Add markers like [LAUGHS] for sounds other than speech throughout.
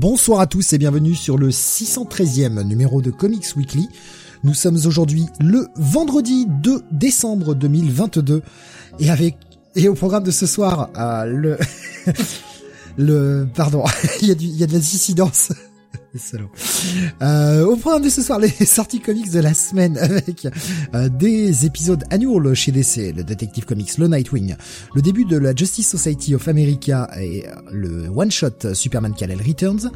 Bonsoir à tous et bienvenue sur le 613e numéro de Comics Weekly. Nous sommes aujourd'hui le vendredi 2 décembre 2022 et avec et au programme de ce soir euh, le [LAUGHS] le pardon [LAUGHS] il y a du il y a de la dissidence [LAUGHS] euh, au programme de ce soir, les [LAUGHS] sorties comics de la semaine avec euh, des épisodes annuels chez DC, le Detective Comics, le Nightwing, le début de la Justice Society of America et euh, le one-shot Superman Kal-El Returns,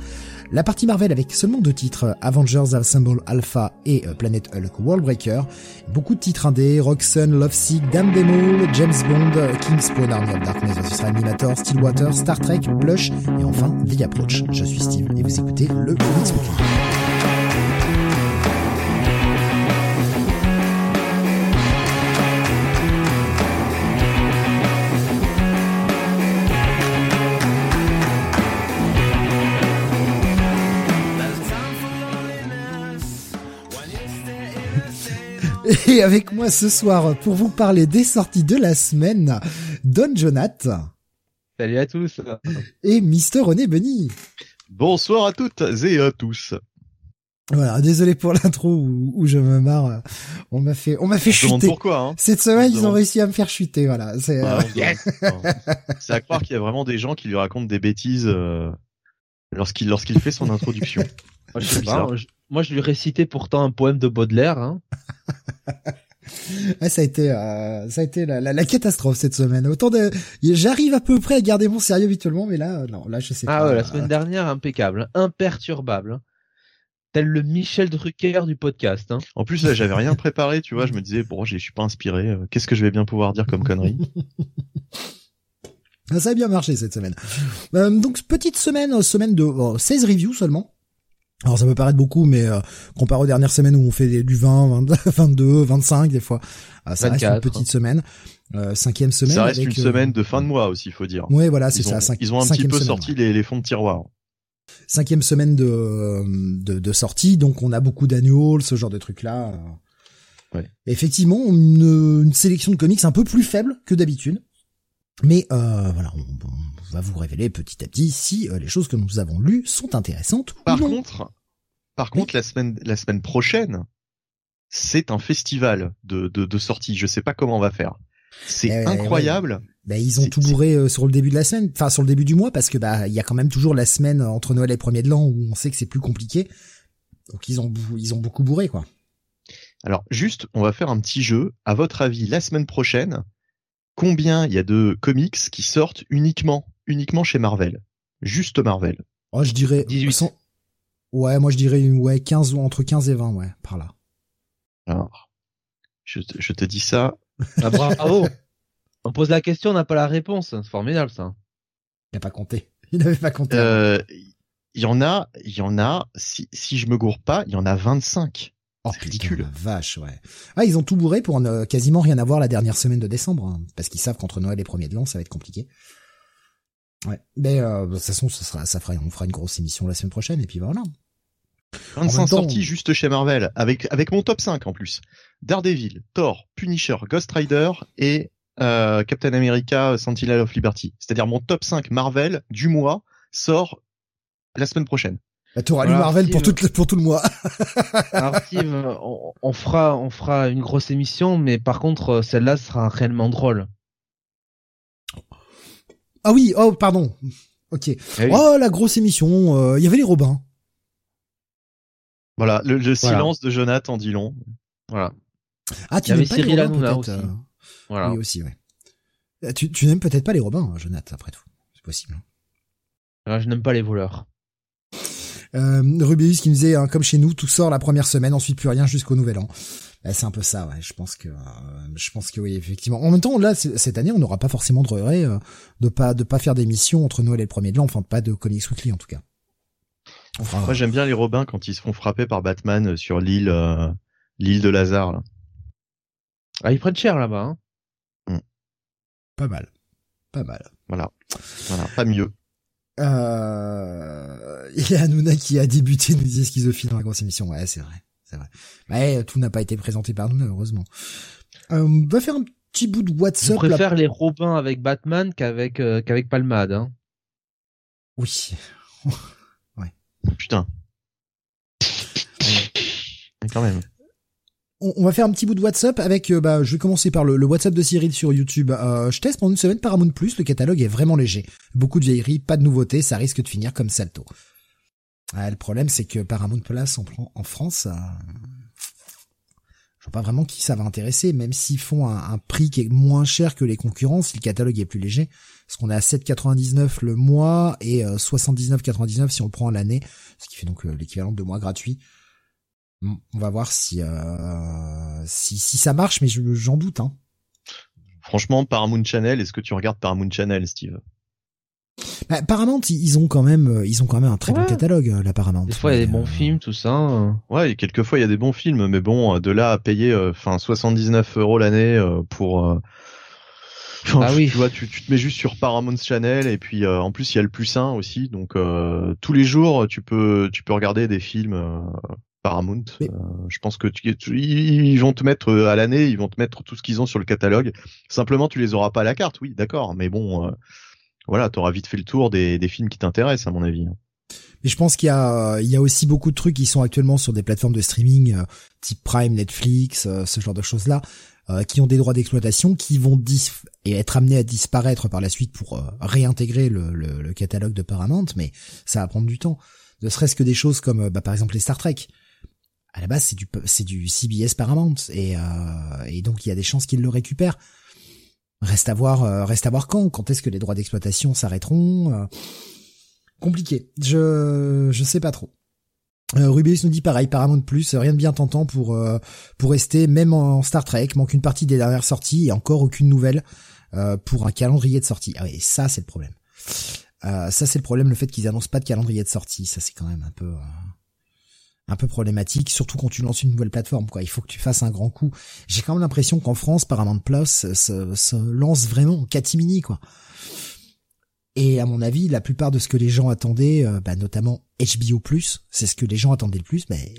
la partie Marvel avec seulement deux titres, Avengers Assemble Alpha et euh, Planet Hulk Worldbreaker, beaucoup de titres indés, Roxanne, Lovesick, Damn Demol, James Bond, Kingspawn, Army of Darkness Animator, Stillwater, Star Trek, Blush et enfin The Approach. Je suis Steve et vous écoutez le Comics Et avec moi ce soir pour vous parler des sorties de la semaine, Don Jonath. Salut à tous. Et Mister René Benny. Bonsoir à toutes et à tous. Voilà, désolé pour l'intro où, je me marre. On m'a fait, on m'a fait chuter. Pourquoi hein Cette semaine, ils ont réussi à me faire chuter. Voilà, c'est. Ah, c'est à croire qu'il y a vraiment des gens qui lui racontent des bêtises euh, lorsqu'il lorsqu'il fait son introduction. [LAUGHS] Moi, je, moi, je lui récitais pourtant un poème de Baudelaire. Hein. [LAUGHS] ça a été, euh, ça a été la, la, catastrophe cette semaine. Autant de, j'arrive à peu près à garder mon sérieux habituellement, mais là, non, là, je sais ah pas. Ah ouais, la semaine dernière, impeccable, imperturbable. Hein. Tel le Michel Drucker du podcast. Hein. En plus, là, j'avais rien préparé, tu vois. Je me disais, bon, je suis pas inspiré. Euh, qu'est-ce que je vais bien pouvoir dire comme connerie? [LAUGHS] Ça a bien marché cette semaine. Euh, donc petite semaine, semaine de 16 reviews seulement. Alors ça peut paraître beaucoup, mais euh, comparé aux dernières semaines où on fait du 20, 22, 25 des fois, euh, ça reste une petite semaine. Euh, cinquième semaine. Ça reste une semaine de fin de mois aussi, il faut dire. Oui, voilà, c'est ça. ils ont un petit peu sorti les, les fonds de tiroir. Cinquième semaine de, de, de sortie, donc on a beaucoup d'annuals, ce genre de trucs-là. Ouais. Effectivement, une, une, sélection de comics un peu plus faible que d'habitude. Mais euh, voilà, on, va vous révéler petit à petit si euh, les choses que nous avons lues sont intéressantes par ou non. Contre, par contre, la semaine la semaine prochaine, c'est un festival de, de, de sorties. Je sais pas comment on va faire. C'est eh incroyable. Ben, ils ont tout bourré euh, sur le début de la semaine, enfin sur le début du mois, parce que bah il y a quand même toujours la semaine entre Noël et premier de l'an où on sait que c'est plus compliqué. Donc ils ont ils ont beaucoup bourré quoi. Alors juste, on va faire un petit jeu. À votre avis, la semaine prochaine, combien il y a de comics qui sortent uniquement uniquement chez Marvel. Juste Marvel. Oh, je dirais 18. Ouais, moi je dirais ouais 15 ou entre 15 et 20 ouais, par là. Alors je te, je te dis ça. Ah, bravo. [LAUGHS] on pose la question, on n'a pas la réponse. C'est formidable ça. Il n'a pas compté. Il n'avait pas compté. Euh, il y en a, il y en a si si je me gourre pas, il y en a 25. Oh ridicule. vache, ouais. Ah, ils ont tout bourré pour ne quasiment rien avoir la dernière semaine de décembre, hein, parce qu'ils savent qu'entre Noël et premier de l'an, ça va être compliqué. Ouais. Mais euh, de toute façon, ça sera, ça fera, on fera une grosse émission la semaine prochaine, et puis voilà. 25 sorties juste chez Marvel, avec avec mon top 5 en plus. Daredevil, Thor, Punisher, Ghost Rider et euh, Captain America, Sentinel of Liberty. C'est-à-dire mon top 5 Marvel du mois sort la semaine prochaine. Bah, T'auras lu Marvel pour tout, pour tout le mois. [LAUGHS] Alors Steve, on, on, fera, on fera une grosse émission, mais par contre, celle-là sera réellement drôle. Ah oui, oh pardon. Ok. Eh oh la grosse émission, euh, il y avait les Robins. Voilà, le, silence de Jonathan dit long. Voilà. Ah, tu n'aimes pas les Robins aussi. Euh. Voilà. Oui aussi, ouais. Euh, tu, tu n'aimes peut-être pas les Robins, Jonathan, après tout. C'est possible. Alors, je n'aime pas les voleurs. Euh, Rubius qui nous disait, hein, comme chez nous, tout sort la première semaine, ensuite plus rien jusqu'au nouvel an. Bah, c'est un peu ça, ouais. Je pense que, je pense que oui, effectivement. En même temps, là, cette année, on n'aura pas forcément de regret de pas de pas faire d'émission entre Noël et le premier de l'an, enfin pas de Comics Weekly en tout cas. Moi, j'aime bien les Robins quand ils se font frapper par Batman sur l'île, l'île de Lazare. Là. Ah, ils prennent cher là-bas. Hein. Mm. Pas mal. Pas mal. Voilà. Voilà, pas mieux. Euh... Il y a Hanouna qui a débuté, nous disait schizophile dans la grosse émission. Ouais, c'est vrai. C'est vrai. Mais tout n'a pas été présenté par nous, heureusement. Euh, on va faire un petit bout de WhatsApp. Je préfère les Robins avec Batman qu'avec euh, qu'avec Palmade. Hein. Oui. [LAUGHS] ouais. Putain. quand même on, va faire un petit bout de WhatsApp avec, euh, bah, je vais commencer par le, WhatsApp de Cyril sur YouTube. Euh, je teste pendant une semaine Paramount Plus, le catalogue est vraiment léger. Beaucoup de vieilleries, pas de nouveautés, ça risque de finir comme Salto. Le problème, c'est que Paramount Plus en, en France, euh, je vois pas vraiment qui ça va intéresser, même s'ils font un, prix qui est moins cher que les concurrents, si le catalogue est plus léger. Parce qu'on est à 7,99 le mois et 79,99 si on prend l'année, ce qui fait donc l'équivalent de mois gratuits on va voir euh, si ça marche, mais j'en doute. Hein. Franchement, Paramount Channel, est-ce que tu regardes Paramount Channel, Steve? Bah, Paramount, ils ont quand même, euh, ils ont quand même un très bon catalogue, euh, la Paramount. Des fois, il y a des bons films, tout ça. Ouais, et quelquefois, il y a des bons films, mais bon, de là à payer, enfin, 79 euros l'année pour. [LAUGHS] ah oui. Tu vois, tu, tu, te mets juste sur Paramount Channel et puis en plus il y a le plus sain aussi, donc tous les jours tu peux tu peux regarder des films Paramount. Euh, je pense que tu, ils vont te mettre euh, à l'année, ils vont te mettre tout ce qu'ils ont sur le catalogue. Simplement, tu les auras pas à la carte, oui, d'accord. Mais bon, euh, voilà, t'auras vite fait le tour des, des films qui t'intéressent, à mon avis. Hein. Mais je pense qu'il y a, il y a aussi beaucoup de trucs qui sont actuellement sur des plateformes de streaming, type Prime, Netflix, ce genre de choses-là, qui ont des droits d'exploitation, qui vont et être amenés à disparaître par la suite pour réintégrer le, le, le, catalogue de Paramount. Mais ça va prendre du temps. Ne serait-ce que des choses comme, bah, par exemple, les Star Trek à la base c'est du du CBS Paramount et euh, et donc il y a des chances qu'ils le récupèrent. Reste à voir euh, reste à voir quand quand est-ce que les droits d'exploitation s'arrêteront. Euh, compliqué. Je je sais pas trop. Euh, Rubius nous dit pareil, Paramount Plus, rien de bien tentant pour euh, pour rester, même en Star Trek, manque une partie des dernières sorties et encore aucune nouvelle pour un calendrier de sortie. Ah oui, ça c'est le problème. ça c'est le problème, le fait qu'ils annoncent pas de calendrier de sortie, ça c'est quand même un peu un peu problématique, surtout quand tu lances une nouvelle plateforme. Quoi, il faut que tu fasses un grand coup. J'ai quand même l'impression qu'en France, Paramount Plus se, se, lance vraiment en catimini, quoi. Et à mon avis, la plupart de ce que les gens attendaient, euh, bah, notamment HBO+, c'est ce que les gens attendaient le plus, mais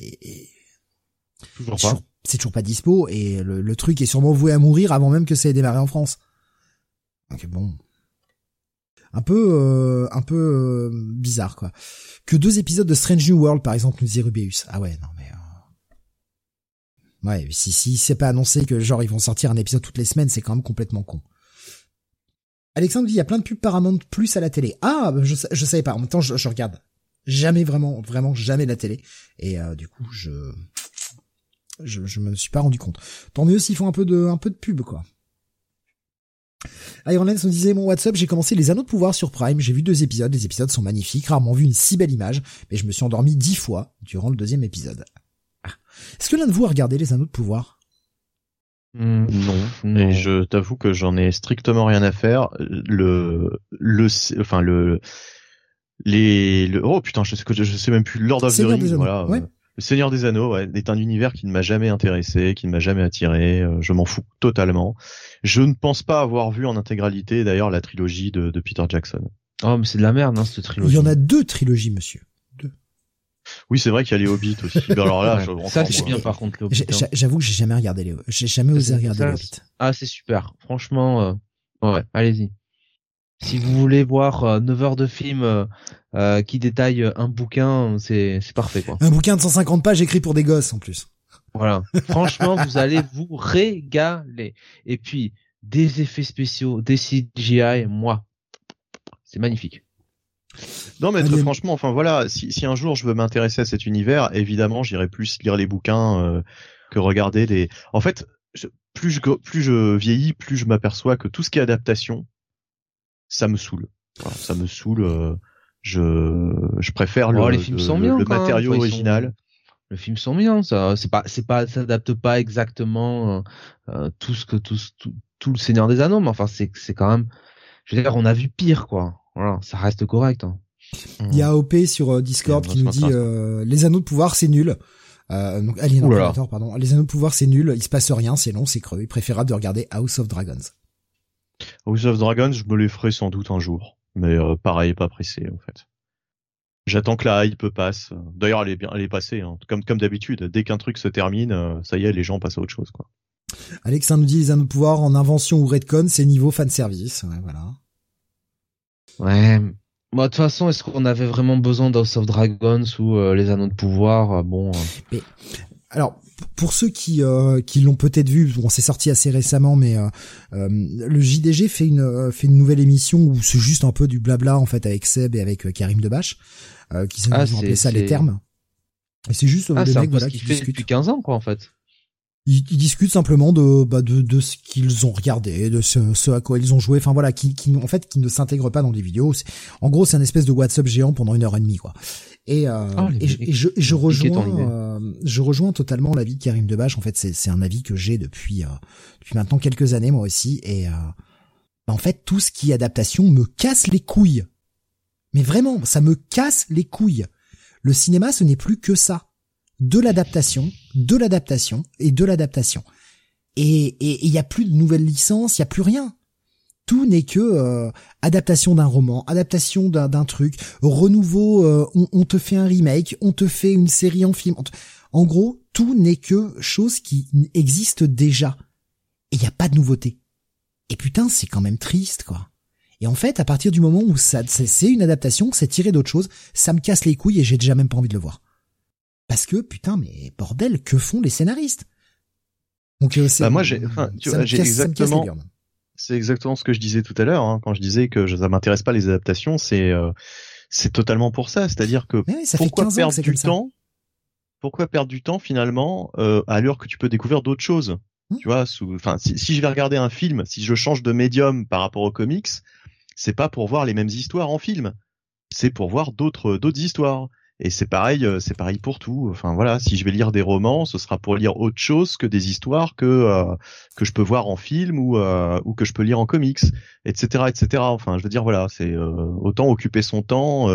toujours pas. C'est toujours pas dispo et le, le, truc est sûrement voué à mourir avant même que ça ait démarré en France. Donc bon, un peu euh, un peu euh, bizarre quoi. Que deux épisodes de Strange New World par exemple nous dit Rubius. Ah ouais non mais euh... ouais si si c'est pas annoncé que genre ils vont sortir un épisode toutes les semaines c'est quand même complètement con. Alexandre dit il y a plein de pubs Paramount plus à la télé. Ah je je savais pas en même temps je, je regarde jamais vraiment vraiment jamais la télé et euh, du coup je je je me suis pas rendu compte. Tant mieux s'ils font un peu de un peu de pub quoi. Ironlance nous disait mon WhatsApp, j'ai commencé les Anneaux de pouvoir sur Prime, j'ai vu deux épisodes, les épisodes sont magnifiques, rarement vu une si belle image, mais je me suis endormi dix fois durant le deuxième épisode. Ah. Est-ce que l'un de vous a regardé les Anneaux de pouvoir? Hmm, non, et je t'avoue que j'en ai strictement rien à faire. Le, le, enfin le, les, le, oh putain, je sais que je, sais même plus Lord of the Rings, voilà. Euh, le Seigneur des Anneaux ouais, est un univers qui ne m'a jamais intéressé, qui ne m'a jamais attiré. Euh, je m'en fous totalement. Je ne pense pas avoir vu en intégralité d'ailleurs la trilogie de, de, Peter Jackson. Oh mais c'est de la merde hein, cette trilogie. Il y en a deux trilogies monsieur. Deux. Oui c'est vrai qu'il y a les Hobbits aussi. [LAUGHS] alors là, ça c'est bien par contre les hein. J'avoue que j'ai jamais regardé les j'ai jamais osé regarder les Hobbits. Ah c'est super. Franchement euh... ouais allez-y. Si vous voulez voir 9 euh, heures de film euh, euh, qui détaille un bouquin, c'est c'est parfait quoi. Un bouquin de 150 pages écrit pour des gosses en plus. Voilà. [LAUGHS] Franchement, vous allez vous régaler. Et puis des effets spéciaux, des CGI, moi, c'est magnifique. Non mais très franchement, enfin voilà, si, si un jour je veux m'intéresser à cet univers, évidemment, j'irai plus lire les bouquins que regarder les. En fait, plus je plus je vieillis, plus je m'aperçois que tout ce qui est adaptation, ça me saoule. ça me saule. Euh, je, je préfère le, oh, les films sont bien, le matériau original. le film sont bien. Ça, c'est pas, c'est pas, s'adapte pas exactement euh, tout ce que tout, tout, tout, le Seigneur des Anneaux, mais enfin c'est, c'est quand même. Je veux dire, on a vu pire, quoi. Voilà, ça reste correct. Hein. Il y a OP sur Discord qui nous dit les Anneaux de pouvoir c'est nul. Euh, donc Alien pardon. Les Anneaux de pouvoir c'est nul, il se passe rien, c'est long, c'est creux. Il préférable de regarder House of Dragons. House of Dragons, je me les ferai sans doute un jour, mais pareil, pas pressé en fait. J'attends que la hype passe. D'ailleurs, elle est bien, elle est passée. Hein. Comme comme d'habitude, dès qu'un truc se termine, euh, ça y est, les gens passent à autre chose, quoi. Alexandre nous dit les anneaux de pouvoir en invention ou redcon, c'est niveau fan service. Ouais, voilà. Ouais. Moi, de toute façon, est-ce qu'on avait vraiment besoin d'House of Dragons ou euh, les anneaux de pouvoir? Euh, Bon. Mais alors, pour ceux qui euh, qui l'ont peut-être vu, bon, c'est sorti assez récemment, mais euh, euh, le JDG fait une fait une nouvelle émission où c'est juste un peu du blabla en fait avec Seb et avec Karim Debache, qui s'est ah, ça les termes. Et c'est juste ah, des mecs voilà qui discutent depuis 15 ans quoi en fait. Ils, discutent simplement de bah, de, de ce qu'ils ont regardé, de ce, ce, à quoi ils ont joué. Enfin voilà, qui, qui en fait qui ne s'intègrent pas dans les vidéos. En gros, c'est un espèce de WhatsApp géant pendant une heure et demie quoi. Et, euh, ah, et, je, je, rejoins, euh, je rejoins totalement l'avis de Karim Debache. En fait, c'est un avis que j'ai depuis, euh, depuis maintenant quelques années moi aussi. Et bah, en fait, tout ce qui est adaptation me casse les couilles. Mais vraiment, ça me casse les couilles. Le cinéma, ce n'est plus que ça. De l'adaptation, de l'adaptation et de l'adaptation. Et il y a plus de nouvelles licences, il y a plus rien tout n'est que euh, adaptation d'un roman, adaptation d'un truc, renouveau, euh, on, te fait un remake, on te fait une série en film. En gros, tout n'est que chose qui existe déjà. Et il n'y a pas de nouveauté. Et putain, c'est quand même triste, quoi. Et en fait, à partir du moment où ça, c'est une adaptation, c'est tiré d'autre chose, ça me casse les couilles et j'ai déjà même pas envie de le voir. Parce que, putain, mais bordel, que font les scénaristes? Donc, euh, bah moi, j'ai, j'ai exactement, c'est exactement ce que je disais tout à l'heure hein, quand je disais que ça m'intéresse pas les adaptations. C'est euh, c'est totalement pour ça. C'est-à-dire que pourquoi perdre du temps Pourquoi perdre du temps finalement euh, à l'heure que tu peux découvrir d'autres choses? Hmm. Tu vois, enfin, si, si, je vais regarder un film, si je change de médium par rapport aux comics, c'est pas pour voir les mêmes histoires en film, c'est pour voir d'autres d'autres histoires. Et c'est pareil, euh, c'est pareil pour tout. Enfin voilà, si je vais lire des romans, ce sera pour lire autre chose que des histoires que euh, que je peux voir en film ou euh, ou que je peux lire en comics, etc., etc. Enfin, je veux dire voilà, c'est autant occuper son temps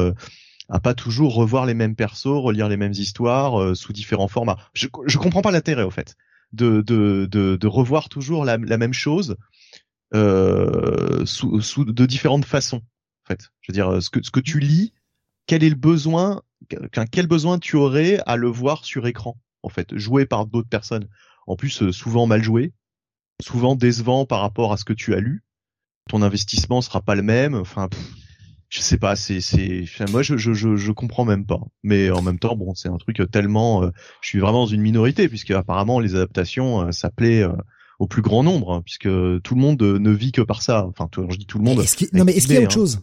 à pas toujours revoir les mêmes persos, relire les mêmes histoires sous différents formats. Je je comprends pas l'intérêt au fait de de de, de revoir toujours la, la même chose sous, sous de différentes façons. En fait, je veux dire ce que ce que tu lis quel est le besoin quel besoin tu aurais à le voir sur écran, en fait, joué par d'autres personnes? En plus, euh, souvent mal joué, souvent décevant par rapport à ce que tu as lu. Ton investissement sera pas le même. Enfin, je sais pas. C'est, c'est, moi, je, je, je, je, comprends même pas. Mais en même temps, bon, c'est un truc tellement. Euh, je suis vraiment dans une minorité puisque apparemment les adaptations, euh, ça plaît au plus grand nombre, hein, puisque tout le monde ne vit que par ça. Enfin, je dis tout le monde. non, mais est-ce qu'il y a autre hein, chose?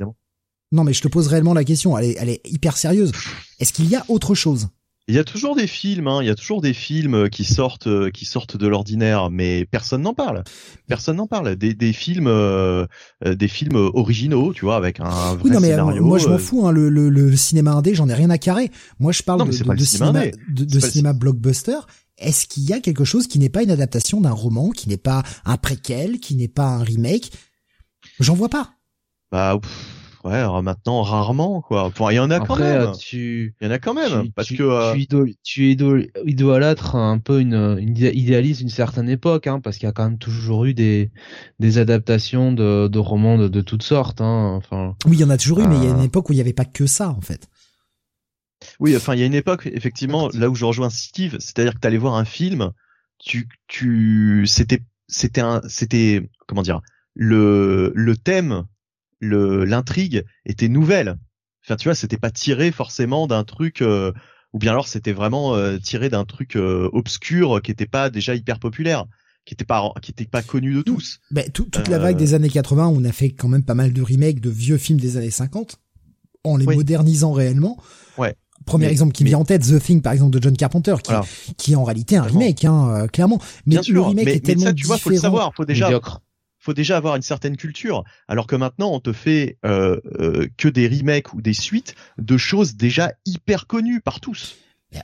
Non, mais je te pose réellement la question. Elle est, elle est hyper sérieuse. Est-ce qu'il y a autre chose? Il y a toujours des films, hein, il y a toujours des films qui sortent, euh, qui sortent de l'ordinaire, mais personne n'en parle. Personne n'en parle. Des, des films, euh, euh, des films originaux, tu vois, avec un vrai oui, non, mais scénario. Moi, je m'en fous. Hein, le, le, le, cinéma indé, j'en ai rien à carrer. Moi, je parle de, de, cinéma, de, cinéma blockbuster. Est-ce qu'il y a quelque chose qui n'est pas une adaptation d'un roman, qui n'est pas un préquel, qui n'est pas un remake? J'en vois pas. Bah. Ouais, alors maintenant rarement quoi. Enfin, il y en a quand même. Tu, il y en a quand même parce tu, que euh... tu, idol, tu idol, idolâtres un peu une, une idéalise une certaine époque, hein, parce qu'il y a quand même toujours eu des des adaptations de, de romans de, de toutes sortes. Hein, enfin. Oui, il y en a toujours eu, mais il y a une euh. époque où il n'y avait pas que ça en fait. Oui, enfin, il y a une époque effectivement là où je rejoins Steve, c'est-à-dire que tu allais voir un film, tu tu c'était c'était un c'était comment dire le le thème l'intrigue était nouvelle. Enfin, tu vois, c'était pas tiré forcément d'un truc, euh, ou bien alors c'était vraiment euh, tiré d'un truc euh, obscur qui était pas déjà hyper populaire, qui était pas qui était pas connu de tous. Ben, toute la vague des années 80, on a fait quand même pas mal de remakes de vieux films des années 50, en les modernisant réellement. Ouais. Premier exemple qui me vient en tête, The Thing par exemple de John Carpenter, qui, qui est en réalité un remake, hein, clairement. Mais le remake est tellement ça, tu vois, faut le savoir, faut déjà faut déjà avoir une certaine culture. Alors que maintenant, on te fait euh, euh, que des remakes ou des suites de choses déjà hyper connues par tous.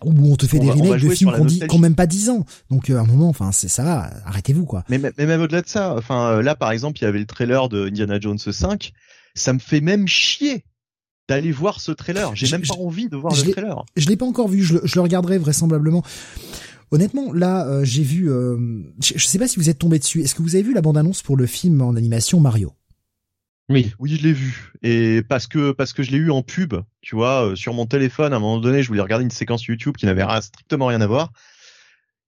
Où on te fait des remakes de films qu'on même pas 10 ans. Donc à un moment, enfin, c'est ça, arrêtez-vous quoi. Mais, mais même au-delà de ça, enfin là par exemple, il y avait le trailer de Indiana Jones 5, ça me fait même chier d'aller voir ce trailer. J'ai même pas envie de voir le trailer. Je l'ai pas encore vu, je le, je le regarderai vraisemblablement. Honnêtement, là, euh, j'ai vu. Euh, je, sais pas si vous êtes tombé dessus. Est-ce que vous avez vu la bande-annonce pour le film en animation Mario? Oui, oui, je l'ai vu. Et parce que parce que je l'ai eu en pub, tu vois, euh, sur mon téléphone. À un moment donné, je voulais regarder une séquence YouTube qui n'avait strictement rien à voir.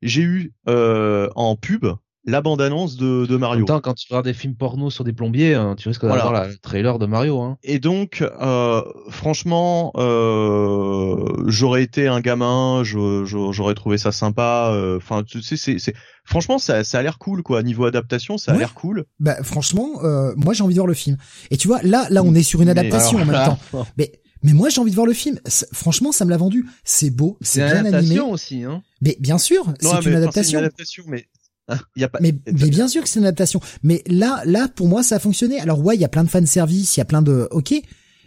J'ai eu en pub la bande-annonce de, de Mario. En quand tu regardes des films porno sur des plombiers, hein, tu risques d'avoir voilà. le trailer de Mario. Hein. Et donc, euh, franchement, euh, j'aurais été un gamin, j'aurais trouvé ça sympa. Euh, enfin, tu sais, c'est, franchement, ça, ça a l'air cool, quoi. Niveau adaptation, ça a l'air cool. Bah, franchement, euh, moi, j'ai envie de voir le film. Et tu vois, là, là, on est sur une adaptation en même temps. Mais mais moi, j'ai envie de voir le film. Franchement, ça me l'a vendu. C'est beau, c'est bien animé. C'est une adaptation aussi, hein. Mais bien sûr, c'est une adaptation. Une adaptation, mais y a pas... mais, mais, bien sûr que c'est une adaptation. Mais là, là, pour moi, ça a fonctionné. Alors ouais, il y a plein de fan service, il y a plein de, ok.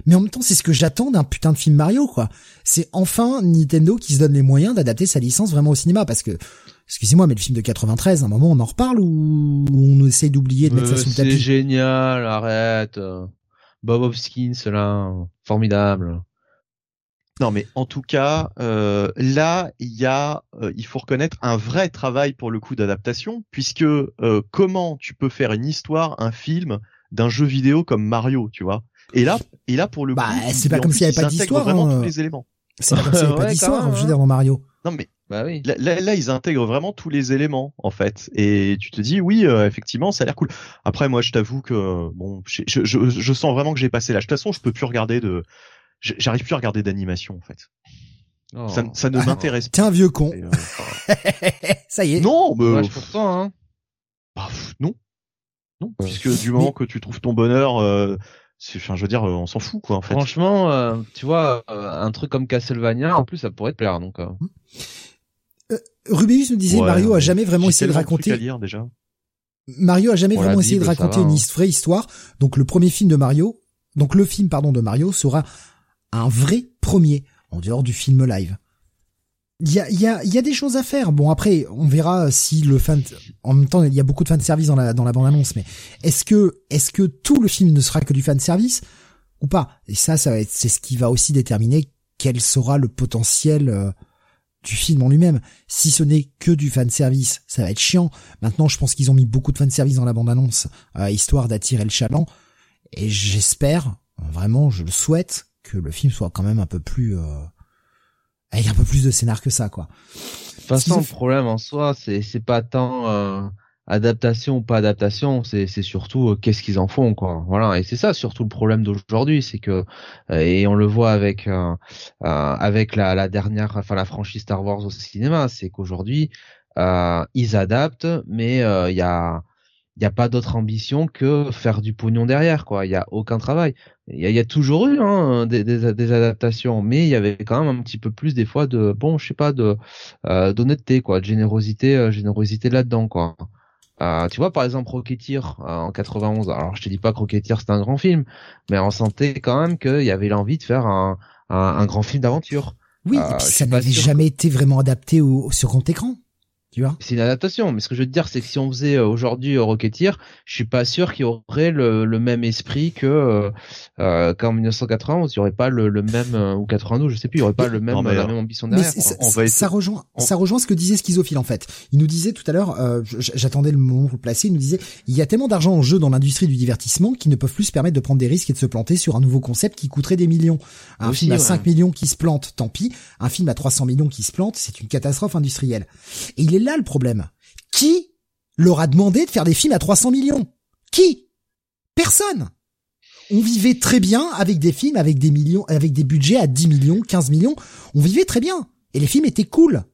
Mais en même temps, c'est ce que j'attends d'un putain de film Mario, quoi. C'est enfin Nintendo qui se donne les moyens d'adapter sa licence vraiment au cinéma, parce que, excusez-moi, mais le film de 93, à un moment, on en reparle ou on essaie d'oublier de mettre ça sous le tapis C'est génial, arrête. Bob Hopkins, là, formidable. Non, mais en tout cas, euh, là, il y a, euh, il faut reconnaître un vrai travail pour le coup d'adaptation, puisque euh, comment tu peux faire une histoire, un film d'un jeu vidéo comme Mario, tu vois? Et là, et là pour le bah, coup, c'est pas comme s'il n'y avait pas d'histoire. Vraiment tous les éléments. C'est pas comme s'il n'y avait [LAUGHS] pas d'histoire, je veux dire, dans Mario. Non, mais bah oui. Là, là, ils intègrent vraiment tous les éléments en fait, et tu te dis oui, effectivement, ça a l'air cool. Après, moi, je t'avoue que bon, je, je, je, je, sens vraiment que j'ai passé l'âge. De toute façon, je peux plus regarder de j'arrive plus à regarder d'animation en fait. Oh. Ça, ça, ne ah, m'intéresse pas. T'es un vieux con. Euh, [LAUGHS] ça y est. Non, mais pourtant, hein. Bah, non, non, puisque du moment que tu trouves ton bonheur, euh, enfin, je veux dire, euh, on s'en fout quoi en fait. Franchement, euh, tu vois, un truc comme Castlevania, en plus, ça pourrait te plaire donc. Euh... Rubius nous disait Mario a jamais vraiment essayé de raconter. À lire, déjà. Mario a jamais vraiment essayé de raconter une hein. vraie histoire. Donc le premier film de Mario, donc le film pardon de Mario sera un vrai premier, en dehors du film live. Il y a, y, a, y a des choses à faire. Bon après, on verra si le fan. En même temps, il y a beaucoup de fan service dans la dans la bande annonce, mais est-ce que est-ce que tout le film ne sera que du fan service ou pas? Et ça, ça va être c'est ce qui va aussi déterminer quel sera le potentiel euh, du film en lui-même. Si ce n'est que du fan service, ça va être chiant. Maintenant, je pense qu'ils ont mis beaucoup de fan service dans la bande annonce, euh, histoire d'attirer le chaland. Et j'espère, vraiment, je le souhaite, que le film soit quand même un peu plus euh, avec un peu plus de scénar que ça quoi. De toute façon, le problème en soi, c'est c'est pas tant euh, adaptation ou pas adaptation, c'est c'est surtout euh, qu'est-ce qu'ils en font quoi. Voilà, et c'est ça surtout le problème d'aujourd'hui, c'est que et on le voit avec avec la, la dernière enfin la franchise Star Wars au cinéma, c'est qu'aujourd'hui ils adaptent mais il y a il n'y a pas d'autre ambition que faire du pognon derrière, quoi. Il n'y a aucun travail. Il y a, y a, toujours eu hein, des, des, des, adaptations, mais il y avait quand même un petit peu plus des fois de, bon, je sais pas, de euh, d'honnêteté, quoi, de générosité, euh, générosité là-dedans, quoi. Euh, tu vois, par exemple, Rocketeer euh, en 91. Alors, je te dis pas que Rocketeer c'est un grand film, mais on sentait quand même qu'il y avait l'envie de faire un, un, un grand film d'aventure. Oui, et puis ça n'avait jamais été vraiment adapté au, sur grand écran. C'est une adaptation, mais ce que je veux te dire, c'est que si on faisait euh, aujourd'hui Rocketeer, je suis pas sûr qu'il y aurait le, le, même esprit que euh, euh qu'en 1991. Il y aurait pas le, le même euh, ou 92, je sais plus, il y aurait pas le même la même ambition derrière. ça, ça, rejoint, ça rejoint ce que disait Schizophile en fait. Il nous disait tout à l'heure, j'attendais le moment pour le placer. Il nous disait, il y a tellement d'argent en jeu dans l'industrie du divertissement qu'ils ne peuvent plus se permettre de prendre des risques et de se planter sur un nouveau concept qui coûterait des millions. Un film à 5 millions qui se plante, tant pis. Un film à 300 millions qui se plante, c'est une catastrophe industrielle. Et il est là le problème. Qui leur a demandé de faire des films à 300 millions? Qui? Personne. On vivait très bien avec des films avec des millions, avec des budgets à 10 millions, 15 millions. On vivait très bien. Et les films étaient cool.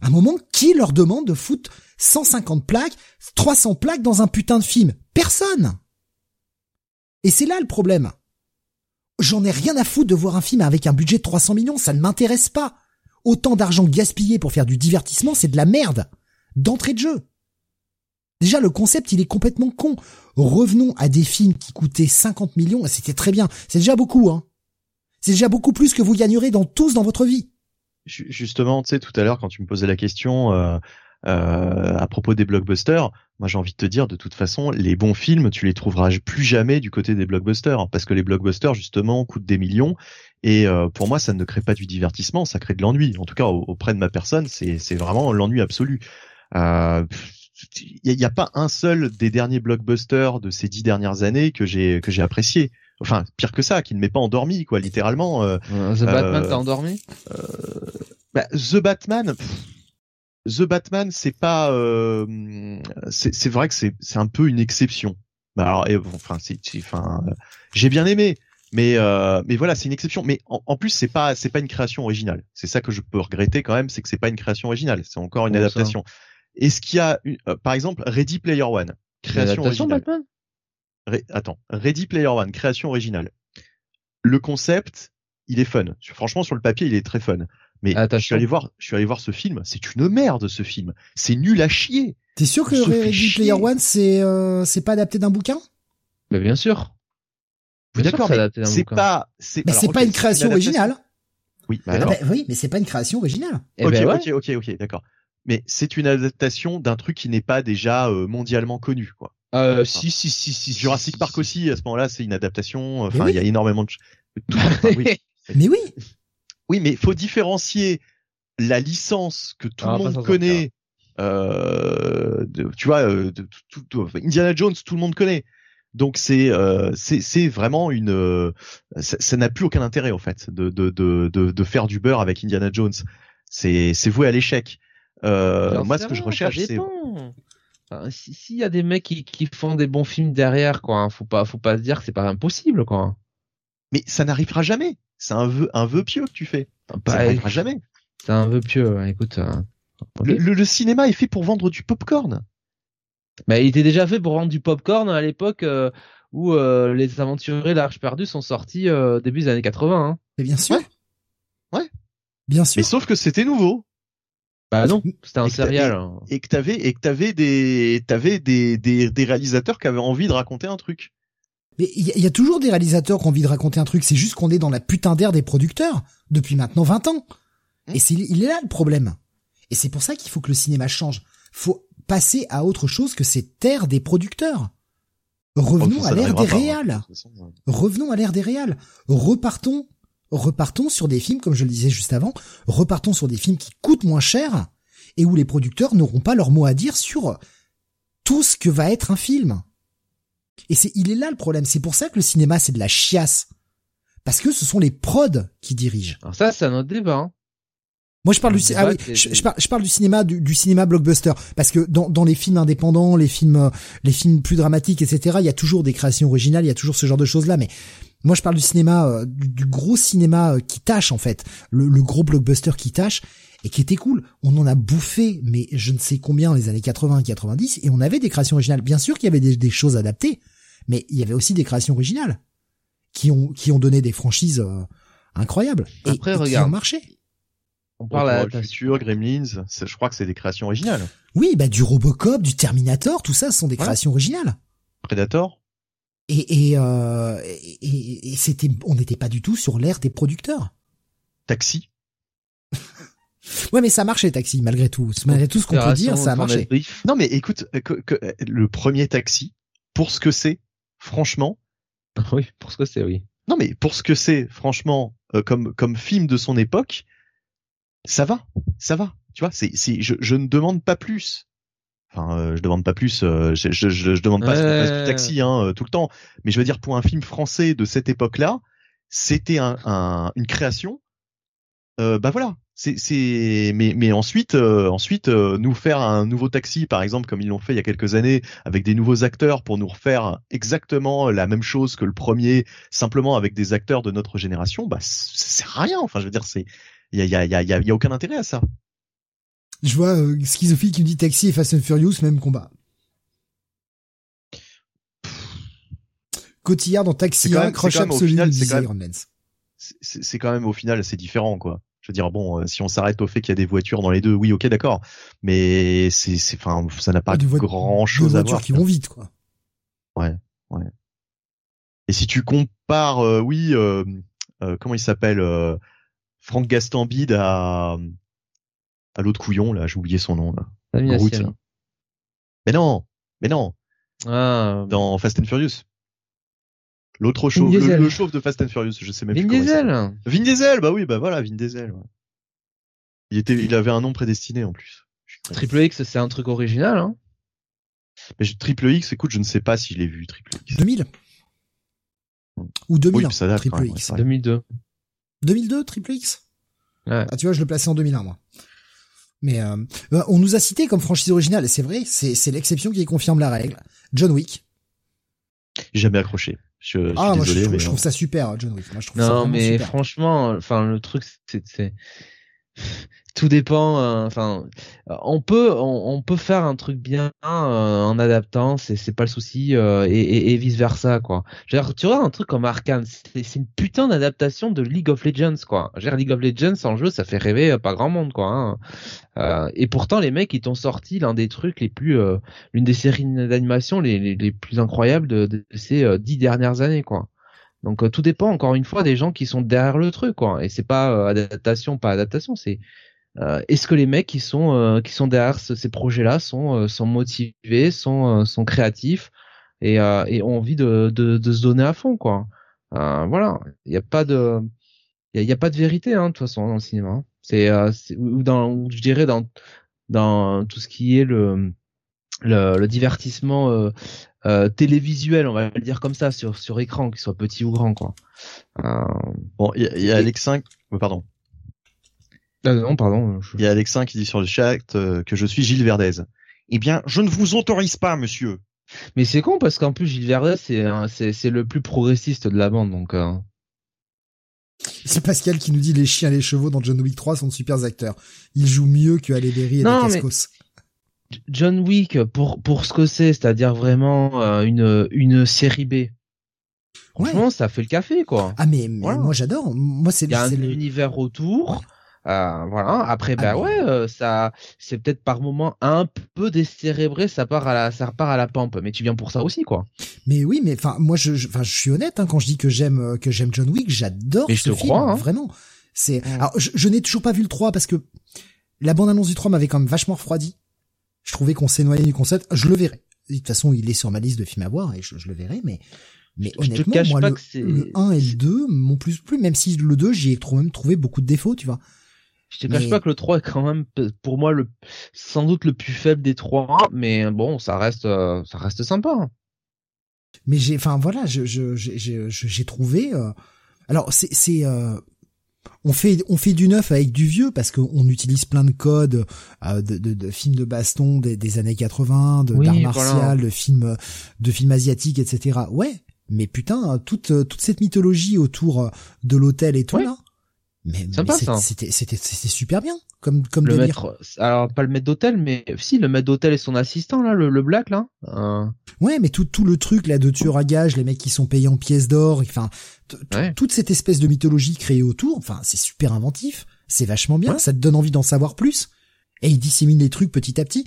À un moment, qui leur demande de foutre 150 plaques, 300 plaques dans un putain de film? Personne. Et c'est là le problème. J'en ai rien à foutre de voir un film avec un budget de 300 millions, ça ne m'intéresse pas. Autant d'argent gaspillé pour faire du divertissement, c'est de la merde. D'entrée de jeu. Déjà, le concept, il est complètement con. Revenons à des films qui coûtaient 50 millions, c'était très bien. C'est déjà beaucoup, hein. C'est déjà beaucoup plus que vous gagnerez dans tous dans votre vie. justement, tu sais, tout à l'heure quand tu me posais la question euh, euh, à propos des blockbusters, moi j'ai envie de te dire, de toute façon, les bons films, tu les trouveras plus jamais du côté des blockbusters, parce que les blockbusters justement coûtent des millions, et euh, pour moi, ça ne crée pas du divertissement, ça crée de l'ennui. En tout cas, auprès de ma personne, c'est vraiment l'ennui absolu. Euh, il n'y a, pas un seul des derniers blockbusters de ces dix dernières années que j'ai que j'ai apprécié. Enfin, pire que ça, qui ne m'est pas endormi, quoi, littéralement. Euh, The Batman, t'as endormi? Bah, The Batman. The Batman, c'est pas, euh, c'est vrai que c'est un peu une exception. Bah alors, enfin, c'est, enfin, j'ai bien aimé, mais euh, mais voilà, c'est une exception. Mais en, plus, c'est pas c'est pas une création originale. C'est ça que je peux regretter quand même, c'est que c'est pas une création originale. C'est encore une adaptation. Est-ce qu'il y a, euh, par exemple, Ready Player One, création originale. Batman? Attends, Ready Player One, création originale. Le concept, il est fun. Franchement, sur le papier, il est très fun. Mais je suis allé voir, je suis allé voir ce film. C'est une merde ce film. C'est nul à chier. T'es sûr que Ready Player One c'est euh, c'est pas adapté d'un bouquin? Mais bien sûr. D'accord, mais c'est pas c'est. Mais c'est pas une création originale. Oui, bah bah, oui, mais c'est pas une création originale. Eh ok, ben ok, ok, ok, d'accord. Mais c'est une adaptation d'un truc qui n'est pas déjà euh, mondialement connu, quoi. Euh, si, si, si, si. Jurassic Park aussi, à ce moment-là, c'est une adaptation. Enfin, il y a énormément de. oui. [LAUGHS] mais oui. [LAUGHS] Oui, mais faut différencier la licence que tout le monde connaît. Euh, de, tu vois, euh, Indiana Jones, tout le monde connaît. Donc c'est euh, c'est vraiment une euh, ça n'a plus aucun intérêt en fait de de de de, faire du beurre avec Indiana Jones. C'est c'est voué à l'échec. Euh, moi, ce que je recherche, c'est s'il y a des mecs qui, qui font des bons films derrière, quoi, hein, faut pas faut pas se dire que c'est pas impossible, quoi. Mais ça n'arrivera jamais. C'est un vœu, un vœu pieux que tu fais. Bah, ça n'arrivera jamais. C'est un vœu pieux. Écoute, euh, le, cinéma est fait pour vendre du popcorn. Mais il était déjà fait pour vendre du popcorn à l'époque euh, où euh, les aventuriers l'Arche perdue sont sortis début des années 80. Hein. Mais bien sûr. Ouais. Bien sûr. Mais sauf que c'était nouveau. Bah non, c'était un serial. Hein. Et, que t'avais et que t'avais des t'avais des, des des réalisateurs qui avaient envie de raconter un truc. Mais il y, a toujours des réalisateurs qui ont envie de raconter un truc, c'est juste qu'on est dans la putain d'ère des producteurs depuis maintenant 20 ans. Et c'est il est là le problème. Et c'est pour ça qu'il faut que le cinéma change. Faut passer à autre chose que cette ère des producteurs. Revenons à l'ère des réals. Revenons à l'ère des réals. Repartons, repartons sur des films, comme je le disais juste avant, repartons sur des films qui coûtent moins cher et où les producteurs n'auront pas leur mot à dire sur tout ce que va être un film. Et c'est, il est là le problème. C'est pour ça que le cinéma, c'est de la chiasse. Parce que ce sont les prods qui dirigent. Alors ça, c'est un autre débat. Hein. Moi, je parle du, ah oui, je, parle, je parle du cinéma, du, cinéma blockbuster, parce que dans, dans les films indépendants, les films, les films plus dramatiques, etc., il y a toujours des créations originales, il y a toujours ce genre de choses là. Mais moi, je parle du cinéma, euh, du, gros cinéma euh, qui tâche en fait, le, le gros blockbuster qui tâche et qui était cool. On en a bouffé, mais je ne sais combien dans les années 80 90, et on avait des créations originales. Bien sûr qu'il y avait des, choses adaptées, mais il y avait aussi des créations originales qui ont qui ont donné des franchises euh, incroyables et, Après, regarde, qui ont marché. On parle de futur, Gremlins, je crois que c'est des créations originales. Oui, bah du Robocop, du Terminator, tout ça, ce sont des créations originales. Predator. Et et, euh, et, et c'était, on n'était pas du tout sur l'ère des producteurs. Taxi. [LAUGHS] Ouais, mais ça marchait Taxi malgré tout. Malgré tout ce qu'on peut dire, ça a marché. Non, mais écoute, euh, que, euh, le premier Taxi, pour ce que c'est, franchement. [LAUGHS] Oui, pour ce que c'est, oui. Non, mais pour ce que c'est, franchement, euh, comme comme film de son époque, ça va, ça va. Tu vois, c'est c'est je, je ne demande pas plus. Enfin, je demande pas plus. je, je, je, demande pas ce du taxi hein, tout le temps. Mais je veux dire, pour un film français de cette époque-là, c'était un, un, une création. Euh, bah voilà, c'est c'est mais mais ensuite euh, ensuite euh, nous faire un nouveau taxi par exemple comme ils l'ont fait il y a quelques années avec des nouveaux acteurs pour nous refaire exactement la même chose que le premier simplement avec des acteurs de notre génération bah ça sert à rien enfin je veux dire c'est il y a il y a il y a, y a aucun intérêt à ça je vois euh, qui me dit taxi et Fast and Furious même combat Cotillard dans Taxi 1 crush absolu c'est quand même au final assez différent quoi je veux dire, bon, euh, si on s'arrête au fait qu'il y a des voitures dans les deux, oui, ok, d'accord. Mais c'est, c'est, enfin, ça n'a pas grand chose à voir. Des voitures qui vont vite, quoi. Ouais, ouais. Et si tu compares, euh, oui, euh, comment il s'appelle Franck Gastambide à à l'autre couillon là, j'ai oublié son nom là. Mais non, mais non. Ah. Dans Fast and Furious. L'autre chauve, le, chauve de Fast and Furious, je sais même Vin plus Diesel. Vin Diesel, bah oui, bah voilà, Vin Diesel. Il était, il avait un nom prédestiné en plus. Triple X, c'est un truc original, hein. Mais Triple X, écoute, je ne sais pas si je l'ai vu, Triple X. 2000 Ou 2000 Triple X. 2002. 2002, Triple X? Ouais. Ah, tu vois, je le plaçais en 2001, moi. Mais euh, bah, on nous a cité comme franchise originale, et c'est vrai, c'est l'exception qui confirme la règle. John Wick. Jamais accroché. Je, ah, moi, je, trouve, je, trouve, ça super, John Wick. Moi, je trouve non, ça mais super. franchement, enfin, le truc, c'est [LAUGHS] tout dépend. Euh, enfin, on peut on, peut faire un truc bien euh, en adaptant, c'est c'est pas le souci euh, et, et, vice versa quoi. Genre, tu vois un truc comme Arkane, c'est une putain d'adaptation de League of Legends quoi. Genre League of Legends en jeu, ça fait rêver pas grand monde quoi. Hein. et pourtant les mecs ils t'ont sorti l'un des trucs les plus, l'une des séries d'animation les, les, les, plus incroyables de, de ces dix dernières années quoi. Donc tout dépend encore une fois des gens qui sont derrière le truc quoi. Et c'est pas adaptation, pas adaptation, c'est euh, est-ce que les mecs qui sont euh, qui sont derrière ces projets-là sont euh, sont motivés, sont sont créatifs et, et ont envie de, de, de se donner à fond quoi. voilà, il n'y a pas de il y a, pas de vérité hein, de toute façon dans le cinéma. Hein. C'est ou dans je dirais dans dans tout ce qui est le le, le divertissement euh, euh, télévisuel, on va le dire comme ça, sur sur écran, qu'il soit petit ou grand, quoi. Euh, bon, il y, a, y a Alex 5, pardon. Ah non, pardon. Il y a Alexin qui dit sur le chat euh, que je suis Gilles Verdez. Eh bien, je ne vous autorise pas, monsieur. Mais c'est con parce qu'en plus Gilles Verdez c'est c'est le plus progressiste de la bande donc. Euh... C'est Pascal qui nous dit les chiens et les chevaux dans John Wick 3 sont de super acteurs. Ils jouent mieux que Halle Berry et non, Cascos. John Wick pour pour ce que c'est, c'est-à-dire vraiment euh, une une série B. Franchement, ça fait le café quoi. Ah mais, moi j'adore. Moi c'est il y a un univers autour. Euh, voilà. Après, bah ouais, euh, ça, c'est peut-être par moment un peu décérébré, ça part à la, ça repart à la pampe. Mais tu viens pour ça aussi, quoi. Mais oui, mais enfin, moi, je, enfin, je, suis honnête hein, quand je dis que j'aime, euh, que j'aime John Wick, j'adore ce je te film, crois, hein. vraiment. C'est, alors, je, n'ai toujours pas vu le 3 parce que la bande annonce du 3 m'avait quand même vachement refroidi. Je trouvais qu'on s'est noyé du concept. Je le verrai. De toute façon, il est sur ma liste de films à voir et je, le verrai, mais mais honnêtement, moi, le, le, 1 et le 2 m'ont plus plus, même si le 2, j'y ai même trouvé beaucoup de défauts, tu vois. Je te cache pas que le 3 est quand même pour moi le sans doute le plus faible des trois, mais bon, ça reste euh, ça reste sympa. Hein. Mais j'ai enfin voilà, je je j'ai trouvé euh, alors c'est c'est euh, on fait on fait du neuf avec du vieux parce qu'on utilise plein de codes de, de, de, films de baston des, des années 80, de d'art martial, de films de films asiatiques, etc. Ouais, mais putain toute toute cette mythologie autour de l'hôtel et tout là, mais, c'était c'était c'était super bien comme comme le maître alors pas le maître d'hôtel mais si le maître d'hôtel et son assistant là le, le black là euh... ouais mais tout tout le truc là de tueur à gage les mecs qui sont payés en pièces d'or enfin toute cette espèce de mythologie créée autour enfin c'est super inventif c'est vachement bien ça te donne envie d'en savoir plus et il dissémine les trucs petit à petit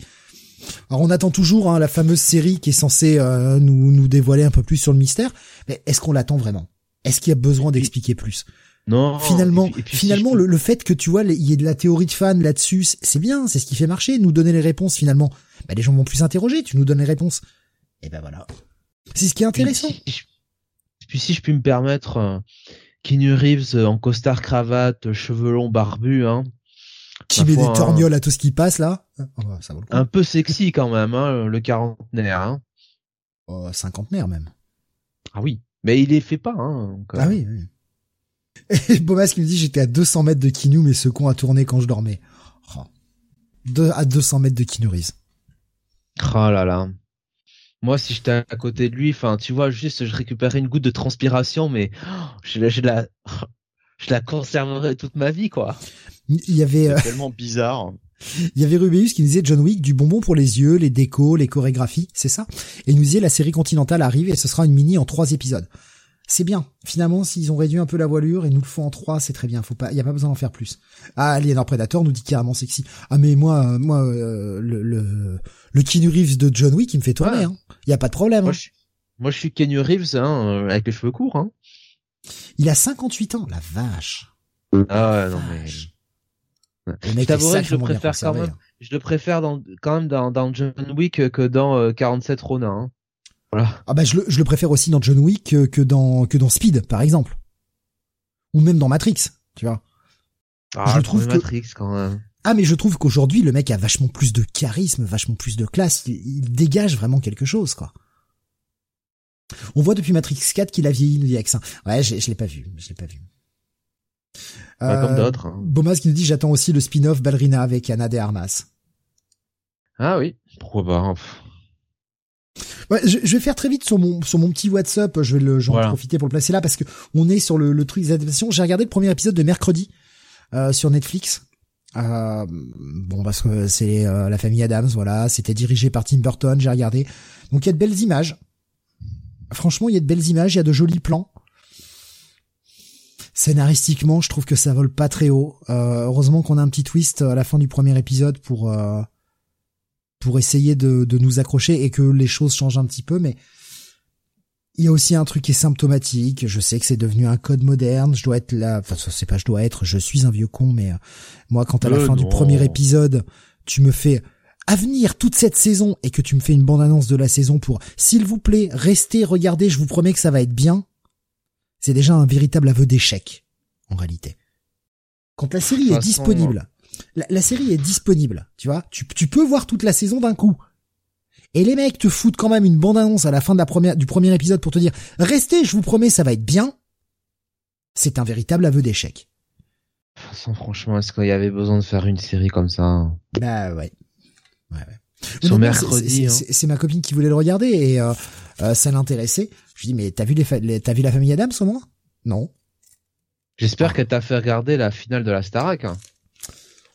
alors on attend toujours hein, la fameuse série qui est censée euh, nous nous dévoiler un peu plus sur le mystère mais est-ce qu'on l'attend vraiment? Est-ce qu'il y a besoin d'expliquer plus? Non. Finalement, finalement, le, fait que tu vois, il y ait de la théorie de fans là-dessus, c'est bien, c'est ce qui fait marcher, nous donner les réponses finalement. Bah, les gens vont plus s'interroger, tu nous donnes les réponses. Et ben voilà. C'est ce qui est intéressant. Puis si, je puis me permettre, euh, Keanu Reeves euh, en costard cravate, cheveux longs, barbu, hein. Qui met des hein. torgnoles à tout ce qui passe là. Oh, ça Un peu sexy quand même, hein, le quarantenaire. Hein. Oh, cinquantenaire même. Ah oui, mais il les fait pas. Hein, ah oui. oui. Et Bomas qui me dit j'étais à 200 mètres de Kinu mais ce con a tourné quand je dormais. Oh. De, à 200 mètres de Kinurise. Oh là là. Moi, si j'étais à côté de lui, enfin, tu vois, juste, je récupérais une goutte de transpiration, mais oh, je, je, la, je la [LAUGHS] conserverai toute ma vie, quoi. Il y avait euh, tellement bizarre. Il y avait Rubeus qui nous disait John Wick du bonbon pour les yeux, les décos, les chorégraphies, c'est ça? Et il nous disait la série Continentale arrive et ce sera une mini en trois épisodes c'est bien. Finalement, s'ils ont réduit un peu la voilure et nous le font en trois, c'est très bien. Faut pas, y a pas besoin d'en faire plus. Ah, Alienor Predator nous dit carrément sexy. Ah, mais moi, euh, moi, euh, le, le, le Keanu Reeves de John Wick, il me fait tourner. Hein. Y a pas de problème. Moi, hein. je, moi, je suis Keanu Reeves, hein, euh, avec les cheveux courts. Hein. Il a 58 ans, la vache. Ah ouais, non mais. Le mec je je le préfère quand même. Je le préfère dans, quand même dans, dans John Wick que dans 47 euh, Ronin. Hein. Voilà. Ah bah je le, je le préfère aussi dans John Wick que, que dans que dans Speed par exemple, ou même dans Matrix, tu vois. Ah, je trouve que... Matrix quand même. Ah mais je trouve qu'aujourd'hui le mec a vachement plus de charisme, vachement plus de classe, il, dégage vraiment quelque chose quoi. On voit depuis Matrix 4 qu'il a vieilli, nous dit Axin. Ouais, je, je l'ai pas vu, je l'ai pas vu. comme euh, d'autres. Hein. Bomas qui nous dit j'attends aussi le spin-off Ballerina avec Anna de Armas. Ah oui, pourquoi pas. Ouais, je, je, vais faire très vite sur mon sur mon petit WhatsApp. Je vais le j'en profiter pour le placer là parce que on est sur le, le truc des adaptations. J'ai regardé le premier épisode de mercredi euh, sur Netflix. Euh, bon parce que c'est euh, la famille Adams, voilà. C'était dirigé par Tim Burton. J'ai regardé. Donc il y a de belles images. Franchement, il y a de belles images. Il y a de jolis plans. Scénaristiquement, je trouve que ça vole pas très haut. Euh, heureusement qu'on a un petit twist à la fin du premier épisode pour euh, pour essayer de, de nous accrocher et que les choses changent un petit peu, mais il y a aussi un truc qui est symptomatique. Je sais que c'est devenu un code moderne. Je dois être là. Enfin, c'est pas je dois être. Je suis un vieux con, mais euh, moi, quand à la euh, fin du premier épisode, tu me fais avenir toute cette saison et que tu me fais une bande-annonce de la saison pour, s'il vous plaît, restez, regardez, je vous promets que ça va être bien. C'est déjà un véritable aveu d'échec, en réalité. Quand la série est disponible, la, série est disponible, tu vois. Tu, tu peux voir toute la saison d'un coup. Et les mecs te foutent quand même une bande-annonce à la fin de la première, du premier épisode pour te dire restez, je vous promets, ça va être bien. C'est un véritable aveu d'échec. Façon, franchement, est-ce qu'il y avait besoin de faire une série comme ça Bah ouais. ouais, ouais. Sur mercredi. Hein. C'est ma copine qui voulait le regarder et euh, euh, ça l'intéressait. Je lui dis mais t'as vu les, t'as vu la famille Adams au moins? Non. J'espère qu'elle t'a fait regarder la finale de la Starac. Hein.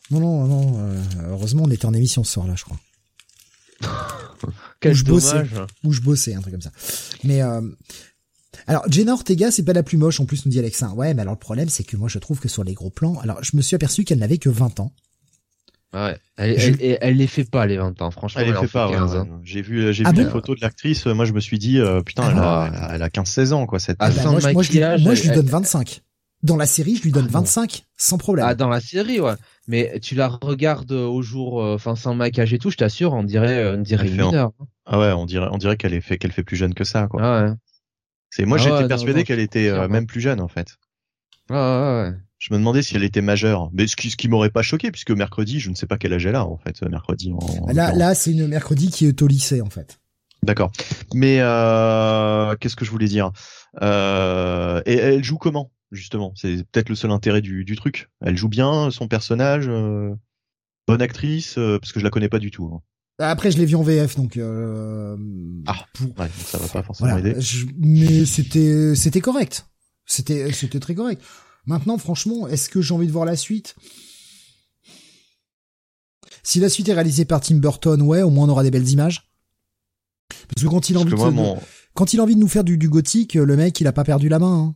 Non, non, non. Euh, heureusement, on était en émission ce soir-là, je crois. [LAUGHS] Quel où je bossais, où je bossais, un truc comme ça. Mais euh, alors Jenna Ortega, c'est pas la plus moche en plus, nous dit Alexa. Ouais, mais alors le problème, c'est que moi, je trouve que sur les gros plans, alors je me suis aperçu qu'elle n'avait que 20 ans. Ouais, elle, elle, les fait pas les 20 ans, franchement. Elle, les fait pas. J'ai vu, j'ai ah vu les photos de l'actrice. Moi, je me suis dit, euh, putain, elle, a, elle a 15-16 ans, quoi. Cette. Ah, bah, moi, moi, je, lui donne 25. Dans la série, je lui donne 25 sans problème. Ah, dans la série, ouais. Mais tu la regardes au jour, euh, enfin sans maquillage et tout, je t'assure, on dirait, euh, on dirait une mineure. Ah ouais, on dirait, on dirait qu'elle est fait, qu'elle fait plus jeune que ça, quoi. Ah ouais. C'est moi, ah j'étais persuadé qu'elle était euh, même plus jeune en fait. Ah ouais. Je me demandais si elle était majeure, mais ce qui, ce qui m'aurait pas choqué puisque mercredi, je ne sais pas quel âge elle a en fait, mercredi. En, là, là, c'est une mercredi qui est au lycée en fait. D'accord. Mais euh, qu'est-ce que je voulais dire? Euh, Et elle joue comment? Justement C'est peut-être le seul intérêt du, du, truc. Elle joue bien son personnage, euh, bonne actrice, euh, parce que je la connais pas du tout. Hein. Bah, après, je l'ai vu en VF, donc. Euh, ah, ouais, ça va pas forcément aider. mais c'était c'était correct. C'était c'était très correct. Maintenant, franchement, est-ce que j'ai envie de voir la suite? Si la suite est réalisée par Tim Burton, ouais, au moins on aura des belles images. Parce que quand il a envie, de, quand il a envie de nous faire du, du gothique, le mec, il a pas perdu la main. Hein.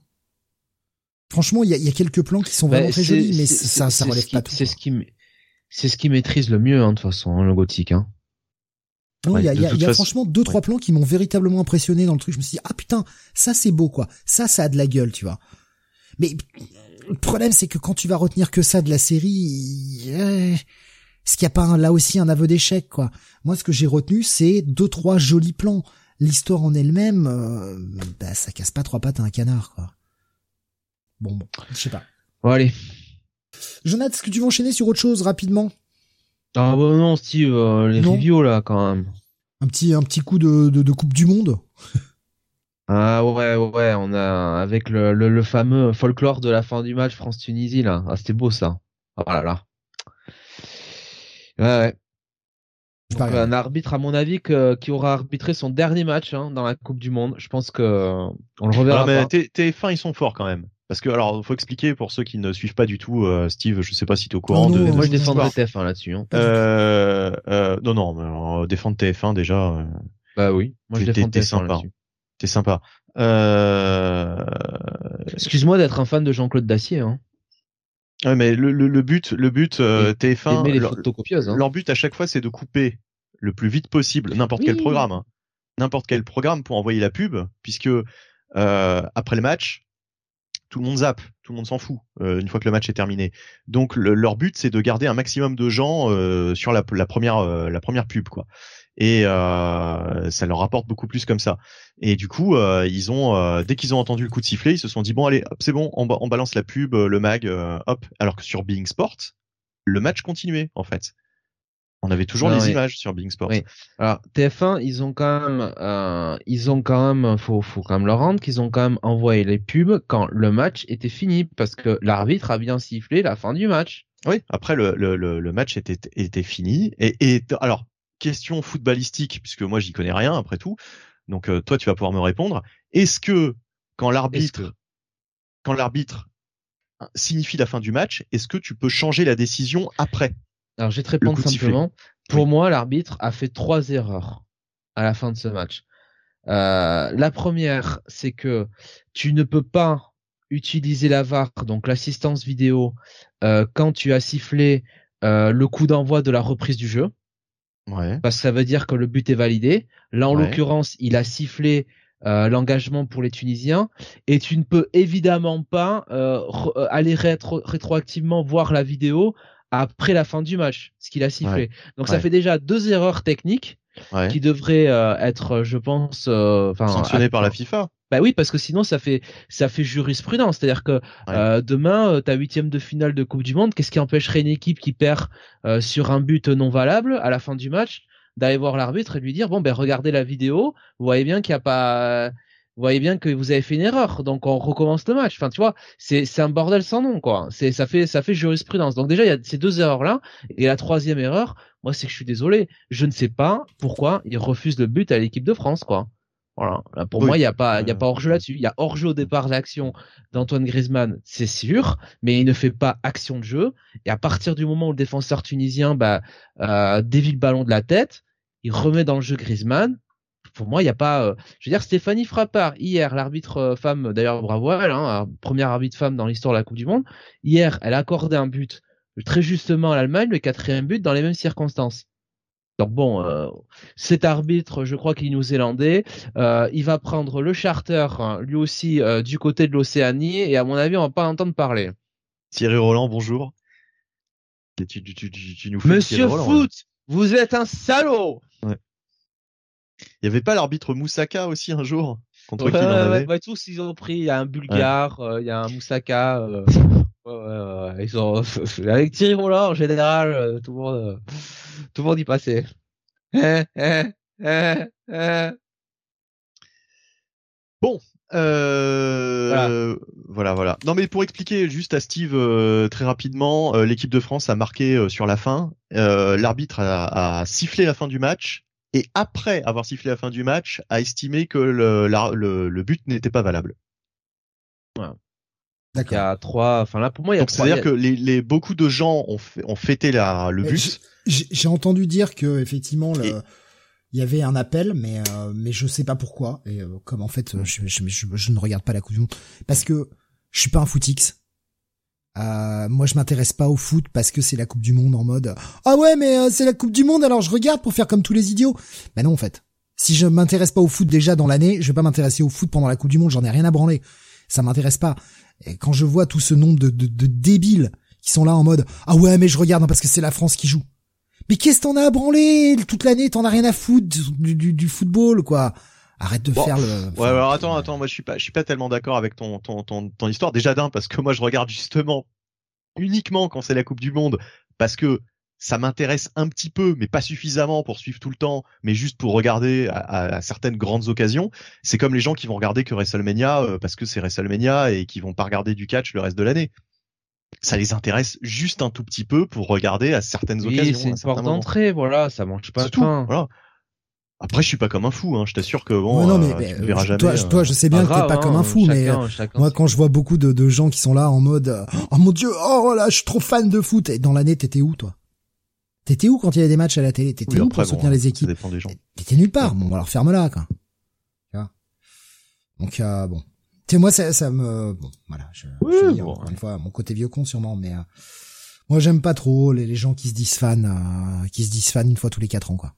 Franchement, il y a, y a, quelques plans qui sont vraiment très jolis, mais ça, ça relève pas tout. C'est ce qui, c'est ce qui maîtrise le mieux, hein, de toute façon, hein, le gothique. Hein. Non, il y a, y a, y a franchement deux trois plans qui m'ont véritablement impressionné dans le truc. Je me suis dit ah putain, ça c'est beau quoi. Ça, ça a de la gueule, tu vois. Mais le problème c'est que quand tu vas retenir que ça de la série, euh, est-ce qu'il y a pas là aussi un aveu d'échec quoi? Moi, ce que j'ai retenu, c'est deux trois jolis plans. L'histoire en elle-même, euh, bah, ça casse pas trois pattes à un canard quoi. Bon, bon, je sais pas. Bon, allez. Jonathan, est-ce que tu veux enchaîner sur autre chose rapidement? Ah bah non, Steve, euh, les reviews là quand même. Un petit, un petit coup de, de, Coupe du Monde? Ah ouais, ouais, on a avec le, le, fameux folklore de la fin du match France-Tunisie là. Ah c'était beau ça. Oh là là. Ouais, ouais. un arbitre, à mon avis, que, qui aura arbitré son dernier match hein, dans la Coupe du Monde. Je pense que on le reverra. Ah, mais tes fins, ils sont forts quand même. Parce que alors, faut expliquer pour ceux qui ne suivent pas du tout, euh, Steve, je sais pas si tu es au courant de, Moi, je défendrai TF1 là-dessus. Hein. Euh, euh, non, non, mais alors, défendre TF1 déjà. Euh, bah oui, moi je défends TF1 là-dessus. T'es sympa. Euh... Excuse-moi d'être un fan de Jean-Claude Dacier. Hein. Ouais, mais le, le, le but, le but euh, TF1, les leur, hein. leur but à chaque fois, c'est de couper le plus vite possible n'importe quel programme, hein. n'importe quel programme pour envoyer la pub, puisque après le match, tout le monde zappe, tout le monde s'en fout euh, une fois que le match est terminé. Donc leur but c'est de garder un maximum de gens euh, sur la, première euh, la première pub quoi. Et ça leur rapporte beaucoup plus comme ça. Et du coup ils ont dès qu'ils ont entendu le coup de sifflet ils se sont dit bon allez c'est bon on, on, balance la pub le mag hop alors que sur Being Sport le match continuait en fait. On avait toujours les images sur Bing Sports. Alors TF1, ils ont quand même, euh, ils ont quand même, faut, faut quand même leur rendre qu'ils ont quand même envoyé les pubs quand le match était fini, parce que l'arbitre a bien sifflé la fin du match. Oui, après le, le, le, match était, était fini. Et, et alors question footballistique, puisque moi j'y connais rien après tout. Donc euh, toi tu vas pouvoir me répondre. Est-ce que quand l'arbitre, quand l'arbitre signifie la fin du match, est-ce que tu peux changer la décision après? Alors, je vais te répondre simplement. Pour moi, l'arbitre a fait trois erreurs à la fin de ce match. Euh, la première, c'est que tu ne peux pas utiliser la VAR, donc l'assistance vidéo, euh, quand tu as sifflé euh, le coup d'envoi de la reprise du jeu. Ouais. Parce que ça veut dire que le but est validé. Là, en l'occurrence, il a sifflé euh, l'engagement pour les Tunisiens et tu ne peux évidemment pas euh, aller rétroactivement voir la vidéo après la fin du match, ce qu'il a sifflé. Donc ça fait déjà deux erreurs techniques qui devraient euh, être, je pense, euh, sanctionnées par la FIFA. Bah oui, parce que sinon ça fait ça fait jurisprudence, c'est-à-dire que euh, demain euh, ta huitième de finale de Coupe du Monde, qu'est-ce qui empêcherait une équipe qui perd sur un but non valable à la fin du match d'aller voir l'arbitre et lui dire bon ben regardez la vidéo, vous voyez bien qu'il n'y a pas vous voyez bien que vous avez fait une erreur, donc on recommence le match. Enfin, tu vois, c'est c'est un bordel sans nom, quoi. C'est ça fait ça fait jurisprudence. Donc déjà il y a ces deux erreurs là, et la troisième erreur, moi c'est que je suis désolé, je ne sais pas pourquoi il refuse le but à l'équipe de France, quoi. Voilà. pour moi, il n'y a pas, il y a pas hors-jeu là-dessus. Il y a hors-jeu au départ l'action d'Antoine Griezmann, c'est sûr, mais il ne fait pas action de jeu. Et à partir du moment où le défenseur tunisien, bah, euh, dévie le ballon de la tête, il remet dans le jeu Griezmann pour moi, il n'y a pas. Euh, je veux dire, Stéphanie Frappard, hier, l'arbitre euh, femme, d'ailleurs, bravo à elle, hein, première arbitre femme dans l'histoire de la Coupe du Monde. Hier, elle a accordé un but très justement à l'Allemagne, le quatrième but dans les mêmes circonstances. Donc bon, euh, cet arbitre, je crois qu'il est néo-zélandais, il va prendre le charter, hein, lui aussi, du côté de l'Océanie, et à mon avis, on va pas entendre parler. Thierry Roland, bonjour. Tu, nous Monsieur Foot, vous êtes un salaud il y avait pas l'arbitre Moussaka aussi un jour contre ouais, qui ouais, ouais, tous ils ont pris. Il y a un Bulgare, euh, il y a un Moussaka. Euh, [LAUGHS] ouais, ils sont [LAUGHS] avec Thierry Roland en général, euh, tout le monde, tout le monde y passait. Eh, eh, eh, bon, euh, voilà. voilà. Non mais pour expliquer juste à Steve très rapidement, l'équipe de France a marqué sur la fin. L'arbitre a, a, sifflé la fin du match et après avoir sifflé la fin du match, a estimé que le, le, but n'était pas valable. D'accord. Il y a trois. Enfin là, pour moi, il y a. Donc c'est-à-dire que les, les, beaucoup de gens ont, fait, ont fêté la, le but. J'ai entendu dire que effectivement le. Il y avait un appel, mais euh, mais je sais pas pourquoi. Et euh, comme en fait, je, je, je, ne regarde pas la coupe parce que je suis pas un footix. Euh, moi, je m'intéresse pas au foot parce que c'est la Coupe du Monde en mode ah ouais, mais euh, c'est la Coupe du Monde, alors je regarde pour faire comme tous les idiots. Ben non, en fait. Si je m'intéresse pas au foot déjà dans l'année, je vais pas m'intéresser au foot pendant la Coupe du Monde. J'en ai rien à branler. Ça m'intéresse pas. Et quand je vois tout ce nombre de, débiles qui sont là en mode ah ouais, mais je regarde parce que c'est la France qui joue. Mais qu'est-ce t'en as à branler? Toute l'année T'en as rien à foutre du, du, du football, quoi. Arrête de faire le. ouais, alors attends, attends, moi je suis pas, je suis pas tellement d'accord avec ton, ton, ton, ton histoire. Déjà d'un, parce que moi je regarde justement uniquement quand c'est la Coupe du Monde, parce que ça m'intéresse un petit peu, mais pas suffisamment pour suivre tout le temps, mais juste pour regarder à, certaines grandes occasions. C'est comme les gens qui vont regarder que WrestleMania euh, parce que c'est WrestleMania et qui vont pas regarder du catch le reste de l'année. Ça les intéresse juste un tout petit peu pour regarder à certaines oui, occasions. C'est une porte d'entrée, voilà, ça mange pas de pain. Voilà. Après, je suis pas comme un fou. Hein. Je t'assure que bon, non, mais, euh, verras jamais. Toi, euh, toi, je sais bien que t'es pas hein, comme un fou, mais euh, moi, quand je vois beaucoup de, de, gens qui sont là en mode, oh mon dieu, oh là, je suis trop fan de foot. Et dans l'année, t'étais où, toi? T'étais où quand il y avait des matchs à la télé? T'étais où pour soutenir les équipes? T'étais nulle part. Bon, alors ferme-la, quoi. Donc euh, bon, tu sais moi ça, ça me, bon, voilà, je, je encore une fois mon côté vieux con sûrement, mais moi j'aime pas trop les, les, gens qui se disent fans, qui se disent fans une fois tous les quatre ans, quoi.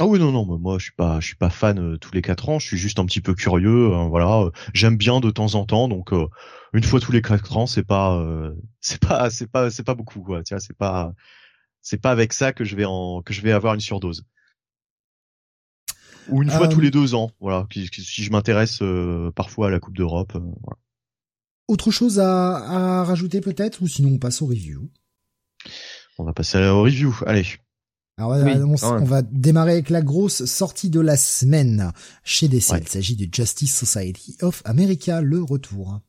Ah oui non non moi je suis pas je suis pas fan euh, tous les quatre ans je suis juste un petit peu curieux euh, voilà j'aime bien de temps en temps donc une fois tous les quatre ans c'est pas [LAUGHS] c'est pas c'est pas c'est pas beaucoup quoi tu vois c'est pas c'est pas avec ça que je vais en que je vais avoir une surdose ou une fois tous les deux ans voilà si je m'intéresse parfois à la Coupe d'Europe voilà. Autre chose à, à rajouter peut-être? Ou sinon on passe au review. On va passer au review. Allez. Alors, on, va démarrer avec la grosse sortie de la semaine chez DC. Il s'agit du Justice Society of America, le retour.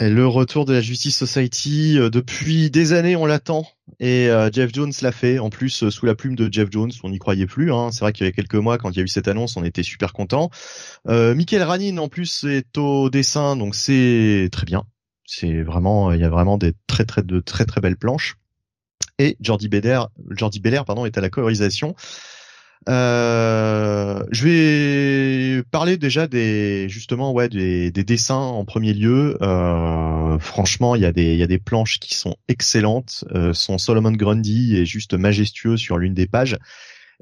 Et le retour de la Justice Society, euh, depuis des années on l'attend et euh, Jeff Jones l'a fait. En plus euh, sous la plume de Jeff Jones, on n'y croyait plus. Hein. C'est vrai qu'il y a quelques mois quand il y a eu cette annonce, on était super content. Euh, Michael Ranin en plus est au dessin, donc c'est très bien. C'est vraiment, il y a vraiment des très très de très très belles planches et Jordi Beller, Jordi Beller pardon, est à la colorisation. Euh, je vais parler déjà des justement ouais des, des dessins en premier lieu. Euh, franchement, il y a des il y a des planches qui sont excellentes. Euh, son Solomon Grundy est juste majestueux sur l'une des pages.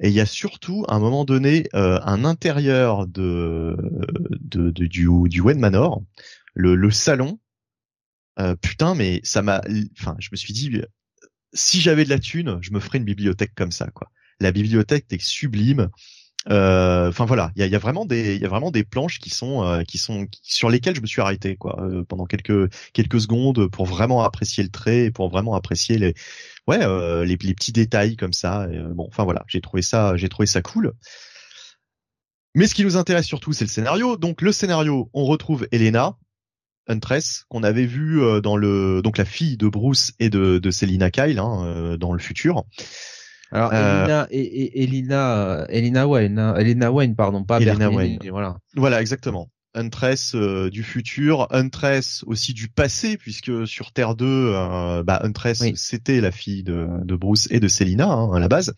Et il y a surtout à un moment donné euh, un intérieur de, de, de, du du Wayne Manor, le, le salon. Euh, putain, mais ça m'a. Enfin, je me suis dit si j'avais de la thune, je me ferais une bibliothèque comme ça, quoi. La bibliothèque est sublime. Euh, enfin voilà, il y a, vraiment des, il y a vraiment des planches qui sont, euh, qui sont sur lesquelles je me suis arrêté quoi, euh, pendant quelques quelques secondes pour vraiment apprécier le trait, et pour vraiment apprécier les, ouais, les, les, petits détails comme ça. bon, enfin voilà, j'ai trouvé ça, j'ai trouvé ça cool. Mais ce qui nous intéresse surtout, c'est le scénario. Donc le scénario, on retrouve Elena, Huntress qu'on avait vu euh, dans le donc la fille de Bruce et de, de Selina Kyle hein, euh, dans le futur. Alors euh, Elina, et, Elina, Elina Wayne, hein, Elina Wayne, pardon, pas Elina Wayne. Voilà. Voilà, exactement. Huntress du futur, Huntress aussi du passé, puisque sur Terre 2, bah, Huntress c'était la fille de, de, Bruce et de Selina hein, à la base.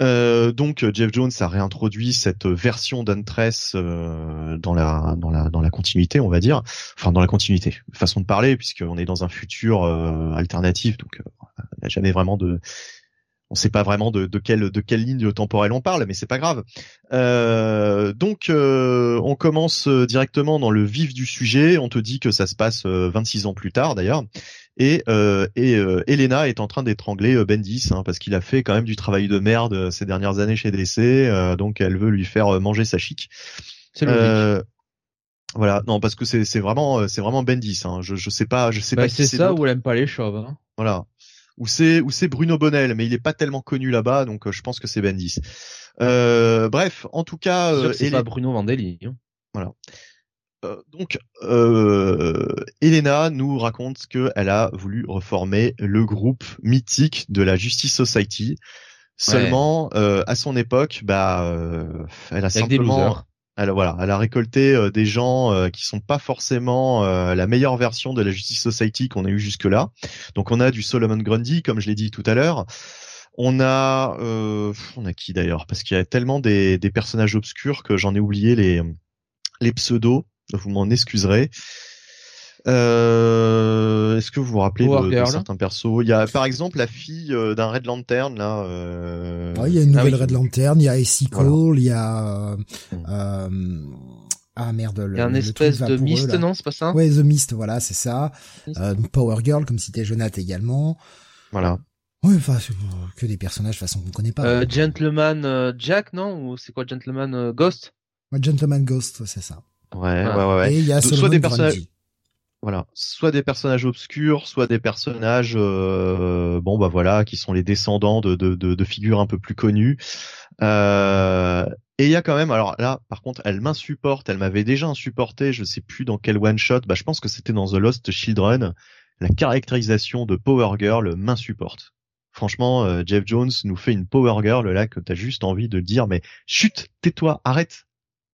Euh, donc Jeff Jones a réintroduit cette version d'Untress euh, dans la dans la dans la continuité, on va dire, enfin dans la continuité, façon de parler, puisqu'on est dans un futur euh, alternatif, donc il n'y a jamais vraiment de on sait pas vraiment de, de, quelle de quelle ligne temporelle on parle, mais c'est pas grave. Euh, donc on commence directement dans le vif du sujet. On te dit que ça se passe 26 ans plus tard d'ailleurs, et, euh, et euh, Elena est en train d'étrangler euh, Bendis hein, parce qu'il a fait quand même du travail de merde euh, ces dernières années chez DC, donc elle veut lui faire manger sa chic. C'est voilà, non parce que c'est c'est vraiment c'est vraiment Bendis. Hein. Je je sais pas, je sais bah, pas. C'est ça ou elle aime pas les chauves. Hein. Voilà. Ou c'est ou c'est Bruno Bonnel, mais il est pas tellement connu là-bas, donc je pense que c'est Bendis. bref, en tout cas, c'est pas Bruno Vandelli. Hein. Voilà. Euh, donc, euh, Elena nous raconte qu'elle a voulu reformer le groupe mythique de la Justice Society. Seulement, euh, à son époque, bah, euh, elle a simplement, elle, voilà, elle a récolté euh, des gens qui sont pas forcément la meilleure version de la Justice Society qu'on a eu jusque là. Donc, on a du Solomon Grundy, comme je l'ai dit tout à l'heure. On a, on a qui d'ailleurs? Parce qu'il y a tellement des, des personnages obscurs que j'en ai oublié les les pseudos vous m'en excuserez. Euh, Est-ce que vous vous rappelez de, certains persos? Il y a par exemple la fille euh, d'un Red Lantern là. Euh... il y a une nouvelle ah Red Lantern, il y a Essie Cole, il y a euh, ah merde le. Il y a un espèce de Mist, non c'est pas ça? Ouais, The Mist, voilà, c'est ça. Euh, Power Girl comme c'était Jonathan également. Voilà. Oui, enfin que des personnages de façon qu'on connaît pas. Gentleman Jack, non? Ou c'est quoi Gentleman Ghost? Gentleman Ghost, c'est ça. Ouais, ouais, ouais, Et il y a soit des personnages. Voilà, soit des personnages obscurs, soit des personnages, euh, bon bah voilà, qui sont les descendants de, de, de, de figures un peu plus connues. Euh, et il y a quand même, alors là, par contre, elle m'insupporte. Elle m'avait déjà insupporté. Je sais plus dans quel one shot. Bah, je pense que c'était dans The Lost Children. La caractérisation de Power Girl m'insupporte. Franchement, euh, Jeff Jones nous fait une Power Girl là que t'as juste envie de dire, mais chut, tais-toi, arrête,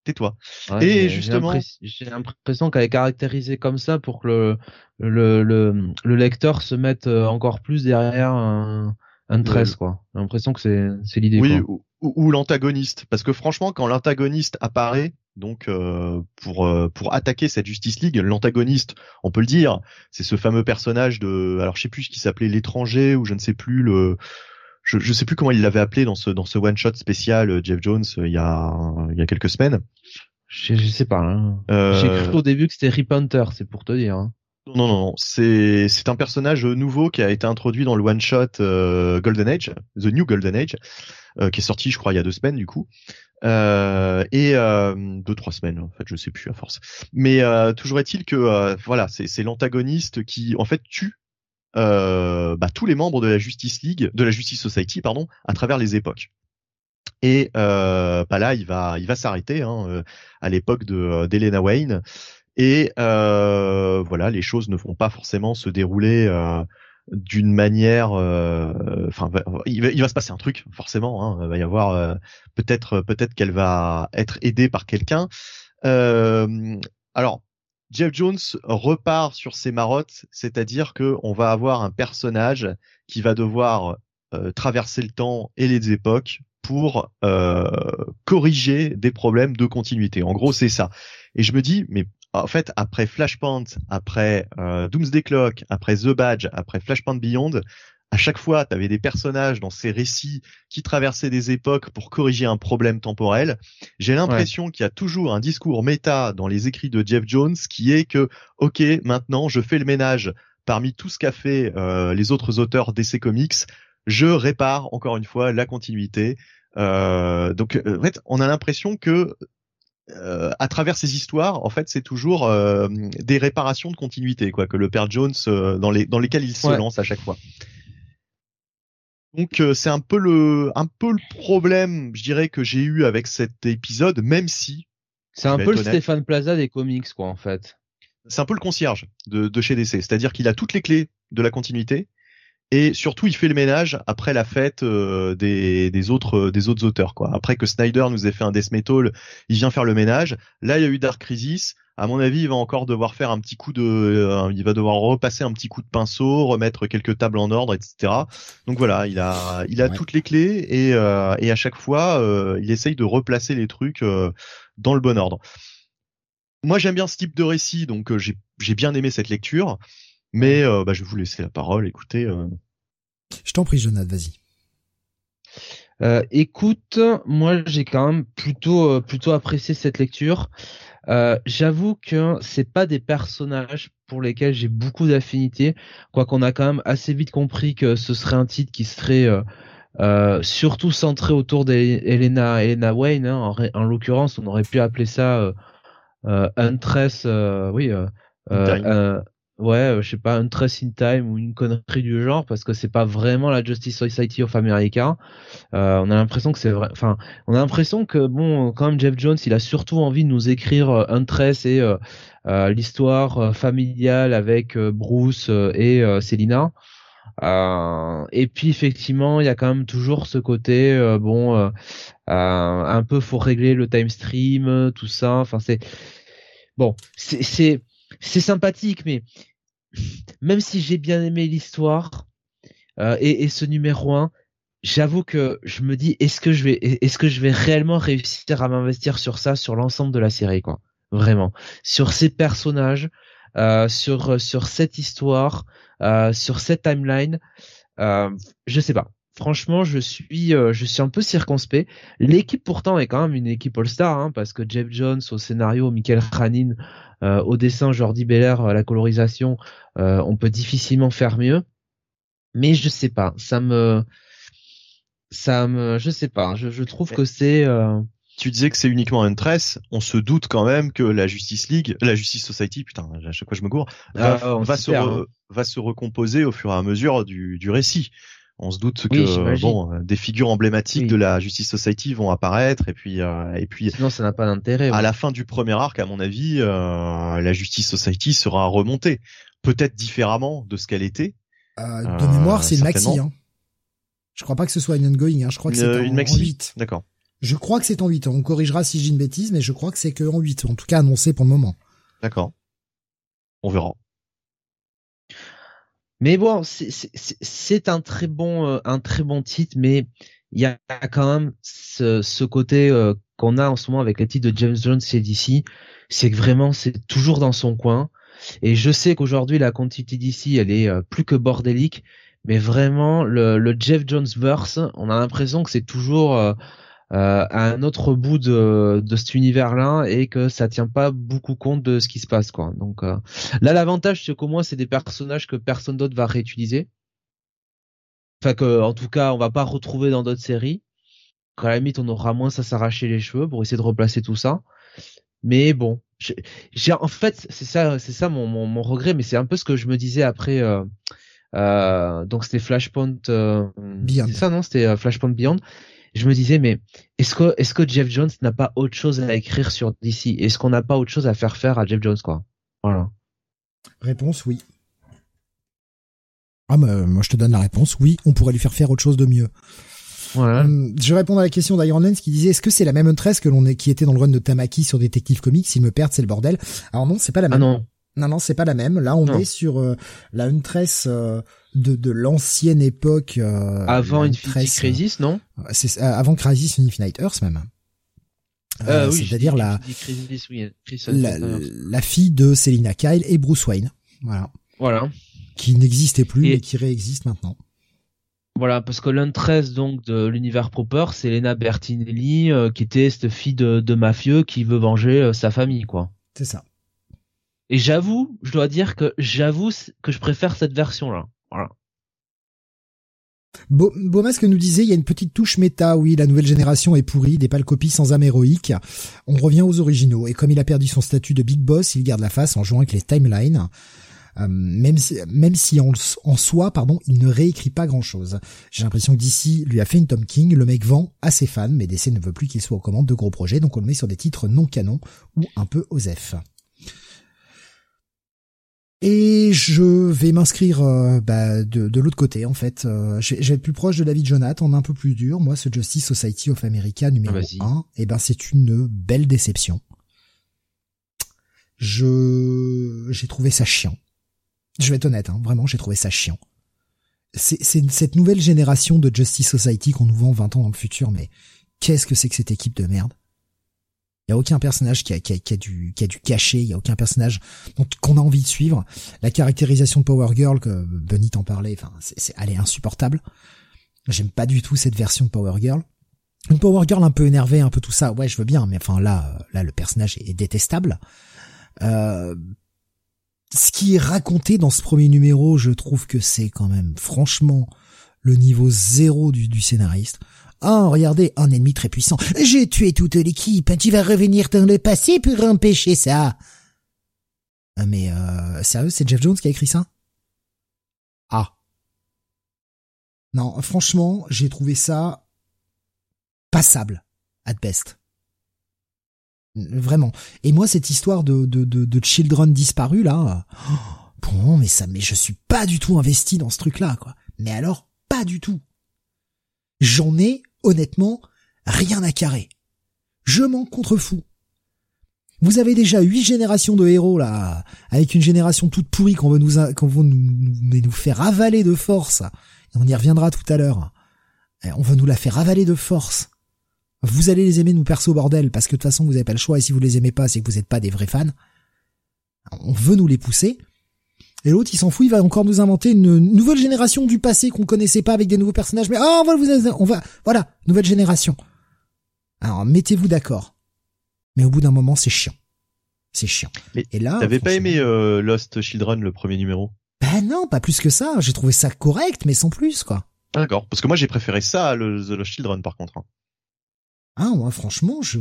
tais-toi. et justement, j'ai l'impression qu'elle est caractérisée comme ça pour que le, le, le, le lecteur se mette euh, encore plus derrière un, un tresse, quoi. J'ai l'impression que c'est, c'est l'idée. Oui, ou, ou, l'antagoniste, parce que franchement, quand l'antagoniste apparaît, donc euh, pour euh, pour attaquer cette Justice League, l'antagoniste, on peut le dire, c'est ce fameux personnage de, alors je sais plus ce qui s'appelait l'étranger ou je ne sais plus le je, je sais plus comment il l'avait appelé dans ce dans ce one shot spécial Jeff Jones il y a il y a quelques semaines. Je, je sais pas. Hein. J'ai cru au début que c'était Rip Hunter, c'est pour te dire. Hein. Non, non, non. C'est c'est un personnage nouveau qui a été introduit dans le one shot Golden Age, The New Golden Age, qui est sorti, je crois, il y a deux semaines du coup. Euh, et euh, deux trois semaines en fait je sais plus à force mais euh, toujours est-il que euh, voilà c'est c'est l'antagoniste qui en fait tue euh, bah, tous les membres de la Justice League de la Justice Society pardon à travers les époques et bah là il va il va s'arrêter hein, à l'époque de d'Elena Wayne et voilà les choses ne vont pas forcément se dérouler d'une manière, euh, enfin, il, va, il, va, se passer un truc forcément. Hein, il va y avoir euh, peut-être, peut-être qu'elle va être aidée par quelqu'un. Euh, alors, Jeff Jones repart sur ses marottes, c'est-à-dire que on va avoir un personnage qui va devoir traverser le temps et les époques pour corriger des problèmes de continuité. En gros, c'est ça. Et je me dis, mais en fait, après Flashpoint, après euh, Doomsday Clock, après The Badge, après Flashpoint Beyond, à chaque fois, tu avais des personnages dans ces récits qui traversaient des époques pour corriger un problème temporel. J'ai l'impression qu'il y a toujours un discours méta dans les écrits de Jeff Jones qui est que, ok, maintenant, je fais le ménage parmi tout ce qu'a fait euh, les autres auteurs d'essais comics. Je répare encore une fois la continuité. Euh, donc, en fait, on a l'impression que euh, à travers ces histoires, en fait, c'est toujours euh, des réparations de continuité, quoi, que le père Jones euh, dans les dans lesquels il se lance à chaque fois. Donc c'est un peu le un peu le problème, je dirais que j'ai eu avec cet épisode, même si c'est un peu le Stéphane Plaza des comics, quoi, en fait. C'est un peu le concierge de, de chez DC, c'est-à-dire qu'il a toutes les clés de la continuité, et surtout il fait le ménage après la fête euh, des, des, autres des autres auteurs quoi. Après que Snyder nous ait fait un Death Metal, il vient faire le ménage. Là il y a eu Dark Crisis. À mon avis, il va encore devoir faire un petit coup de, euh, il va devoir repasser un petit coup de pinceau, remettre quelques tables en ordre, etc. Donc voilà, il a, il a toutes les clés et, euh, et à chaque fois, il essaye de replacer les trucs dans le bon ordre. Moi, j'aime bien ce type de récit, donc j'ai bien aimé cette lecture. Mais euh, bah, je vais vous laisser la parole. Écoutez. Euh. Je t'en prie, Jonathan, vas-y. Euh, écoute, moi j'ai quand même plutôt plutôt apprécié cette lecture. J'avoue que c'est pas des personnages pour lesquels j'ai beaucoup d'affinité, quoiqu'on a quand même assez vite compris que ce serait un titre qui serait surtout centré autour d'Elena Elena Wayne. Hein. En, en l'occurrence, on aurait pu appeler ça Huntress, oui, ouais, euh, je sais pas, un Trace in Time ou une connerie du genre, parce que c'est pas vraiment la Justice Society of America. Euh, on a l'impression que c'est vrai, enfin, on a l'impression que bon, quand même Jeff Jones, il a surtout envie de nous écrire euh, un Trace et l'histoire familiale avec Bruce et Selina. et puis effectivement, il y a quand même toujours ce côté, bon, un peu faut régler le time stream, tout ça. Enfin, c'est bon, c'est c'est sympathique, mais même si j'ai bien aimé l'histoire euh, et, ce numéro 1, j'avoue que je me dis est-ce que je vais est-ce que je vais réellement réussir à m'investir sur ça sur l'ensemble de la série quoi. Vraiment. Sur ces personnages euh, sur sur cette histoire euh, sur cette timeline je sais pas franchement, je suis, euh, je suis un peu circonspect. L'équipe pourtant est quand même une équipe All-Star, hein, parce que Jeff Jones au scénario, Michael Khanin euh, au dessin, Jordi Belair à la colorisation, euh, on peut difficilement faire mieux. Mais je sais pas, ça me, ça me, je sais pas, je, trouve que c'est. Tu disais que c'est uniquement un tresse. On se doute quand même que la Justice League, la Justice Society, putain, à chaque fois je me gourre, va, ah, se, hein. va se recomposer au fur et à mesure du, du récit on se doute que bon, euh, des figures emblématiques de la Justice Society vont apparaître et puis euh, et puis sinon ça n'a pas d'intérêt. À la fin du premier arc, à mon avis, euh, la Justice Society sera remontée, peut-être différemment de ce qu'elle était. de mémoire, c'est une maxi. Hein. Je crois pas que ce soit une ongoing. Hein. Je crois que c'est en, une maxi. 8. D'accord. Je crois que c'est en 8. On corrigera si j'ai une bêtise, mais je crois que c'est que en 8. En tout cas annoncé pour le moment. D'accord. On verra. Mais bon, c'est un très bon, euh, un très bon titre, mais il y a quand même ce, ce côté euh, qu'on a en ce moment avec les titres de James Jones chez DC, c'est que vraiment c'est toujours dans son coin. Et je sais qu'aujourd'hui la continuité d'ici, elle est plus que bordélique, mais vraiment le, le Jeff Jones verse, on a l'impression que c'est toujours euh, à un autre bout de, de cet univers-là et que ça tient pas beaucoup compte de ce qui se passe quoi. Donc euh, là l'avantage c'est qu'au moins c'est des personnages que personne d'autre va réutiliser. Enfin que en tout cas on va pas retrouver dans d'autres séries. À la limite on aura moins à s'arracher les cheveux pour essayer de replacer tout ça. Mais bon, j'ai en fait c'est ça c'est ça mon, mon, mon, regret mais c'est un peu ce que je me disais après euh, euh, donc c'était Flashpoint euh, Beyond. C'est ça non? C'était Flashpoint Beyond je me disais, mais est-ce que, est-ce que Jeff Jones n'a pas autre chose à écrire sur DC Est-ce qu'on n'a pas autre chose à faire faire à Jeff Jones, quoi? Voilà. Réponse oui. Ah, bah, moi je te donne la réponse. Oui, on pourrait lui faire faire autre chose de mieux. Voilà. Hum, je réponds à la question d'Iron Lens qui disait est-ce que c'est la même Huntress que l'on est qui était dans le run de Tamaki sur Detective Comics? S'ils me perdent, c'est le bordel. Alors non, c'est pas la ah même. Ah non. Non, non, c'est pas la même. Là, on est sur euh, la Huntress euh, de, de l'ancienne époque. Euh, avant Infinite Crisis, non C'est avant Crisis Infinite Earth même. Euh, oui, C'est-à-dire la, la, la fille de Selina Kyle et Bruce Wayne. Voilà. Voilà. Qui n'existait plus et... mais qui réexiste maintenant. Voilà, parce que l'Huntress donc de l'univers proper, c'est Lena Bertinelli, qui était cette fille de, de mafieux qui veut venger sa famille, quoi. C'est ça. Et j'avoue, je dois dire que j'avoue que je préfère cette version-là. Voilà. Beau, Beaumasque nous disait, il y a une petite touche méta, oui, la nouvelle génération est pourrie, des pâles copies sans âme héroïque. On revient aux originaux, et comme il a perdu son statut de big boss, il garde la face en jouant avec les timelines. Euh, même si, en, en, soi, pardon, il ne réécrit pas grand chose. J'ai l'impression que d'ici lui a fait une Tom King, le mec vend à ses fans, mais DC ne veut plus qu'il soit aux commandes de gros projets, donc on le met sur des titres non canons ou un peu osef. Et je vais m'inscrire euh, bah, de, de l'autre côté en fait. Euh, je vais être plus proche de David Jonathan, un peu plus dur. Moi, ce Justice Society of America numéro 1, et eh ben c'est une belle déception. Je j'ai trouvé ça chiant. Je vais être honnête, hein, vraiment, j'ai trouvé ça chiant. C'est cette nouvelle génération de Justice Society qu'on nous vend 20 ans dans le futur, mais qu'est-ce que c'est que cette équipe de merde? Il y a aucun personnage qui a, qui a, qui du qui a du cachet. Il y a aucun personnage qu'on a envie de suivre. La caractérisation de Power Girl que Bunny t'en parlait, enfin, c'est, elle est insupportable. J'aime pas du tout cette version de Power Girl. Une Power Girl un peu énervée, un peu tout ça. Ouais, je veux bien, mais enfin là, là, le personnage est détestable. Euh, ce qui est raconté dans ce premier numéro, je trouve que c'est quand même franchement le niveau zéro du scénariste. Oh, regardez, un ennemi très puissant. J'ai tué toute l'équipe. Tu vas revenir dans le passé pour empêcher ça. Ah, mais euh, sérieux, c'est Jeff Jones qui a écrit ça? Ah. Non, franchement, j'ai trouvé ça passable, at best. Vraiment. Et moi, cette histoire de, de, de, de Children disparu, là, [GASPS] bon, mais ça, mais je suis pas du tout investi dans ce truc-là, quoi. Mais alors, pas du tout. J'en ai honnêtement, rien à carrer. Je m'en contrefous. Vous avez déjà huit générations de héros là, avec une génération toute pourrie qu'on veut nous qu'on veut nous, faire avaler de force. Et on y reviendra tout à l'heure. On veut nous la faire avaler de force. Vous allez les aimer nous perso bordel parce que de toute façon vous n'avez pas le choix et si vous les aimez pas c'est que vous n'êtes pas des vrais fans. On veut nous les pousser. Et l'autre, il s'en fout, il va encore nous inventer une nouvelle génération du passé qu'on connaissait pas avec des nouveaux personnages. Mais oh, on va vous, on va, voilà, nouvelle génération. Alors mettez-vous d'accord. Mais au bout d'un moment, c'est chiant. C'est chiant. Mais et là, t'avais pas aimé euh, Lost Children le premier numéro? Ben non, pas plus que ça. J'ai trouvé ça correct, mais sans plus, quoi. D'accord. Parce que moi, j'ai préféré ça à le, The Lost Children, par contre. Hein. Ah, moi, franchement, je,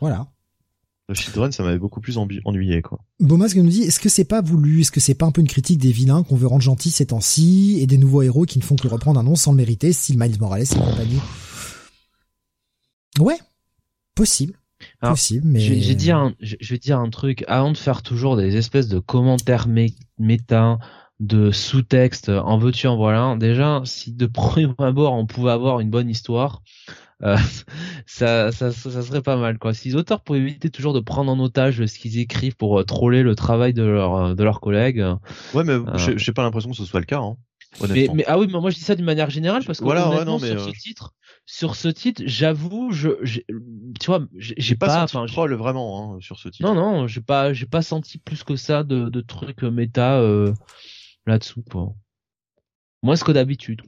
voilà. Le Children, ça m'avait beaucoup plus ennuyé, quoi. Beaumasque nous dit, est-ce que c'est pas voulu, est-ce que c'est pas un peu une critique des vilains qu'on veut rendre gentils ces temps-ci et des nouveaux héros qui ne font que reprendre un nom sans le mériter, style Miles Morales et compagnie? Ouais. Possible. possible, mais. Je, vais dire un, je, vais dire un truc. Avant de faire toujours des espèces de commentaires méta, de sous-texte, en veux-tu, en voilà. Déjà, si de [LAUGHS] premier abord on pouvait avoir une bonne histoire, euh, [LAUGHS] ça, ça, ça, serait pas mal quoi. Si les auteurs pouvaient éviter toujours de prendre en otage ce qu'ils écrivent pour euh, troller le travail de, leur, de leurs collègues. Ouais, mais j'ai pas l'impression que ce soit le cas. Hein. Mais, mais, ah oui, mais moi je dis ça d'une manière générale parce que voilà, sur ce titre, sur ce titre, j'avoue, je, tu vois, j'ai pas, pas senti troll vraiment hein, sur ce titre. Non, non, j'ai pas, j'ai pas senti plus que ça de, de trucs méta euh, là-dessous, quoi. Moins que d'habitude.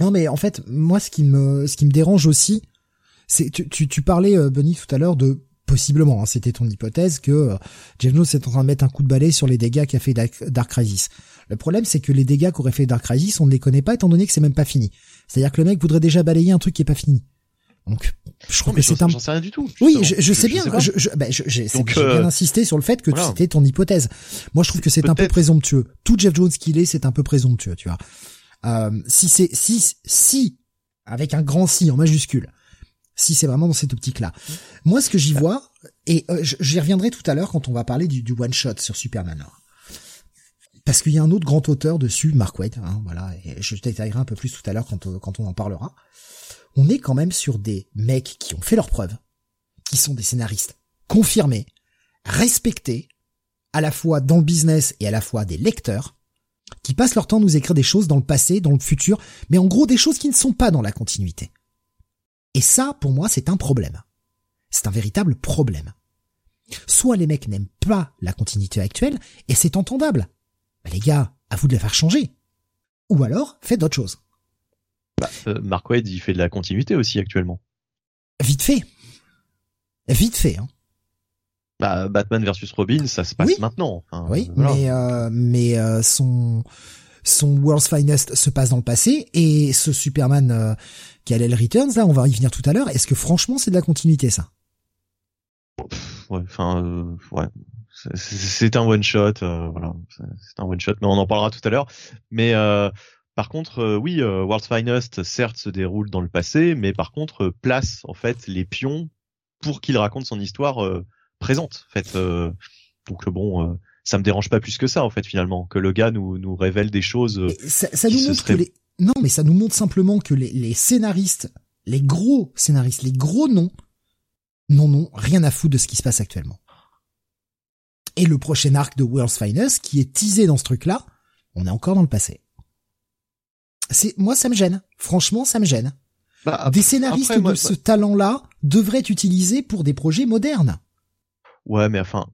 Non, mais en fait, moi, ce qui me, ce qui me dérange aussi, c'est, tu, tu, tu parlais, euh, Benny, tout à l'heure de possiblement, hein, c'était ton hypothèse que euh, Jeff Jones est en train de mettre un coup de balai sur les dégâts qu'a fait Dark Crisis. Le problème, c'est que les dégâts qu'aurait fait Dark Crisis, on ne les connaît pas étant donné que c'est même pas fini. C'est-à-dire que le mec voudrait déjà balayer un truc qui est pas fini. Donc, je trouve que c'est un. J'en sais rien du tout. Oui, je, sais bien. Je, je, ben, j'ai bien euh, insisté sur le fait que c'était ton hypothèse. Moi, je trouve que c'est un peu présomptueux. Tout Jeff Jones qu'il est, c'est un peu présomptueux, tu vois. Euh, si c'est si si avec un grand si en majuscule, si c'est vraiment dans cette optique-là. Moi, ce que j'y vois, et euh, j'y reviendrai tout à l'heure quand on va parler du, du one shot sur Superman parce qu'il y a un autre grand auteur dessus, Mark Waid, hein, voilà, et je détaillerai un peu plus tout à l'heure quand, quand on en parlera. On est quand même sur des mecs qui ont fait leurs preuves, qui sont des scénaristes confirmés, respectés, à la fois dans le business et à la fois des lecteurs, qui passent leur temps à nous écrire des choses dans le passé, dans le futur, mais en gros des choses qui ne sont pas dans la continuité. Et ça, pour moi, c'est un problème. C'est un véritable problème. Soit les mecs n'aiment pas la continuité actuelle, et c'est entendable. Bah, les gars, à vous de la faire changer. Ou alors, faites d'autres choses. Bah, euh, Mark Wade, il fait de la continuité aussi actuellement. Vite fait. Vite fait. Hein. Bah, Batman versus Robin, ça se passe maintenant. oui, mais euh, mais euh, son son World's Finest se passe dans le passé et ce Superman euh, qui a le Returns là, on va y venir tout à l'heure. Est-ce que franchement c'est de la continuité ça? Ouais, enfin ouais, c'est un one shot, euh, voilà, c'est un one shot, mais on en parlera tout à l'heure. Mais euh, par contre, euh, oui, World's Finest certes se déroule dans le passé, mais par contre place en fait les pions pour qu'il raconte son histoire présente. En fait, donc bon, ça me dérange pas plus que ça en fait finalement que le gars nous nous révèle des choses. Ça, ça nous montre que les non, mais ça nous montre simplement que les, les scénaristes, les gros scénaristes, les gros noms, non non, rien à foutre de ce qui se passe actuellement et le prochain arc de World's Finest qui est teasé dans ce truc-là, on est encore dans le passé. C'est moi ça me gêne. Franchement, ça me gêne. Bah, des scénaristes de ce talent-là devraient être utilisés pour des projets modernes. Ouais, mais enfin,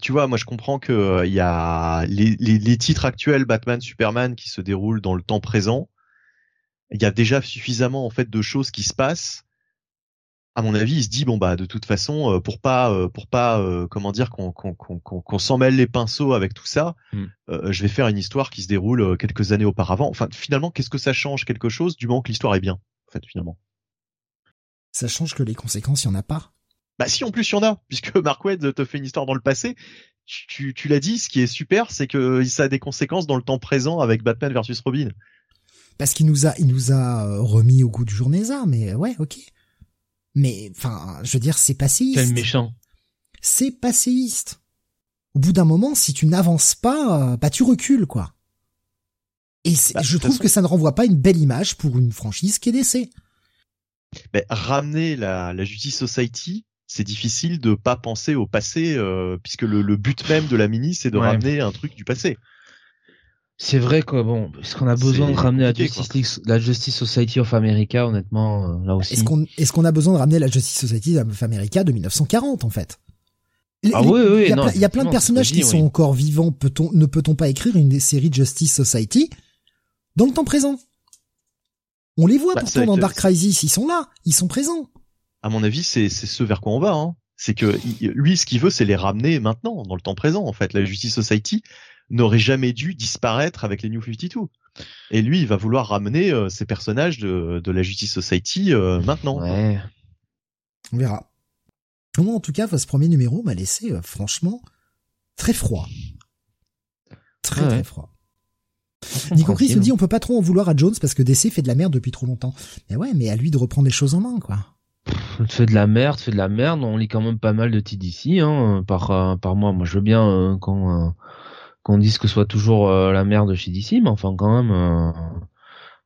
tu vois, moi je comprends que euh, il y a les, les, titres actuels Batman, Superman qui se déroulent dans le temps présent. Il y a déjà suffisamment en fait de choses qui se passent à mon avis, il se dit bon bah de toute façon euh, pour pas euh, pour pas euh, comment dire qu'on qu'on qu'on s'en mêle les pinceaux avec tout ça, hmm. je vais faire une histoire qui se déroule quelques années auparavant. Enfin finalement, qu'est-ce que ça change quelque chose du moment que l'histoire est bien en fait finalement? Ça change que les conséquences, il y en a pas. Bah si en plus il y en a puisque [LAUGHS] Mark Wade te fait une histoire dans le passé. Tu, tu l'as dit, ce qui est super, c'est que ça a des conséquences dans le temps présent avec Batman versus Robin. Parce qu'il nous a, il nous a remis au goût du jour Neza, mais ouais, ok. Mais, enfin, je veux dire, c'est passéiste. Quel méchant. C'est passéiste. Au bout d'un moment, si tu n'avances pas, bah tu recules, quoi. Et bah, je trouve que ça ne renvoie pas une belle image pour une franchise qui est. Mais ramener la, la Justice Society, c'est difficile de pas penser au passé, euh, puisque le, le, but même de la mini, c'est de ramener un truc du passé. C'est vrai que bon, est-ce qu'on a besoin de ramener la Justice, la Justice Society of America, honnêtement, euh, là aussi. Est-ce qu'on a besoin de ramener la Justice Society of America de 1940 en fait? Ah oui oui, il y a, plein de personnages qui sont encore vivants. Peut-on ne peut-on pas écrire une série Justice Society dans le temps présent? On les voit bah, pourtant dans Dark Crisis, ils sont là, ils sont présents. À mon avis, c'est c'est ce vers quoi on va. Hein. C'est que lui, ce qu'il veut, c'est les ramener maintenant, dans le temps présent. En fait, la Justice Society, n'aurait jamais dû disparaître avec les New 52. Et lui, il va vouloir ramener euh, ces personnages de, de la Justice Society euh, maintenant. Ouais. On verra. Moi, en tout cas, ce premier numéro m'a laissé euh, franchement très froid. Très très froid. Nico Chris me dit on peut pas trop en vouloir à Jones parce que DC fait de la merde depuis trop longtemps. Mais ouais, mais à lui de reprendre les choses en main, quoi. Fait de la merde, fait de la merde. On lit quand même pas mal de TDC hein, par par mois. Moi, je veux bien quand qu'on dise que ce soit toujours euh, la merde chez DC, mais enfin quand même, euh,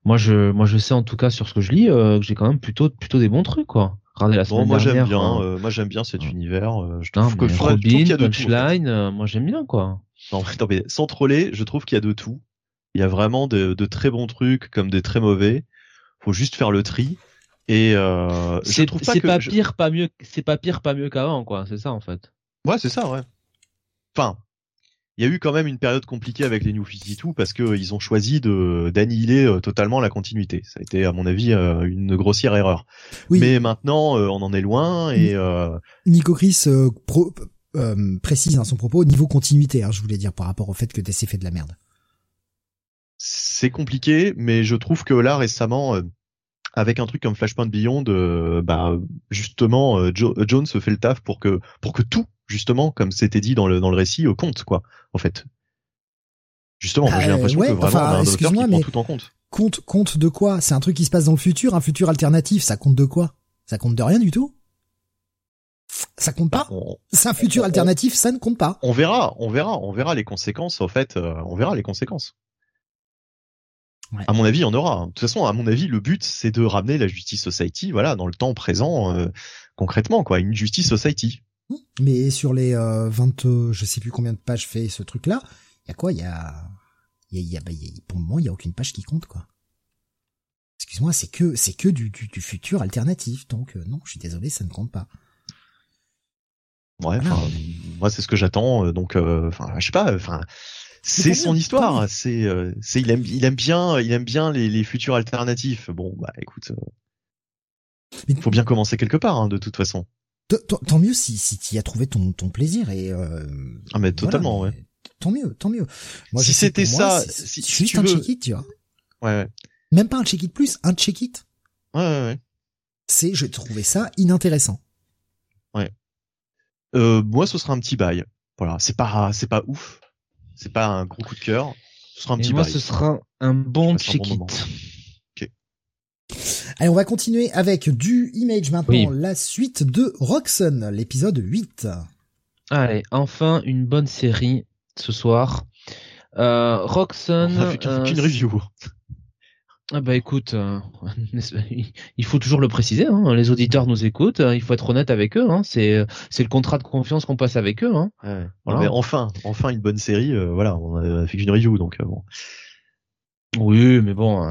moi je, moi je sais en tout cas sur ce que je lis euh, que j'ai quand même plutôt, plutôt des bons trucs quoi. Regardez la semaine moi j'aime bien, moi j'aime bien cet univers. je trouve que Robin, Punchline, moi j'aime bien quoi. Non, mais sans troller, je trouve qu'il y a de tout. Il y a vraiment de, de très bons trucs comme des très mauvais. Faut juste faire le tri. Et euh, c'est pas, pas pire, pas mieux. C'est pas pire, pas mieux qu'avant, quoi. C'est ça en fait. Ouais, c'est ça, ouais. Enfin, il y a eu quand même une période compliquée avec les New 52 parce que ils ont choisi de d'annihiler euh, totalement la continuité. Ça a été, à mon avis, euh, une grossière erreur. Oui. Mais maintenant, euh, on en est loin et. Nico Chris précise dans son propos niveau continuité. Hein, je voulais dire par rapport au fait que DC fait de la merde. C'est compliqué, mais je trouve que là récemment avec un truc comme Flashpoint Beyond, euh, bah justement, euh, Jones fait le taf pour que pour que tout, justement, comme c'était dit dans le dans le récit, euh, compte quoi, en fait. Justement, j'ai l'impression que vraiment on a un auteur qui prend tout en compte. Compte compte de quoi? C'est un truc qui se passe dans le futur, un futur alternatif. Ça compte de quoi? Ça compte de rien du tout? Ça compte pas? Bah, c'est un futur alternatif, ça ne compte pas. On verra, on verra, on verra les conséquences. En fait, on verra les conséquences. À mon avis, il y en aura. De toute façon, à mon avis, le but, c'est de ramener la Justice Society, voilà, dans le temps présent, euh, concrètement, quoi, une Justice Society. Mais sur les euh, 20, euh, je sais plus combien de pages fait ce truc-là, il y a quoi? Il y a, y a, bah, y a, pour le moment, il y a aucune page qui compte, quoi. Excuse-moi, c'est que, c'est que du, du, du, futur alternatif, donc euh, non, je suis désolé, ça ne compte pas. Ouais, moi c'est ce que j'attends, donc, enfin, je sais pas, enfin c'est son histoire. C'est, euh, c'est, il aime, il aime bien, il aime bien les, les futurs alternatifs. Bon, bah, écoute, il euh, faut bien commencer quelque part, hein, de toute façon. Tant mieux si, si tu as trouvé ton, ton plaisir et. Euh, ah mais totalement, ouais. Tant mieux, tant mieux. Moi, si c'était ça, si, si, juste un check-it, tu vois. Ouais, ouais. Même pas un check-it plus, un check-it. Ouais, ouais, ouais. C'est, je trouvais ça inintéressant. Ouais. Euh, moi, ce sera un petit bail. Voilà, c'est pas, c'est pas ouf, c'est pas un gros coup de cœur. Ce sera un petit moi, ce sera un bon check-it. Allez, on va continuer avec du Image maintenant, la suite de Roxanne, l'épisode 8. Allez, enfin une bonne série ce soir. Euh, Roxanne. On a fait euh, qu'une review. Ah bah écoute, euh, [LAUGHS] il faut toujours le préciser. Hein, les auditeurs nous écoutent. Il faut être honnête avec eux. Hein, c'est c'est le contrat de confiance qu'on passe avec eux. Hein. mais enfin, enfin une bonne série. Euh, voilà, on a fait une review, donc euh, bon. Oui, mais bon,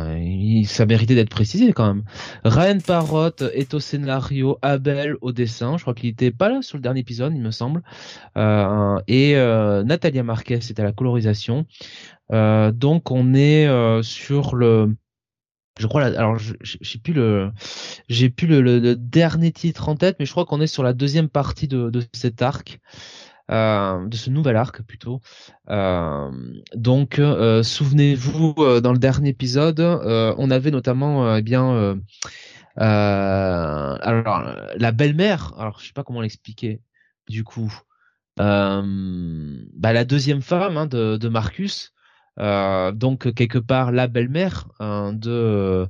ça méritait d'être précisé quand même. Ryan Parrott est au scénario, Abel au dessin. Je crois qu'il était pas là sur le dernier épisode, il me semble. et Natalia Marquez est à la colorisation. donc on est sur le je crois alors j'ai plus le j'ai plus le, dernier titre en tête mais je crois qu'on est sur la deuxième partie de, de cet arc euh, de ce nouvel arc plutôt. Euh, donc euh, souvenez-vous euh, dans le dernier épisode euh, on avait notamment eh bien alors la belle-mère alors je sais pas comment l'expliquer du coup. Bah, la deuxième femme hein, de, de Marcus euh, donc quelque part la belle-mère hein, de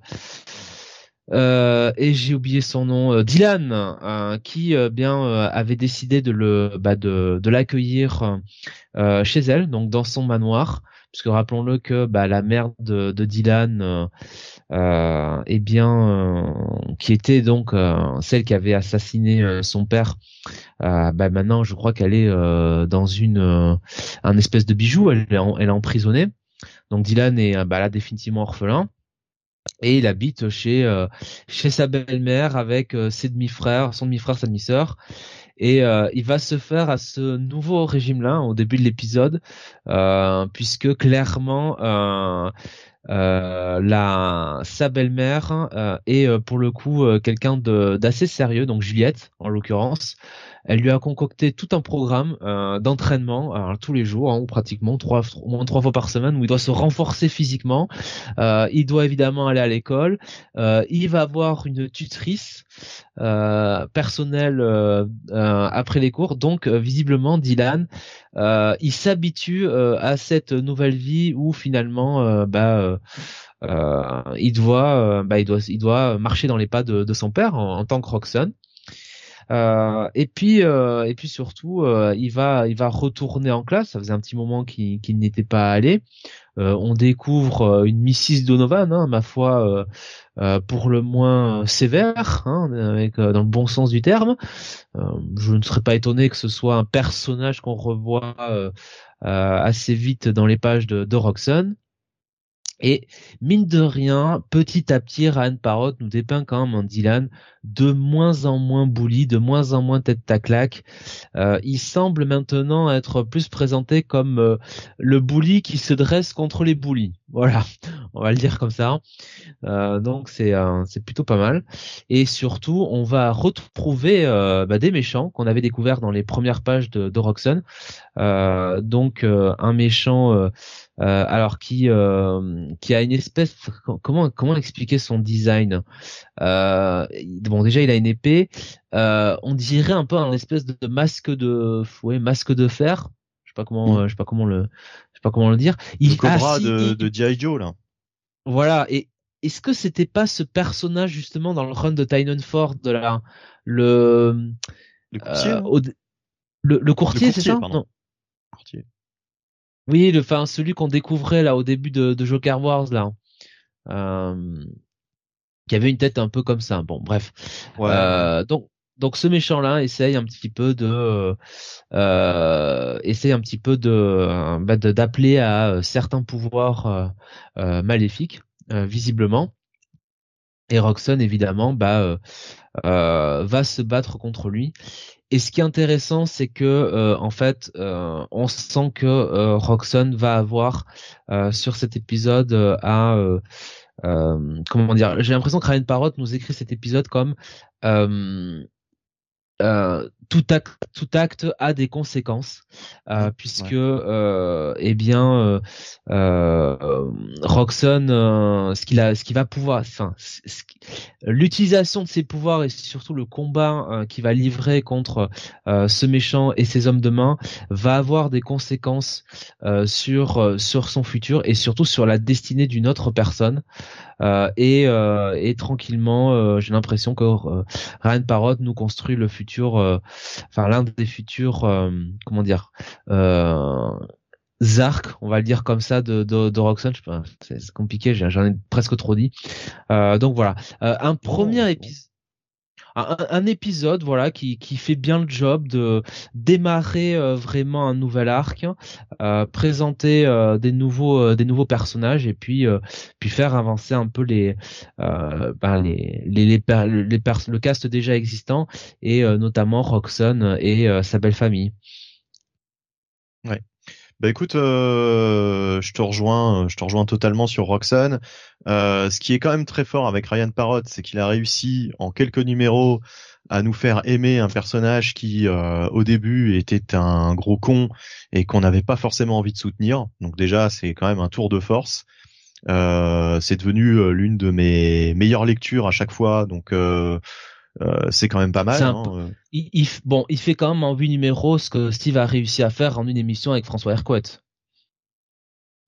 euh, et j'ai oublié son nom, euh, Dylan, euh, qui bien avait décidé de le bah, de, de l'accueillir chez elle, donc dans son manoir, puisque rappelons-le que bah, la mère de, de Dylan, euh, eh bien, qui était donc celle qui avait assassiné son père, bah, maintenant je crois qu'elle est dans une un espèce de bijou, elle, elle est emprisonnée. Donc Dylan est bah, là définitivement orphelin et il habite chez euh, chez sa belle-mère avec euh, ses demi-frères, son demi-frère, sa demi-sœur. Et euh, il va se faire à ce nouveau régime-là au début de l'épisode, puisque clairement la sa belle-mère est pour le coup quelqu'un d'assez sérieux, donc Juliette en l'occurrence, elle lui a concocté tout un programme euh, d'entraînement tous les jours, hein, ou pratiquement trois, au moins trois fois par semaine, où il doit se renforcer physiquement. Euh, il doit évidemment aller à l'école. Euh, il va avoir une tutrice euh, personnelle euh, après les cours. Donc visiblement, Dylan, il s'habitue à cette nouvelle vie où finalement, bah, il doit, bah, il doit, il doit marcher dans les pas de, de son père en, en tant que Roxanne. Euh, et puis euh, et puis surtout, euh, il va il va retourner en classe. Ça faisait un petit moment qu'il n'était pas allé. on découvre une Mrs Donovan, hein, ma foi, pour le moins sévère, hein, avec dans le bon sens du terme. je ne serais pas étonné que ce soit un personnage qu'on revoit assez vite dans les pages de, de Roxanne. Et mine de rien, petit à petit, Ryan Parrott nous dépeint quand même un Dylan de moins en moins bully, de moins en moins tête à claque. Euh, il semble maintenant être plus présenté comme euh, le bully qui se dresse contre les bullies. Voilà, [LAUGHS] on va le dire comme ça. Euh, donc c'est c'est plutôt pas mal. Et surtout, on va retrouver bah, des méchants qu'on avait découverts dans les premières pages de, de Roxanne. donc un méchant euh, alors qui euh, qui a une espèce comment comment expliquer son design? Euh, bon déjà il a une épée. On dirait un peu un espèce de masque de ouais masque de fer. Je sais pas comment mm. je sais pas comment le je sais pas comment le dire. Il le cobra de, de G.I. Joe là. Voilà. Et est-ce que c'était pas ce personnage justement dans le run de Tynan Ford de la le le courtier, le, le, courtier, c'est ça? non. Courtier. Oui, le, enfin celui qu'on découvrait là au début de, de Joker Wars là, euh, qui avait une tête un peu comme ça. Bon, bref. Euh, donc donc ce méchant là essaye un petit peu de euh, essaye un petit peu de bah, d'appeler à certains pouvoirs euh, maléfiques visiblement. Et Roxanne évidemment bah va se battre contre lui et ce qui est intéressant, c'est que euh, en fait, euh, on sent que euh, va avoir sur cet épisode à comment dire. J'ai l'impression que Ryan Parrott nous écrit cet épisode comme euh, tout acte, tout acte a des conséquences, euh, puisque euh, eh bien euh, Roxon, ce qu'il a, ce qui va pouvoir, enfin, l'utilisation de ses pouvoirs et surtout le combat qu'il va livrer contre ce méchant et ses hommes de main va avoir des conséquences sur sur son futur et surtout sur la destinée d'une autre personne. Euh, et, euh, et tranquillement, euh, j'ai l'impression que Ryan Parrott nous construit le futur, enfin l'un des futurs, comment dire. Zark, on va le dire comme ça, de, de, de Roxanne. C'est compliqué, j'en ai presque trop dit. donc voilà, un premier épisode un, épisode voilà qui, fait bien le job de démarrer euh, vraiment un nouvel arc, euh, présenter euh, des nouveaux des nouveaux personnages et puis puis faire avancer un peu les ben les les les, les, le cast déjà existant et notamment Roxanne et sa belle famille. Bah écoute, euh, je te rejoins, je te rejoins totalement sur Roxanne. Euh, ce qui est quand même très fort avec Ryan Parrott, c'est qu'il a réussi en quelques numéros à nous faire aimer un personnage qui, euh, au début, était un gros con et qu'on n'avait pas forcément envie de soutenir. Donc déjà, c'est quand même un tour de force. c'est devenu l'une de mes meilleures lectures à chaque fois. Donc euh, c'est quand même pas mal. Hein, euh. il, bon, il fait quand même en 8 numéros ce que Steve a réussi à faire en une émission avec François Hercouet.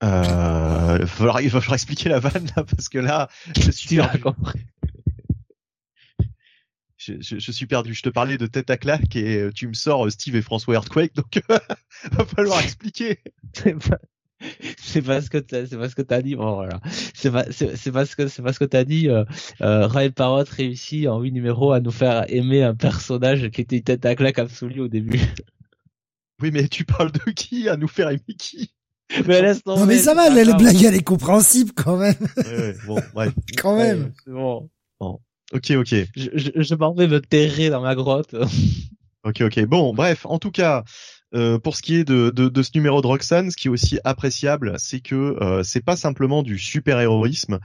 Euh, il, va falloir, il expliquer la vanne là parce que là, je suis perdu. Je, je, je, suis perdu. Je te parlais de tête à claque et tu me sors Steve et François Earthquake, donc [LAUGHS] va falloir expliquer [LAUGHS] c'est pas ce que c'est pas ce que t'as dit. Bon voilà. C'est pas c'est pas ce que c'est pas ce que t'as dit euh, euh, Ray Parrott réussit en huit numéros à nous faire aimer un personnage qui était une tête à claque absolue au début. [LAUGHS] Oui mais tu parles de qui à nous faire aimer qui? [LAUGHS] Mais laisse tomber, non mais ça va la blague elle est compréhensible quand même. Ouais, bon ouais. Quand même. bon. bon. Ok ok. Je, je, je m'en vais me terrer dans ma grotte. Ok ok. Bon bref en tout cas euh, pour ce qui est de, ce numéro de Roxanne, ce qui est aussi appréciable, c'est que euh, c'est pas simplement du super héroïsme.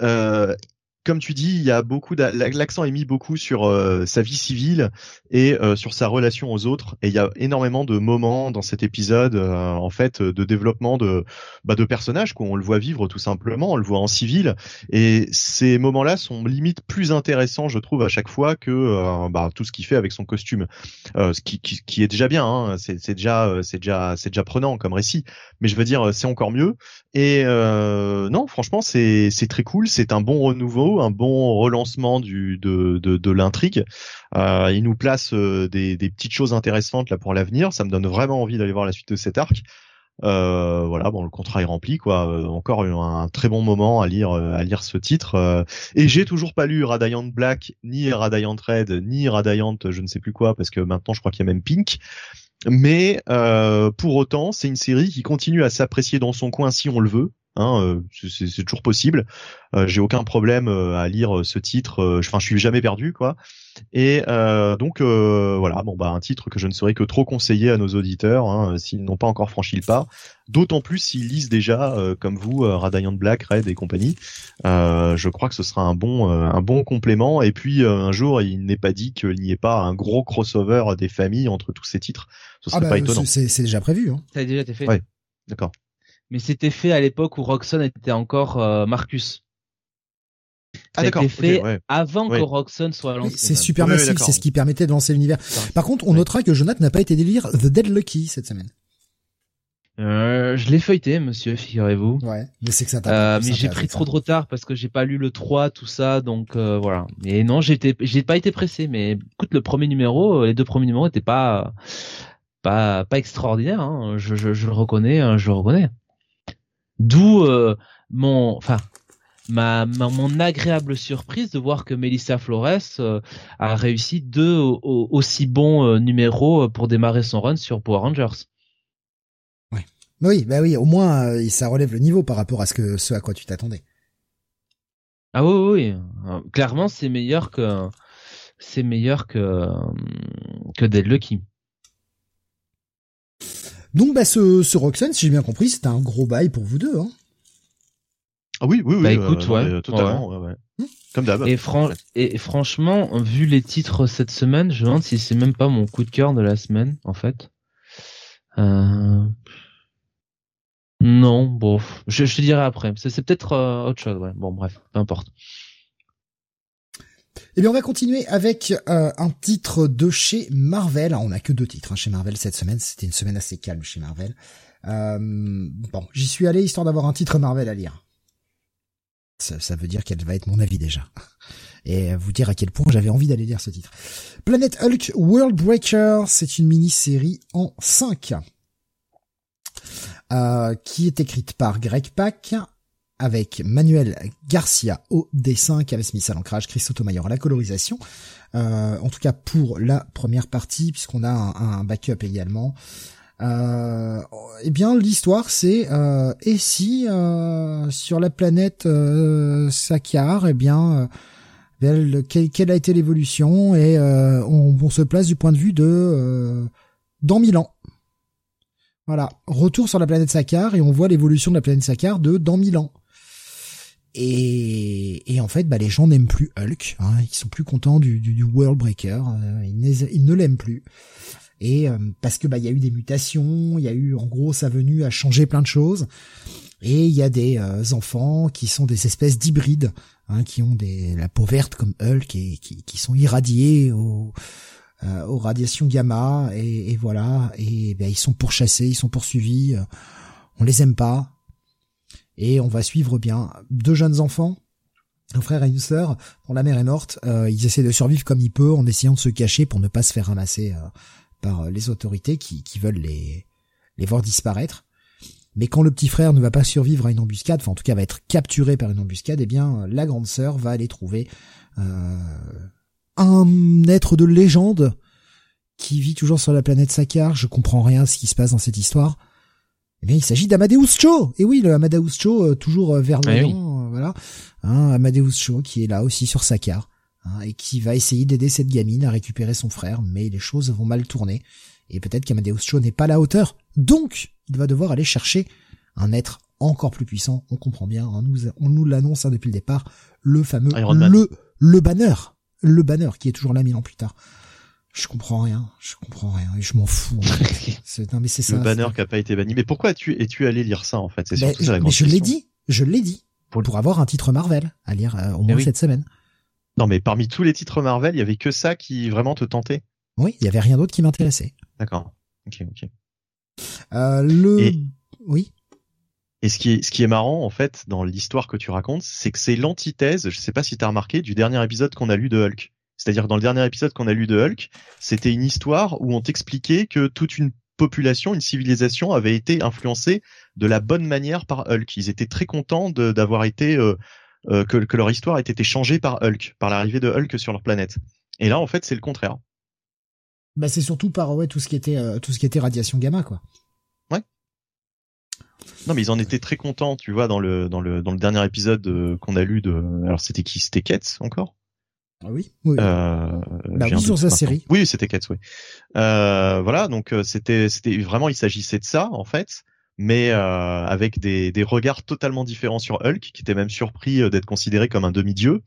Euh, comme tu dis, il y a beaucoup l'accent est mis beaucoup sur euh, sa vie civile et euh, sur sa relation aux autres. Et il y a énormément de moments dans cet épisode, euh, en fait, de développement de bah, de personnages qu'on le voit vivre tout simplement, on le voit en civil. Et ces moments-là sont limite plus intéressants, je trouve, à chaque fois que bah, tout ce qu'il fait avec son costume, ce qui, qui, est déjà bien. Hein, c'est déjà c'est déjà c'est déjà prenant comme récit. Mais je veux dire, c'est encore mieux. Et non, franchement, c'est c'est très cool. C'est un bon renouveau un bon relancement du, de, de, de l'intrigue. Euh, il nous place euh, des, des, petites choses intéressantes là pour l'avenir. Ça me donne vraiment envie d'aller voir la suite de cet arc. Euh, voilà, bon, le contrat est rempli, quoi. Euh, encore un, très bon moment à lire, euh, à lire ce titre. et j'ai toujours pas lu Radiant Black, ni Radiant Red, ni Radiant, je ne sais plus quoi, parce que maintenant je crois qu'il y a même Pink. Mais pour autant, c'est une série qui continue à s'apprécier dans son coin si on le veut. Hein, c'est toujours possible. J'ai aucun problème à lire ce titre. Enfin, je suis jamais perdu, quoi. Et donc voilà, bon bah un titre que je ne saurais que trop conseiller à nos auditeurs hein, s'ils n'ont pas encore franchi le pas. D'autant plus s'ils lisent déjà, comme vous, Radiant Black, Red et compagnie. je crois que ce sera un bon un bon complément. Et puis un jour, il n'est pas dit qu'il n'y ait pas un gros crossover des familles entre tous ces titres. Ce serait ah bah, pas étonnant. C'est déjà prévu. Hein. Ça a déjà été fait. Ouais, d'accord. Mais c'était fait à l'époque où Roxon était encore euh, Marcus. Ça ah, a été fait avant que Roxon soit lancé. c'est super massif, c'est ce qui permettait de lancer l'univers. Par contre, on notera que Jonathan n'a pas été délire The Dead Lucky cette semaine. Euh, je l'ai feuilleté, monsieur, figurez-vous. Ouais, mais c'est que ça t'a. Euh, mais j'ai pris trop de retard parce que j'ai pas lu le 3, tout ça, donc euh, voilà. Et non, j'étais, j'ai pas été pressé, mais écoute, le premier numéro, les deux premiers numéros étaient pas, pas, pas extraordinaires. Hein. Je, je, je, le reconnais, hein, je le reconnais. D'où euh, mon, enfin, ma, mon agréable surprise de voir que Melissa Flores euh, a réussi deux aussi bons euh, numéros pour démarrer son run sur Power Rangers. Oui, oui, bah oui, au moins ça relève le niveau par rapport à ce que ce à quoi tu t'attendais. Ah oui, oui, clairement c'est meilleur que c'est meilleur que que Dead Lucky. Donc bah ce, ce Roxanne, si j'ai bien compris, c'était un gros bail pour vous deux. Hein. Ah oui, oui, oui. Bah écoute, euh, ouais, totalement, ouais. ouais. Comme d'hab. Et, et franchement, vu les titres cette semaine, je me demande si c'est même pas mon coup de cœur de la semaine, en fait. Euh... Non, bon, je, je te dirai après. C'est peut-être euh, autre chose, ouais. Bon, bref, peu importe. Eh bien, on va continuer avec euh, un titre de chez Marvel. on a que deux titres hein, chez Marvel cette semaine. C'était une semaine assez calme chez Marvel. Euh, bon, j'y suis allé histoire d'avoir un titre Marvel à lire. Ça, veut dire quel va être mon avis déjà. Et vous dire à quel point j'avais envie d'aller lire ce titre. Planet Hulk World Breaker, c'est une mini-série en 5. Euh, qui est écrite par Greg Pak, avec Manuel Garcia au dessin, Kevin Smith à l'ancrage, Chris Sotomayor à la colorisation. Euh, en tout cas pour la première partie, puisqu'on a un, backup également. Euh, eh bien, l'histoire, c'est euh, et si euh, sur la planète euh, eh bien, quelle, a été l'évolution et on, on, se place du point de vue de dans mille ans. Voilà, retour sur la planète Sakar et on voit l'évolution de la planète Sakar de dans mille ans. Et, et en fait, bah, les gens n'aiment plus Hulk. Hein, ils sont plus contents du, du, du World Breaker. Euh, ils, ne l'aiment plus. Et euh, parce que bah il y a eu des mutations, il y a eu en gros sa venue a changé plein de choses. Et il y a des euh, enfants qui sont des espèces d'hybrides, hein, qui ont des la peau verte comme Hulk et qui, qui sont irradiés aux, aux radiations gamma. Et, et voilà. Et bah, ils sont pourchassés, ils sont poursuivis. on les aime pas et on va suivre bien deux jeunes enfants un frère et une sœur, dont la mère est morte, euh, ils essaient de survivre comme ils peuvent en essayant de se cacher pour ne pas se faire ramasser euh, par les autorités qui, qui veulent les, les voir disparaître. Mais quand le petit frère ne va pas survivre à une embuscade, enfin en tout cas va être capturé par une embuscade, eh bien la grande sœur va aller trouver euh, un être de légende qui vit toujours sur la planète Sakar. Je comprends rien à ce qui se passe dans cette histoire. Eh bien, il s'agit d'Amadeus Cho. Et oui, le Amadeus Cho, euh, toujours euh, vers eh euh, voilà. Hein, Amadeus Cho qui est là aussi sur sa carte hein, et qui va essayer d'aider cette gamine à récupérer son frère, mais les choses vont mal tourner. Et peut-être qu'Amadeus Cho n'est pas à la hauteur. Donc, il va devoir aller chercher un être encore plus puissant. On comprend bien, hein, nous, on nous l'annonce hein, depuis le départ, le fameux le le banner, le banner qui est toujours là mille ans plus tard. Je comprends rien, je comprends rien et je m'en fous. [LAUGHS] c'est non mais c'est ça. Le banner qui a pas été banni. Mais pourquoi es-tu es-tu allé lire ça en fait? C'est surtout ça la Mais je l'ai dit, je l'ai dit pour, avoir un titre Marvel à lire euh, au moins cette semaine. Non mais parmi tous les titres Marvel, il y avait que ça qui vraiment te tentait? Oui, il y avait rien d'autre qui m'intéressait. D'accord. Ok, ok. Euh, le oui. Et ce qui est ce qui est marrant en fait dans l'histoire que tu racontes, c'est que c'est l'antithèse. Je sais pas si t'as remarqué du dernier épisode qu'on a lu de Hulk. C'est-à-dire dans le dernier épisode qu'on a lu de Hulk, c'était une histoire où on t'expliquait que toute une population, une civilisation avait été influencée de la bonne manière par Hulk. Ils étaient très contents d'avoir été euh, euh, que, que, leur histoire ait été changée par Hulk, par l'arrivée de Hulk sur leur planète. Et là, en fait, c'est le contraire. Bah, c'est surtout par ouais tout ce qui était euh, tout ce qui était radiation gamma, quoi. Ouais. Non, mais ils en étaient très contents, tu vois, dans le dans le dans le dernier épisode euh, qu'on a lu de. Alors c'était qui? C'était Ketz encore? Ah oui. Oui. Euh, bah oui, sur sa série. Oui, c'était oui. Euh, voilà, donc euh, c'était c'était vraiment il s'agissait de ça en fait mais euh, avec des, des, regards totalement différents sur Hulk, qui était même surpris d'être considéré comme un demi-dieu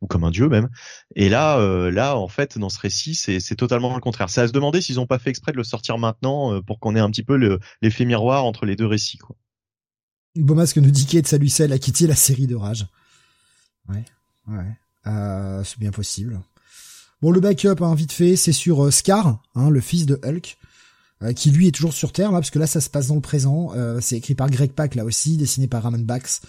ou comme un dieu même. Et là, euh, là, en fait, dans ce récit, c'est totalement le contraire. C'est à se demander s'ils n'ont pas fait exprès de le sortir maintenant euh, pour qu'on ait un petit peu l'effet miroir entre les deux récits, quoi. que nous dit Kate Salucel a quitté la série de Rage. Ouais, ouais, euh, c'est bien possible. Bon, le backup, hein, vite fait, c'est sur Scar, hein, le fils de Hulk. Euh, qui lui est toujours sur Terre là, parce que là ça se passe dans le présent. Euh, c'est écrit par Greg Pak là aussi, dessiné par Ramon Bax,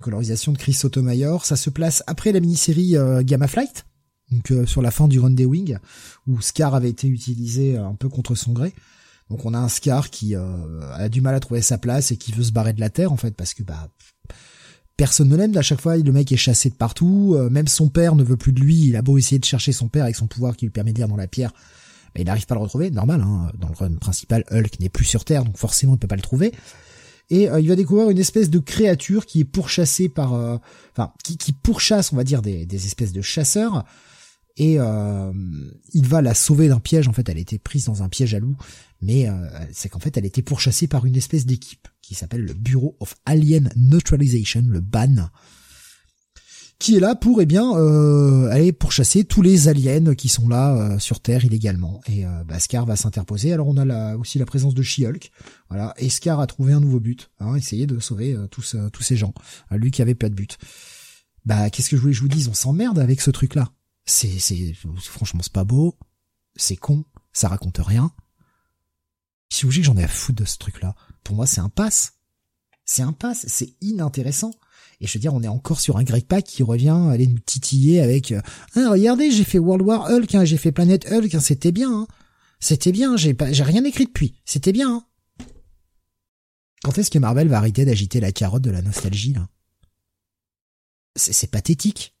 colorisation de Chris Sotomayor. Ça se place après la mini-série euh, Gamma Flight, donc sur la fin du Run des Wing, où Scar avait été utilisé un peu contre son gré. Donc on a un Scar qui a du mal à trouver sa place et qui veut se barrer de la Terre en fait, parce que bah personne ne l'aime. À chaque fois, le mec est chassé de partout. même son père ne veut plus de lui. Il a beau essayer de chercher son père avec son pouvoir qui lui permet de lire dans la pierre il n'arrive pas à le retrouver, normal, hein, dans le run principal, Hulk n'est plus sur Terre, donc forcément il peut pas le trouver. Et euh, il va découvrir une espèce de créature qui est pourchassée par, euh, enfin, qui, pourchasse, on va dire, des, espèces de chasseurs. Et euh, il va la sauver d'un piège. En fait, elle a été prise dans un piège à loup, mais c'est qu'en fait, elle été pourchassée par une espèce d'équipe qui s'appelle le Bureau of Alien Neutralization, le BAN, qui est là pour eh bien euh, aller pourchasser tous les aliens qui sont là euh, sur Terre illégalement. Et euh, bah, Scar va s'interposer. Alors on a aussi la présence de She-Hulk. Voilà. Et Scar a trouvé un nouveau but. Hein, essayer de sauver euh, tous tous ces gens. lui qui avait pas de but. Bah qu'est-ce que je voulais que je vous dise? On s'emmerde avec ce truc-là. C'est c'est franchement c'est pas beau. C'est con. Ça raconte rien. Si vous voulez que j'en ai à foutre de ce truc-là, pour moi c'est un pass. C'est un pass. C'est inintéressant. Et je veux dire, on est encore sur un Greg Pack qui revient aller nous titiller avec ah, regardez, j'ai fait World War Hulk, hein, j'ai fait Planet Hulk, hein, c'était bien. Hein. C'était bien, j'ai rien écrit depuis. C'était bien. Quand est-ce que Marvel va arrêter d'agiter la carotte de la nostalgie là? C'est pathétique.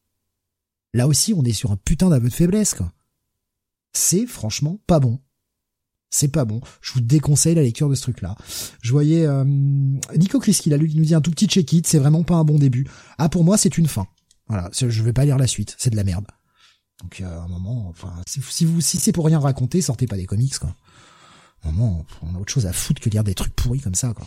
Là aussi, on est sur un putain d'aveu de faiblesse. C'est franchement pas bon c'est pas bon. Je vous déconseille la lecture de ce truc-là. Je voyais euh, Nico Chris qui a lu, qui nous dit un tout petit check-it, c'est vraiment pas un bon début. Ah pour moi c'est une fin. Voilà, je vais pas lire la suite, c'est de la merde. Donc à un moment, enfin si vous si c'est pour rien raconter, sortez pas des comics quoi. À un moment, on a autre chose à foutre que lire des trucs pourris comme ça quoi.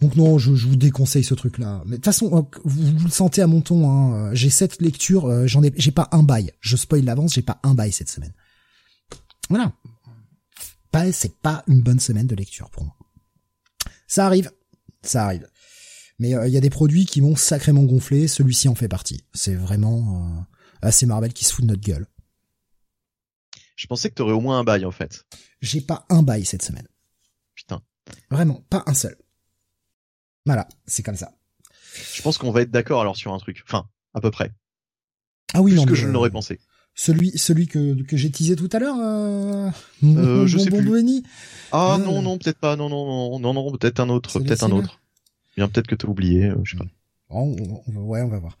Donc non, je, vous déconseille ce truc-là. Mais de toute façon, euh, vous, le sentez à mon ton. Hein, j'ai cette lecture, euh, j'en ai, j'ai pas un bail. Je spoil l'avance, j'ai pas un bail cette semaine. Voilà pas, c'est pas une bonne semaine de lecture pour moi. Ça arrive, ça arrive. Mais euh, il y a des produits qui m'ont sacrément gonflé, celui-ci en fait partie. C'est vraiment euh, assez Marvel qui se fout de notre gueule. Je pensais que t'aurais au moins un bail en fait. J'ai pas un bail cette semaine. Putain. Vraiment, pas un seul. Voilà, c'est comme ça. Je pense qu'on va être d'accord alors sur un truc. Enfin, à peu près. Ah oui, Plus non, que je ne l'aurais pensé. Celui, celui que, que j'ai teasé tout à l'heure, euh, euh je sais plus. Ah euh. non non peut-être pas non non non non non peut-être un autre peut-être un autre. Bien peut-être que t'as oublié, euh, je sais pas. Oh, on, ouais on va voir.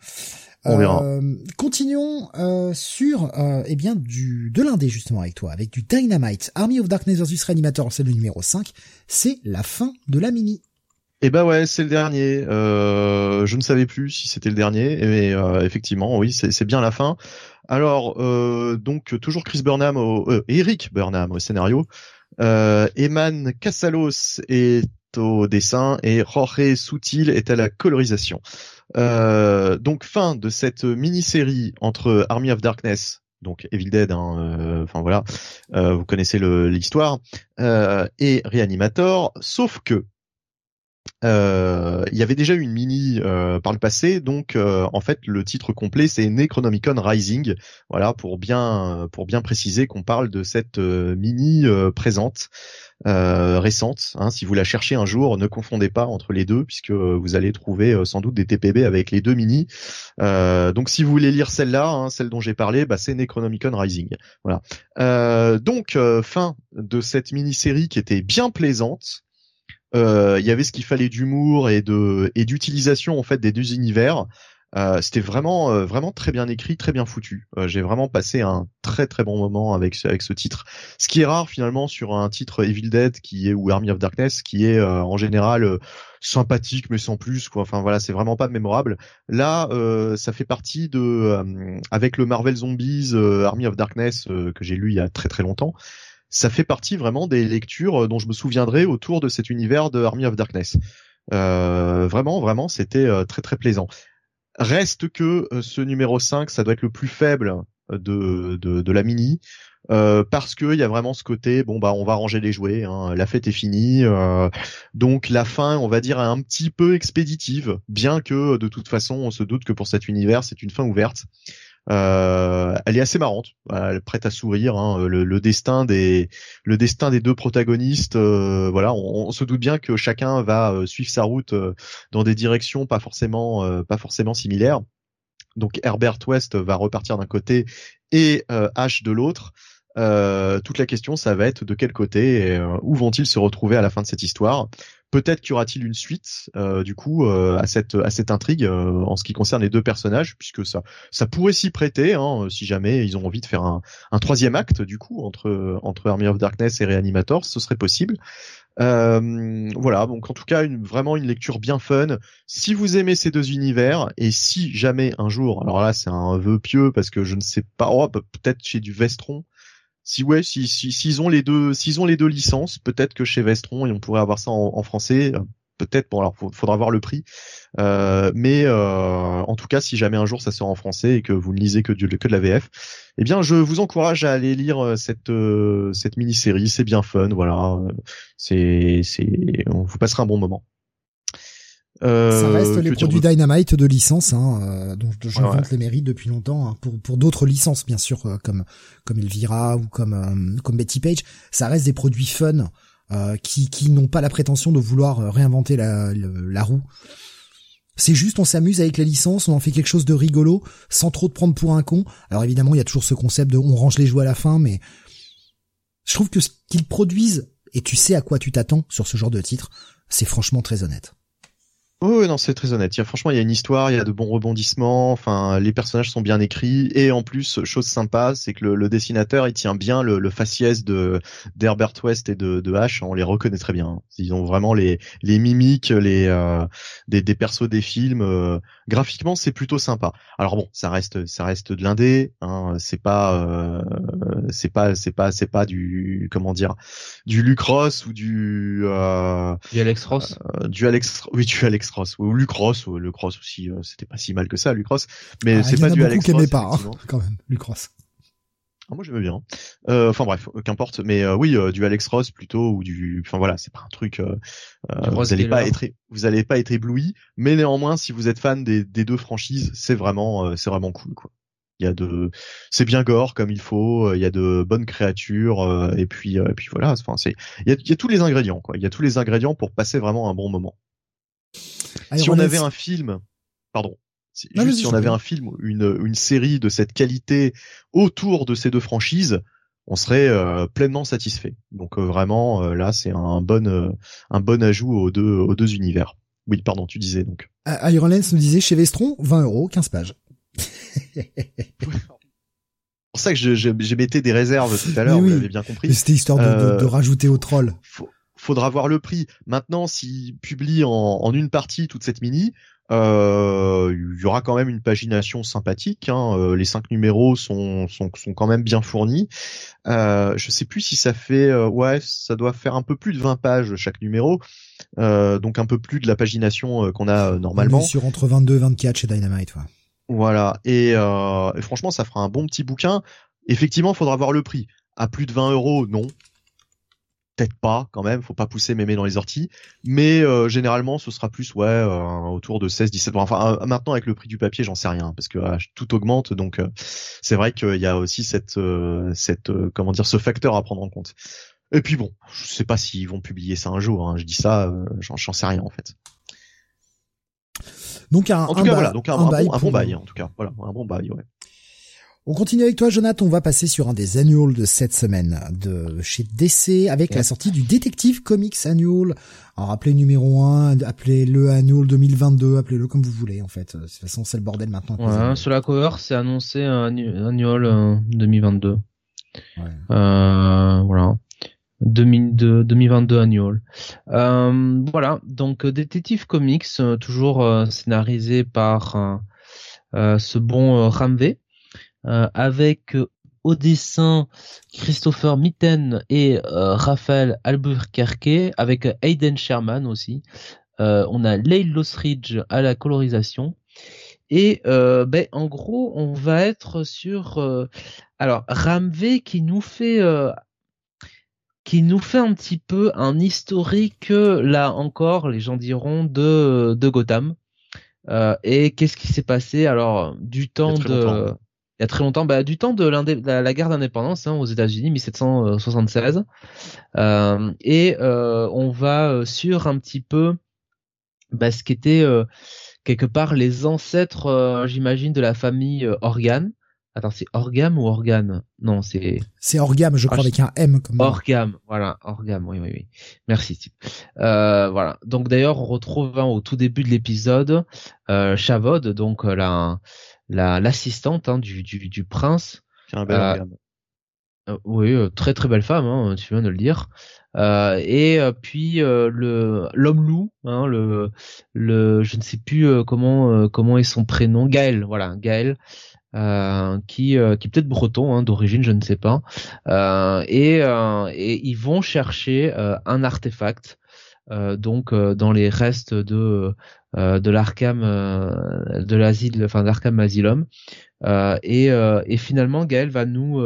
On verra. Euh, continuons euh, sur euh, eh bien du de l'indé justement avec toi, avec du Dynamite, Army of Darkness vs Reanimator, c'est le numéro 5, c'est la fin de la mini. Eh ben ouais, c'est le dernier. Euh, je ne savais plus si c'était le dernier, mais euh, effectivement, oui, c'est bien la fin. Alors, euh, donc toujours Chris Burnham, au, euh, Eric Burnham au scénario, euh, Eman Casalos est au dessin et Jorge Soutil est à la colorisation. Euh, donc fin de cette mini-série entre Army of Darkness, donc Evil Dead, hein, enfin voilà, vous connaissez l'histoire, et Reanimator, sauf que euh, il y avait déjà une mini euh, par le passé, donc euh, en fait le titre complet c'est Necronomicon Rising, voilà pour bien pour bien préciser qu'on parle de cette mini présente récente. Hein, si vous la cherchez un jour, ne confondez pas entre les deux puisque vous allez trouver sans doute des TPB avec les deux mini. donc si vous voulez lire celle-là, hein, celle dont j'ai parlé, bah, c'est Necronomicon Rising. Voilà. donc fin de cette mini série qui était bien plaisante. Euh, il y avait ce qu'il fallait d'humour et de et d'utilisation en fait des deux univers. Euh, c'était vraiment euh, vraiment très bien écrit, très bien foutu. Euh, j'ai vraiment passé un très très bon moment avec ce, avec ce titre. Ce qui est rare finalement sur un titre Evil Dead qui est ou Army of Darkness qui est en général sympathique mais sans plus quoi. Enfin voilà, c'est vraiment pas mémorable. Là, ça fait partie de avec le Marvel Zombies Army of Darkness que j'ai lu il y a très très longtemps. Ça fait partie vraiment des lectures dont je me souviendrai autour de cet univers de Army of Darkness. vraiment, vraiment, c'était très très plaisant. Reste que euh, ce numéro 5, ça doit être le plus faible de, de, la mini. Euh, parce que il y a vraiment ce côté bon bah on va ranger les jouets hein, la fête est finie euh, donc la fin on va dire est un petit peu expéditive bien que de toute façon on se doute que pour cet univers c'est une fin ouverte euh, elle est assez marrante, elle est prête à sourire. Hein. Le, destin des le destin des deux protagonistes, euh, voilà, on, se doute bien que chacun va euh, suivre sa route dans des directions pas forcément pas forcément similaires. Donc Herbert West va repartir d'un côté et Ash de l'autre. Toute la question, ça va être de quel côté et où vont-ils se retrouver à la fin de cette histoire? Peut-être qu'il y aura-t-il une suite euh, du coup euh, à cette à cette intrigue euh, en ce qui concerne les deux personnages puisque ça ça pourrait s'y prêter hein, si jamais ils ont envie de faire un, un troisième acte du coup entre entre Army of Darkness et Reanimator ce serait possible. voilà donc en tout cas vraiment une lecture bien fun. Si vous aimez ces deux univers et si jamais un jour alors là c'est un vœu pieux parce que je ne sais pas oh, peut-être chez du Vestron si ouais, si s'ils ont les deux, s'ils ont les deux licences, peut-être que chez Vestron et on pourrait avoir ça en, français. Euh, peut-être. Bon, alors faudra voir le prix. Euh, mais euh, en tout cas, si jamais un jour ça sort en français et que vous ne lisez que, du, que de la VF, eh bien, je vous encourage à aller lire cette cette mini-série. C'est bien fun, voilà. C'est c'est, on vous passera un bon moment. Euh, ça reste les produits Dynamite de licence, hein, euh, dont je ouais. les mérites depuis longtemps. Hein, pour pour d'autres licences, bien sûr, euh, comme comme Elvira ou comme comme Betty Page, ça reste des produits fun qui qui n'ont pas la prétention de vouloir réinventer la la, roue. C'est juste, on s'amuse avec les licences, on en fait quelque chose de rigolo, sans trop te prendre pour un con. Alors évidemment, il y a toujours ce concept de on range les jouets à la fin, mais je trouve que ce qu'ils produisent, et tu sais à quoi tu t'attends sur ce genre de titre, c'est franchement très honnête. Oh non, c'est très honnête. Il y a, franchement, il y a une histoire, il y a de bons rebondissements. Enfin, les personnages sont bien écrits et en plus, chose sympa, c'est que le, dessinateur, il tient bien le, le faciès de d'Herbert West et de, de H. On les reconnaît très bien. Ils ont vraiment les les mimiques, les euh, des, des persos des films. Euh, graphiquement, c'est plutôt sympa. Alors bon, ça reste ça reste de l'indé. Hein, c'est pas euh, c'est pas c'est pas c'est pas du comment dire du Luc Ross ou du du Alex Ross. du Alex oui du Alex ou Lucross ou le Cross aussi euh, c'était pas si mal que ça Lucross. Mais ah, c'est pas du Alex Ross pas hein, quand même Lucross. Ah, moi j'aimais bien. Euh, enfin bref qu'importe mais euh, oui du Alex Ross plutôt ou du enfin voilà c'est pas un truc vous allez pas être vous allez pas être ébloui mais néanmoins si vous êtes fan des, des deux franchises c'est vraiment c'est vraiment cool quoi. Il y a de c'est bien gore comme il faut il y a de bonnes créatures et puis et puis voilà enfin c'est il y a, il y a tous les ingrédients quoi. Il y a tous les ingrédients pour passer vraiment un bon moment si on avait un film, pardon, si, on avait un film, une, une série de cette qualité autour de ces deux franchises, on serait euh, pleinement satisfait. Donc euh, vraiment, euh, là, c'est un bon, un bon ajout aux deux, aux deux univers. Oui, pardon, tu disais donc. Iron Lens nous disait chez Vestron, 20 euros, 15 pages. c'est pour ça que je, je, mettais des réserves tout à l'heure, vous l'avez bien compris. C'était histoire de, de, rajouter au troll faudra voir le prix. Maintenant, s'il publie en, en, une partie toute cette mini, euh, il y aura quand même une pagination sympathique. Hein. Euh, les cinq numéros sont, sont, sont quand même bien fournis. Euh, je sais plus si ça fait, euh, ouais, ça doit faire un peu plus de 20 pages chaque numéro, donc un peu plus de la pagination qu'on a normalement. sur entre 22 et 24 chez Dynamite. Ouais. Voilà, et, et, franchement, ça fera un bon petit bouquin. Effectivement, il faudra voir le prix. À plus de 20 euros, non, peut-être pas quand même, faut pas pousser mémé dans les orties, mais euh, généralement ce sera plus ouais euh, autour de 16 17 enfin euh, maintenant avec le prix du papier, j'en sais rien parce que tout augmente donc c'est vrai qu'il y a aussi cette cette comment dire ce facteur à prendre en compte. Et puis bon, je sais pas s'ils vont publier ça un jour, hein, je dis ça, j'en sais rien en fait. Donc un, en tout cas voilà, donc un, bon, bail en tout cas, voilà, un bon bail ouais. On continue avec toi, Jonathan. On va passer sur un des annuals de cette semaine de chez DC avec la sortie du Detective Comics Annual. Alors, appelez numéro 1, appelez-le Annual 2022, appelez-le comme vous voulez, en fait. De toute façon, c'est le bordel maintenant. Ouais, sur la cover, c'est annoncé un Annual 2022. Euh, ouais. Euh, voilà. 2022 annual. Euh, voilà, donc Detective Comics, toujours scénarisé par ce bon Ramvé, euh, avec euh, au dessin Christopher Mitten et euh, Raphaël Albuquerque, avec Aiden Sherman aussi. on a Leigh Losridge à la colorisation. Et ben, en gros, on va être sur alors Ramvé qui nous fait qui nous fait un petit peu un historique là encore, les gens diront de de Gotham. et qu'est-ce qui s'est passé alors du temps de il y a très longtemps, bah, du temps de la, la guerre d'indépendance hein, aux États-Unis, 1776, euh, et euh, on va euh, sur un petit peu bah, ce qui était euh, quelque part les ancêtres, j'imagine, de la famille Organe. Attends, c'est Orgam ou Organe? Non, c'est. C'est Orgam, je crois, ah, avec un M comme. Orgam, voilà, Orgam, oui, oui, oui. Merci. Euh, voilà. Donc d'ailleurs, on retrouve hein, au tout début de l'épisode euh, Chavod, donc la l'assistante hein, du, du, du prince. un bel euh, euh, oui, euh, très très belle femme, hein, tu viens de le dire. Euh, et puis le l'homme loup, hein, le le je ne sais plus comment comment est son prénom, Gaël, voilà, Gaël, qui qui est peut-être breton hein, d'origine, je ne sais pas. et et ils vont chercher un artefact donc dans les restes de de l'Arkham euh, de l'asile, enfin d'Arkham Asylum. Euh, et, et finalement, Gaël va nous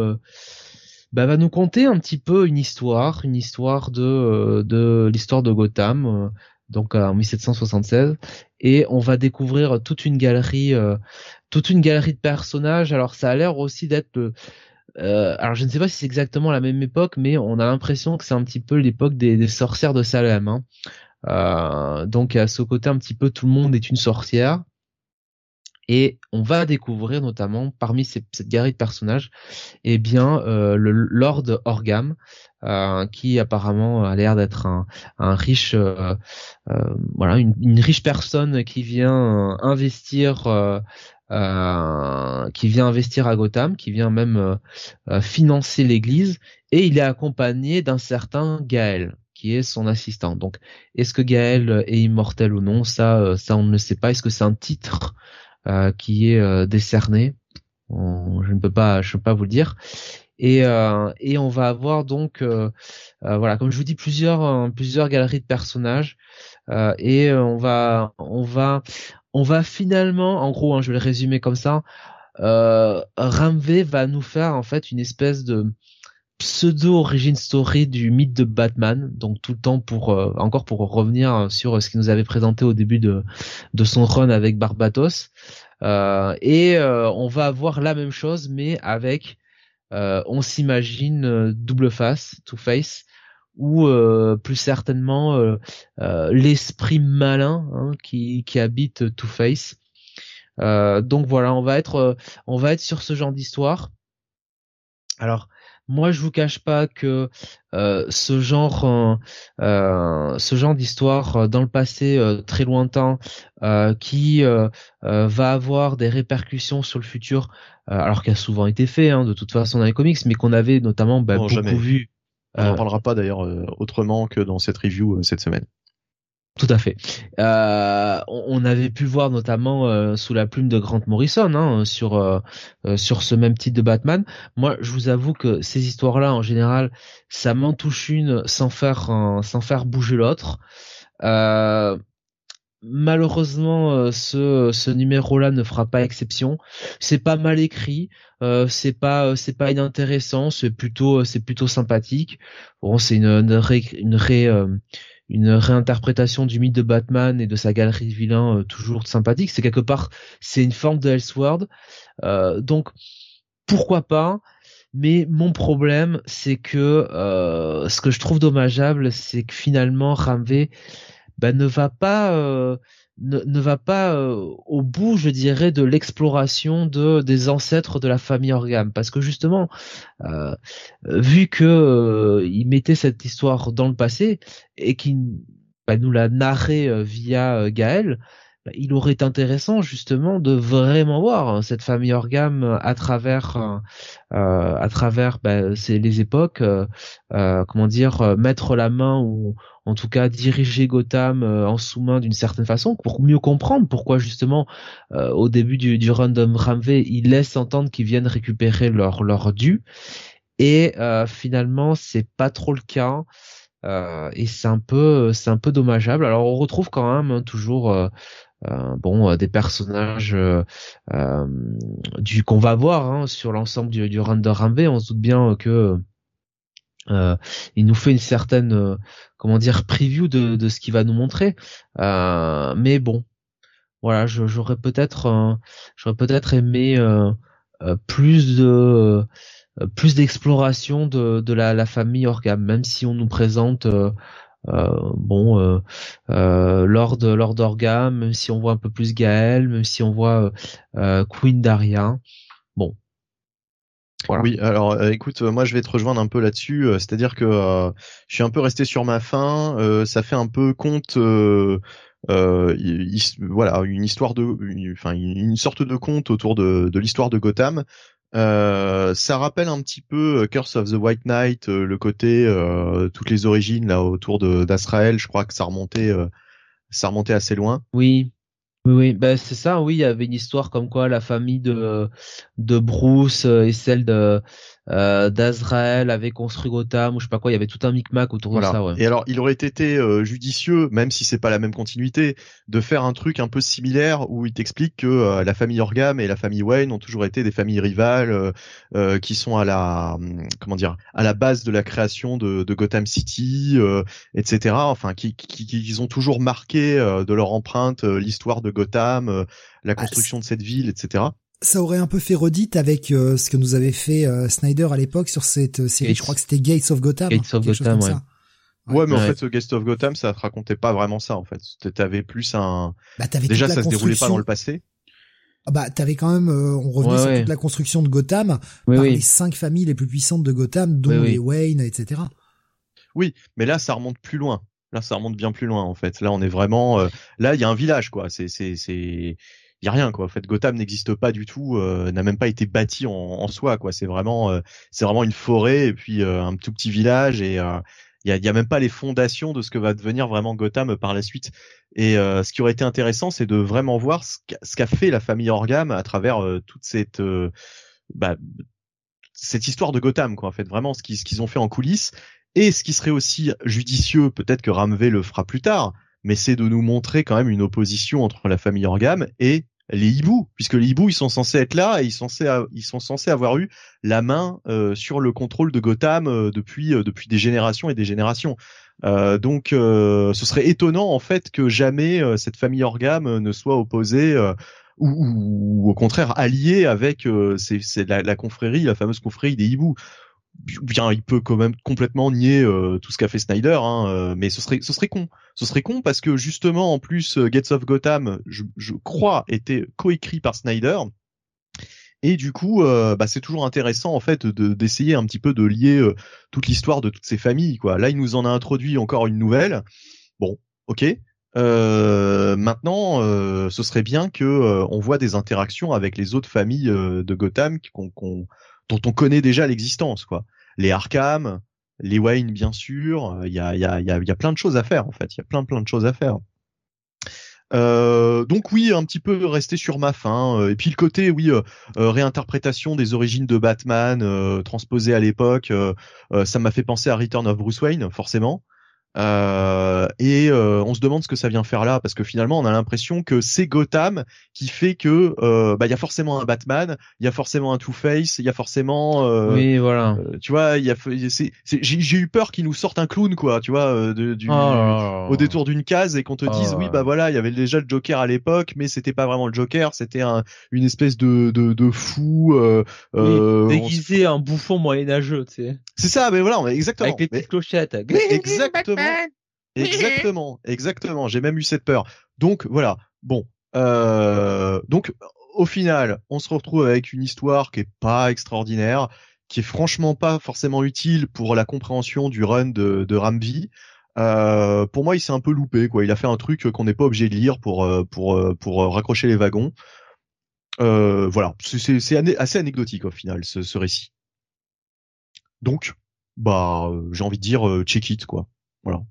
bah, va nous conter un petit peu une histoire, une histoire de de l'histoire de Gotham, donc en 1776, et on va découvrir toute une galerie, toute une galerie de personnages. Alors ça a l'air aussi d'être euh, alors je ne sais pas si c'est exactement la même époque, mais on a l'impression que c'est un petit peu l'époque des, des, sorcières de Salem. Hein. Euh, donc à ce côté un petit peu tout le monde est une sorcière. Et on va découvrir notamment parmi ces, cette galerie de personnages, eh bien euh, le Lord Orgam, euh, qui apparemment a l'air d'être un, riche, voilà, une, une, riche personne qui vient investir, qui vient investir à Gotham, qui vient même financer l'Église, et il est accompagné d'un certain Gaël qui est son assistant. Donc, est-ce que Gaël est immortel ou non Ça, euh, ça on ne le sait pas. Est-ce que c'est un titre euh, qui est euh, décerné? Je ne peux pas, je peux pas vous le dire. Et, et on va avoir donc, voilà, comme je vous dis, plusieurs, plusieurs galeries de personnages. et on va, on va, on va finalement, en gros, hein, je vais le résumer comme ça. Euh, Ramvé va nous faire en fait une espèce de pseudo origin story du mythe de Batman. Donc tout le temps pour euh, encore pour revenir sur ce qu'il nous avait présenté au début de de son run avec Barbatos euh, et euh, on va avoir la même chose mais avec on s'imagine double face two face ou plus certainement l'esprit malin hein, qui qui habite two face. Donc voilà on va être on va être sur ce genre d'histoire. Alors moi, je vous cache pas que euh, ce genre, euh, euh ce genre d'histoire euh, dans le passé euh, très lointain, qui va avoir des répercussions sur le futur, alors qu'il a souvent été fait, hein, de toute façon dans les comics, mais qu'on avait notamment bah, beaucoup vu. On n'en parlera pas d'ailleurs autrement que dans cette review cette semaine. Tout à fait. Euh, on avait pu voir notamment euh, sous la plume de Grant Morrison hein, sur euh, sur ce même titre de Batman. Moi, je vous avoue que ces histoires-là, en général, ça m'en touche une sans faire sans faire bouger l'autre. malheureusement, ce ce numéro-là ne fera pas exception. C'est pas mal écrit, c'est pas c'est pas inintéressant, c'est plutôt c'est plutôt sympathique. Bon, c'est une une ré, une ré une réinterprétation du mythe de Batman et de sa galerie de vilains euh, toujours sympathique. C'est quelque part, c'est une forme de Elseworld. Euh, donc, pourquoi pas? Mais mon problème, c'est que euh, ce que je trouve dommageable, c'est que finalement Ramvé bah, ne va pas ne, va pas euh, au bout, je dirais, de l'exploration de des ancêtres de la famille Orgam, parce que justement, euh, vu que euh, mettait cette histoire dans le passé et qu'il bah, nous l'a narré via Gaël, il aurait été intéressant justement de vraiment voir hein, cette famille Orgam à travers à travers bah, les époques, comment dire, mettre la main ou en tout cas diriger Gotham euh, en sous-main d'une certaine façon pour mieux comprendre pourquoi justement euh, au début du, du random Ramvé ils laissent entendre qu'ils viennent récupérer leur leur dû. Et euh, finalement c'est pas trop le cas et c'est un peu c'est un peu dommageable. Alors on retrouve quand même hein, toujours bon des personnages du qu'on va voir hein, sur l'ensemble du, du run on se doute bien que euh, il nous fait une certaine euh, comment dire preview de, ce qu'il va nous montrer. Euh, mais bon voilà j'aurais peut-être aimé plus de plus d'exploration de, de la, la, famille Orgam même si on nous présente bon euh, Lord Lord Orgam même si on voit un peu plus Gaël même si on voit Queen Daria. Bon. Oui, alors euh, écoute, euh, moi je vais te rejoindre un peu là-dessus, euh, c'est-à-dire que je suis un peu resté sur ma fin, ça fait un peu conte, voilà, une histoire de, enfin une, sorte de conte autour de, de l'histoire de Gotham. Ça rappelle un petit peu Curse of the White Knight, le côté toutes les origines là autour de d'Azrael. Je crois que ça remontait, ça remontait assez loin. Oui. Oui, bah, c'est ça. Oui, il y avait une histoire comme quoi la famille de de Bruce euh, et celle de euh, d'Azrael avait construit Gotham ou je sais pas quoi. Il y avait tout un micmac autour de ça. Ouais. Et alors, il aurait été euh, judicieux, même si c'est pas la même continuité, de faire un truc un peu similaire où il t'explique que euh, la famille Orgam et la famille Wayne ont toujours été des familles rivales qui sont à la hum, comment dire à la base de la création de, de Gotham City, etc. Enfin, qui, qui, qui, ont toujours marqué de leur empreinte l'histoire de Gotham, la ah, construction de cette ville, etc ça aurait un peu fait redite avec euh, ce que nous avait fait euh, Snyder à l'époque sur cette euh, série. Je crois que c'était Gates of Gotham. Gates of Gotham, ouais. Ouais. mais en fait, Gates of Gotham, ça te racontait pas vraiment ça, en fait. T'avais plus un. Bah, Déjà, ça se déroulait pas dans le passé. Ah bah, t'avais quand même, on revenait sur toute la construction de Gotham par les cinq familles les plus puissantes de Gotham, dont les Wayne, etc. Oui, mais là, ça remonte plus loin. Là, ça remonte bien plus loin, en fait. Là, on est vraiment, là, il y a un village, quoi. C'est, c'est, c'est, y a rien quoi. En fait, Gotham n'existe pas du tout, euh, n'a même pas été bâti en, en soi quoi. C'est vraiment, euh, c'est vraiment une forêt et puis euh, un tout petit village et il y a, a, même pas les fondations de ce que va devenir vraiment Gotham par la suite. Et ce qui aurait été intéressant, c'est de vraiment voir ce qu'a fait la famille Orgam à travers toute cette bah, cette histoire de Gotham quoi. En fait, vraiment ce qu'ils ce qu'ils ont fait en coulisses et ce qui serait aussi judicieux, peut-être que Ramvé le fera plus tard, mais c'est de nous montrer quand même une opposition entre la famille Orgam et les hiboux, puisque les hiboux ils sont censés être là et ils sont censés, avoir eu la main euh, sur le contrôle de Gotham euh, depuis euh, depuis des générations et des générations. donc ce serait étonnant en fait que jamais cette famille Orgam ne soit opposée ou, au contraire alliée avec la, la, confrérie, la fameuse confrérie des hiboux bien il peut quand même complètement nier euh, tout ce qu'a fait Snyder hein, euh, mais ce serait ce serait con. Ce serait con parce que justement en plus euh, Gates of Gotham je, je crois était coécrit par Snyder. Et du coup bah, c'est toujours intéressant en fait de d'essayer un petit peu de lier toute l'histoire de toutes ces familles quoi. Là il nous en a introduit encore une nouvelle. Bon ok. Maintenant ce serait bien que on voit des interactions avec les autres familles de Gotham qu'on dont on connaît déjà l'existence, quoi. Les Arkham, les Wayne, bien sûr. Il y a, y, a, y, a, y a plein de choses à faire, en fait. Il y a plein, plein de choses à faire. Euh, donc oui, un petit peu rester sur ma fin. Euh, et puis le côté, oui, euh, réinterprétation des origines de Batman transposées à l'époque, ça m'a fait penser à Return of Bruce Wayne, forcément. Euh, et euh, on se demande ce que ça vient faire là parce que finalement on a l'impression que c'est Gotham qui fait que euh, bah il y a forcément un Batman, il y a forcément un Two Face, il y a forcément oui voilà. tu vois il y a j'ai eu peur qu'ils nous sortent un clown quoi tu vois de, du, oh au détour d'une case et qu'on te dise oui bah voilà il y avait déjà le Joker à l'époque mais c'était pas vraiment le Joker c'était un une espèce de de, de fou oui, déguisé un bouffon moyenâgeux tu sais. C'est ça mais voilà exactement avec les petites clochettes. exactement Exactement, exactement. J'ai même eu cette peur. Donc voilà, Bon, euh, donc au final, on se retrouve avec une histoire qui est pas extraordinaire, qui est franchement pas forcément utile pour la compréhension du run de, de Ramvi. Euh, pour moi, il s'est un peu loupé, quoi. Il a fait un truc qu'on n'est pas obligé de lire pour euh, pour pour raccrocher les wagons. Voilà, c'est assez anecdotique au final ce, ce récit. Donc, bah, j'ai envie de dire check it, quoi. Voilà.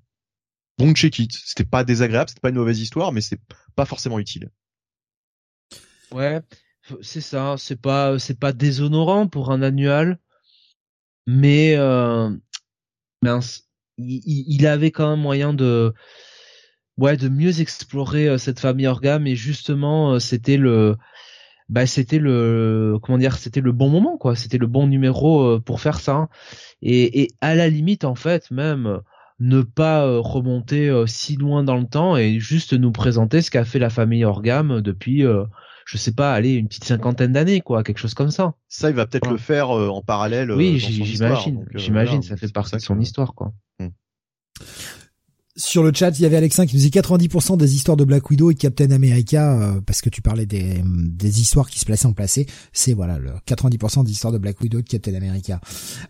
Bon check it. C'était pas désagréable, c'était pas une mauvaise histoire, mais c'est pas forcément utile. Ouais, c'est ça. C'est pas c'est pas déshonorant pour un annual, mais euh, il, avait quand même moyen de ouais de mieux explorer euh, cette famille organe et justement euh, c'était le bah c'était le comment dire c'était le bon moment quoi c'était le bon numéro pour faire ça et à la limite en fait même ne pas remonter si loin dans le temps et juste nous présenter ce qu'a fait la famille Orgam depuis je sais pas, aller une petite cinquantaine d'années, quoi, quelque chose comme ça. Ça, il va peut-être le faire en parallèle. Oui, j'imagine. J'imagine, ça fait partie de son histoire, quoi. Hmm. Sur le chat, il y avait Alexin qui nous dit 90% des histoires de Black Widow et Captain America, euh, parce que tu parlais des, des histoires qui se plaçaient en placé, c'est voilà le 90% des histoires de Black Widow et de Captain America.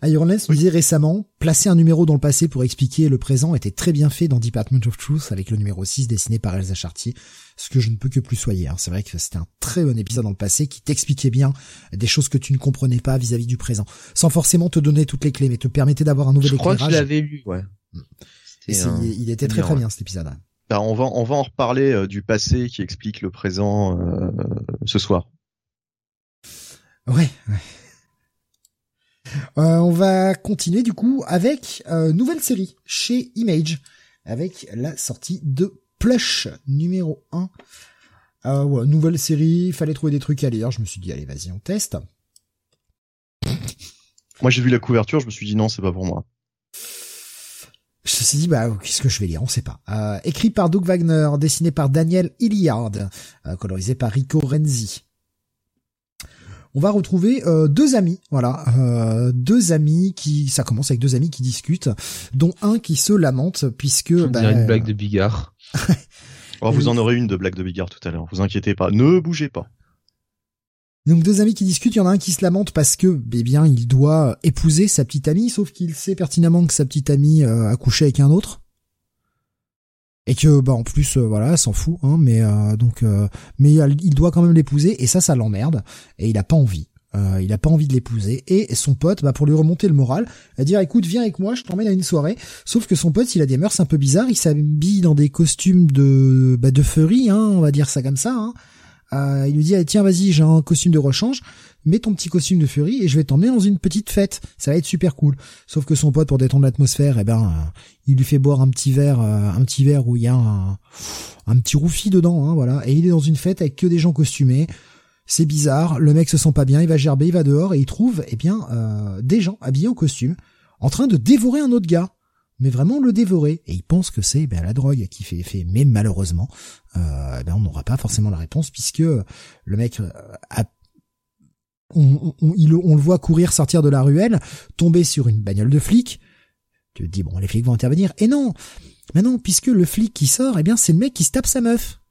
Iron nous disait récemment, placer un numéro dans le passé pour expliquer le présent était très bien fait dans Department of Truth avec le numéro 6 dessiné par Elsa Chartier, ce que je ne peux que plus soyer. Hein. C'est vrai que c'était un très bon épisode dans le passé qui t'expliquait bien des choses que tu ne comprenais pas vis-à-vis du présent, sans forcément te donner toutes les clés, mais te permettait d'avoir un nouvel éclairage. Je crois que je l'avais lu, ouais. Il était très très bien cet épisode. Bah, on va on va en reparler euh, du passé qui explique le présent euh, ce soir. Ouais. Euh, on va continuer du coup avec nouvelle série chez Image avec la sortie de Plush numéro 1. ouais, nouvelle série, fallait trouver des trucs à lire. Je me suis dit allez vas-y on teste. Moi j'ai vu la couverture, je me suis dit non c'est pas pour moi. Je me suis dit, bah, qu'est-ce que je vais lire? On sait pas. Euh, écrit par Doug Wagner, dessiné par Daniel Hilliard, euh, colorisé par Rico Renzi. On va retrouver euh, deux amis, voilà, deux amis qui, ça commence avec deux amis qui discutent, dont un qui se lamente puisque. On bah, une blague de Bigard. [LAUGHS] oh, vous en aurez une de blague de Bigard tout à l'heure. Vous inquiétez pas, ne bougez pas. Donc deux amis qui discutent, il y en a un qui se lamente parce que, eh bien, il doit épouser sa petite amie, sauf qu'il sait pertinemment que sa petite amie euh, a couché avec un autre. Et que, bah, en plus, euh, voilà, s'en fout, hein, mais euh, donc, mais il doit quand même l'épouser, et ça, ça l'emmerde, et il a pas envie. il a pas envie de l'épouser, et son pote, bah, pour lui remonter le moral, va dire, écoute, viens avec moi, je t'emmène à une soirée. Sauf que son pote, il a des mœurs un peu bizarres, il s'habille dans des costumes de, bah, de furry, hein, on va dire ça comme ça, hein euh, il lui dit tiens vas-y j'ai un costume de rechange, mets ton petit costume de furie et je vais t'emmener dans une petite fête. Ça va être super cool. Sauf que son pote pour détendre l'atmosphère, eh ben euh, il lui fait boire un petit verre, euh, un petit verre où il y a un, petit roufi dedans, hein, voilà. Et il est dans une fête avec que des gens costumés. C'est bizarre. Le mec se sent pas bien, il va gerber, il va dehors et il trouve eh bien des gens habillés en costume en train de dévorer un autre gars mais vraiment le dévorer. Et il pense que c'est ben, la drogue qui fait effet. Mais malheureusement, euh, ben, on n'aura pas forcément la réponse puisque le mec euh, a on, on, on, le voit courir, sortir de la ruelle, tomber sur une bagnole de flic. Tu te dis bon, les flics vont intervenir. Et non, mais non, puisque le flic qui sort, eh bien c'est le mec qui se tape sa meuf.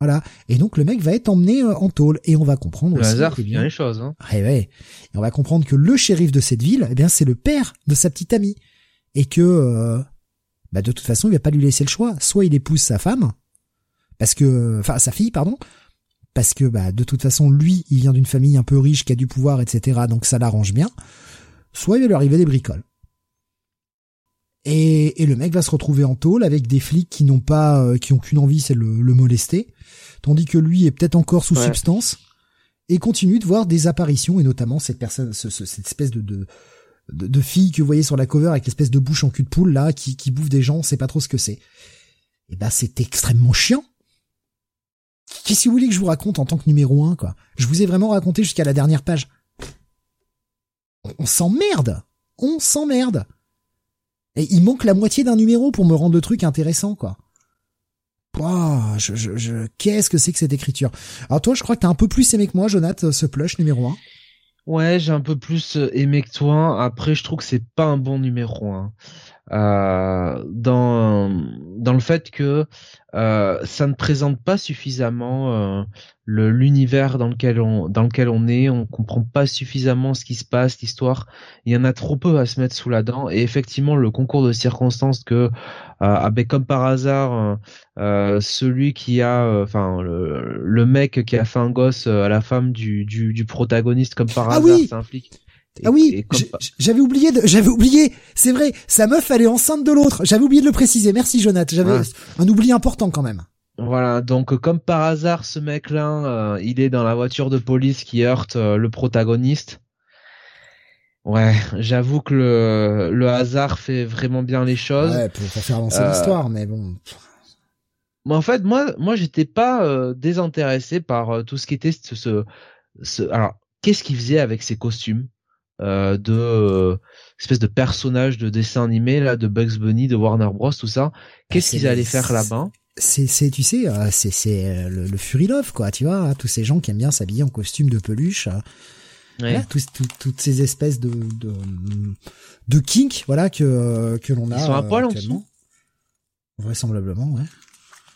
Voilà. Et donc le mec va être emmené euh, en tôle et on va comprendre le hasard fait bien les choses. Hein. Ouais, ouais. Et on va comprendre que le shérif de cette ville, eh bien c'est le père de sa petite amie et que euh, bah de toute façon il va pas lui laisser le choix. Soit il épouse sa femme, parce que, enfin sa fille pardon, parce que bah de toute façon lui il vient d'une famille un peu riche qui a du pouvoir etc. Donc ça l'arrange bien. Soit il va lui arriver des bricoles. Et, et, le mec va se retrouver en tôle avec des flics qui n'ont pas, euh, qui ont qu'une envie, c'est le, le, molester, tandis que lui est peut-être encore sous substance et continue de voir des apparitions et notamment cette personne, cette espèce de, de, de, de, filles que vous voyez sur la cover avec l'espèce de bouche en cul de poule là qui, qui bouffe des gens, on sait pas trop ce que c'est. Et ben c'est extrêmement chiant. Qu'est-ce que vous voulez que je vous raconte en tant que numéro un quoi? Je vous ai vraiment raconté jusqu'à la dernière page. On, s'emmerde, on s'emmerde. Et il manque la moitié d'un numéro pour me rendre le truc intéressant quoi. Je, je, je... qu'est-ce que c'est que cette écriture? Alors toi, je crois que t'as un peu plus aimé que moi, Jonathan, ce plush numéro 1. Ouais, j'ai un peu plus euh, aimé que toi. Après, je trouve que c'est pas un bon numéro 1. Euh, dans dans le fait que euh, ça ne présente pas suffisamment euh, le l'univers dans lequel on dans lequel on est, on comprend pas suffisamment ce qui se passe, l'histoire. Il y en a trop peu à se mettre sous la dent. Et effectivement, le concours de circonstances que, euh, ah ben, comme par hasard, celui qui a, enfin le, le, mec qui a fait un gosse à la femme du du, du protagoniste, comme par ah hasard, oui ça ah oui, j'avais oublié, j'avais oublié. C'est vrai, sa meuf elle est enceinte de l'autre. J'avais oublié de le préciser. Merci Jonathan. J'avais un oubli important quand même. Voilà, donc comme par hasard, ce mec-là, euh, il est dans la voiture de police qui heurte euh, le protagoniste. Ouais, j'avoue que le, le hasard fait vraiment bien les choses. Ouais, pour, faire avancer euh, l'histoire, mais bon. Mais en fait, moi, moi, j'étais pas désintéressé par tout ce qui était ce, ce, ce... alors, qu'est-ce qu'il faisait avec ses costumes? Euh, de euh, espèce de personnage de dessin animé là de Bugs Bunny de Warner Bros tout ça qu'est-ce qu'ils allaient faire là-bas c'est c'est tu sais euh, c'est c'est le, le Fury Love quoi tu vois tous ces gens qui aiment bien s'habiller en costume de peluche ouais. toutes ces espèces de de de kink voilà que que l'on a ils sont à poil en dessous vraisemblablement ouais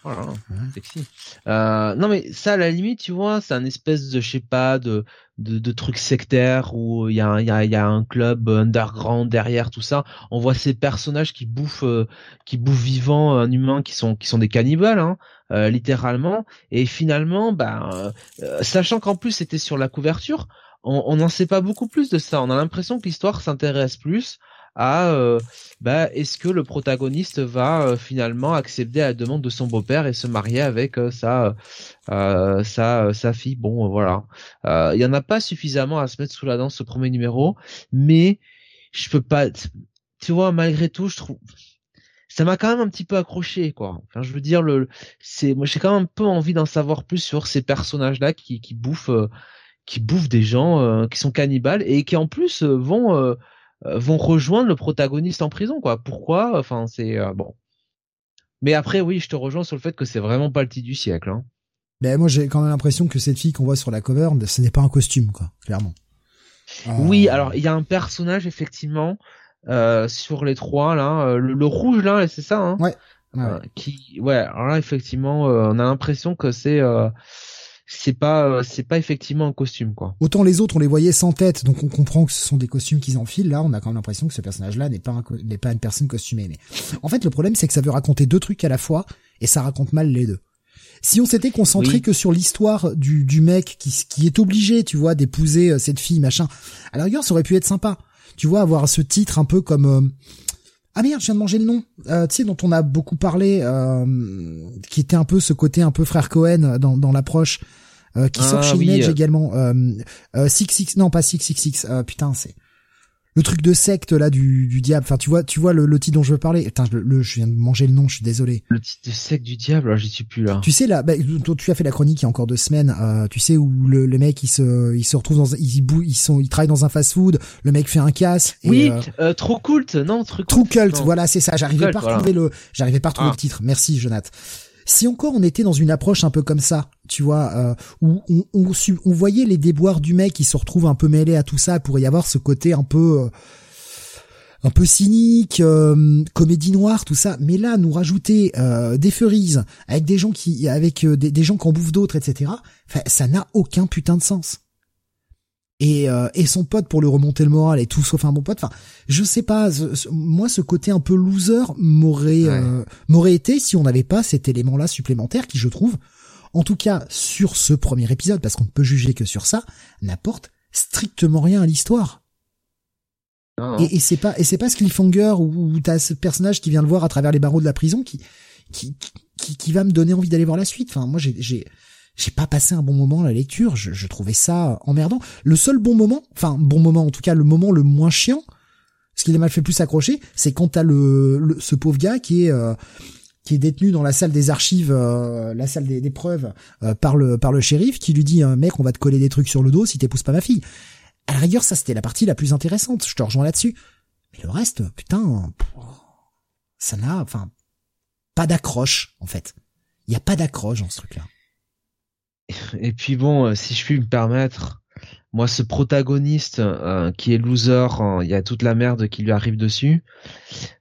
voilà, sexy. Euh, non mais ça à la limite tu vois c'est un espèce de je sais pas de de, de trucs sectaires où il y a y a, y a un club underground derrière tout ça. On voit ces personnages qui bouffent euh, qui bouffent vivant un humain qui sont qui sont des cannibales hein, euh, littéralement. Et finalement bah euh, sachant qu'en plus c'était sur la couverture on n'en sait pas beaucoup plus de ça. On a l'impression que l'histoire s'intéresse plus à euh, bah, est-ce que le protagoniste va euh, finalement accepter la demande de son beau-père et se marier avec euh, sa sa sa fille? Bon voilà. Il y en a pas suffisamment à se mettre sous la dent ce premier numéro mais je peux pas tu vois malgré tout je trouve ça m'a quand même un petit peu accroché quoi. Enfin je veux dire le c'est moi j'ai quand même un peu envie d'en savoir plus sur ces personnages là qui qui bouffent qui bouffent des gens qui sont cannibales et qui en plus vont euh, vont rejoindre le protagoniste en prison quoi. Pourquoi? Enfin c'est euh, bon. Mais après oui, je te rejoins sur le fait que c'est vraiment pas le titre du siècle. Hein. Mais moi j'ai quand même l'impression que cette fille qu'on voit sur la cover, ce n'est pas un costume quoi, clairement. Oui, euh. alors il y a un personnage effectivement euh, sur les trois là, le, rouge là, c'est ça hein? Ouais. qui ouais, alors là effectivement, on a l'impression que c'est c'est pas euh, c'est pas effectivement un costume quoi. Autant les autres on les voyait sans tête donc on comprend que ce sont des costumes qu'ils enfilent là on a quand même l'impression que ce personnage là n'est pas n'est pas une personne costumée mais en fait le problème c'est que ça veut raconter deux trucs à la fois et ça raconte mal les deux. Si on s'était concentré que sur l'histoire du, du mec qui, qui est obligé, tu vois, d'épouser euh, cette fille, machin, à la rigueur, ça aurait pu être sympa. Tu vois, avoir ce titre un peu comme, euh, ah merde, je viens de manger le nom. Euh, tu sais, dont on a beaucoup parlé, euh, qui était un peu ce côté un peu frère Cohen dans, dans l'approche, euh, qui sort ah chez Image également. Euh, euh, Six Six, non pas Six Six Six. Euh, putain, c'est le truc de secte là du, du diable. Enfin, tu vois, tu vois le, le titre dont je veux parler. Putain, je, le, je viens de manger le nom. Je suis désolé. Le titre de secte du diable. Alors, j'y suis plus là. Tu sais là, bah, tu as fait la chronique il y a encore deux semaines. Euh, tu sais où le, le mec il se, il se retrouve dans, ils, ils sont, ils travaillent dans un fast-food. Le mec fait un casse. Et, oui, euh, euh, trop cult, non, trop True cult. Voilà, c'est ça. J'arrivais pas à retrouver le, j'arrivais pas à retrouver le ah. titre. Merci, Jonathan. Si encore on était dans une approche un peu comme ça, tu vois, euh, où on, on, on, voyait les déboires du mec qui se retrouve un peu mêlé à tout ça, pour y avoir ce côté un peu euh, un peu cynique, euh, comédie noire, tout ça. Mais là, nous rajouter euh, des ferises avec des gens qui, avec des, des, gens qui en bouffent d'autres, etc. Ça n'a aucun putain de sens et, euh, et son pote pour lui remonter le moral et tout sauf un bon pote. Enfin, je sais pas. moi, ce côté un peu loser m'aurait euh, m'aurait été si on n'avait pas cet élément-là supplémentaire qui, je trouve, en tout cas sur ce premier épisode, parce qu'on ne peut juger que sur ça, n'apporte strictement rien à l'histoire. Et, et c'est pas et c'est pas ce cliffhanger où, où t'as ce personnage qui vient le voir à travers les barreaux de la prison qui qui qui, qui va me donner envie d'aller voir la suite. Enfin, moi, j'ai j'ai pas passé un bon moment à la lecture, je, je, trouvais ça emmerdant. Le seul bon moment, enfin bon moment en tout cas le moment le moins chiant, ce qui m'a fait plus accrocher, c'est quand t'as le, le, ce pauvre gars qui est euh, qui est détenu dans la salle des archives, euh, la salle des, des preuves euh, par le par le shérif, qui lui dit mec on va te coller des trucs sur le dos si t'épouses pas ma fille. À la rigueur ça c'était la partie la plus intéressante, je te rejoins là-dessus. Mais le reste, putain, ça n'a, enfin, pas d'accroche en fait. Il y a pas d'accroche dans ce truc-là. Et puis bon, euh, si je puis me permettre, moi, ce protagoniste euh, qui est loser, hein, il y a toute la merde qui lui arrive dessus.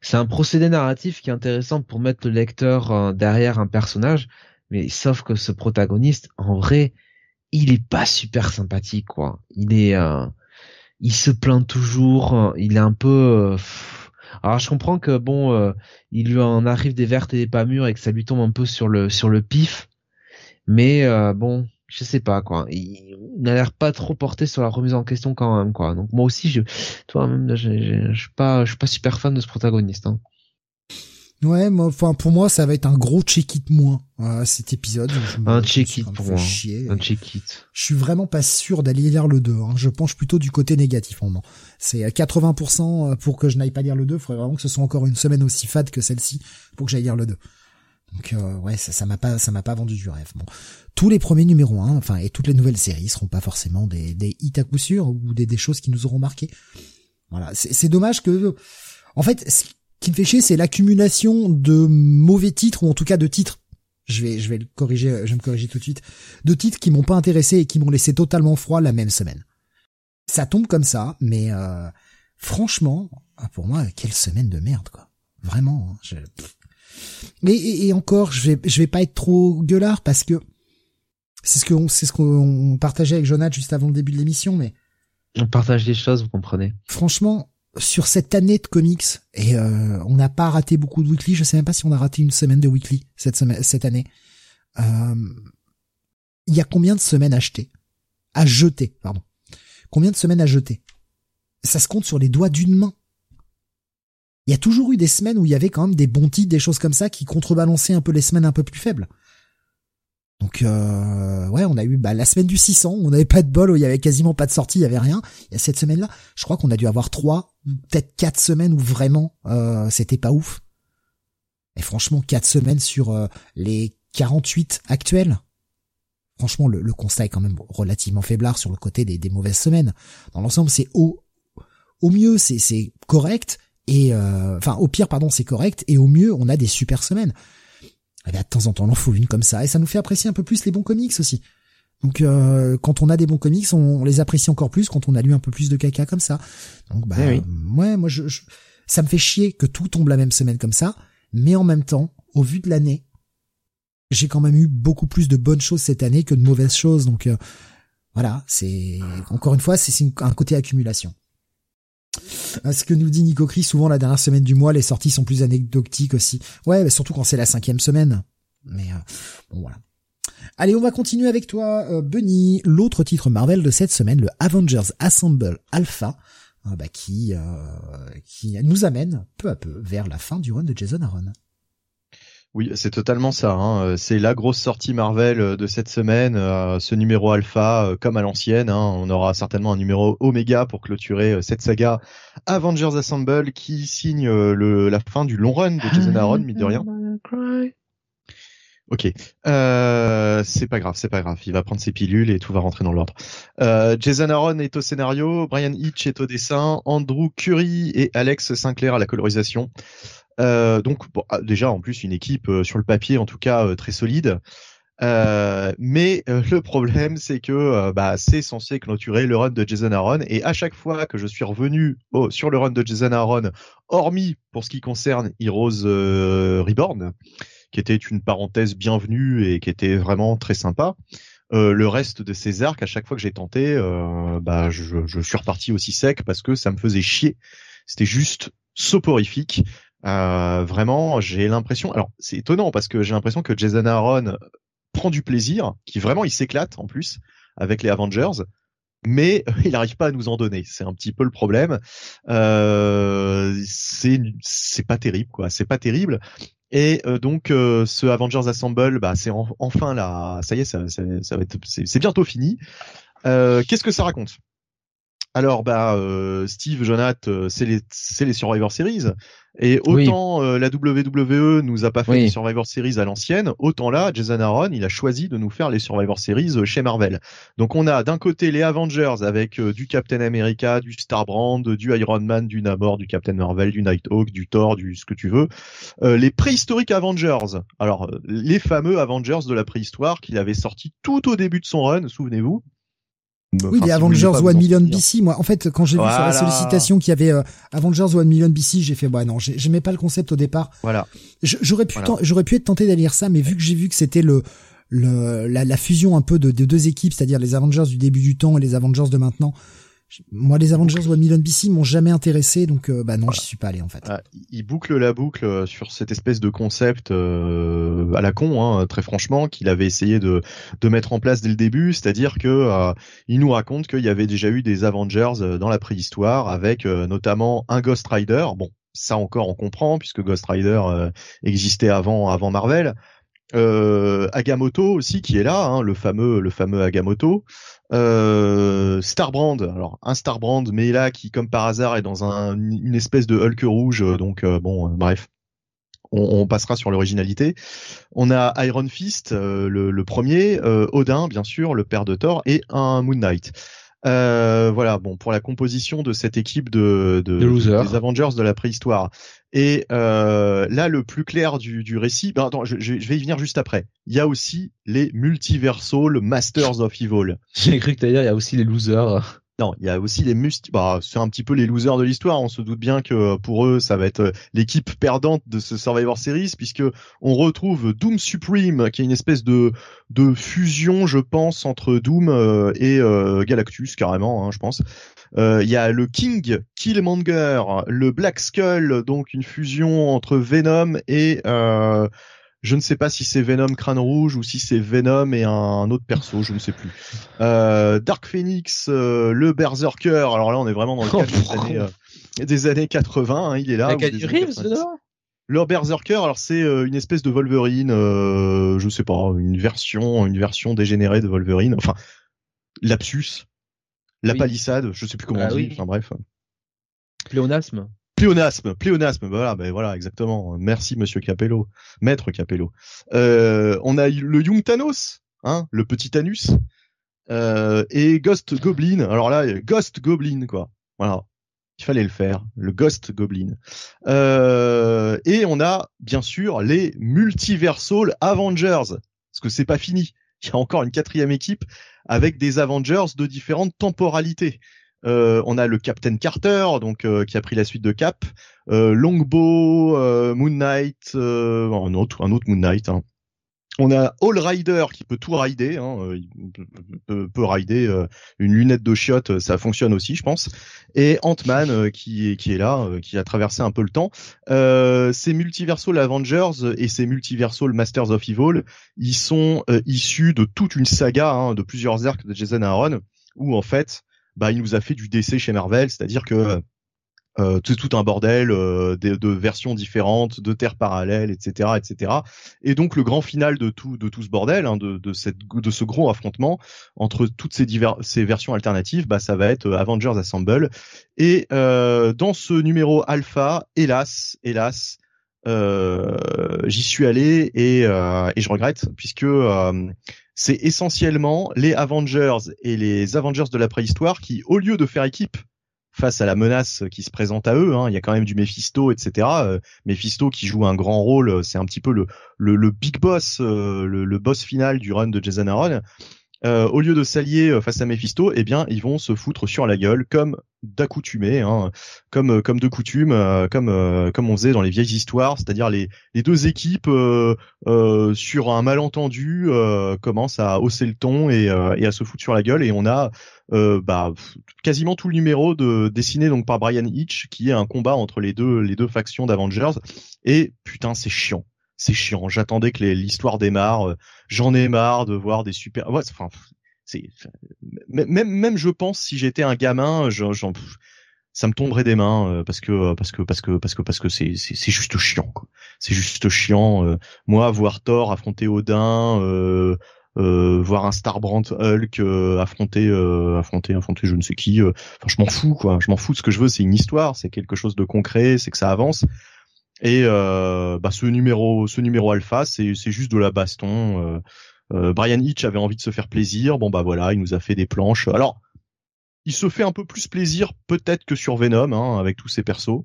C'est un procédé narratif qui est intéressant pour mettre le lecteur euh, derrière un personnage, mais sauf que ce protagoniste, en vrai, il est pas super sympathique, quoi. Il est, il se plaint toujours, il est un peu. alors je comprends que bon, il lui en arrive des vertes et des pas mûres et que ça lui tombe un peu sur le sur le pif, mais bon, je sais pas quoi. Il, n'a l'air pas trop porté sur la remise en question quand même quoi. Donc moi aussi je, toi même je, je, suis pas, je suis pas super fan de ce protagoniste. Hein. Ouais, moi, enfin pour moi ça va être un gros check-it moins euh, cet épisode. un check-it pour moi. Un check-it. Je suis vraiment pas sûr d'aller lire le 2. Hein. Je penche plutôt du côté négatif en moment. C'est 80% pour que je n'aille pas lire le 2. Il faudrait vraiment que ce soit encore une semaine aussi fade que celle-ci pour que j'aille lire le 2. Donc euh, ouais, ça m'a pas ça m'a pas vendu du rêve. Bon, tous les premiers numéros 1, enfin et toutes les nouvelles séries seront pas forcément des des hits à coup sûr ou des, des choses qui nous auront marqué. Voilà, c'est dommage que en fait ce qui me fait chier c'est l'accumulation de mauvais titres ou en tout cas de titres je vais je vais le corriger, je vais me corriger tout de suite, de titres qui m'ont pas intéressé et qui m'ont laissé totalement froid la même semaine. Ça tombe comme ça, mais euh, franchement, pour moi, quelle semaine de merde quoi. Vraiment, hein, je, mais et, encore, je vais je vais pas être trop gueulard parce que c'est ce qu'on c'est ce qu'on partageait avec Jonathan juste avant le début de l'émission, mais on partage des choses, vous comprenez. Franchement, sur cette année de comics et euh, on n'a pas raté beaucoup de weekly. Je sais même pas si on a raté une semaine de weekly cette semaine cette année. Euh, il y a combien de semaines achetées à jeter, pardon. Combien de semaines à jeter? Ça se compte sur les doigts d'une main il y a toujours eu des semaines où il y avait quand même des bons titres, des choses comme ça qui contrebalançaient un peu les semaines un peu plus faibles. Donc euh, ouais, on a eu bah, la semaine du 600, on n'avait pas de bol, où il y avait quasiment pas de sortie, il y avait rien. Il y a cette semaine-là, je crois qu'on a dû avoir trois, peut-être quatre semaines où vraiment euh, c'était pas ouf. Et franchement, quatre semaines sur euh, les 48 actuels. Franchement, le, constat est quand même relativement faiblard sur le côté des, mauvaises semaines. Dans l'ensemble, c'est au au mieux, c'est correct, et euh, enfin au pire pardon c'est correct et au mieux on a des super semaines. Et eh bien, de temps en temps on en faut une comme ça et ça nous fait apprécier un peu plus les bons comics aussi. Donc euh, quand on a des bons comics on, les apprécie encore plus quand on a lu un peu plus de caca comme ça. Donc bah eh ouais moi je, ça me fait chier que tout tombe la même semaine comme ça mais en même temps au vu de l'année j'ai quand même eu beaucoup plus de bonnes choses cette année que de mauvaises choses. Donc euh, voilà c'est encore une fois c'est un côté accumulation ce que nous dit Nico Chris, souvent la dernière semaine du mois, les sorties sont plus anecdotiques aussi. Ouais, surtout quand c'est la cinquième semaine. Mais euh, bon voilà. Allez, on va continuer avec toi, euh, Bunny. L'autre titre Marvel de cette semaine, le Avengers Assemble Alpha, euh, bah, qui qui nous amène peu à peu vers la fin du run de Jason Aaron. Oui, c'est totalement ça. Hein. C'est la grosse sortie Marvel euh, de cette semaine. Euh, ce numéro alpha, euh, comme à l'ancienne, hein. on aura certainement un numéro Oméga pour clôturer cette saga Avengers Assemble qui signe la fin du long run de Jason Aaron, mine de rien. Ok, euh, c'est pas grave, c'est pas grave. Il va prendre ses pilules et tout va rentrer dans l'ordre. Jason Aaron est au scénario, Brian Hitch est au dessin, Andrew Curry et Alex Sinclair à la colorisation. Euh, donc ah, déjà en plus une équipe euh, sur le papier en tout cas euh, très solide. mais le problème c'est que bah, c'est censé clôturer le run de Jason Aaron et à chaque fois que je suis revenu sur le run de Jason Aaron, hormis pour ce qui concerne Heroes Reborn, qui était une parenthèse bienvenue et qui était vraiment très sympa. le reste de ces arcs, à chaque fois que j'ai tenté, bah, je, suis reparti aussi sec parce que ça me faisait chier. C'était juste soporifique. Euh, vraiment, j'ai l'impression. Alors, c'est étonnant parce que j'ai l'impression que Jason Aaron prend du plaisir, qui vraiment il s'éclate en plus avec les Avengers, mais il n'arrive pas à nous en donner. C'est un petit peu le problème. Euh, c'est c'est pas terrible quoi. C'est pas terrible. Et euh, donc euh, ce Avengers Assemble, bah c'est enfin là. Ça y est, ça, ça, ça va être. C'est bientôt fini. Euh, Qu'est-ce que ça raconte? Alors bah euh, Steve, Jonath, euh, c'est les c'est les Survivor Series et autant euh, la WWE nous a pas fait les Survivor Series à l'ancienne, autant là Jason Aaron il a choisi de nous faire les Survivor Series chez Marvel. Donc on a d'un côté les Avengers avec du Captain America, du Starbrand, du Iron Man, du Namor, du Captain Marvel, du Nighthawk, du Thor, du ce que tu veux. les préhistoriques Avengers. Alors les fameux Avengers de la préhistoire qu'il avait sorti tout au début de son run, souvenez-vous oui, les Avengers One Million BC. Moi, en fait, quand j'ai vu sur la sollicitation qu'il y avait euh, Avengers One Million BC, j'ai fait, bah non, j'aimais pas le concept au départ. Voilà. J'aurais pu, j'aurais pu être tenté d'aller lire ça, mais vu que j'ai vu que c'était le, le, la, fusion un peu de, de deux équipes, c'est-à-dire les Avengers du début du temps et les Avengers de maintenant, moi, les Avengers One Million BC m'ont jamais intéressé, donc euh, bah non, j'y suis pas allé en fait. Ah, il boucle la boucle euh, sur cette espèce de concept euh, à la con, hein, très franchement, qu'il avait essayé de, de mettre en place dès le début, c'est-à-dire que il nous raconte qu'il y avait déjà eu des Avengers dans la préhistoire, avec notamment un Ghost Rider. Bon, ça encore on comprend puisque Ghost Rider existait avant avant Marvel. Agamotto aussi qui est là, hein, le fameux le fameux Agamotto. Euh, Starbrand, alors un Starbrand, mais là qui comme par hasard est dans un, une espèce de Hulk rouge, euh, donc euh, bon, bref. On, passera sur l'originalité. On a Iron Fist, le, premier, Odin, bien sûr, le père de Thor, et un Moon Knight. voilà, bon, pour la composition de cette équipe de, de, des Avengers de la préhistoire. Et euh, là, le plus clair du, du récit, ben attends, je, je, vais y venir juste après. Il y a aussi les Multiversal Masters of Evil. [LAUGHS] J'ai cru que t'allais dire il y a aussi les losers. Non, il y a aussi les must. Bah, c'est un petit peu les losers de l'histoire. On se doute bien que euh, pour eux, ça va être euh, l'équipe perdante de ce Survivor Series, puisque on retrouve Doom Supreme, qui est une espèce de de fusion, je pense, entre Doom et Galactus carrément, hein, je pense. Euh, il y a le King Killmonger, le Black Skull, donc une fusion entre Venom et euh, je ne sais pas si c'est Venom Crâne Rouge ou si c'est Venom et un autre perso, je ne sais plus. Euh, Dark Phoenix, euh, le Berserker. Alors là, on est vraiment dans le cadre des, années, des années 80. Hein, il est là. le Berserker, alors c'est une espèce de Wolverine, je sais pas, une version, une version dégénérée de Wolverine. Enfin, lapsus la palissade, je sais plus comment ah on dit, enfin bref. Pléonasme. Pléonasme, pléonasme, voilà, ben voilà, exactement. Merci Monsieur Capello, Maître Capello. Euh, on a le Young Thanos, hein, le petit Anus, euh, et Ghost Goblin. Alors là, Ghost Goblin, quoi. Voilà, il fallait le faire, le Ghost Goblin. Euh, et on a bien sûr les Multiversal Avengers, parce que c'est pas fini. [LAUGHS] Il y a encore une quatrième équipe avec des Avengers de différentes temporalités. Euh, on a le Captain Carter, donc euh, qui a pris la suite de Cap, euh, Longbow, Moon Knight, un autre, un autre Moon Knight. Hein. On a All Rider qui peut tout rider, hein, euh, peut, peut, rider euh, une lunette de chiotte, euh, ça fonctionne aussi, je pense. Et Ant-Man qui est qui est là, qui a traversé un peu le temps. Ces Multiversal Avengers et ces Multiversal Masters of Evil, ils sont issus de toute une saga, hein, de plusieurs arcs de Jason Aaron, où en fait, bah, il nous a fait du DC chez Marvel, c'est-à-dire que euh, c'est tout un bordel euh, de, versions différentes, de terres parallèles, etc., etc. Et donc le grand final de tout de tout ce bordel, hein, de, de cette de ce gros affrontement entre toutes ces divers, ces versions alternatives, bah ça va être euh, Avengers Assemble. Et euh, dans ce numéro alpha, hélas, hélas, j'y suis allé et, et je regrette puisque c'est essentiellement les Avengers et les Avengers de la préhistoire qui, au lieu de faire équipe face à la menace qui se présente à eux. Hein. Il y a quand même du Mephisto, etc. Euh, Mephisto qui joue un grand rôle, euh, c'est un petit peu le, le, big boss, euh, le, boss final du run de Jason Aaron. Au lieu de s'allier face à Mephisto, eh bien, ils vont se foutre sur la gueule, comme d'accoutumé, hein, comme comme de coutume, comme comme on faisait dans les vieilles histoires, c'est-à-dire les les deux équipes sur un malentendu commencent à hausser le ton et, et à se foutre sur la gueule, et on a euh, bah, quasiment tout le numéro de, dessiné donc par Brian Hitch, qui est un combat entre les deux les deux factions d'Avengers. Et putain, c'est chiant, c'est chiant. J'attendais que l'histoire démarre. Euh, j'en ai marre de voir des super. Ouais, enfin, c'est même même je pense si j'étais un gamin, j'en ça me tomberait des mains euh, parce que parce que parce que parce que parce que c'est c'est juste chiant. C'est juste chiant. moi voir Thor affronter Odin, euh, euh, voir un Starbrand Hulk euh, affronter euh, affronter affronter je ne sais qui enfin je m'en fous quoi je m'en fous ce que je veux c'est une histoire c'est quelque chose de concret c'est que ça avance et bah ce numéro ce numéro alpha c'est juste de la baston. Brian Hitch avait envie de se faire plaisir. Bon bah voilà il nous a fait des planches. Alors il se fait un peu plus plaisir peut-être que sur Venom hein, avec tous ses persos.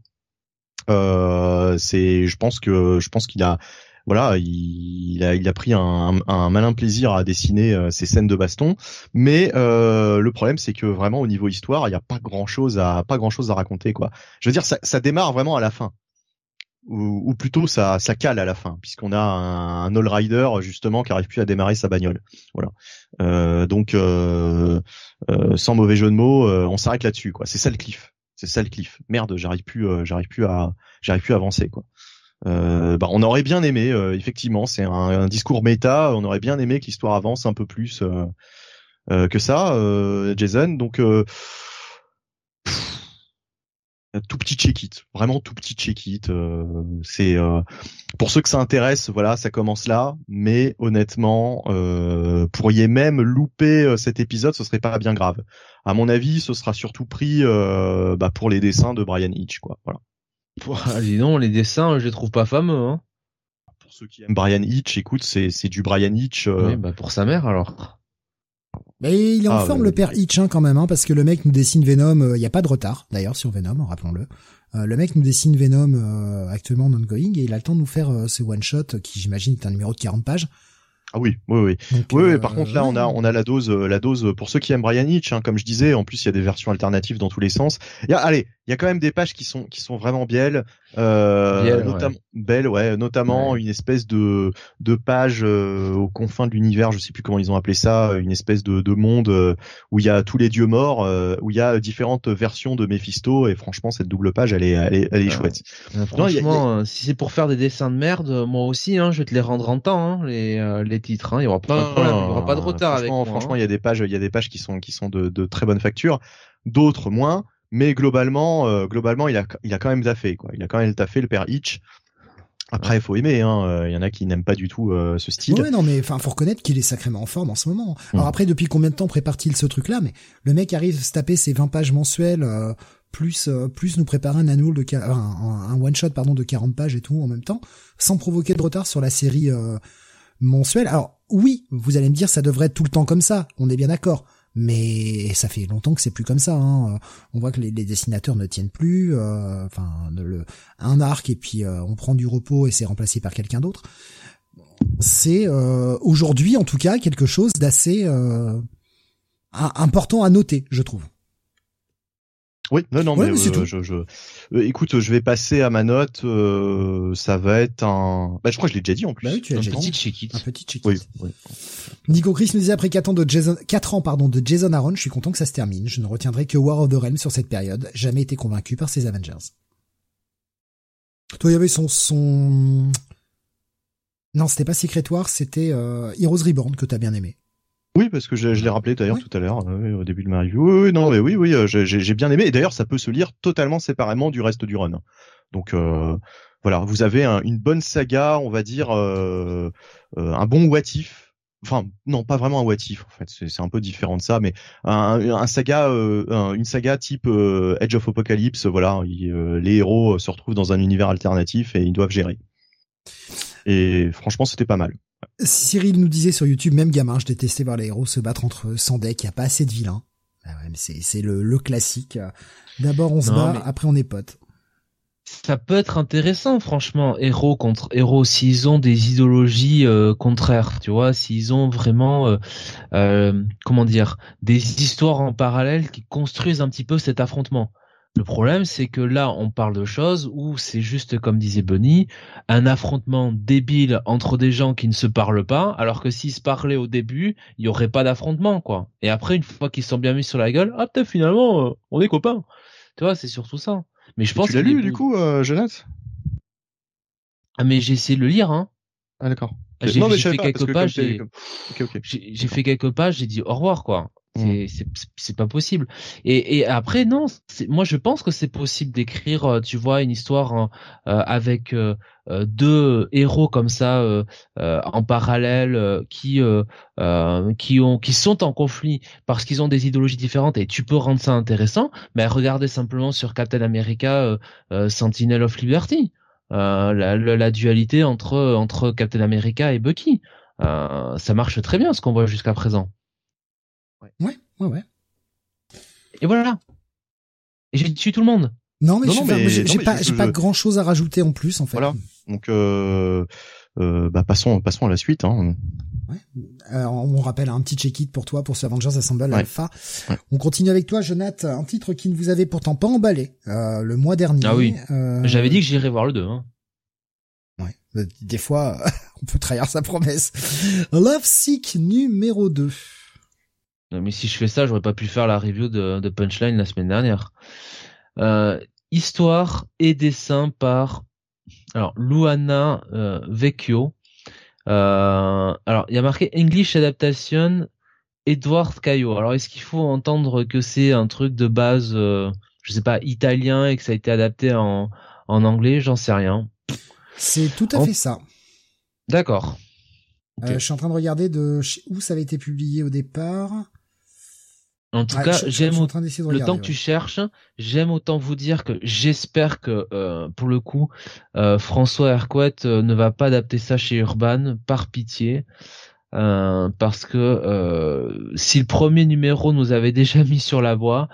Euh, c'est je pense que je pense qu'il a voilà, il, a, il a pris un, un, malin plaisir à dessiner ces scènes de baston, mais le problème c'est que vraiment au niveau histoire, il n'y a pas grand chose à pas grand chose à raconter quoi. Je veux dire, ça, ça démarre vraiment à la fin ou, plutôt ça, ça cale à la fin, puisqu'on a un, un all rider justement qui arrive plus à démarrer sa bagnole. Voilà. Euh, donc euh, euh, sans mauvais jeu de mots, on s'arrête là-dessus quoi. C'est ça le cliff. C'est ça le cliff. Merde, j'arrive plus, j'arrive plus à, j'arrive plus à avancer quoi. bah, on aurait bien aimé, effectivement, c'est un, un, discours méta. On aurait bien aimé que l'histoire avance un peu plus que ça, Jason. Donc tout petit check-it, vraiment tout petit check-it. Euh, c'est euh, pour ceux que ça intéresse, voilà, ça commence là. Mais honnêtement, euh, pourriez même louper euh, cet épisode, ce serait pas bien grave. À mon avis, ce sera surtout pris euh, bah, pour les dessins de Brian Hitch, quoi. Voilà. Dis donc, les dessins, je les trouve pas fameux. Hein. Pour ceux qui aiment Brian Hitch, écoute, c'est c'est du Brian Hitch. Oui, bah pour sa mère alors. Mais il est en ah, forme le père Hitch hein, quand même, hein, parce que le mec nous dessine Venom, il euh, n'y a pas de retard d'ailleurs sur Venom, rappelons-le. Euh, le mec nous dessine Venom euh, actuellement en ongoing et il a le temps de nous faire ce one shot qui j'imagine est un numéro de 40 pages. Ah oui, oui, oui. oui, oui, par contre là on a on a la dose la dose pour ceux qui aiment Brian Hitch, hein, comme je disais. En plus il y a des versions alternatives dans tous les sens. Il y a, allez, il y a quand même des pages qui sont qui sont vraiment belles, euh, notamment ouais. belles, ouais, notamment une espèce de de page euh, aux confins de l'univers, je sais plus comment ils ont appelé ça, une espèce de, de monde euh, où il y a tous les dieux morts, euh, où il y a différentes versions de Mephisto et franchement cette double page elle est elle est, elle est chouette. franchement, si c'est pour faire des dessins de merde, moi aussi, hein, je vais te les rendre en temps, hein, les les titres, hein, il y aura pas de problème, il y aura pas de retard avec moi. Franchement, il y a des pages, il y a des pages qui sont qui sont de, de très bonne facture, d'autres moins mais globalement, euh, globalement, il a, il a quand même taffé, quoi. Il a quand même taffé le père Hitch. Après, il faut aimer. Hein. Euh, il y en a qui n'aiment pas du tout euh, ce style. Ouais, non, mais enfin, faut reconnaître qu'il est sacrément en forme en ce moment. Alors mm. après, depuis combien de temps prépare-t-il ce truc-là? Mais le mec arrive à se taper ses 20 pages mensuelles, plus plus nous préparer un annual de un, un one shot pardon de 40 pages et tout en même temps, sans provoquer de retard sur la série mensuelle. Alors oui, vous allez me dire, ça devrait être tout le temps comme ça. On est bien d'accord mais ça fait longtemps que c'est plus comme ça. Hein. On voit que les, dessinateurs ne tiennent plus. Euh, enfin, un arc et puis euh, on prend du repos et c'est remplacé par quelqu'un d'autre. C'est euh, aujourd'hui, en tout cas, quelque chose d'assez important à noter, je trouve. Oui, non, non, mais, euh, je, je, euh, écoute, je vais passer à ma note. Euh, ça va être un. Bah, je crois que je l'ai déjà dit en plus. Bah oui, tu as un petit check Un petit check oui, Nico Chris nous disait après 4 ans de Jason, 4 ans pardon de Jason Aaron, je suis content que ça se termine. Je ne retiendrai que War of the Realm sur cette période. Jamais été convaincu par ces Avengers. Toi, il y avait son son. Non, c'était pas Secret War, c'était Heroes Reborn que t'as bien aimé. Oui, parce que je, l'ai rappelé d'ailleurs tout à l'heure, au début de ma review. Oui, oui non, mais oui, oui, euh, j'ai bien aimé. Et d'ailleurs, ça peut se lire totalement séparément du reste du run. Donc euh, voilà, vous avez une bonne saga, on va dire, euh, un bon watif. Enfin, non, pas vraiment un watif en fait. C'est un peu différent de ça, mais un, saga, une saga type Edge of Apocalypse. Voilà, les héros se retrouvent dans un univers alternatif et ils doivent gérer. Et franchement, c'était pas mal. Cyril nous disait sur YouTube, même gamin, je détestais voir les héros se battre entre eux sans deck, il n'y a pas assez de vilains. Ah c'est le, le classique. D'abord on se bat, après on est potes. Ça peut être intéressant, franchement, héros contre héros, s'ils ont des idéologies euh, contraires, tu vois, s'ils ont vraiment, euh, euh, comment dire, des histoires en parallèle qui construisent un petit peu cet affrontement. Le problème, c'est que là, on parle de choses où c'est juste, comme disait Bunny, un affrontement débile entre des gens qui ne se parlent pas, alors que s'ils se parlaient au début, il y aurait pas d'affrontement, quoi. Et après, une fois qu'ils sont bien mis sur la gueule, ah peut-être finalement, euh, on est copains. Tu vois, c'est surtout ça. Mais je pense. Tu l'as lu du coup, euh, Jonathan Ah mais j'ai essayé de le lire, hein. Ah d'accord. J'ai fait, quelques pages, j'ai fait quelques pages, j'ai dit au revoir, quoi. Mm. C'est pas possible. Et, et après non, moi je pense que c'est possible d'écrire, euh, tu vois, une histoire hein, euh, avec euh, deux héros comme ça en parallèle qui qui ont qui sont en conflit parce qu'ils ont des idéologies différentes et tu peux rendre ça intéressant. Mais regardez simplement sur Captain America, Sentinel of Liberty, la, la, dualité entre entre Captain America et Bucky. ça marche très bien ce qu'on voit jusqu'à présent. Ouais, ouais, ouais. Et voilà. Et j'ai tué tout le monde. Non, mais j'ai pas, pas grand chose à rajouter en plus, en fait. Voilà. Donc, euh, bah passons passons à la suite. Hein. Ouais. on rappelle un petit check-it pour toi pour ce Avengers Assemble Alpha. On continue avec toi, Jonathan. Un titre qui ne vous avait pourtant pas emballé le mois dernier. Ah oui. J'avais dit que j'irais voir le 2. Hein. Ouais. Des fois, [LAUGHS] on peut trahir sa promesse. Love Sick numéro 2. Non, mais si je fais ça, j'aurais pas pu faire la review de, de Punchline la semaine dernière. Euh, histoire et dessin par alors Luana euh, Vecchio. Euh, alors il y a marqué English Adaptation Edward Caio. Alors est-ce qu'il faut entendre que c'est un truc de base, je sais pas, italien et que ça a été adapté en, en anglais? J'en sais rien. C'est tout à fait ça. D'accord. Je suis en train de regarder de où ça avait été publié au départ. En tout cas, j'aime le temps que tu cherches. J'aime autant vous dire que j'espère que euh, pour le coup, euh, François Hercouet euh, ne va pas adapter ça chez Urban, par pitié, parce que si le premier numéro nous avait déjà [LAUGHS] mis sur la voie,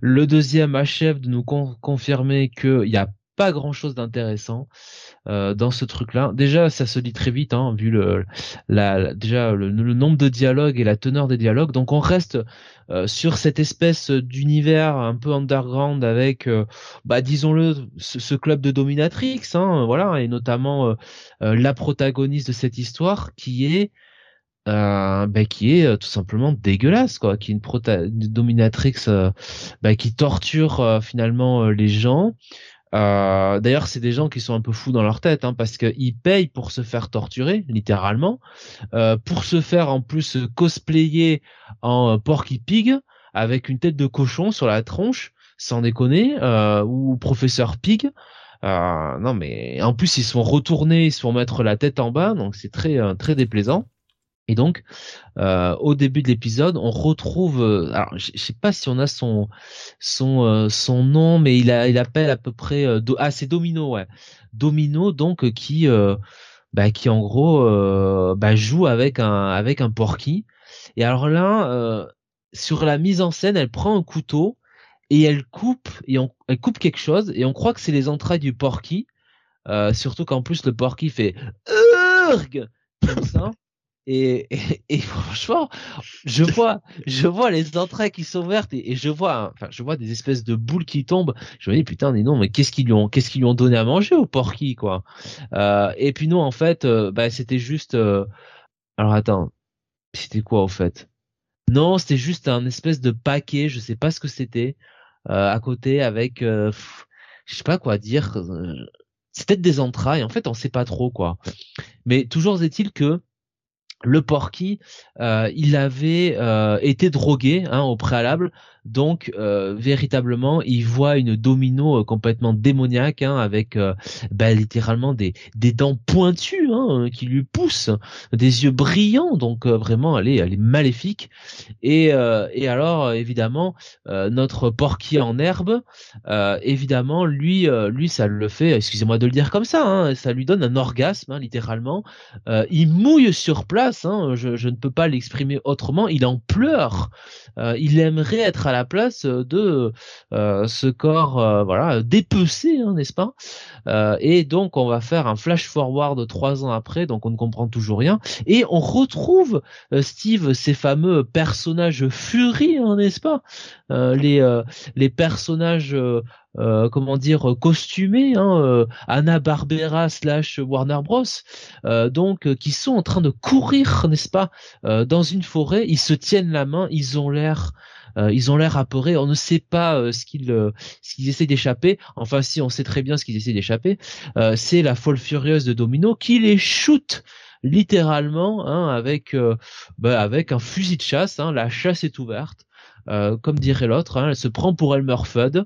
le deuxième achève de nous confirmer qu'il n'y a pas grand chose d'intéressant. Euh, dans ce truc-là. Déjà, ça se lit très vite, hein, vu le, déjà le, nombre de dialogues et la teneur des dialogues. Donc, on reste euh, sur cette espèce d'univers un peu underground avec, euh, bah, disons-le, ce, club de dominatrix, hein, voilà, et notamment la protagoniste de cette histoire qui est euh, bah, qui est tout simplement dégueulasse quoi qui est une, prota dominatrix bah, qui torture finalement les gens euh, D'ailleurs, c'est des gens qui sont un peu fous dans leur tête, hein, parce qu'ils payent pour se faire torturer, littéralement, euh, pour se faire en plus cosplayer en Porky Pig avec une tête de cochon sur la tronche, sans déconner, euh, ou Professeur Pig. Euh, non, mais en plus ils sont retournés, ils se font mettre la tête en bas, donc c'est très euh, très déplaisant. Et donc, euh, au début de l'épisode, on retrouve, euh, alors je sais pas si on a son son euh, son nom, mais il a il appelle à peu près ah c'est Domino ouais, Domino donc qui bah, qui en gros bah, joue avec un avec un porky. Et alors là, sur la mise en scène, elle prend un couteau et elle coupe et on, elle coupe quelque chose et on croit que c'est les entrailles du porky. surtout qu'en plus le porky fait comme ça. Et, et, [LAUGHS] franchement, je vois, je vois les entrailles qui sont vertes et, je vois, enfin, je vois des espèces de boules qui tombent. Je me dis putain, mais non, mais qu'est-ce qu'ils lui ont, qu'est-ce qu'ils lui ont donné à manger au porky, quoi? Euh, et puis non, en fait, euh, bah, c'était juste. Euh, alors attends, c'était quoi au fait? Non, c'était juste un espèce de paquet, je sais pas ce que c'était, à côté avec, je sais pas quoi dire. c'était des entrailles. En fait, on sait pas trop quoi. Mais toujours est-il que le Porky, euh, il avait euh, été drogué hein, au préalable, donc euh, véritablement, il voit une domino complètement démoniaque, hein, avec bah, littéralement des, des dents pointues hein, qui lui poussent, des yeux brillants, donc vraiment, elle est, elle est maléfique. Et, alors, évidemment, notre Porky en herbe, évidemment, lui, lui, ça le fait, excusez-moi de le dire comme ça, hein, ça lui donne un orgasme, littéralement. il mouille sur place Hein, je, ne peux pas l'exprimer autrement, il en pleure. Euh, il aimerait être à la place de euh, ce corps, euh, voilà, dépecé, hein, n'est-ce pas? Et donc on va faire un flash forward trois ans après, donc on ne comprend toujours rien, et on retrouve Steve, ces fameux personnages furies, hein, n'est-ce pas? Les les personnages euh, comment dire costumés, hein, euh, Anna Barbera slash Warner Bros, euh, donc qui sont en train de courir, n'est-ce pas, dans une forêt. Ils se tiennent la main, ils ont l'air ils ont l'air apeurés. On ne sait pas ce qu'ils ce qu'ils essaient d'échapper. Enfin, si on sait très bien ce qu'ils essaient d'échapper, c'est la folle furieuse de Domino qui les shoot littéralement hein, avec bah, avec un fusil de chasse. Hein, la chasse est ouverte. Euh, comme dirait l'autre, hein, elle se prend pour Elmer Fudd,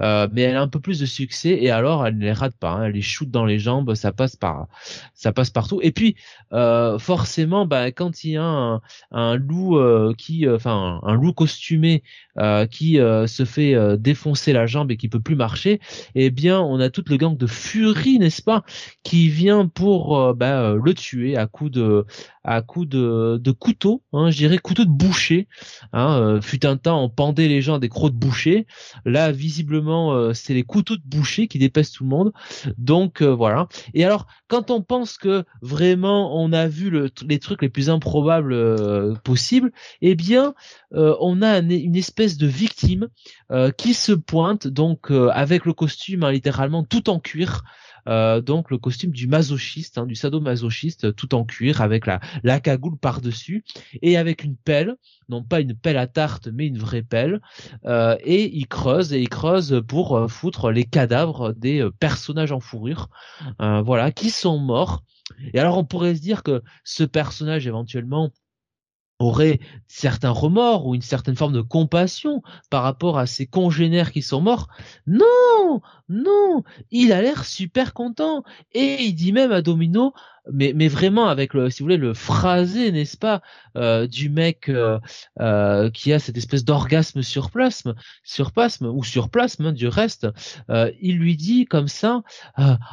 euh, mais elle a un peu plus de succès et alors elle ne les rate pas, hein, elle les shoot dans les jambes, ça passe par, ça passe partout. Et puis euh, forcément, bah, quand il y a un, loup qui, enfin un, loup costumé qui se fait défoncer la jambe et qui peut plus marcher, eh bien on a toute le gang de furie, n'est-ce pas, qui vient pour bah, le tuer à coup de, à coup de, de couteau, hein, je dirais couteau de boucher. Hein, fut un temps, on pendait les gens à des crocs de boucher. Là, visiblement, euh, c'est les couteaux de boucher qui dépassent tout le monde. Donc voilà. Et alors, quand on pense que vraiment on a vu les trucs les plus improbables possibles, eh bien, on a une espèce de victime qui se pointe donc avec le costume hein, littéralement tout en cuir. Euh, donc le costume du masochiste, hein, du sadomasochiste, tout en cuir avec la, la cagoule par dessus et avec une pelle, non pas une pelle à tarte mais une vraie pelle, euh, et il creuse et il creuse pour euh, foutre les cadavres des personnages en fourrure, voilà, qui sont morts. Et alors on pourrait se dire que ce personnage éventuellement aurait certains remords ou une certaine forme de compassion par rapport à ses congénères qui sont morts. Non, non, il a l'air super content et il dit même à Domino, mais mais vraiment avec le, si vous voulez, le phrasé, n'est-ce pas, euh, du mec euh, euh, qui a cette espèce d'orgasme sur plasme, sur plasme ou sur plasme hein, du reste, il lui dit comme ça,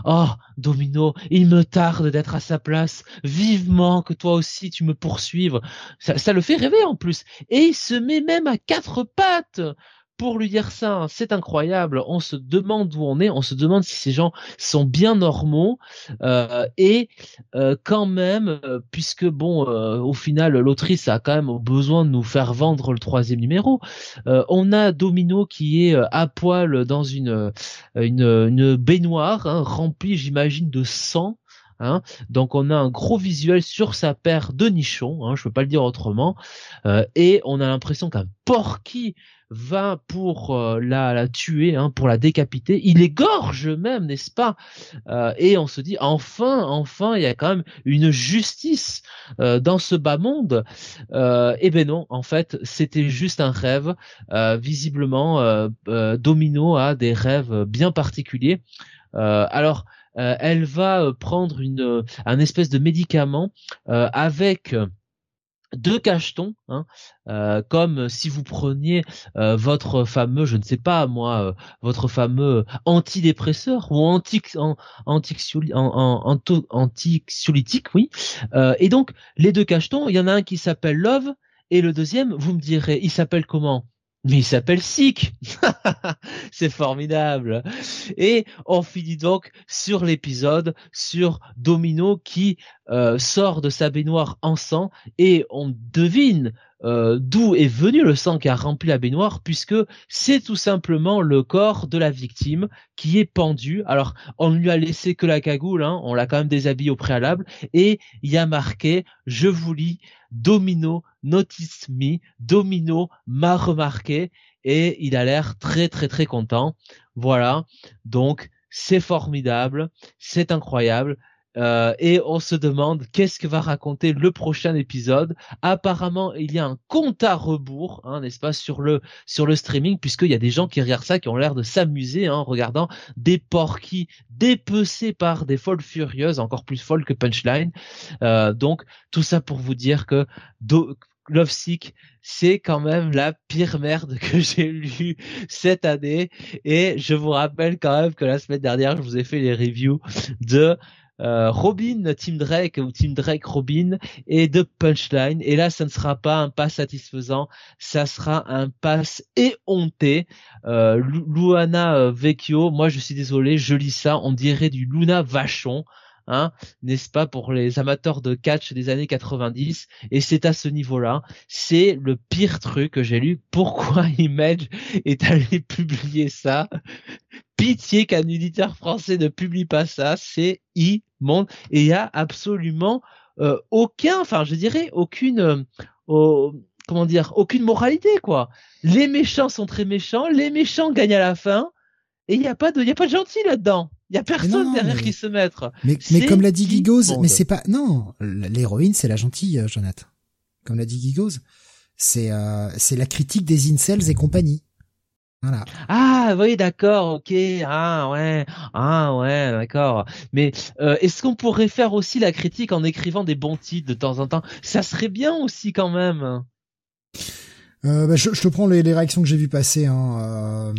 oh Domino, il me tarde d'être à sa place, vivement que toi aussi tu me poursuives. Ça, ça le fait rêver en plus et il se met même à quatre pattes pour lui dire ça, c'est incroyable. On se demande où on est, on se demande si ces gens sont bien normaux euh, et euh, quand même, euh, puisque bon, au final, l'autrice a quand même besoin de nous faire vendre le troisième numéro. on a Domino qui est à poil dans une une, baignoire hein, remplie, j'imagine, de sang. Hein. Donc on a un gros visuel sur sa paire de nichons, hein, je peux pas le dire autrement, et on a l'impression qu'un porky va pour euh, la, la tuer, hein, pour la décapiter. Il égorge même, n'est-ce pas? Euh, Et on se dit enfin, enfin, il y a quand même une justice euh, dans ce bas monde. eh ben non, en fait, c'était juste un rêve. visiblement, Domino a des rêves bien particuliers. alors, elle va prendre une un espèce de médicament avec deux cachetons, hein, euh, comme si vous preniez euh, votre fameux, je ne sais pas moi, euh, votre fameux antidépresseur ou anti, en, oui. et donc les deux cachetons, il y en a un qui s'appelle Love et le deuxième, vous me direz, il s'appelle comment? Mais il s'appelle Sick. [LAUGHS] c'est formidable. Et on finit donc sur l'épisode sur Domino qui euh, sort de sa baignoire en sang et on devine euh, d'où est venu le sang qui a rempli la baignoire puisque c'est tout simplement le corps de la victime qui est pendu. Alors on ne lui a laissé que la cagoule, hein, on l'a quand même déshabillé au préalable et il y a marqué, je vous lis, Domino notice me, Domino m'a remarqué et il a l'air très très très content. Voilà, donc c'est formidable, c'est incroyable. Euh, et on se demande qu'est-ce que va raconter le prochain épisode. Apparemment, il y a un compte à rebours, hein, n'est-ce pas, sur le sur le streaming, puisqu'il y a des gens qui regardent ça, qui ont l'air de s'amuser hein, en regardant des porquis dépecés par des folles furieuses, encore plus folles que Punchline. Euh, donc tout ça pour vous dire que Love Sick, c'est quand même la pire merde que [LAUGHS] j'ai lue cette année. Et je vous rappelle quand même que la semaine dernière, je vous ai fait les reviews de euh, Robin, Team Drake ou Team Drake Robin et de Punchline. Et là, ça ne sera pas un pas satisfaisant, ça sera un pass éhonté. Euh, Luana euh, Vecchio, moi je suis désolé, je lis ça, on dirait du Luna Vachon. Hein, n'est-ce pas, pour les amateurs de catch des années 90, et c'est à ce niveau-là, c'est le pire truc que j'ai lu. Pourquoi [LAUGHS] Image est allé publier ça? Pitié qu'un éditeur français ne publie pas ça, c'est immonde, et il y a absolument euh, aucun, enfin je dirais aucune, euh, comment dire, aucune moralité quoi. Les méchants sont très méchants, les méchants gagnent à la fin, et il n'y a pas de, il y a pas de gentil là-dedans. Il y a personne derrière qui se mettre. Mais, mais comme l'a dit Gigos, mais c'est pas non, l'héroïne c'est la gentille, euh, Jonathan. Comme l'a dit Gigos, c'est euh, c'est la critique des incels et compagnie. Voilà. Ah oui, d'accord, ok. Ah ouais, ah ouais, d'accord. Mais euh, est-ce qu'on pourrait faire aussi la critique en écrivant des bons titres de temps en temps? Ça serait bien aussi quand même. Euh, bah, je, je, te prends les, les réactions que j'ai vu passer. Hein. Euh,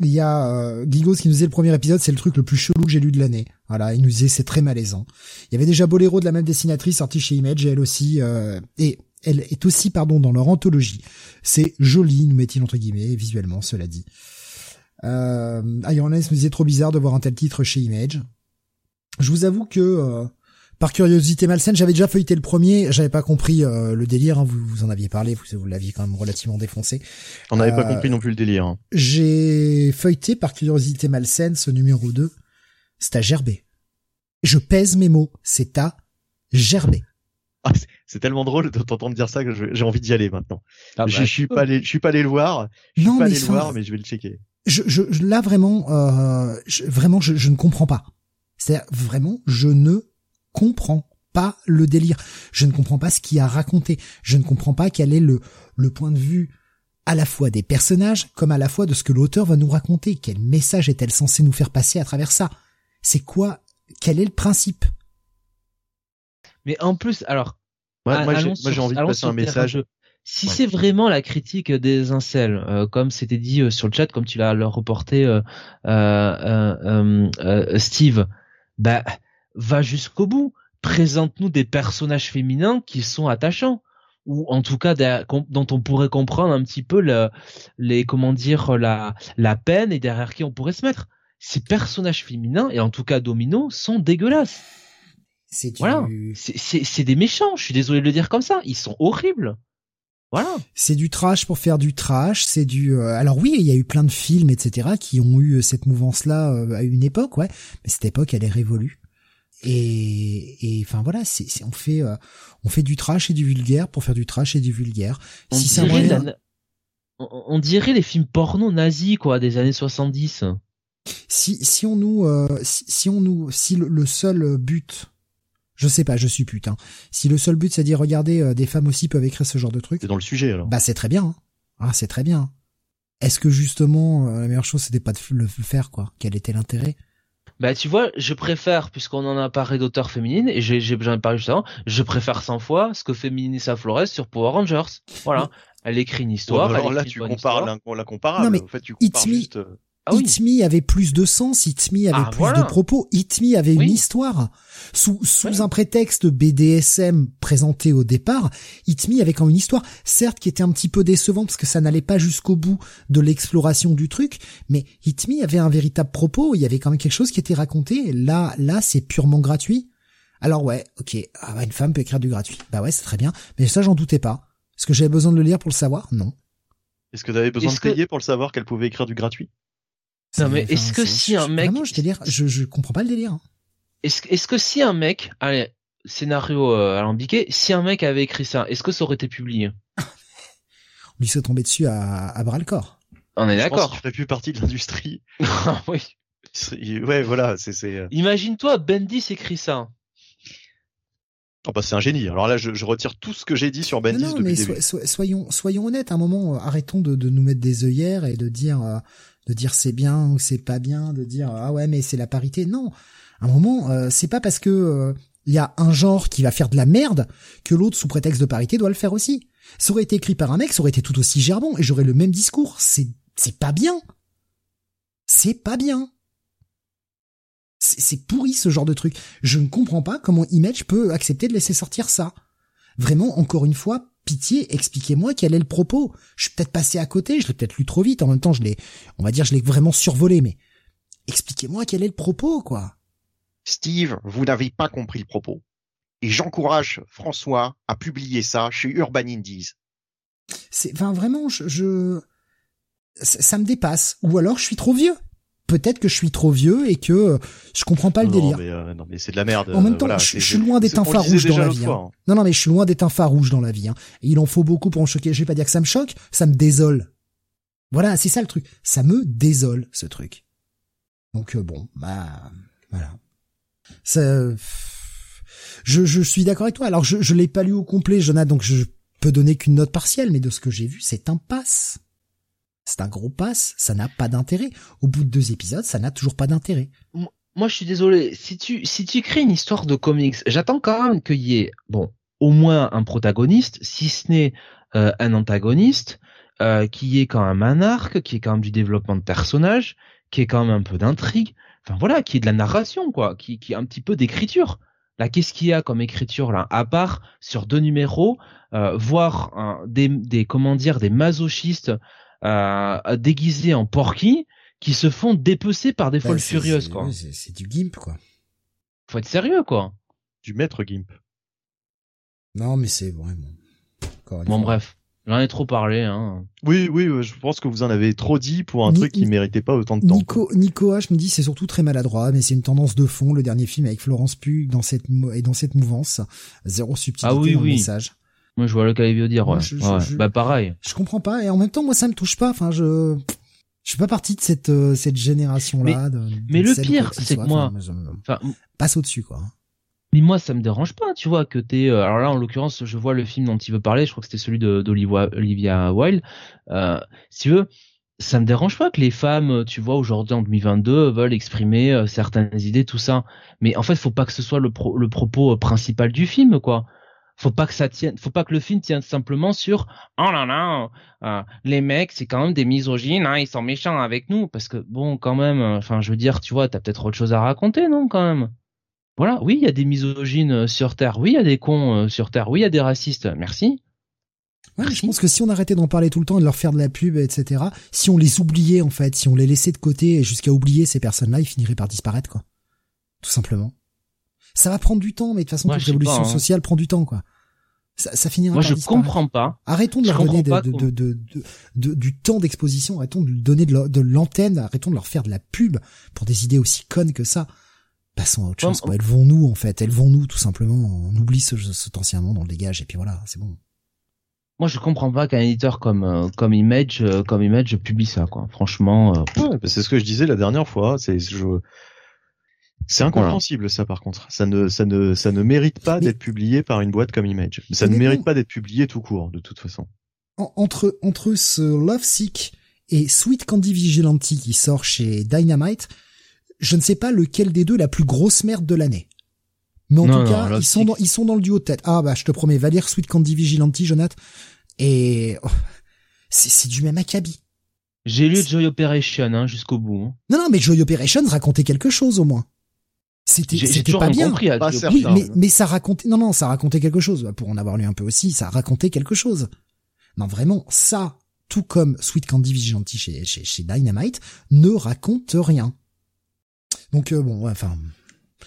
il y a euh, Gigos qui nous disait le premier épisode, c'est le truc le plus chelou que j'ai lu de l'année. Voilà, il nous disait c'est très malaisant. Il y avait déjà Bolero de la même dessinatrice sorti chez Image, et elle aussi. Euh, et elle est aussi pardon dans leur anthologie. C'est joli, nous met-il entre guillemets, visuellement, cela dit. Euh, Iron me disait trop bizarre de voir un tel titre chez Image. Je vous avoue que euh, par curiosité malsaine, j'avais déjà feuilleté le premier, j'avais pas compris euh, le délire. Hein, vous, vous en aviez parlé, vous, vous l'aviez quand même relativement défoncé. On n'avait pas euh, compris non plus le délire. Hein. J'ai feuilleté par curiosité malsaine ce numéro 2. C'est à gerber. Je pèse mes mots. C'est à gerber. Ah, c'est tellement drôle de t'entendre dire ça que j'ai envie d'y aller maintenant. Ah je, bah, suis pas allé, je suis pas allé le voir. Je suis pas allé le voir, mais je vais le checker. Je, je, là vraiment, euh, vraiment, je, je ne comprends pas. C'est vraiment, je ne comprends pas le délire. Je ne comprends pas ce qu'il a raconté. Je ne comprends pas quel est le, le point de vue à la fois des personnages comme à la fois de ce que l'auteur va nous raconter. Quel message est-elle censée nous faire passer à travers ça? C'est quoi? Quel est le principe? Mais en plus, alors, moi, j'ai envie de passer un message. Si c'est vraiment la critique des incels, euh, comme c'était dit euh, sur le chat, comme tu l'as reporté, euh, euh, Steve, bah va jusqu'au bout. Présente-nous des personnages féminins qui sont attachants ou en tout cas dont on pourrait comprendre un petit peu le, les comment dire la la peine et derrière qui on pourrait se mettre. Ces personnages féminins et en tout cas Domino sont dégueulasses. C'est du... voilà, c'est des méchants. Je suis désolé de le dire comme ça. Ils sont horribles. Voilà. C'est du trash pour faire du trash. C'est du. Euh, alors oui, il y a eu plein de films, etc., qui ont eu cette mouvance-là euh, à une époque, ouais. Mais cette époque, elle est révolue. Et, enfin voilà, c'est, on fait euh, on fait du trash et du vulgaire pour faire du trash et du vulgaire. On si dirait on, dirait les films porno nazis quoi des années 70. Si si on nous euh, si, on nous si le, seul but je sais pas, je suis putain. Si le seul but c'est de dire regardez euh, des femmes aussi peuvent écrire ce genre de truc. C'est dans le sujet alors. Bah c'est très bien. Hein. Ah c'est très bien. Est-ce que justement la meilleure chose c'était pas de le faire quoi? Quel était l'intérêt? Bah tu vois, je préfère, puisqu'on en a parlé d'auteurs féminines, et j'ai j'en ai parlé justement, je préfère 100 fois ce que fait Minissa Flores sur Power Rangers. Voilà. Elle écrit une histoire. alors là, tu compares la, comparable. Non, mais en fait, tu compares juste... Ah oui. avait plus de sens, It Me avait ah, plus de propos, It Me avait une histoire. Sous, sous un prétexte BDSM présenté au départ, It Me avait quand même une histoire, certes qui était un petit peu décevant parce que ça n'allait pas jusqu'au bout de l'exploration du truc, mais It Me avait un véritable propos, il y avait quand même quelque chose qui était raconté, là, là, c'est purement gratuit. Alors ouais, ok, ah bah, une femme peut écrire du gratuit. Bah ouais, c'est très bien, mais ça j'en doutais pas. Est-ce que j'avais besoin de le lire pour le savoir? Non. Est-ce que tu avais besoin de payer pour le savoir qu'elle pouvait écrire du gratuit? Non mais est-ce que si un mec, je délire, je je comprends pas le délire. Hein. Est-ce est-ce que si un mec, allez, scénario euh, alambiqué, si un mec avait écrit ça, est-ce que ça aurait été publié? [LAUGHS] On lui serait tombé dessus à, à bras le corps. On est d'accord. Je ferait plus partie de l'industrie. [LAUGHS] oui. Ouais, voilà, c'est c'est. Euh. Imagine-toi, Bendis écrit ça. Oh bah c'est un génie. Alors là, je, je, retire tout ce que j'ai dit sur Bendis non, depuis mais soyons soyons honnêtes. À un moment, arrêtons de, de nous mettre des œillères et de dire euh, de dire c'est bien ou c'est pas bien, de dire ah ouais mais c'est la parité. Non, à un moment euh, c'est pas parce que il euh, y a un genre qui va faire de la merde que l'autre sous prétexte de parité doit le faire aussi. Ça aurait été écrit par un mec, ça aurait été tout aussi gerbon et j'aurais le même discours. C'est c'est pas bien. C'est pas bien. C'est pourri ce genre de truc. Je ne comprends pas comment Image peut accepter de laisser sortir ça. Vraiment, encore une fois, pitié, expliquez-moi quel est le propos. Je suis peut-être passé à côté, je l'ai peut-être lu trop vite. En même temps, je l'ai, on va dire, je l'ai vraiment survolé, mais expliquez-moi quel est le propos, quoi. Steve, vous n'avez pas compris le propos. Et j'encourage François à publier ça chez Urban Indies. C'est, enfin, vraiment, je, je, ça me dépasse. Ou alors, je suis trop vieux peut-être que je suis trop vieux et que euh, je comprends pas le délire. Mais euh, non, mais c'est de la merde. En même temps, je, suis loin d'être un farouche dans la vie. Hein. Non, non, mais je suis loin d'être un farouche dans la vie. Hein. il en faut beaucoup pour en choquer. Je vais pas dire que ça me choque, ça me désole. Voilà, c'est ça le truc. Ça me désole ce truc. Donc euh, bon, bah voilà. Ça, je, je suis d'accord avec toi. Alors je, je l'ai pas lu au complet, Jonathan, donc je peux donner qu'une note partielle, mais de ce que j'ai vu, c'est un passe. C'est un gros pass, ça n'a pas d'intérêt. Au bout de deux épisodes, ça n'a toujours pas d'intérêt. Moi, je suis désolé. Si tu, si crées une histoire de comics, j'attends quand même qu'il y ait, bon, au moins un protagoniste, si ce n'est euh, un antagoniste, euh, qui ait quand même un arc, qui ait quand même du développement de personnage, qui ait quand même un peu d'intrigue. Enfin voilà, qui ait de la narration, quoi, qui, qui ait un petit peu d'écriture. Là, qu'est-ce qu'il y a comme écriture là? À part sur deux numéros, euh, des comment dire des masochistes euh, déguisés en porky qui se font dépecer par des bah, folles furieuses quoi. C'est du gimp quoi. Faut être sérieux quoi. Du maître gimp. Non mais c'est vraiment. Bon bref. J'en ai trop parlé. Hein. Oui, oui, je pense que vous en avez trop dit pour un truc qui méritait pas autant de temps. Nico, Nico H me dit c'est surtout très maladroit, mais c'est une tendance de fond. Le dernier film avec Florence Pugh dans cette et dans cette mouvance, zéro subtilité ah oui, dans oui. le message. Moi, je vois le Calibio dire. Ouais. bah pareil. Je comprends pas et en même temps, moi, ça me touche pas. Enfin, je je suis pas partie de cette euh, cette génération là. Mais, mais le pire, c'est que moi, enfin, passe au dessus quoi. Mais moi, ça me dérange pas, tu vois, que t'es. Euh, alors là, en l'occurrence, je vois le film dont il veut parler. Je crois que c'était celui d'Olivia Wilde. Euh, si tu veux, ça me dérange pas que les femmes, tu vois, aujourd'hui en 2022, veulent exprimer euh, certaines idées, tout ça. Mais en fait, faut pas que ce soit le, le propos principal du film, quoi. Faut pas que ça tienne, faut pas que le film tienne simplement sur oh là là, les mecs c'est quand même des misogynes, hein, ils sont méchants avec nous parce que bon quand même, enfin je veux dire, tu vois, t'as peut-être autre chose à raconter, non quand même? Voilà, oui, il y a des misogynes euh, sur Terre, oui, il y a des cons euh, sur Terre, oui, il y a des racistes, merci. Ouais, je pense que si on arrêtait d'en parler tout le temps et de leur faire de la pub, etc., si on les oubliait, en fait, si on les laissait de côté jusqu'à oublier ces personnes-là, ils finiraient par disparaître, quoi. Tout simplement. Ça va prendre du temps, mais de toute façon, toute révolution hein. sociale prend du temps, quoi. Ça, ça finira Moi, par je comprends pas. Arrêtons de leur donner de, de, de, du temps d'exposition, arrêtons de leur donner de l'antenne, arrêtons de leur faire de la pub pour des idées aussi connes que ça. Passons à autre chose. Elles vont nous en fait, elles vont nous tout simplement. On oublie ce, cet ancien monde, on le dégage et puis voilà, c'est bon. Moi, je comprends pas qu'un éditeur comme euh, comme Image euh, comme Image publie ça quoi. Franchement. Euh, ouais, bah, c'est ce que je disais la dernière fois. C'est je... c'est incompréhensible ça par contre. Ça ne ça ne ça ne mérite pas d'être publié par une boîte comme Image. Ça ne mérite pas d'être publié tout court de toute façon. entre entre ce Love Sick et Sweet Candy Vigilante qui sort chez Dynamite, je ne sais pas lequel des deux la plus grosse merde de l'année. Mais en tout cas, ils sont dans, ils sont dans le duo de tête. Ah bah je te promets, va lire Sweet Candy Vigilante, Jonathan. Et oh, c'est du même acabit. J'ai lu Joy Operation hein, jusqu'au bout. Hein. Non non, mais Joy Operation racontait quelque chose au moins. C'était c'était pas bien. oui, mais mais ça racontait non non, ça racontait quelque chose. Pour en avoir lu un peu aussi, ça racontait quelque chose. Non vraiment, ça, tout comme Sweet Candy Vigilante chez, chez, chez Dynamite, ne raconte rien. Donc euh, bon, enfin,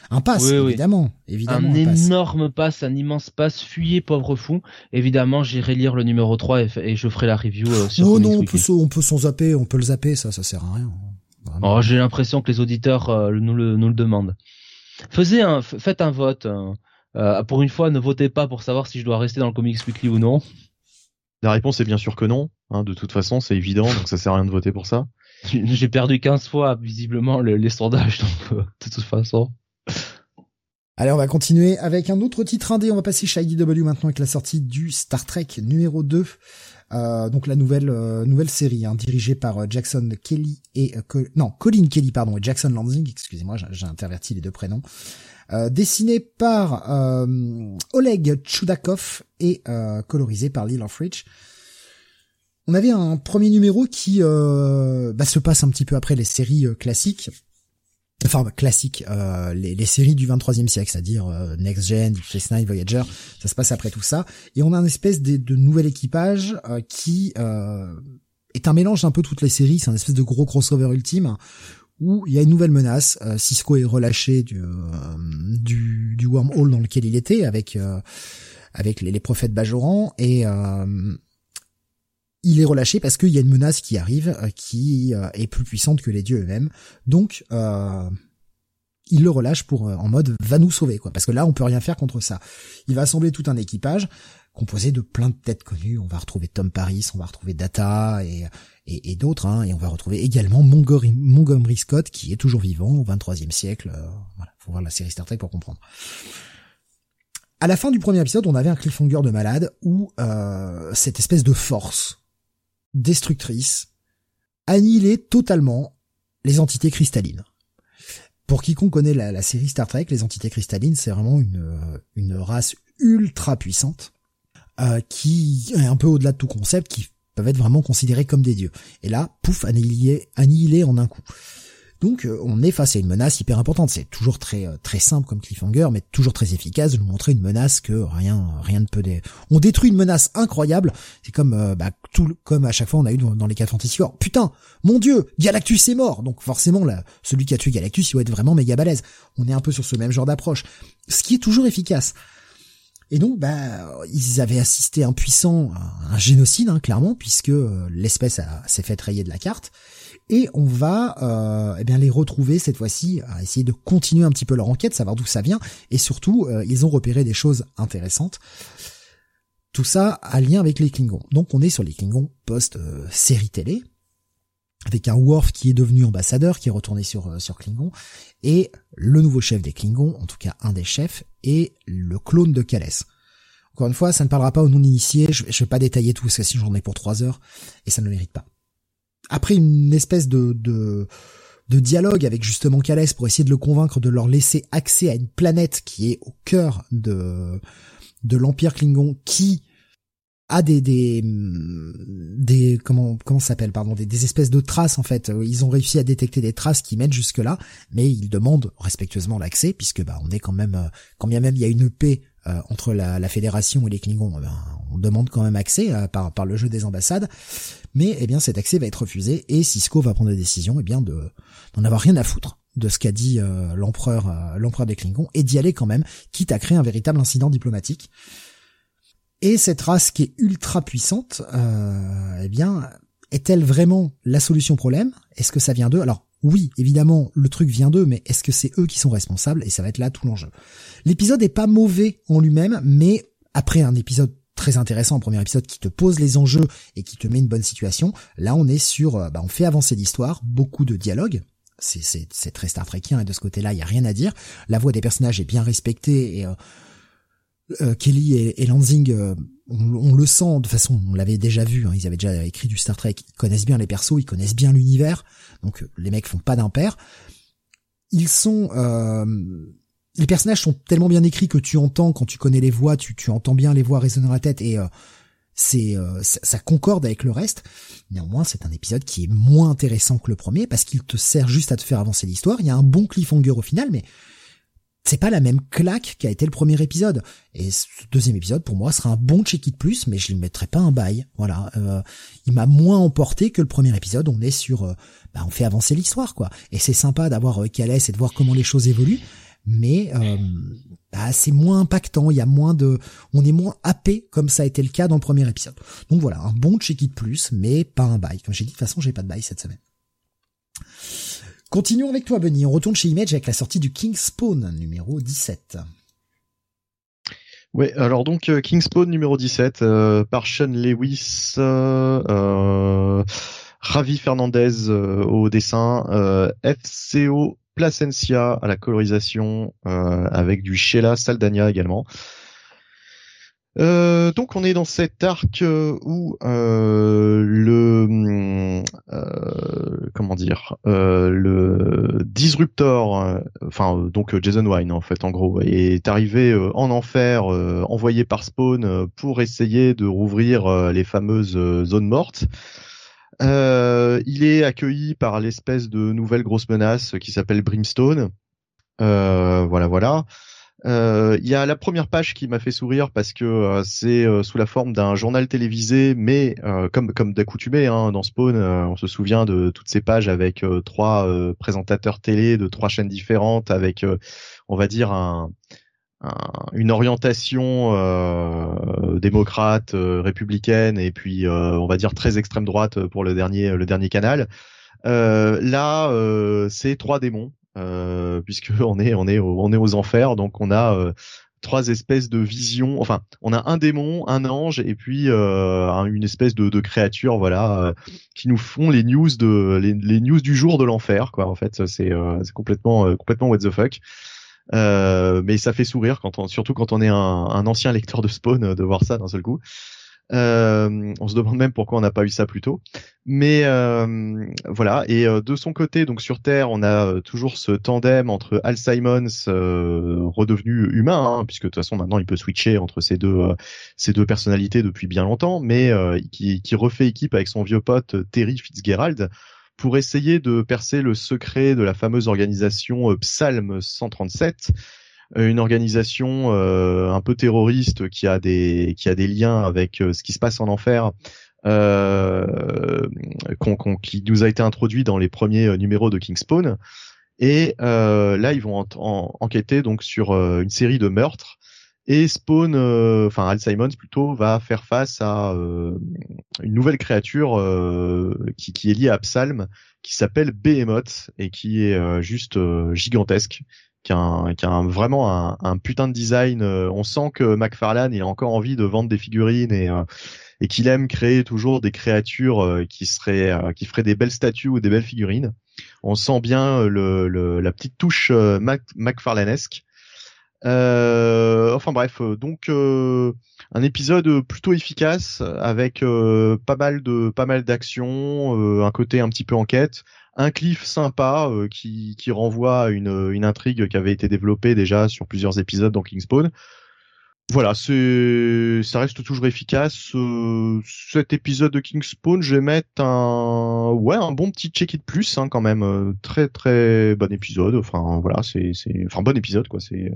un pass, évidemment, évidemment. Un, énorme pass, un immense pass. Fuyez, pauvre fou. Évidemment, j'irai lire le numéro 3 et, je ferai la review euh, sur. Non, non, on peut, on peut s'en zapper, on peut le zapper, ça, ça sert à rien. Oh, j'ai l'impression que les auditeurs euh, nous le nous le demandent. Faisez un, faites un vote. pour une fois, ne votez pas pour savoir si je dois rester dans le Comics Weekly ou non. La réponse est bien sûr que non. Hein, de toute façon, c'est évident, donc ça sert à rien de voter pour ça. J'ai perdu 15 fois visiblement les sondages, [LAUGHS] donc euh, de toute façon. Allez, on va continuer avec un autre titre indé. On va passer chez IDW maintenant avec la sortie du Star Trek numéro 2. Euh, donc la nouvelle euh, nouvelle série hein, dirigée par Jackson Kelly et non Colin Kelly pardon et Jackson Lansing excusez-moi j'ai interverti les deux prénoms dessiné par Oleg Chudakov et colorisé par Lil Rich on avait un premier numéro qui euh, bah, se passe un petit peu après les séries euh, classiques. Enfin, classiques, euh, les, séries du 23e siècle, c'est-à-dire Next Gen, Deep Space Nine, Voyager, ça se passe après tout ça. Et on a un espèce de, de nouvel équipage qui est un mélange d'un peu toutes les séries, c'est un espèce de gros crossover ultime où il y a une nouvelle menace. Cisco est relâché du, du, du wormhole dans lequel il était avec avec les, les prophètes Bajoran et il est relâché parce qu'il y a une menace qui arrive euh, qui euh, est plus puissante que les dieux eux-mêmes. Donc euh, il le relâche pour en mode va nous sauver quoi parce que là on peut rien faire contre ça. Il va assembler tout un équipage composé de plein de têtes connues. On va retrouver Tom Paris, on va retrouver Data et et, d'autres hein, et on va retrouver également Montgomery, Montgomery, Scott qui est toujours vivant au 23e siècle. voilà, faut voir la série Star Trek pour comprendre. À la fin du premier épisode, on avait un cliffhanger de malade où cette espèce de force destructrice, annihiler totalement les entités cristallines. Pour quiconque connaît la, série Star Trek, les entités cristallines, c'est vraiment une, une race ultra puissante euh, qui est un peu au-delà de tout concept, qui peuvent être vraiment considérés comme des dieux. Et là, pouf, annihilé, annihilé en un coup. Donc euh, on est face à une menace hyper importante. C'est toujours très euh, très simple comme cliffhanger, mais toujours très efficace de nous montrer une menace que rien rien ne peut. Dé... On détruit une menace incroyable. C'est comme euh, bah, tout comme à chaque fois on a eu dans, les cas Fantasy. Putain, mon dieu, Galactus est mort. Donc forcément là, celui qui a tué Galactus, il doit être vraiment méga balèze. On est un peu sur ce même genre d'approche, ce qui est toujours efficace. Et donc, bah, ils avaient assisté impuissants à un génocide, hein, clairement, puisque l'espèce s'est fait rayer de la carte et on va euh, eh bien les retrouver cette fois-ci à essayer de continuer un petit peu leur enquête, savoir d'où ça vient et surtout euh, ils ont repéré des choses intéressantes. Tout ça a lien avec les Klingons. Donc on est sur les Klingons post euh, série télé avec un Worf qui est devenu ambassadeur, qui est retourné sur euh, sur Klingon et le nouveau chef des Klingons, en tout cas un des chefs, est le clone de Kales. Encore une fois, ça ne parlera pas aux non-initiés, je, je vais pas détailler tout parce que si j'en ai pour trois heures et ça ne le mérite pas après une espèce de, de, dialogue avec justement Calès pour essayer de le convaincre de leur laisser accès à une planète qui est au cœur de, de l'Empire Klingon qui a des des des comment comment s'appelle pardon des, espèces de traces en fait. Ils ont réussi à détecter des traces qui mènent jusque là mais ils demandent respectueusement l'accès puisque bah on est quand même quand bien même il y a une paix euh, entre la, la, fédération et les Klingons ben, on demande quand même accès euh, par par le jeu des ambassades mais eh bien cet accès va être refusé et Cisco va prendre la décision eh bien de d'en avoir rien à foutre de ce qu'a dit euh, l'empereur euh, l'empereur des Klingons et d'y aller quand même, quitte à créer un véritable incident diplomatique. Et cette race qui est ultra puissante, euh, eh bien, est-elle vraiment la solution au problème? Est-ce que ça vient d'eux? Alors oui, évidemment, le truc vient d'eux, mais est-ce que c'est eux qui sont responsables? Et ça va être là tout l'enjeu. L'épisode est pas mauvais en lui-même, mais après un épisode très intéressant premier épisode qui te pose les enjeux et qui te met une bonne situation. Là, on est sur, euh, bah, on fait avancer l'histoire, beaucoup de dialogues. C'est, très Star Trekien et de ce côté-là, il y a rien à dire. La voix des personnages est bien respectée et euh, euh, Kelly et, Lansing, on, le sent de façon, on l'avait déjà vu. Hein, ils avaient déjà écrit du Star Trek, ils connaissent bien les persos, ils connaissent bien l'univers. Donc les mecs font pas d'impair. Ils sont les personnages sont tellement bien écrits que tu entends quand tu connais les voix, tu, tu entends bien les voix résonner dans la tête et euh, c'est euh, ça, concorde avec le reste. Néanmoins, c'est un épisode qui est moins intéressant que le premier parce qu'il te sert juste à te faire avancer l'histoire. Il y a un bon cliffhanger au final, mais c'est pas la même claque qu'a été le premier épisode. Et ce deuxième épisode, pour moi, sera un bon check-it plus, mais je ne mettrai pas un bail. Voilà, euh, il m'a moins emporté que le premier épisode. On est sur, bah, on fait avancer l'histoire, quoi. Et c'est sympa d'avoir euh, Calès et de voir comment les choses évoluent mais euh, bah, c'est moins impactant, il y a moins de, on est moins happé comme ça a été le cas dans le premier épisode. Donc voilà, un bon check it plus, mais pas un bail. Comme j'ai dit, de toute façon, j'ai pas de bail cette semaine. Continuons avec toi, Benny. On retourne chez Image avec la sortie du King Spawn numéro 17. Ouais, alors donc euh, King Spawn numéro 17 euh, par Sean Lewis, euh, Ravi Fernandez au dessin, FCO Placencia à la colorisation euh, avec du Sheila Saldania également. Euh, donc on est dans cet arc euh, où le comment dire le disruptor, enfin donc Jason Wine en fait en gros est arrivé en enfer, envoyé par Spawn pour essayer de rouvrir les fameuses zones mortes. Euh, il est accueilli par l'espèce de nouvelle grosse menace qui s'appelle Brimstone. Euh, voilà, voilà. Euh, il y a la première page qui m'a fait sourire parce que c'est sous la forme d'un journal télévisé, mais comme comme d'accoutumé hein, dans Spawn, on se souvient de toutes ces pages avec trois présentateurs télé de trois chaînes différentes, avec on va dire un une orientation euh, démocrate, euh, républicaine et puis euh, on va dire très extrême droite pour le dernier le dernier canal. là, c'est trois démons puisque [LAUGHS] on est on est on est aux enfers, donc on a trois espèces de visions. Enfin, on a un démon, un ange et puis une espèce de, de créature, voilà, qui nous font les news de les, les news du jour de l'enfer, quoi. En fait, c'est c'est complètement complètement what the fuck. Euh, mais ça fait sourire quand on, surtout quand on est un, un ancien lecteur de Spawn euh, de voir ça d'un seul coup. Euh, on se demande même pourquoi on n'a pas eu ça plus tôt. Mais euh, voilà. Et euh, de son côté, donc sur Terre, on a toujours ce tandem entre Al Simons, redevenu humain, hein, puisque de toute façon maintenant il peut switcher entre ces deux ces deux personnalités depuis bien longtemps, mais qui, qui refait équipe avec son vieux pote Terry Fitzgerald pour essayer de percer le secret de la fameuse organisation Psalm 137, une organisation un peu terroriste qui a des qui a des liens avec ce qui se passe en enfer. qui nous a été introduit dans les premiers numéros de Kingspawn et là ils vont enquêter donc sur une série de meurtres et Spawn, euh, enfin Al Simons plutôt, va faire face à euh, une nouvelle créature euh, qui, qui, est liée à Psalm, qui s'appelle Behemoth et qui est juste gigantesque, qui a, qui a vraiment un, un, putain de design. on sent que McFarlane il a encore envie de vendre des figurines et et qu'il aime créer toujours des créatures qui seraient qui feraient des belles statues ou des belles figurines. On sent bien le, le la petite touche Mac, McFarlanesque euh, enfin bref, euh, donc euh, un épisode plutôt efficace avec pas mal de pas mal d'actions, un côté un petit peu enquête, un cliff sympa qui, qui renvoie à une, une intrigue qui avait été développée déjà sur plusieurs épisodes dans Kingspawn. Voilà, c'est ça reste toujours efficace. cet épisode de Kingspawn, je vais mettre un ouais un bon petit check it plus hein, quand même. très très bon épisode. Enfin voilà, c'est c'est enfin bon épisode quoi. C'est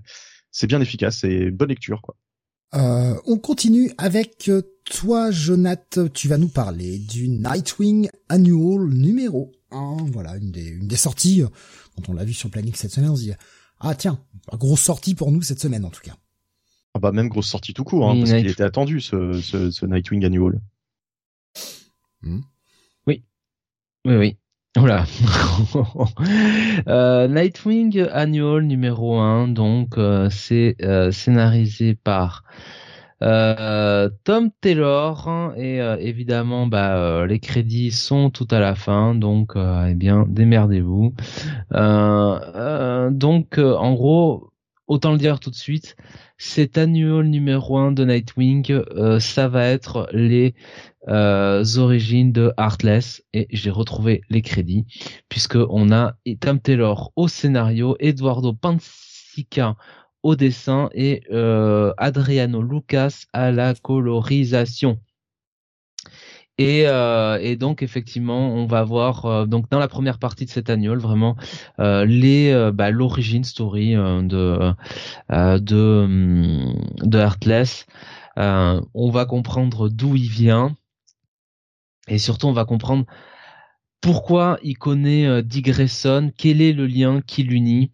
c'est bien efficace, c'est bonne lecture quoi. Euh, on continue avec euh, toi, Jonath. Tu vas nous parler du Nightwing Annual numéro 1. Voilà, une des, une des sorties. Euh, quand on l'a vu sur planning cette semaine, on se dit ah tiens, grosse sortie pour nous cette semaine en tout cas. Ah bah même grosse sortie tout court, hein, parce qu'il était attendu ce, ce, ce Nightwing Annual. Hmm. Oui, oui, oui. Voilà. [LAUGHS] euh, Nightwing Annual numéro 1, donc euh, c'est euh, scénarisé par euh, Tom Taylor et évidemment bah, les crédits sont tout à la fin, donc eh bien démerdez-vous. donc en gros, autant le dire tout de suite, cet annual numéro 1 de Nightwing, ça va être les euh, origines de Heartless et j'ai retrouvé les crédits puisque on a Tom Taylor au scénario, Eduardo Pansica au dessin et euh, Adriano Lucas à la colorisation. Et, euh, et, donc effectivement, on va voir euh, donc dans la première partie de cet annual vraiment euh, les bah, l'origine story de de hum, de Heartless. on va comprendre d'où il vient, et surtout, on va comprendre pourquoi il connaît euh, Dick Grayson, quel est le lien qui l'unit.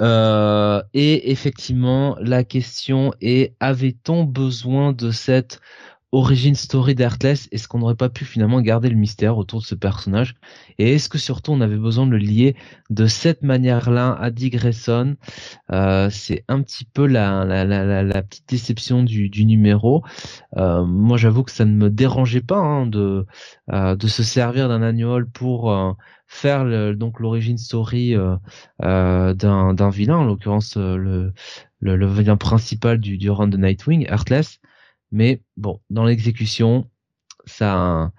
Euh, et effectivement, la question est avait-on besoin de cette origin story d'Heartless, est-ce qu'on n'aurait pas pu finalement garder le mystère autour de ce personnage? Et est-ce que surtout on avait besoin de le lier de cette manière-là à Dick Grayson? Euh, C'est un petit peu la, la, la, petite déception du, du numéro. Euh, moi j'avoue que ça ne me dérangeait pas hein, de, euh, de se servir d'un annual pour euh, faire le, donc l'origine story euh, d'un, d'un vilain, en l'occurrence le, le, le, vilain principal du, du run de Nightwing, Heartless. Mais bon, dans l'exécution, ça,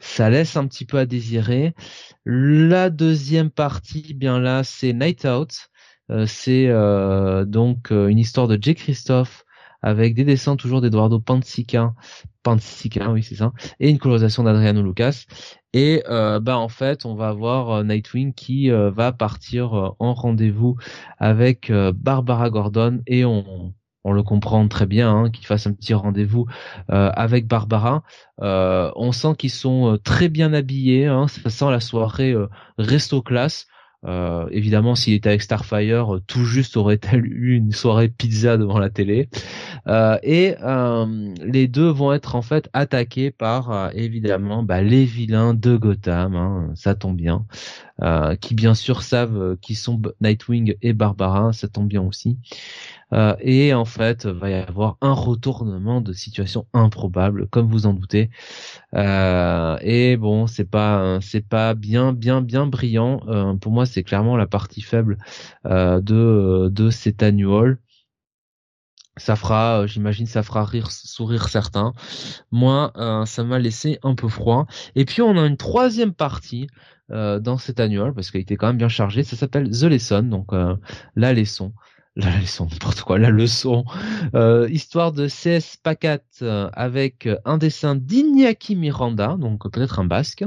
ça laisse un petit peu à désirer. La deuxième partie, bien là, c'est Night Out. Euh, c'est euh, donc euh, une histoire de Jay Christophe avec des dessins toujours d'Eduardo Pansica, Pansica, oui c'est ça, et une colorisation d'Adriano Lucas. Et bah en fait, on va avoir Nightwing qui va partir en rendez-vous avec Barbara Gordon et on, on le comprend très bien, hein, qu'il fasse un petit rendez-vous euh, avec Barbara. Euh, on sent qu'ils sont euh, très bien habillés, hein, ça sent la soirée resto classe. évidemment, s'il était avec Starfire, tout juste aurait-elle [LAUGHS] eu une soirée pizza devant la télé. et les deux vont être en fait attaqués par évidemment bah, les vilains de Gotham. Hein, ça tombe bien. qui bien sûr savent qui sont Nightwing et Barbara, ça tombe bien aussi. Euh, et en fait, va y avoir un retournement de situation improbable, comme vous en doutez. Euh, et bon, c'est pas, c'est pas bien, bien, bien brillant. Euh, pour moi, c'est clairement la partie faible de de cet annual. Ça fera, j'imagine, ça fera rire, sourire certains. Moi, ça m'a laissé un peu froid. Et puis, on a une troisième partie dans cet annual parce qu'il était quand même bien chargé. Ça s'appelle The Lesson, donc la leçon la leçon, n'importe quoi, la leçon, euh, histoire de CS Pacat euh, avec un dessin d'Iñaki Miranda, donc peut-être un basque,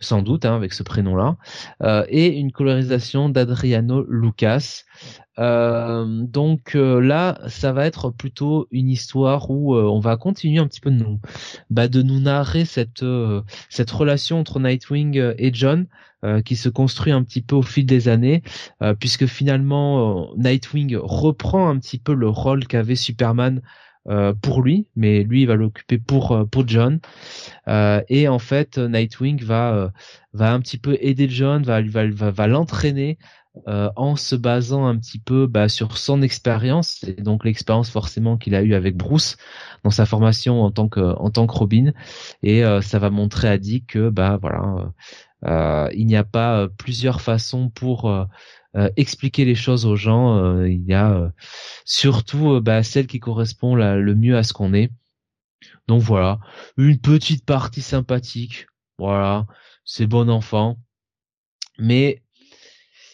sans doute, hein, avec ce prénom-là, euh, et une colorisation d'Adriano Lucas. donc là, ça va être plutôt une histoire où on va continuer un petit peu de nous, bah, de nous narrer cette cette relation entre Nightwing et John, qui se construit un petit peu au fil des années, euh, puisque finalement euh, Nightwing reprend un petit peu le rôle qu'avait Superman pour lui, mais lui il va l'occuper pour pour John. et en fait, Nightwing va va un petit peu aider John, va va va, va l'entraîner en se basant un petit peu bah, sur son expérience et donc l'expérience forcément qu'il a eu avec Bruce dans sa formation en tant que en tant que Robin et ça va montrer à Dick que bah voilà euh, il n'y a pas euh, plusieurs façons pour euh, expliquer les choses aux gens. il y a surtout bah, celle qui correspond le mieux à ce qu'on est. Donc voilà, une petite partie sympathique. Voilà, c'est bon enfant. Mais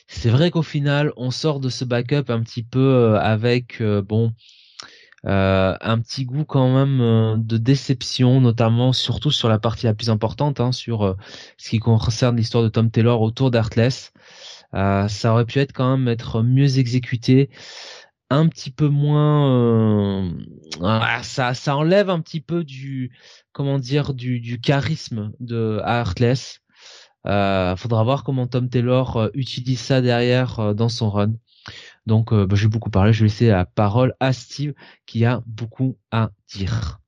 c'est vrai qu'au final, on sort de ce backup un petit peu avec bon euh, un petit goût quand même euh, de déception, notamment surtout sur la partie la plus importante, hein, sur euh, ce qui concerne l'histoire de Tom Taylor autour d'Artless. ça aurait pu être quand même être mieux exécuté, un petit peu moins. Ah, ça, ça enlève un petit peu du, comment dire, du, du charisme de Heartless. faudra voir comment Tom Taylor utilise ça derrière dans son run. Donc euh, bah, j'ai beaucoup parlé, je vais laisser la parole à Steve qui a beaucoup à dire.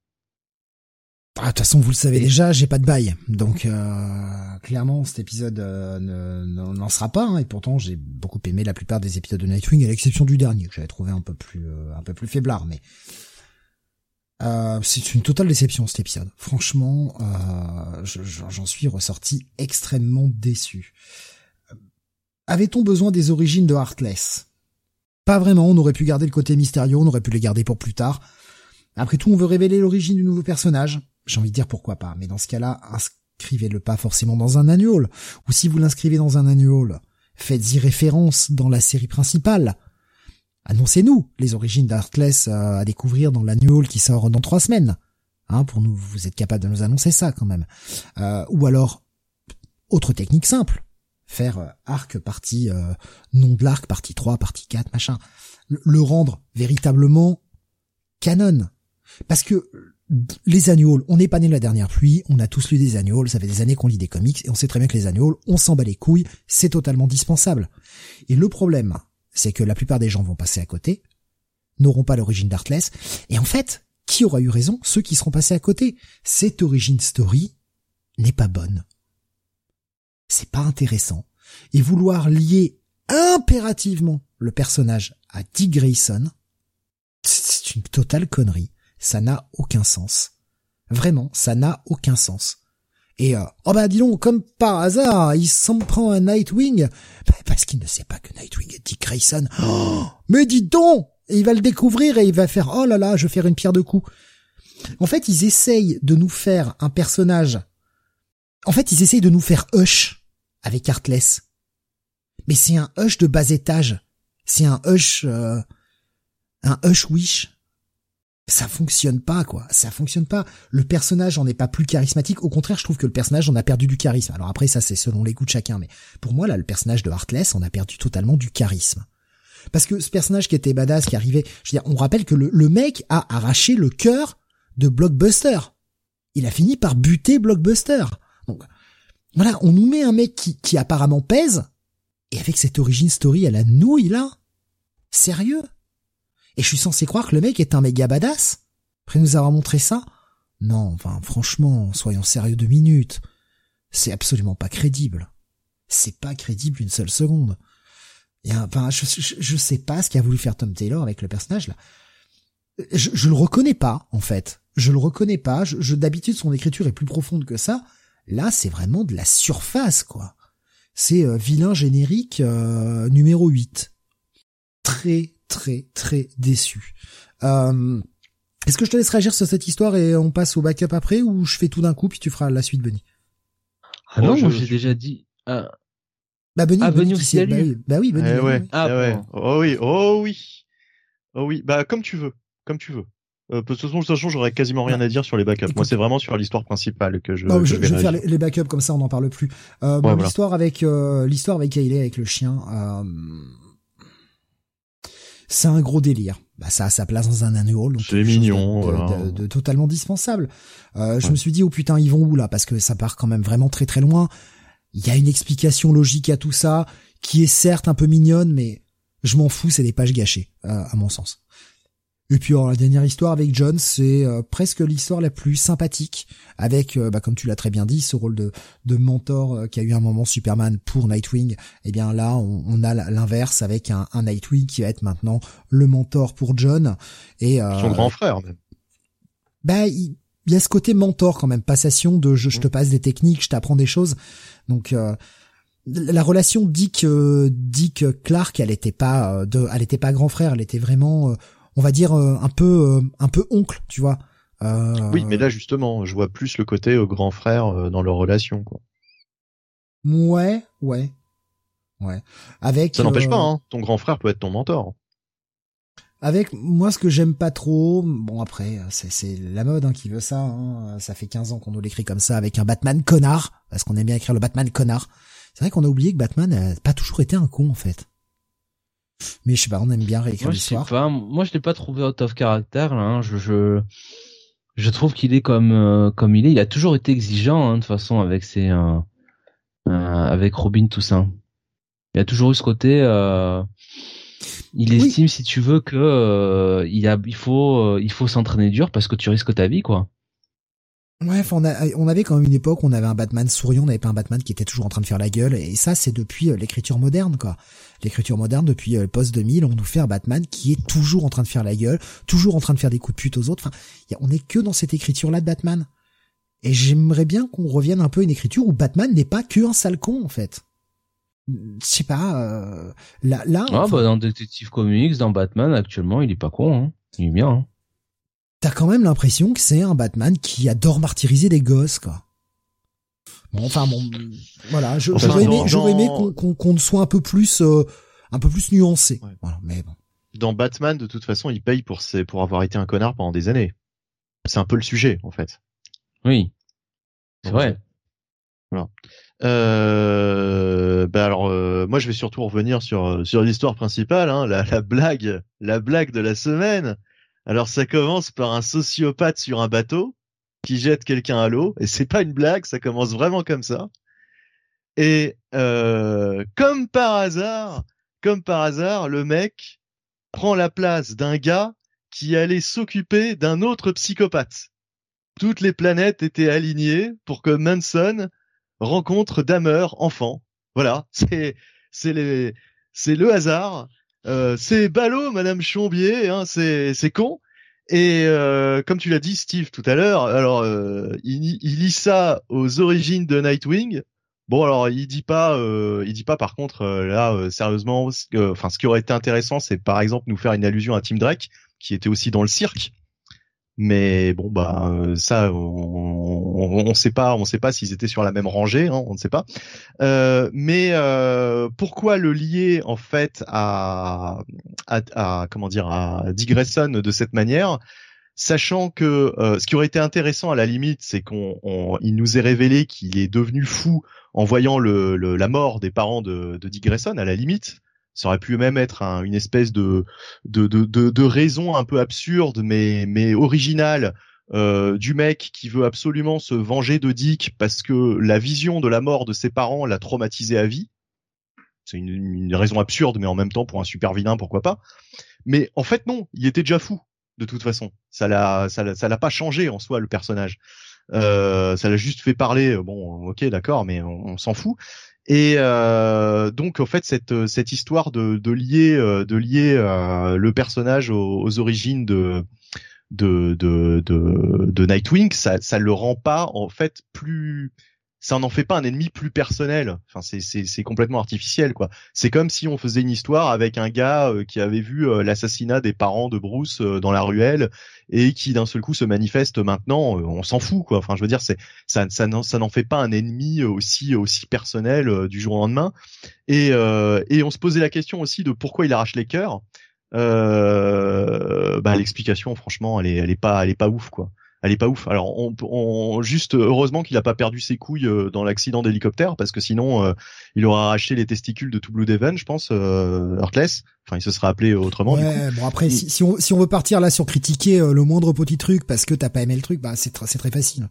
Ah, de toute façon, vous le savez déjà, j'ai pas de bail, donc euh, clairement cet épisode euh, n'en sera pas. Hein, et pourtant, j'ai beaucoup aimé la plupart des épisodes de Nightwing, à l'exception du dernier que j'avais trouvé un peu plus un peu plus faiblard. Mais c'est une totale déception cet épisode. Franchement, j'en suis ressorti extrêmement déçu. Avait-on besoin des origines de Heartless? Pas vraiment, on aurait pu garder le côté mystérieux, on aurait pu les garder pour plus tard. Après tout, on veut révéler l'origine du nouveau personnage. J'ai envie de dire pourquoi pas, mais dans ce cas-là, inscrivez-le pas forcément dans un annual. Ou si vous l'inscrivez dans un annual, faites-y référence dans la série principale. Annoncez-nous les origines d'Artless euh, à découvrir dans l'annual qui sort dans trois semaines. Hein, pour nous, vous êtes capable de nous annoncer ça quand même. Euh, ou alors, autre technique simple faire euh, arc partie euh, nom de l'arc partie 3 partie 4 machin le, rendre véritablement canon parce que les annuals, on n'est pas né de la dernière pluie, on a tous lu des annuals, ça fait des années qu'on lit des comics, et on sait très bien que les annuals, on s'en bat les couilles, c'est totalement dispensable. Et le problème, c'est que la plupart des gens vont passer à côté, n'auront pas l'origine d'Artless, et en fait, qui aura eu raison? Ceux qui seront passés à côté. Cette origin story n'est pas bonne c'est pas intéressant. Et vouloir lier impérativement le personnage à Dick Grayson, c'est une totale connerie. Ça n'a aucun sens. Vraiment, ça n'a aucun sens. Et euh, oh bah dis donc, comme par hasard, il s'en prend un Nightwing, bah, parce qu'il ne sait pas que Nightwing est Dick Grayson. Oh, [GASPS] mais dis donc et il va le découvrir et il va faire oh là là, je vais faire une pierre de coups. En fait, ils essayent de nous faire un personnage. En fait, ils essayent de nous faire Hush avec Heartless. Mais c'est un Hush de bas étage. C'est un Hush, euh, un Hush Wish. Ça fonctionne pas, quoi. Ça fonctionne pas. Le personnage en est pas plus charismatique. Au contraire, je trouve que le personnage en a perdu du charisme. Alors après, ça, c'est selon les goûts de chacun. Mais pour moi, là, le personnage de Heartless en a perdu totalement du charisme. Parce que ce personnage qui était badass, qui arrivait, je veux dire, on rappelle que le, le mec a arraché le cœur de Blockbuster. Il a fini par buter Blockbuster. Voilà, on nous met un mec qui, qui apparemment pèse, et avec cette origin story à la nouille là, sérieux? Et je suis censé croire que le mec est un méga badass? Après nous avoir montré ça Non, enfin franchement, soyons sérieux deux minutes. C'est absolument pas crédible. C'est pas crédible une seule seconde. Et enfin, je, je, sais pas ce qu'a voulu faire Tom Taylor avec le personnage là. Je, je le reconnais pas en fait. Je le reconnais pas. Je, d'habitude son écriture est plus profonde que ça. Là, c'est vraiment de la surface, quoi. C'est euh, vilain générique euh, numéro 8. Très, très, très déçu. Euh, est-ce que je te laisse réagir sur cette histoire et on passe au backup après ou je fais tout d'un coup puis tu feras la suite, Benny? Ah non, j'ai déjà dit... Bah Benny, ah, Benny, aussi, bah, oui, bah oui, Benny. Eh ouais, ah, eh ouais. Oh oui, oh oui. Oh oui, bah comme tu veux, comme tu veux. Euh, de toute façon, de toute façon, j'aurais quasiment rien à dire sur les backups. Moi, c'est vraiment sur l'histoire principale que je. Non, je, vais, faire les, backups comme ça, on n'en parle plus. Euh, bon, l'histoire avec euh, l'histoire avec Hayley, avec le chien. Euh, c'est un gros délire. Bah, ça a sa place dans un annual. C'est mignon, de, voilà. de, totalement dispensable. Euh, Je me suis dit, oh putain, ils vont où là? Parce que ça part quand même vraiment très très loin. Il y a une explication logique à tout ça, qui est certes un peu mignonne, mais je m'en fous, c'est des pages gâchées, euh, à mon sens. Et puis alors, la dernière histoire avec John, c'est euh, presque l'histoire la plus sympathique, avec, euh, bah, comme tu l'as très bien dit, ce rôle de, de mentor euh, qui a eu un moment Superman pour Nightwing. Et eh bien là, on, a l'inverse avec un, un, Nightwing qui va être maintenant le mentor pour John. Et son grand frère même. Bah, il, y a ce côté mentor quand même, passation de je, je te passe des techniques, je t'apprends des choses. Donc la relation Dick Dick Clark, elle était pas de, elle était pas grand frère, elle était vraiment on va dire euh, un peu euh, un peu oncle, tu vois. Euh, oui, mais là justement, je vois plus le côté grand frère dans leur relation, quoi. Ouais, ouais, ouais. Avec. Ça n'empêche pas, hein. Ton grand frère peut être ton mentor. Avec moi, ce que j'aime pas trop, bon après, c'est la mode hein, qui veut ça. Hein. Ça fait 15 ans qu'on nous l'écrit comme ça avec un Batman connard, parce qu'on aime bien écrire le Batman connard. C'est vrai qu'on a oublié que Batman n'a pas toujours été un con en fait. Mais je sais pas, on aime bien réécrire l'histoire. Moi, je l'ai pas trouvé out of character. Là, hein. je, je, je trouve qu'il est comme euh, comme il est. Il a toujours été exigeant hein, de toute façon avec ses euh, euh, avec Robin ça. Il a toujours eu ce côté. Il estime si tu veux que il a il faut il faut s'entraîner dur parce que tu risques ta vie quoi. Ouais, on, on avait quand même une époque où on avait un Batman souriant, on n'avait pas un Batman qui était toujours en train de faire la gueule, et ça c'est depuis euh, l'écriture moderne, quoi. L'écriture moderne, depuis le euh, post 2000, on nous fait un Batman qui est toujours en train de faire la gueule, toujours en train de faire des coups de pute aux autres, enfin, on est que dans cette écriture-là de Batman. Et j'aimerais bien qu'on revienne un peu à une écriture où Batman n'est pas que un sale con, en fait. Je sais pas, euh, là, là... Ah, bah, dans Detective Comics, dans Batman, actuellement, il est pas con, hein. Il est bien, hein t'as quand même l'impression que c'est un Batman qui adore martyriser des gosses, quoi. Bon, enfin bon, voilà, j'aurais aimé, qu'on soit un peu plus, euh, un peu plus nuancé. Voilà, mais bon. Dans Batman, de toute façon, il paye pour ses, pour avoir été un connard pendant des années. C'est un peu le sujet, en fait. Oui. C'est vrai. Voilà. Euh, bah alors, euh, moi, je vais surtout revenir sur sur l'histoire principale, hein, la, la blague, la blague de la semaine. Alors ça commence par un sociopathe sur un bateau qui jette quelqu'un à l'eau et c'est pas une blague, ça commence vraiment comme ça. Et euh, comme par hasard, comme par hasard, le mec prend la place d'un gars qui allait s'occuper d'un autre psychopathe. Toutes les planètes étaient alignées pour que Manson rencontre Dahmer enfant. Voilà, [LAUGHS] c'est c'est le hasard euh, c'est ballot, Madame Chombier, hein, c'est c'est con. Et euh, comme tu l'as dit, Steve, tout à l'heure, alors euh, il, il, lit ça aux origines de Nightwing. Bon, alors il dit pas, il dit pas par contre là sérieusement, enfin ce qui aurait été intéressant, c'est par exemple nous faire une allusion à Tim Drake, qui était aussi dans le cirque mais bon bah euh, ça on, on, sait pas on sait pas s'ils étaient sur la même rangée hein, on ne sait pas. Euh, mais euh, pourquoi le lier en fait à, à, comment dire à Dick de cette manière sachant que euh, ce qui aurait été intéressant à la limite c'est qu'on il nous est révélé qu'il est devenu fou en voyant le, la mort des parents de, de à la limite ça aurait pu même être une espèce de de, de, de, raison un peu absurde mais mais originale euh, du mec qui veut absolument se venger de Dick parce que la vision de la mort de ses parents l'a traumatisé à vie. C'est une, raison absurde, mais en même temps pour un super vilain, pourquoi pas. Mais en fait non, il était déjà fou de toute façon. Ça l'a ça l'a pas changé en soi le personnage. Euh, ça l'a juste fait parler. Bon, ok, d'accord, mais on s'en fout. Et euh, donc en fait cette cette histoire de, de lier euh, de lier euh, le personnage aux, origines de de, de de de Nightwing, ça ça le rend pas en fait plus ça n'en fait pas un ennemi plus personnel. Enfin, c'est complètement artificiel quoi. C'est comme si on faisait une histoire avec un gars euh, qui avait vu euh, l'assassinat des parents de Bruce euh, dans la ruelle et qui d'un seul coup se manifeste maintenant. on s'en fout quoi. Enfin, je veux dire, c'est ça ça n'en fait pas un ennemi aussi aussi personnel du jour au lendemain. Et et on se posait la question aussi de pourquoi il arrache les cœurs. bah l'explication franchement elle est elle est pas elle est pas ouf quoi elle est pas ouf. Alors on, on juste heureusement qu'il a pas perdu ses couilles euh, dans l'accident d'hélicoptère parce que sinon euh, il aura arraché les testicules de tout Blue Devon, je pense, euh, Heartless. Enfin, il se serait appelé autrement. Ouais, bon après si, si, on si on veut partir là sur critiquer le moindre petit truc parce que t'as pas aimé le truc, bah c'est c'est très facile.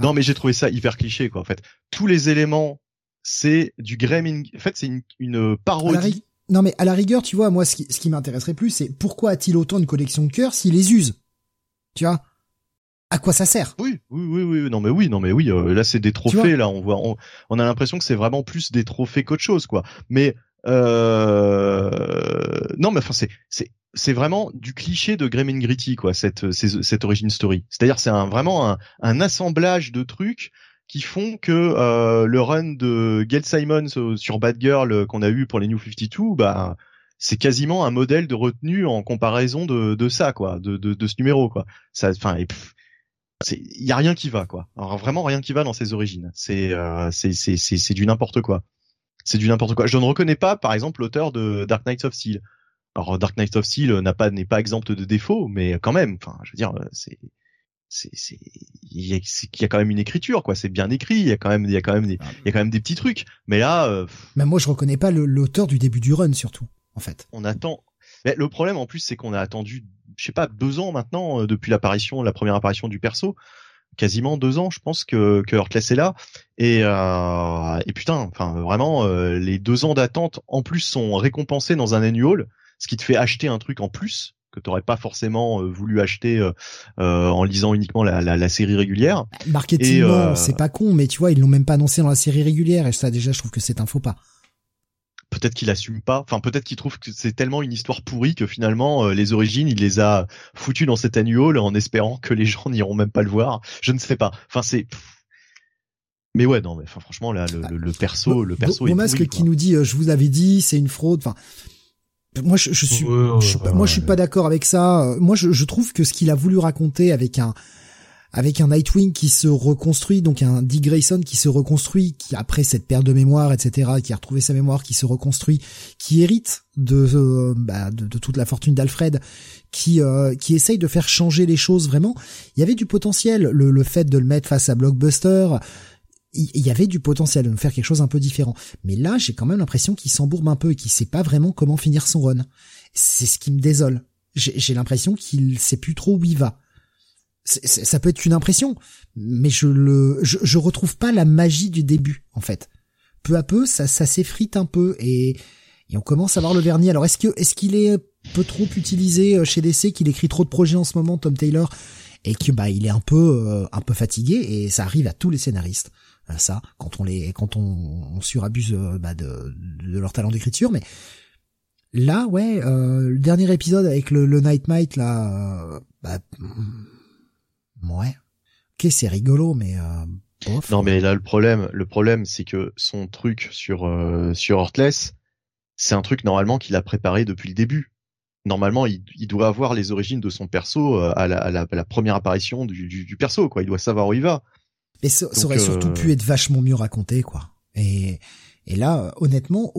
Non, mais j'ai trouvé ça hyper cliché quoi. En fait, tous les éléments c'est du Gremlin. En fait, c'est une, une parodie. Non mais à la rigueur, tu vois, moi ce qui, ce qui m'intéresserait plus, c'est pourquoi a-t-il autant de collections de cœurs s'il les use? Tu vois? À quoi ça sert? Oui, oui, oui, oui, non mais oui, non mais oui, euh, là c'est des trophées, là on voit, on, a l'impression que c'est vraiment plus des trophées qu'autre chose, quoi. Mais euh... non, mais enfin c'est c'est c'est vraiment du cliché de Gremlin Gritty, quoi, cette cette origin story. C'est-à-dire c'est un vraiment un, un assemblage de trucs qui font que euh, le run de Gail Simons sur Bad Girl euh, qu'on a eu pour les New 52, bah c'est quasiment un modèle de retenue en comparaison de, de ça quoi, de, de, de ce numéro quoi. Ça, enfin, il y a rien qui va quoi. Alors vraiment rien qui va dans ses origines. C'est euh, c'est c'est c'est du n'importe quoi. C'est du n'importe quoi. Je ne reconnais pas par exemple l'auteur de Dark Knights of Steel. Alors Dark Knight of Steel n'a pas n'est pas exempt de défauts, mais quand même, enfin, je veux dire, c'est c'est c'est il y, a, quand même une écriture quoi c'est bien écrit il y a quand même il y a quand même des ah, il y a quand même des petits trucs mais là euh, mais moi je reconnais pas l'auteur du début du run surtout en fait on attend mais le problème en plus c'est qu'on a attendu je sais pas deux ans maintenant euh, depuis l'apparition la première apparition du perso quasiment deux ans je pense que que Heartless est là et euh, et putain enfin vraiment euh, les deux ans d'attente en plus sont récompensés dans un annual ce qui te fait acheter un truc en plus que t'aurais pas forcément euh, voulu acheter euh, euh, en lisant uniquement la, la, la série régulière. Marketing, c'est pas con, mais tu vois, ils l'ont même pas annoncé dans la série régulière et ça déjà, je trouve que c'est un faux pas. Peut-être qu'il assume pas, enfin peut-être qu'il trouve que c'est tellement une histoire pourrie que finalement les origines il les a foutues dans cet annual en espérant que les [LAUGHS] gens n'iront même pas le voir. Je ne sais pas. Enfin c'est mais ouais, non, mais enfin, franchement, là, le, le, perso, le perso est masque qui nous dit, je vous l'avais dit, c'est une fraude. Enfin, moi, je, je suis, moi, je suis pas d'accord avec ça. Moi, je, je trouve que ce qu'il a voulu raconter avec un, avec un Nightwing qui se reconstruit, donc un Dick Grayson qui se reconstruit, qui après cette perte de mémoire, etc., qui a retrouvé sa mémoire, qui se reconstruit, qui hérite de, euh, bah, de, toute la fortune d'Alfred, qui euh, qui essaye de faire changer les choses vraiment. Il y avait du potentiel, le, le fait de le mettre face à Blockbuster, il y avait du potentiel de faire quelque chose un peu différent. Mais là, j'ai quand même l'impression qu'il s'embourbe un peu et qu'il sait pas vraiment comment finir son run. C'est ce qui me désole. J'ai l'impression qu'il sait plus trop où il va. Ça peut être une impression, mais je le, je, retrouve pas la magie du début, en fait. Peu à peu, ça, ça s'effrite un peu et, et on commence à voir le vernis. Alors est-ce que, est-ce qu'il est peu trop utilisé euh, chez DC, qu'il écrit trop de projets en ce moment, Tom Taylor, et que bah il est un peu, euh, un peu fatigué et ça arrive à tous les scénaristes ça quand on les quand on, surabuse euh, bah, de, de leur talent d'écriture mais là ouais euh, le dernier épisode avec le, le Night Might là euh, bah ouais ok c'est rigolo mais non mais là le problème le problème c'est que son truc sur sur Heartless c'est un truc normalement qu'il a préparé depuis le début normalement il, il, doit avoir les origines de son perso à la, à la, première apparition du, du, du, perso quoi il doit savoir où il va mais ça, aurait surtout euh, pu être vachement mieux raconté, quoi. Et, et là, honnêtement,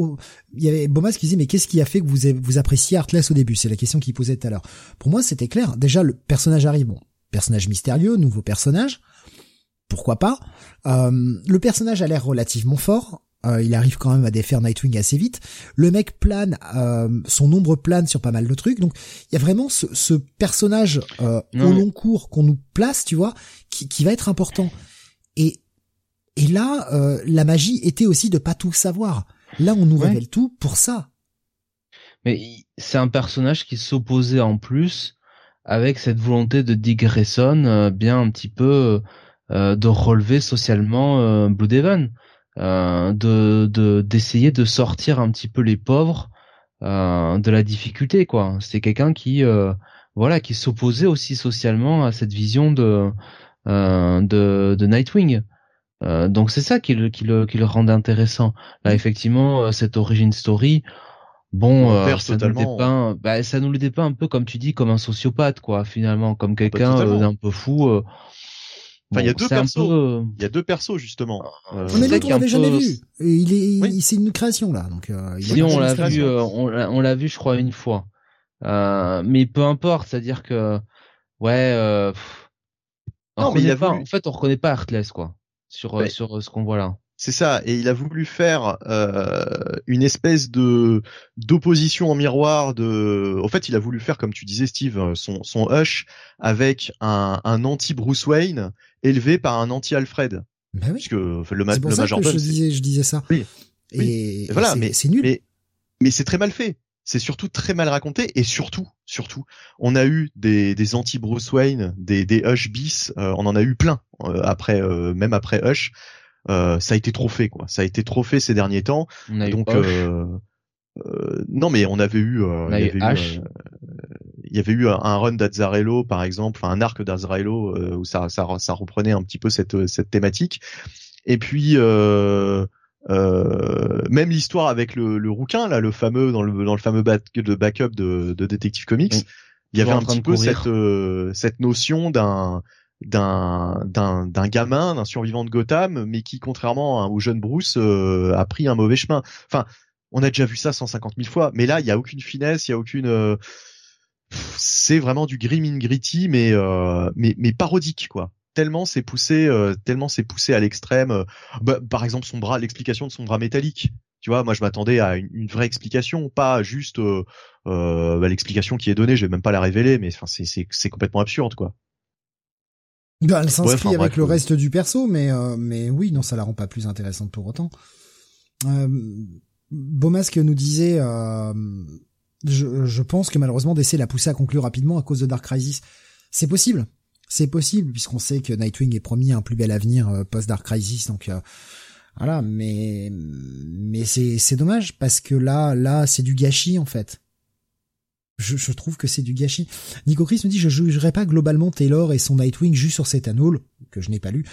il y avait Bomas qui disait mais qu'est-ce qui a fait que vous vous appréciez Heartless au début? C'est la question qu'il posait tout à l'heure. Pour moi, c'était clair. Déjà, le personnage arrive. Bon, personnage mystérieux, nouveau personnage. Pourquoi pas euh, Le personnage a l'air relativement fort. Euh, il arrive quand même à défaire Nightwing assez vite. Le mec plane, euh, son nombre plane sur pas mal de trucs. Donc il y a vraiment ce, ce personnage euh, au long cours qu'on nous place, tu vois, qui, qui va être important. Et et là, euh, la magie était aussi de pas tout savoir. Là, on nous révèle tout pour ça. Mais c'est un personnage qui s'opposait en plus avec cette volonté de Dick Grayson euh, bien un petit peu euh, de relever socialement Blue Devon, de d'essayer de sortir un petit peu les pauvres de la difficulté quoi. C'est quelqu'un qui voilà qui s'opposait aussi socialement à cette vision de euh, de, de Nightwing. Euh, donc c'est ça qui le, qui, le, qui le rend intéressant. Là effectivement euh, cette origin story, bon, ça, nous dépeint, bah, ça nous le dépeint un peu comme tu dis, comme un sociopathe quoi, finalement, comme quelqu'un d'un peu fou. enfin, il y a deux persos. Il y a deux persos justement. Euh, mais l'autre on l'avait jamais vu. il est, c'est une création là. Donc. si on l'a vu, on l'a vu, je crois une fois. mais peu importe, c'est-à-dire que ouais. non, mais il a pas, en fait, on reconnaît pas Heartless quoi sur sur ce qu'on voit là. C'est ça, et il a voulu faire euh, une espèce de d'opposition en miroir de. En fait, il a voulu faire, comme tu disais, Steve, euh, son son Hush avec un, un anti Bruce Wayne élevé par un anti Alfred. Bah oui. Puisque le, le pour ça que je disais, je disais ça. Oui. Et, voilà, mais c'est nul. Mais, mais c'est très mal fait. C'est surtout très mal raconté et surtout, surtout, on a eu des, des anti Bruce Wayne, des, des Hush bis, euh, on en a eu plein après, même après Hush. Euh, ça a été trop fait quoi. Ça a été trop fait ces derniers temps. Donc euh, euh, non mais on avait eu, il, y avait eu il y avait eu un run d'Azzarello par exemple, enfin un arc d'Azzarello où ça, ça, ça reprenait un petit peu cette cette thématique. Et puis euh, euh, même l'histoire avec le, le rouquin là, le fameux dans le dans le fameux back, de backup de, de Detective Comics, il y avait un petit peu cette cette notion d'un d'un d'un gamin, d'un survivant de Gotham, mais qui contrairement au jeune Bruce euh, a pris un mauvais chemin. Enfin, on a déjà vu ça 150 000 fois, mais là il y a aucune finesse, il y a aucune euh, c'est vraiment du grim in gritty mais euh, mais mais parodique quoi. Tellement c'est poussé tellement c'est poussé à l'extrême bah, par exemple son bras l'explication de son bras métallique. Tu vois moi je m'attendais à une, vraie explication pas juste bah, l'explication qui est donnée je vais même pas la révéler mais enfin c'est c'est complètement absurde quoi bah, elle s'inscrit avec le reste du perso, mais euh, mais oui, non, ça la rend pas plus intéressante pour autant. Euh, Beaumasque nous disait, euh, je, je pense que malheureusement DC l'a poussé à conclure rapidement à cause de Dark Crisis. C'est possible, c'est possible puisqu'on sait que Nightwing est promis un plus bel avenir euh, post Dark Crisis, donc euh, voilà. Mais mais c'est c'est dommage parce que là là c'est du gâchis en fait je, je, trouve que c'est du gâchis. Nico Chris me dit je jugerai pas globalement Taylor et son Nightwing juste sur cet anneau que je n'ai pas lu.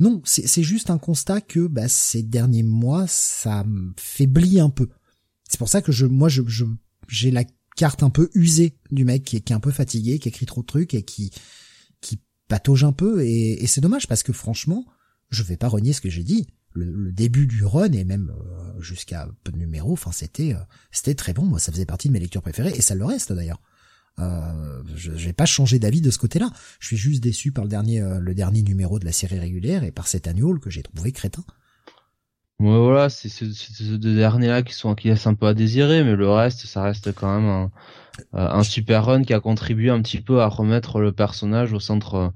Non, c'est juste un constat que bah, ces derniers mois ça faiblit un peu. C'est pour ça que je moi je j'ai la carte un peu usée du mec qui est, qui est un peu fatigué, qui écrit trop de trucs et qui qui patauge un peu et, et c'est dommage parce que franchement je vais pas renier ce que j'ai dit le, début du run et même euh, jusqu'à peu de numéros, enfin c'était euh, c'était très bon. Moi, ça faisait partie de mes lectures préférées et ça le reste d'ailleurs. Euh, je n'ai pas changé d'avis de ce côté-là. Je suis juste déçu par le dernier euh, le dernier numéro de la série régulière et par cet annual que j'ai trouvé crétin. Ouais, voilà, c'est ces deux derniers-là qui sont qui laissent un peu à désirer, mais le reste, ça reste quand même un, un super run qui a contribué un petit peu à remettre le personnage au centre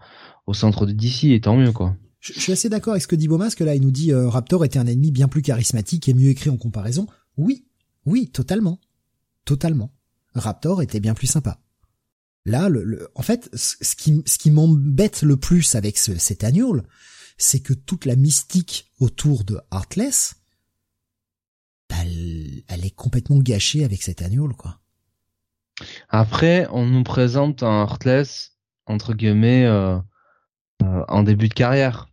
au centre de DC et tant mieux quoi. Je, suis assez d'accord avec ce que dit Bomas, que là il nous dit euh, Raptor était un ennemi bien plus charismatique et mieux écrit en comparaison. Oui, oui, totalement, totalement. Raptor était bien plus sympa. Là, le, en fait, ce qui, ce qui m'embête le plus avec ce, cet annual, c'est que toute la mystique autour de Heartless, bah, elle, elle, est complètement gâchée avec cet annual, quoi. Après, on nous présente un Heartless entre guillemets euh, euh, en début de carrière.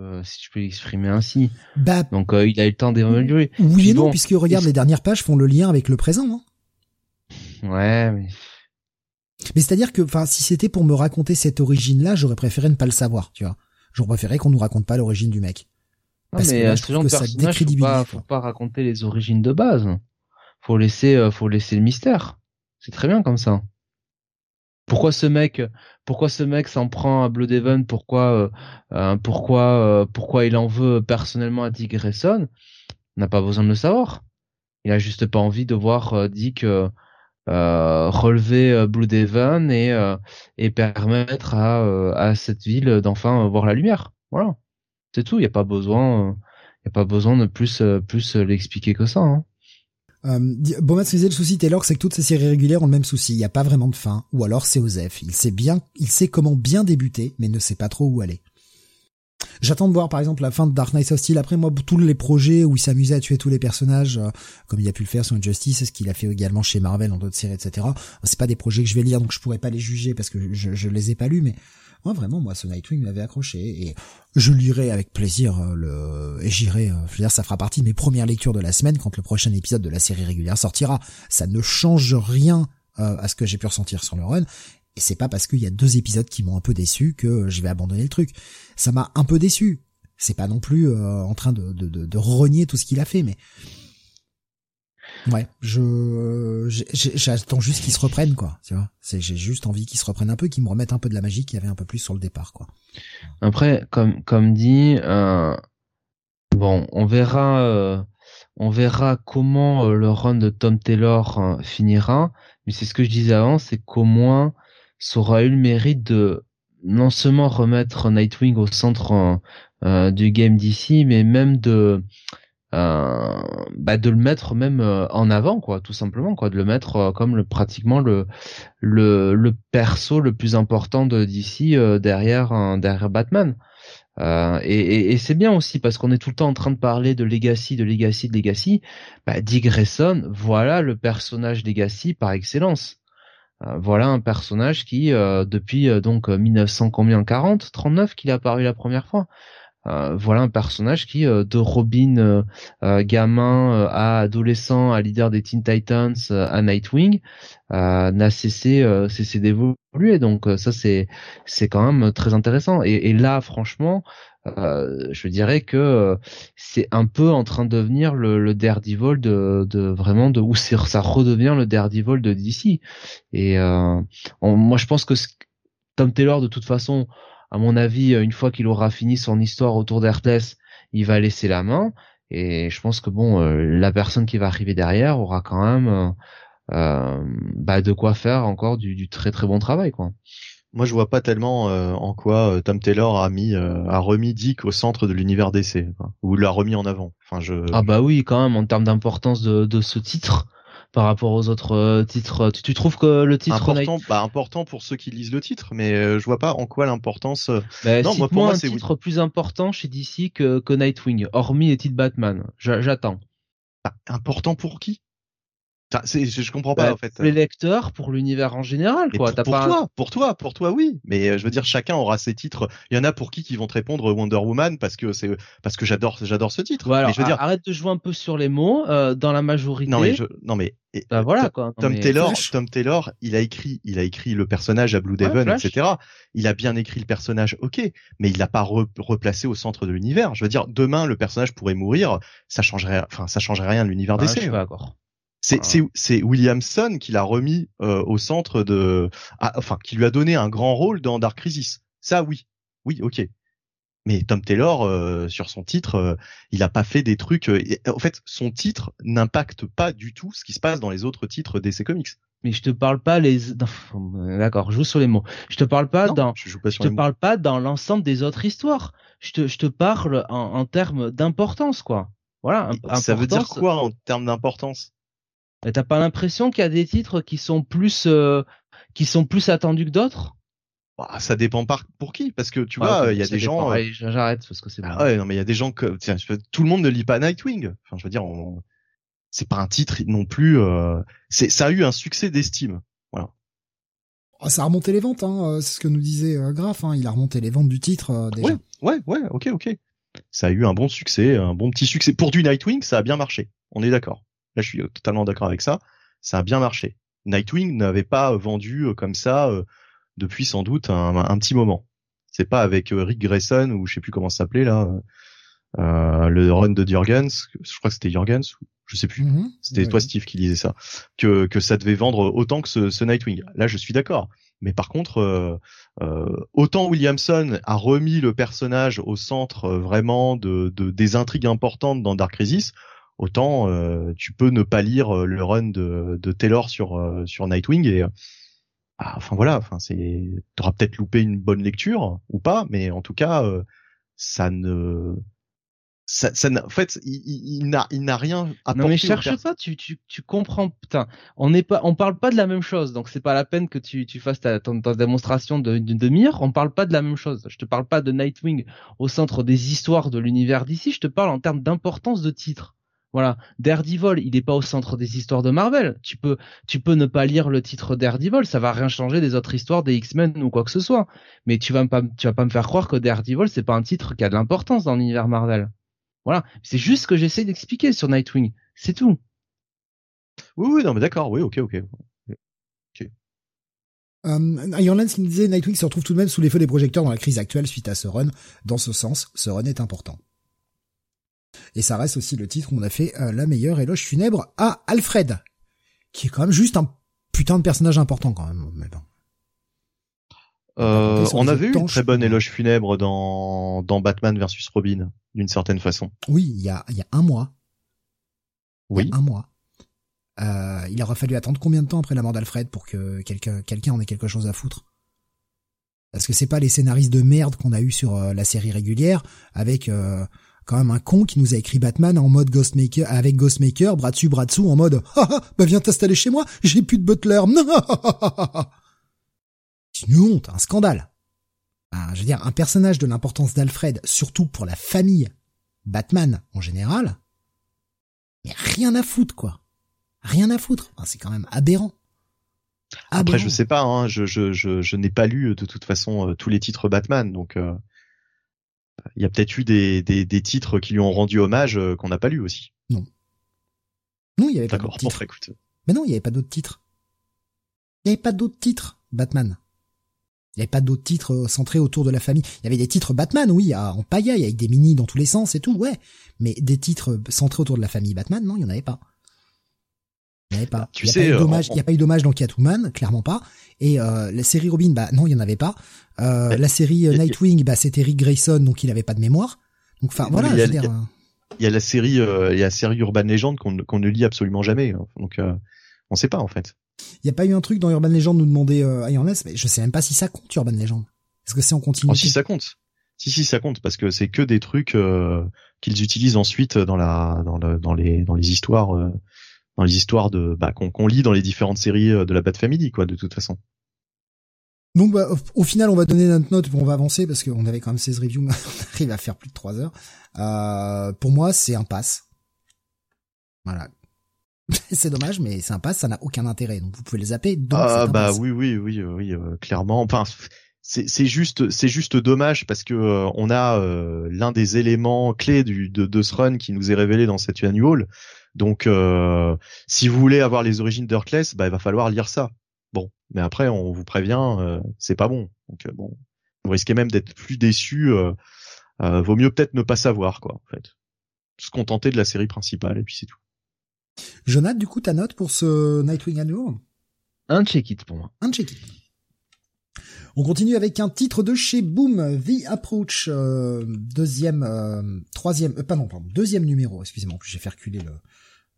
Euh, si je peux l'exprimer ainsi. Bah, Donc euh, il a eu le temps d'évoluer. Oui et non, puisque regarde les dernières pages font le lien avec le présent. Hein. Ouais, mais. Mais c'est-à-dire que, enfin, si c'était pour me raconter cette origine-là, j'aurais préféré ne pas le savoir, tu vois. J'aurais préféré qu'on nous raconte pas l'origine du mec. Parce mais que là, je trouve que ça décrédibilise. Faut pas, faut pas raconter les origines de base. Faut laisser, euh, faut laisser le mystère. C'est très bien comme ça pourquoi ce mec pourquoi ce mec s'en prend à Bloodhaven pourquoi euh, euh, pourquoi euh, pourquoi il en veut personnellement à Dick Grayson? On n'a pas besoin de le savoir. Il a juste pas envie de voir Dick relever Bloodhaven et et permettre à à cette ville d'enfin voir la lumière. Voilà. C'est tout. Il y a pas besoin il y a pas besoin de plus plus l'expliquer que ça hein. Euh, disait le souci Taylor, c'est que toutes ces séries régulières ont le même souci. Il n'y a pas vraiment de fin, ou alors c'est Osef. Il sait bien, il sait comment bien débuter, mais ne sait pas trop où aller. J'attends de voir par exemple la fin de Dark Knight Steel. Après moi, tous les projets où il s'amusait à tuer tous les personnages, euh, comme il a pu le faire sur Injustice, ce qu'il a fait également chez Marvel dans d'autres séries, etc. C'est pas des projets que je vais lire, donc je pourrais pas les juger parce que je, je les ai pas lus, mais moi, vraiment, moi, ce Nightwing m'avait accroché et je lirai avec plaisir euh, le, et j'irai, euh, je veux dire, ça fera partie de mes premières lectures de la semaine quand le prochain épisode de la série régulière sortira. Ça ne change rien euh, à ce que j'ai pu ressentir sur le run. Et c'est pas parce qu'il y a deux épisodes qui m'ont un peu déçu que je vais abandonner le truc. Ça m'a un peu déçu. C'est pas non plus en train de, de, de, de renier tout ce qu'il a fait, mais Ouais, je j'attends juste qu'ils se reprennent quoi, tu vois. C'est j'ai juste envie qu'ils se reprennent un peu, qu'ils me remettent un peu de la magie qu'il y avait un peu plus sur le départ quoi. Après, comme comme dit, euh, bon, on verra, euh, on verra comment euh, le run de Tom Taylor finira. Mais c'est ce que je disais avant, c'est qu'au moins, ça aura eu le mérite de non seulement remettre Nightwing au centre du game d'ici, mais même de bah de le mettre même euh, en avant quoi tout simplement quoi de le mettre euh, comme le pratiquement le le le perso le plus important de DC derrière derrière Batman. Et, et, et c'est bien aussi parce qu'on est tout le temps en train de parler de Legacy de Legacy de Legacy. Bah, voilà le personnage Legacy par excellence. Voilà un personnage qui depuis donc 1900 combien 40 39 qu'il est apparu la première fois euh, voilà un personnage qui euh, de Robin euh, gamin à adolescent à leader des Teen Titans à Nightwing n'a cessé cessé d'évoluer. Donc ça c'est c'est quand même très intéressant. Et, et là franchement je dirais que c'est un peu en train de devenir le, le Daredevil de, de vraiment de où ça redevient le Daredevil de DC et moi je pense que Tom Taylor de toute façon à mon avis, une fois qu'il aura fini son histoire autour d'Heartless, il va laisser la main. Et je pense que bon, euh, la personne qui va arriver derrière aura quand même euh, euh, bah, de quoi faire encore du, très très bon travail, quoi. Moi, je vois pas tellement en quoi Tom Taylor a mis, a remis Dick au centre de l'univers DC, ou l'a remis en avant. Enfin, je. Ah bah oui, quand même en termes d'importance de, de ce titre par rapport aux autres euh, titres. Tu, tu, trouves que le titre important, bah, important pour ceux qui lisent le titre, mais euh, je vois pas en quoi l'importance. Euh, bah, non, moi, pour moi, un titre plus important chez DC que, que Nightwing, hormis les titres Batman. J'attends. Bah, important pour qui? c'est, je comprends pas bah, en fait. Les lecteurs, pour l'univers en général, quoi. Pour, toi, pour toi, pour toi, oui. Mais euh, je veux dire, chacun aura ses titres. Il y en a pour qui qui vont te répondre Wonder Woman parce que c'est parce que j'adore, j'adore ce titre. Voilà. je veux dire, arrête de jouer un peu sur les mots. Euh, dans la majorité. Non mais je, non mais. Bah voilà quoi. Tom Taylor, Tom Taylor, il a écrit, il a écrit le personnage à Blue Devil, etc. Il a bien écrit le personnage, ok, mais il l'a pas replacé au centre de l'univers. Je veux dire, demain le personnage pourrait mourir, ça changerait, enfin ça changerait rien de l'univers ah, DC. Je suis d'accord. C'est Williamson qui l'a remis euh, au centre de, ah, enfin qui lui a donné un grand rôle dans Dark Crisis. Ça oui, oui, ok. Mais Tom Taylor euh, sur son titre, euh, il a pas fait des trucs. en fait, son titre n'impacte pas du tout ce qui se passe dans les autres titres DC Comics. Mais je te parle pas les. D'accord, je joue sur les mots. Je te parle pas dans. Je, te parle pas dans l'ensemble des autres histoires. Je te, je te parle en, en termes d'importance, quoi. Voilà. Ça veut dire quoi en termes d'importance? T'as pas l'impression qu'il y a des titres qui sont plus euh, qui sont plus attendus que d'autres? Bah, ça dépend par pour qui parce que tu vois il y a des gens euh, j'arrête parce que c'est ah ouais non mais il y a des gens que tiens, tout le monde ne lit pas Nightwing. Enfin je veux dire c'est pas un titre non plus euh... c'est ça a eu un succès d'estime. Voilà. Oh, ça a remonté les ventes hein, euh, c'est ce que nous disait Graf hein, il a remonté les ventes du titre déjà. Ouais ouais ouais ok ok. Ça a eu un bon succès un bon petit succès. Pour du Nightwing ça a bien marché on est d'accord Là, je suis totalement d'accord avec ça. Ça a bien marché. Nightwing n'avait pas vendu euh, comme ça euh, depuis sans doute un, petit moment. C'est pas avec euh, Rick Grayson ou je sais plus comment ça s'appelait là, le run de Jurgens. Je crois que c'était Jurgens je sais plus. Mm-hmm. c'était toi Steve qui disait ça. Que que ça devait vendre autant que ce, ce Nightwing. Là, je suis d'accord. Mais par contre, autant Williamson a remis le personnage au centre vraiment de, de, des intrigues importantes dans Dark Crisis, autant euh, tu peux ne pas lire euh, le run de, de Taylor sur euh, sur Nightwing et ah, enfin voilà, enfin c'est t'auras peut-être loupé une bonne lecture ou pas, mais en tout cas ça ne ça, ça en fait, il, n'a, il n'a rien à Non mais cherche pas, tu, tu, tu comprends. Putain, on n'est pas, on parle pas de la même chose, donc c'est pas la peine que tu, tu fasses ta, ta, démonstration d'une demi-heure. On parle pas de la même chose. Je te parle pas de Nightwing au centre des histoires de l'univers d'ici. Je te parle en termes d'importance de titre. Voilà, Daredevil, il n'est pas au centre des histoires de Marvel. Tu peux, tu peux ne pas lire le titre Daredevil, ça va rien changer des autres histoires des X-Men ou quoi que ce soit. Mais tu vas pas, tu vas pas me faire croire que Daredevil c'est pas un titre qui a de l'importance dans l'univers Marvel. Voilà, c'est juste ce que j'essaie d'expliquer sur Nightwing, c'est tout. Oui, oui, non, mais d'accord, oui, ok, ok. Euh, Iron qui me disait Nightwing se retrouve tout de même sous les feux des projecteurs dans la crise actuelle suite à ce run. Dans ce sens, ce run est important. Et ça reste aussi le titre où on a fait euh, la meilleure éloge funèbre à Alfred, qui est quand même juste un putain de personnage important quand même. Euh, on avait eu une très bonne éloge funèbre dans, dans Batman versus Robin, d'une certaine façon. Oui, il y a, il y a un mois. Oui. un mois. Euh, il aura fallu attendre combien de temps après la mort d'Alfred pour que quelqu'un quelqu'un en ait quelque chose à foutre? Parce que c'est pas les scénaristes de merde qu'on a eu sur euh, la série régulière avec euh, quand même un con qui nous a écrit Batman en mode Ghostmaker avec Ghostmaker, bras dessus bras dessous en mode [LAUGHS] ah, ah bah viens t'installer chez moi, j'ai plus de butler. [LAUGHS] C'est une honte, un scandale. je veux dire, un personnage de l'importance d'Alfred, surtout pour la famille Batman en général, mais rien à foutre, quoi. Rien à foutre. c'est quand même aberrant. Après, je sais pas, hein, je, je, je, je n'ai pas lu de toute façon euh, tous les titres Batman, donc euh, il y a peut-être eu des, des, des, titres qui lui ont rendu hommage euh, qu'on n'a pas lu aussi. Non. Non, il y avait pas d'autres titres. Mais non, il y avait pas d'autres titres. Il y avait pas d'autres titres Batman. Il n'y avait pas d'autres titres euh, centrés autour de la famille. Il y avait des titres Batman, oui, en pagaille, avec des mini dans tous les sens et tout, ouais. Mais des titres centrés autour de la famille Batman, non, il n'y en avait pas. Il n'y avait pas. Tu il sais, euh, il n'y a pas eu d'hommage dans Catwoman, clairement pas. Et euh, la série Robin, bah non, il n'y en avait pas. Euh, la série Nightwing, bah c'était Rick Grayson, donc il n'avait pas de mémoire. Donc enfin voilà, il y, a, dire, il y a la série, il y a la série Urban Legend qu'on ne lit absolument jamais. Hein. Donc on ne sait pas en fait. Il y a pas eu un truc dans Urban Legend nous demander euh, mais je sais même pas si ça compte Urban Legend. Est-ce que c'est en continuité? Oh, Si ça compte. Si si ça compte parce que c'est que des trucs qu'ils utilisent ensuite dans la dans, le, dans les dans les histoires dans les histoires de bah, qu'on lit dans les différentes séries euh, de la Bat Family quoi de toute façon. Donc bah, au final on va donner notre note, on va avancer parce qu'on avait quand même 16 reviews, [LAUGHS] mais on arrive à faire plus de 3 heures. Euh, pour moi c'est un pass. Voilà, [LAUGHS] c'est dommage, mais c'est un pass, ça n'a aucun intérêt. Donc vous pouvez les zapper. ah bah oui, oui, oui, oui, euh, clairement. Enfin, c'est juste, c'est juste dommage parce que euh, on a euh, l'un des éléments clés du, de, de, ce run qui nous est révélé dans cette annual. Donc, si vous voulez avoir les origines d'Herclès, bah il va falloir lire ça. Bon, mais après, on vous prévient, c'est pas bon. Donc bon, vous risquez même d'être plus déçu. vaut mieux peut-être ne pas savoir quoi, en fait. Se contenter de la série principale et puis c'est tout. Jonathan, du coup, ta note pour ce Nightwing Annual? Un check-it pour moi. Un check-it. On continue avec un titre de chez Boom, The Approach, euh, deuxième, euh, troisième, euh, pas non, pardon, deuxième numéro, excusez-moi, plus j'ai fait reculer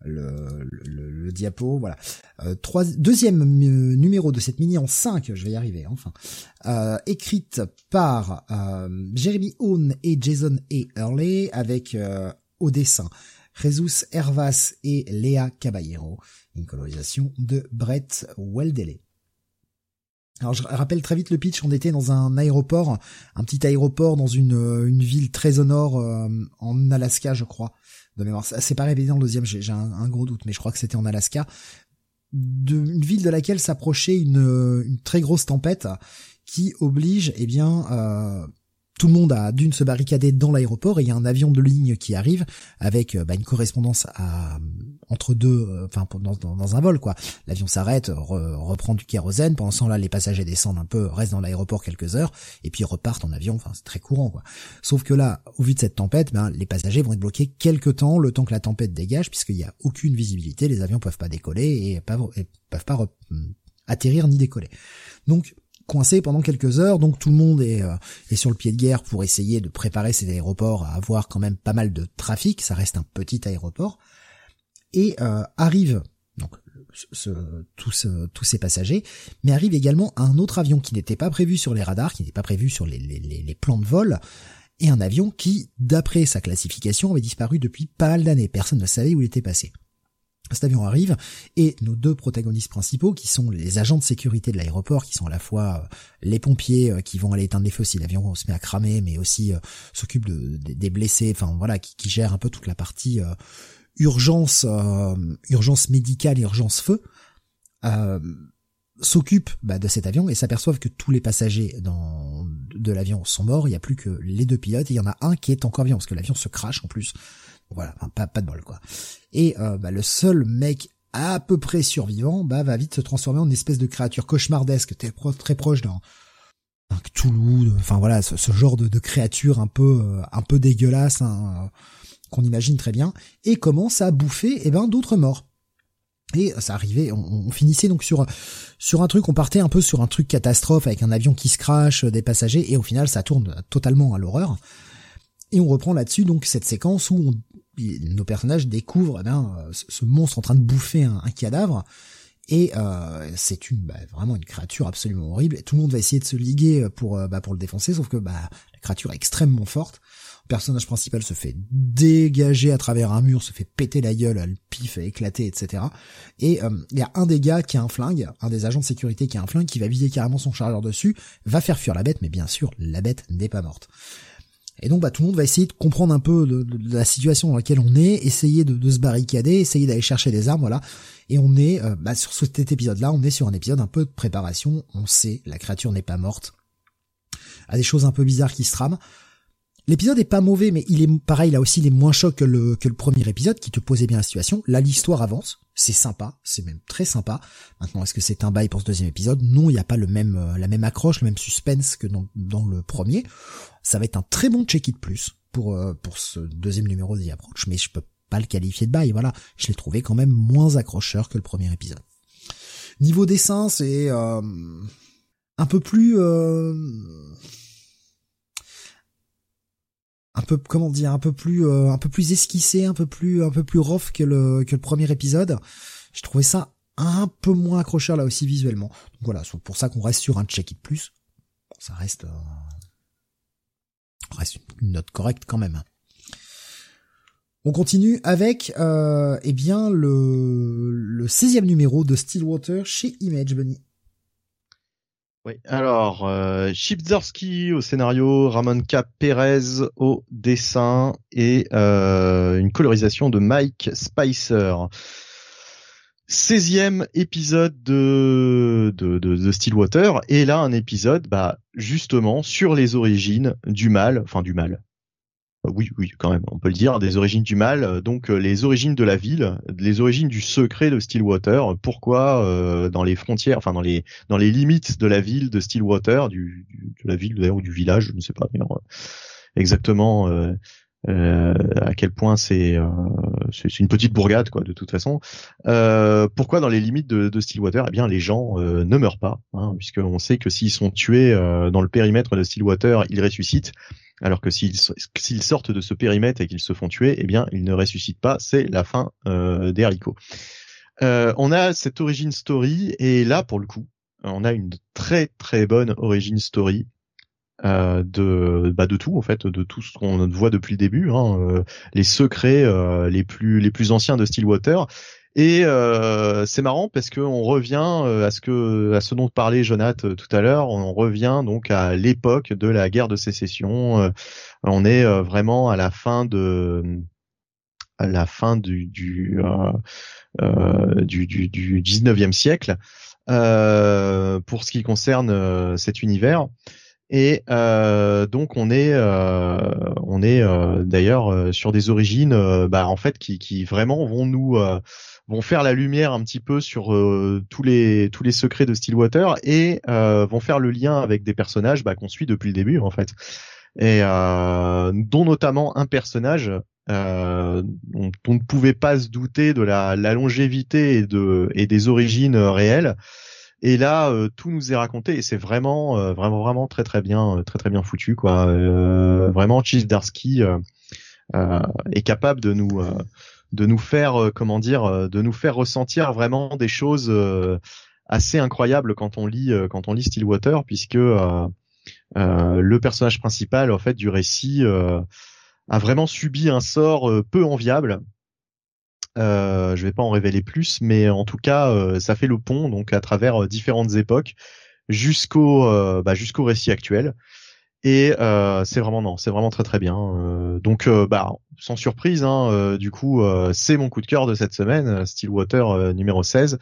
le, le, diapo, voilà. trois, deuxième numéro de cette mini en 5, je vais y arriver, enfin. écrite par Jeremy Owen et Jason A. Early avec au dessin Jesus Hervas et Léa Caballero, une colorisation de Brett Weldele. Alors je rappelle très vite le pitch, on était dans un aéroport, un petit aéroport dans une, une ville très au nord euh, en Alaska je crois, de mémoire. C'est pas répété dans le deuxième, j'ai un, gros doute, mais je crois que c'était en Alaska. De, une ville de laquelle s'approchait une, une très grosse tempête qui oblige eh bien euh, tout le monde a d'une se barricader dans l'aéroport et il y a un avion de ligne qui arrive avec euh, bah, une correspondance à, entre deux, euh, enfin dans, un vol quoi. L'avion s'arrête, reprend du kérosène. Pendant ce temps-là, les passagers descendent un peu, restent dans l'aéroport quelques heures et puis repartent en avion. Enfin, c'est très courant quoi. Sauf que là, au vu de cette tempête, ben, les passagers vont être bloqués quelques temps, le temps que la tempête dégage, puisqu'il n'y a aucune visibilité. Les avions peuvent pas décoller et peuvent, peuvent pas atterrir ni décoller. Donc coincé pendant quelques heures, donc tout le monde est, euh, est sur le pied de guerre pour essayer de préparer ces aéroports à avoir quand même pas mal de trafic, ça reste un petit aéroport, et euh, arrive donc ce, tous, tous ces passagers, mais arrive également un autre avion qui n'était pas prévu sur les radars, qui n'était pas prévu sur les, les, les plans de vol, et un avion qui, d'après sa classification, avait disparu depuis pas mal d'années. Personne ne savait où il était passé. Cet avion arrive et nos deux protagonistes principaux, qui sont les agents de sécurité de l'aéroport, qui sont à la fois euh, les pompiers euh, qui vont aller éteindre les feux si l'avion se met à cramer, mais aussi euh, s'occupent de, des blessés, enfin voilà, qui, qui gèrent un peu toute la partie urgence, urgence médicale, urgence feu, s'occupent bah, de cet avion et s'aperçoivent que tous les passagers dans, de l'avion sont morts. Il n'y a plus que les deux pilotes et il y en a un qui est encore vivant parce que l'avion se crache en plus voilà, pas, pas de bol quoi. Et euh, bah, le seul mec à peu près survivant, bah va vite se transformer en une espèce de créature cauchemardesque, très proche d'un un Cthulhu, enfin voilà, ce, genre de, de, créature un peu euh, un peu dégueulasse, hein, qu'on imagine très bien, et commence à bouffer eh ben d'autres morts. Et ça arrivait, on, finissait donc sur sur un truc, on partait un peu sur un truc catastrophe avec un avion qui se crache, des passagers, et au final ça tourne totalement à l'horreur. Et on reprend là-dessus donc cette séquence où nos personnages découvrent eh ben, ce monstre en train de bouffer un, cadavre. Et euh, c'est une bah, vraiment une créature absolument horrible. Tout le monde va essayer de se liguer pour bah, pour le défoncer, sauf que bah, la créature est extrêmement forte. Personnage principal se fait dégager à travers un mur, se fait péter la gueule, le pif éclaté, etc. Et euh, il y a un des gars qui a un flingue, un des agents de sécurité qui a un flingue, qui va viser carrément son chargeur dessus, va faire fuir la bête, mais bien sûr, la bête n'est pas morte. Et donc bah, tout le monde va essayer de comprendre un peu la situation dans laquelle on est, essayer de, se barricader, essayer d'aller chercher des armes, voilà. Et on est, euh, bah, sur cet épisode-là, on est sur un épisode un peu de préparation, on sait, la créature n'est pas morte, a des choses un peu bizarres qui se trament. L'épisode est pas mauvais, mais il est pareil, là aussi, il est moins choc que le, que le premier épisode qui te posait bien la situation. Là, l'histoire avance, c'est sympa, c'est même très sympa. Maintenant, est-ce que c'est un bail pour ce deuxième épisode? Non, il n'y a pas le même, euh, la même accroche, le même suspense que dans, dans le premier. Ça va être un très bon check-it plus pour, euh, pour ce deuxième numéro The Approach, mais je peux pas le qualifier de bail, voilà. Je l'ai trouvé quand même moins accrocheur que le premier épisode. Niveau dessin, c'est euh, un peu plus un peu comment dire un peu plus euh, un peu plus esquissé un peu plus un peu plus rough que le que le premier épisode. Je trouvais ça un peu moins accrocheur là aussi visuellement. Donc voilà c'est pour ça qu'on reste sur un check it plus. Ça reste euh, reste une note correcte quand même. On continue avec euh, eh bien le le 16e numéro de Stillwater chez Image Bunny oui, alors euh, au scénario, Ramon. Perez au dessin et euh, une colorisation de Mike Spicer. 16e épisode de, de, de, de, Stillwater et là un épisode bah justement sur les origines du mal, enfin du mal, oui, oui, quand même, on peut le dire, des origines du mal, euh, donc euh, les origines de la ville, les origines du secret de Stillwater, pourquoi euh, dans les frontières, enfin dans les dans les limites de la ville de Stillwater, du, de la ville d'ailleurs ou du village, je ne sais pas exactement euh, à quel point c'est c'est une petite bourgade quoi de toute façon. pourquoi dans les limites de, Stillwater, eh bien les gens ne meurent pas, hein, puisqu'on sait que s'ils sont tués dans le périmètre de Stillwater, ils ressuscitent alors que s'ils sortent de ce périmètre et qu'ils se font tuer, eh bien, ils ne ressuscitent pas. C'est la fin euh, des haricots. Euh, on a cette origin story et là, pour le coup, on a une très très bonne origin story euh, de bah, de tout en fait, de tout ce qu'on voit depuis le début, hein, euh, les secrets les plus les plus anciens de Stillwater et euh, c'est marrant parce qu'on revient euh, à ce que à ce dont parlait Jonath euh, tout à l'heure. On revient donc à l'époque de la guerre de sécession. on est vraiment à la fin de à la fin du du du, du, du 19e siècle pour ce qui concerne cet univers. Et donc on est on est d'ailleurs sur des origines bah, en fait qui, qui vraiment vont nous vont faire la lumière un petit peu sur euh, tous les tous les secrets de Stillwater et euh, vont faire le lien avec des personnages bah, qu'on suit depuis le début en fait. Et euh, dont notamment un personnage euh, dont on ne pouvait pas se douter de la, la longévité et de et des origines réelles. Et là tout nous est raconté et c'est vraiment vraiment vraiment très très bien très très bien foutu quoi. Vraiment Cheese Darsky est capable de nous de nous faire euh, comment dire euh, de nous faire ressentir vraiment des choses euh, assez incroyables quand on lit quand on lit Stillwater puisque le personnage principal en fait du récit a vraiment subi un sort peu enviable. Euh, je vais pas en révéler plus, mais en tout cas, ça fait le pont donc à travers différentes époques jusqu'au bah, jusqu'au récit actuel. Et euh, c'est vraiment non, c'est vraiment très très bien. Euh, donc euh, bah sans surprise, hein, du coup c'est mon coup de cœur de cette semaine, Stillwater numéro 16.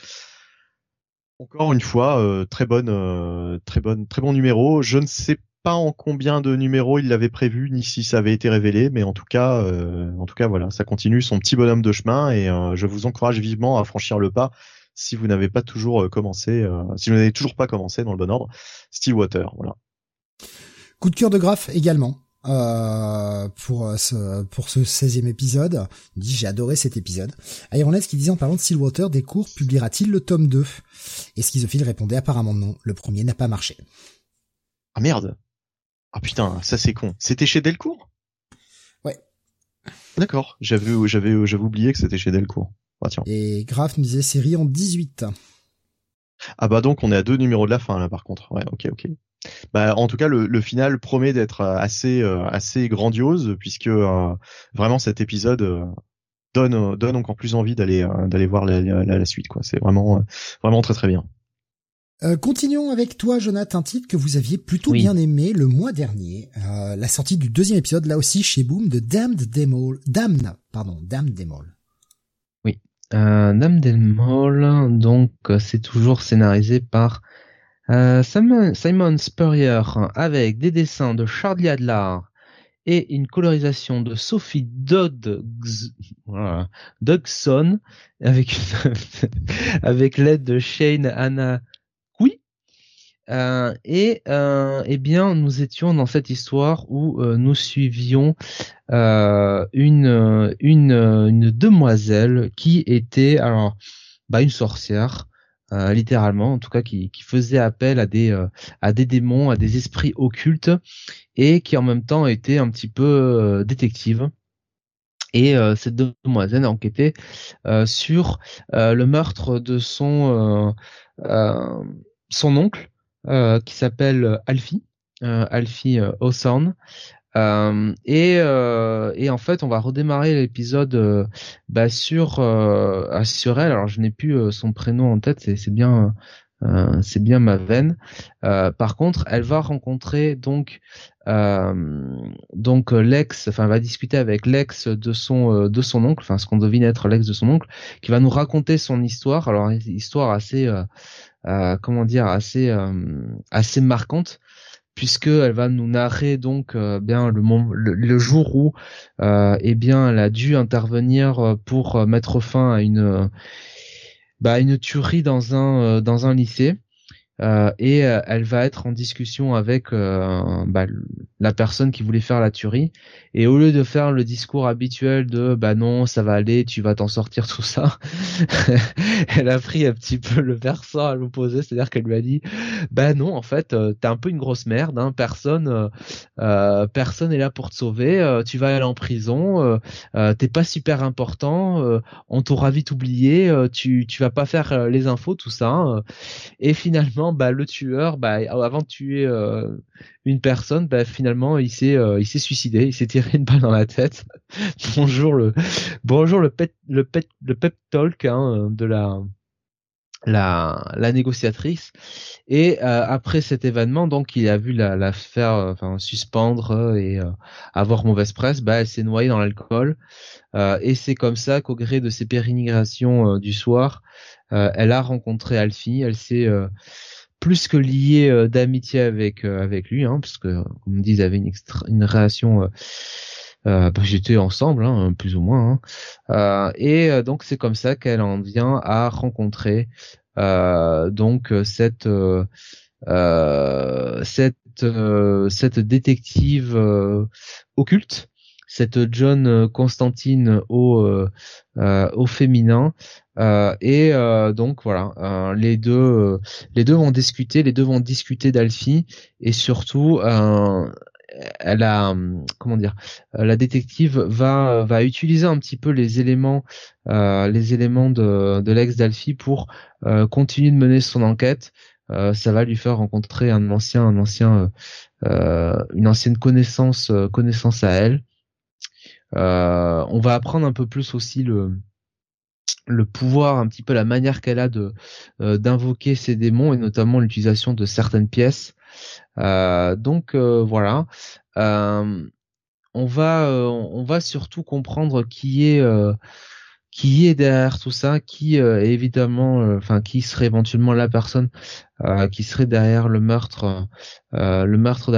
Encore une fois, très bonne, très bonne, très bon numéro. Je ne sais pas en combien de numéros il l'avait prévu ni si ça avait été révélé, mais en tout cas, en tout cas voilà, ça continue son petit bonhomme de chemin et je vous encourage vivement à franchir le pas si vous n'avez pas toujours commencé, si vous n'avez toujours pas commencé dans le bon ordre. Stillwater, voilà. Coup de cœur de graphe également. euh, pour euh, ce pour ce 16e épisode. Il dit j'ai adoré cet épisode. Ironless qui disait en parlant de Stillwater, des cours publiera-t-il le tome 2 Et Schizophile répondait apparemment non, le premier n'a pas marché. Ah merde. Ah putain, ça c'est con. C'était chez Delcourt? Ouais. D'accord, j'avais j'avais j'avais oublié que c'était chez Delcourt. Ah, tiens. Et Graf nous disait série en 18. Ah bah donc on est à deux numéros de la fin là par contre. Ouais, ok, ok. Bah, en tout cas, le, final promet d'être euh, assez euh, assez grandiose puisque euh, vraiment cet épisode donne donne encore plus envie d'aller d'aller voir la, la, suite. quoi. C'est vraiment vraiment très très bien. continuons avec toi, Jonathan, un titre que vous aviez plutôt bien aimé le mois dernier, la sortie du deuxième épisode, là aussi chez Boom, de Damned Demol, Damn, pardon, Damned Demol. Oui, euh, Damned Demol, donc c'est toujours scénarisé par euh, Simon, Spurrier avec des dessins de Charlie Adler et une colorisation de Sophie Dodd, voilà, Dodson [LAUGHS] avec l'aide de Shane Anna euh, et euh, eh bien, nous étions dans cette histoire où nous suivions une demoiselle qui était alors bah, une sorcière euh, littéralement, en tout cas qui, qui faisait appel à des euh, à des démons, à des esprits occultes, et qui en même temps était un petit peu euh, détective. Et cette demoiselle enquêtait sur le meurtre de son son oncle qui s'appelle Alfie, Alfie Hawthorne, euh, et, euh, et en fait, on va redémarrer l'épisode euh, bah, sur euh, sur elle. Alors, je n'ai plus son prénom en tête. C'est, bien. c'est bien ma veine. par contre, elle va rencontrer donc donc l'ex, enfin, elle va discuter avec l'ex de son de son oncle, enfin, ce qu'on devine être l'ex de son oncle, qui va nous raconter son histoire. Alors, histoire assez, comment dire, assez assez marquante puisque elle va nous narrer donc euh, bien le, le, jour où euh, eh bien elle a dû intervenir euh, pour mettre fin à une bah, une tuerie dans un dans un lycée. euh, et euh, elle va être en discussion avec euh, bah, la personne qui voulait faire la tuerie. Et au lieu de faire le discours habituel de bah non ça va aller tu vas t'en sortir [LAUGHS] tout ça [LAUGHS] elle a pris un petit peu le versant à l'opposé. C'est-à-dire qu'elle lui a dit bah non en fait t'es un peu une grosse merde hein, personne personne est là pour te sauver. Tu vas aller en prison. T'es pas super important. On t'aura vite oublié. Tu tu vas pas faire les infos tout ça hein. et finalement bah, le tueur, bah, avant de tuer euh, une personne, bah, finalement, il s'est, euh, il s'est suicidé, il s'est tiré une balle dans la tête. [LAUGHS] bonjour le, bonjour le pet, le pet, le pep talk hein, de la, la, la négociatrice. Et euh, après cet événement, donc il a vu la, la faire enfin, suspendre et avoir mauvaise presse, bah, elle s'est noyée dans l'alcool. et c'est comme ça qu'au gré de ses pérégrinations du soir, elle a rencontré Alfie. Elle s'est plus que lié euh, d'amitié avec euh, avec lui, hein, parce que comme on dit, ils avaient une, une relation. Euh, bah, j'étais ensemble, hein, plus ou moins. Hein. et donc c'est comme ça qu'elle en vient à rencontrer donc cette cette cette détective occulte cette John Constantine au au féminin euh, et euh, donc voilà, euh, les deux, les deux vont discuter, les deux vont discuter d'Alfie et surtout, elle a, comment dire, la détective va va utiliser un petit peu les éléments, les éléments de, de l'ex d'Alfie pour continuer de mener son enquête. ça va lui faire rencontrer un ancien, un ancien, une ancienne connaissance, connaissance à elle. on va apprendre un peu plus aussi le le pouvoir, un petit peu la manière qu'elle a de euh, d'invoquer ses démons et notamment l'utilisation de certaines pièces. Euh, donc euh, voilà, on va on va surtout comprendre qui est qui est derrière tout ça, qui évidemment, enfin qui serait éventuellement la personne qui serait derrière le meurtre, le meurtre.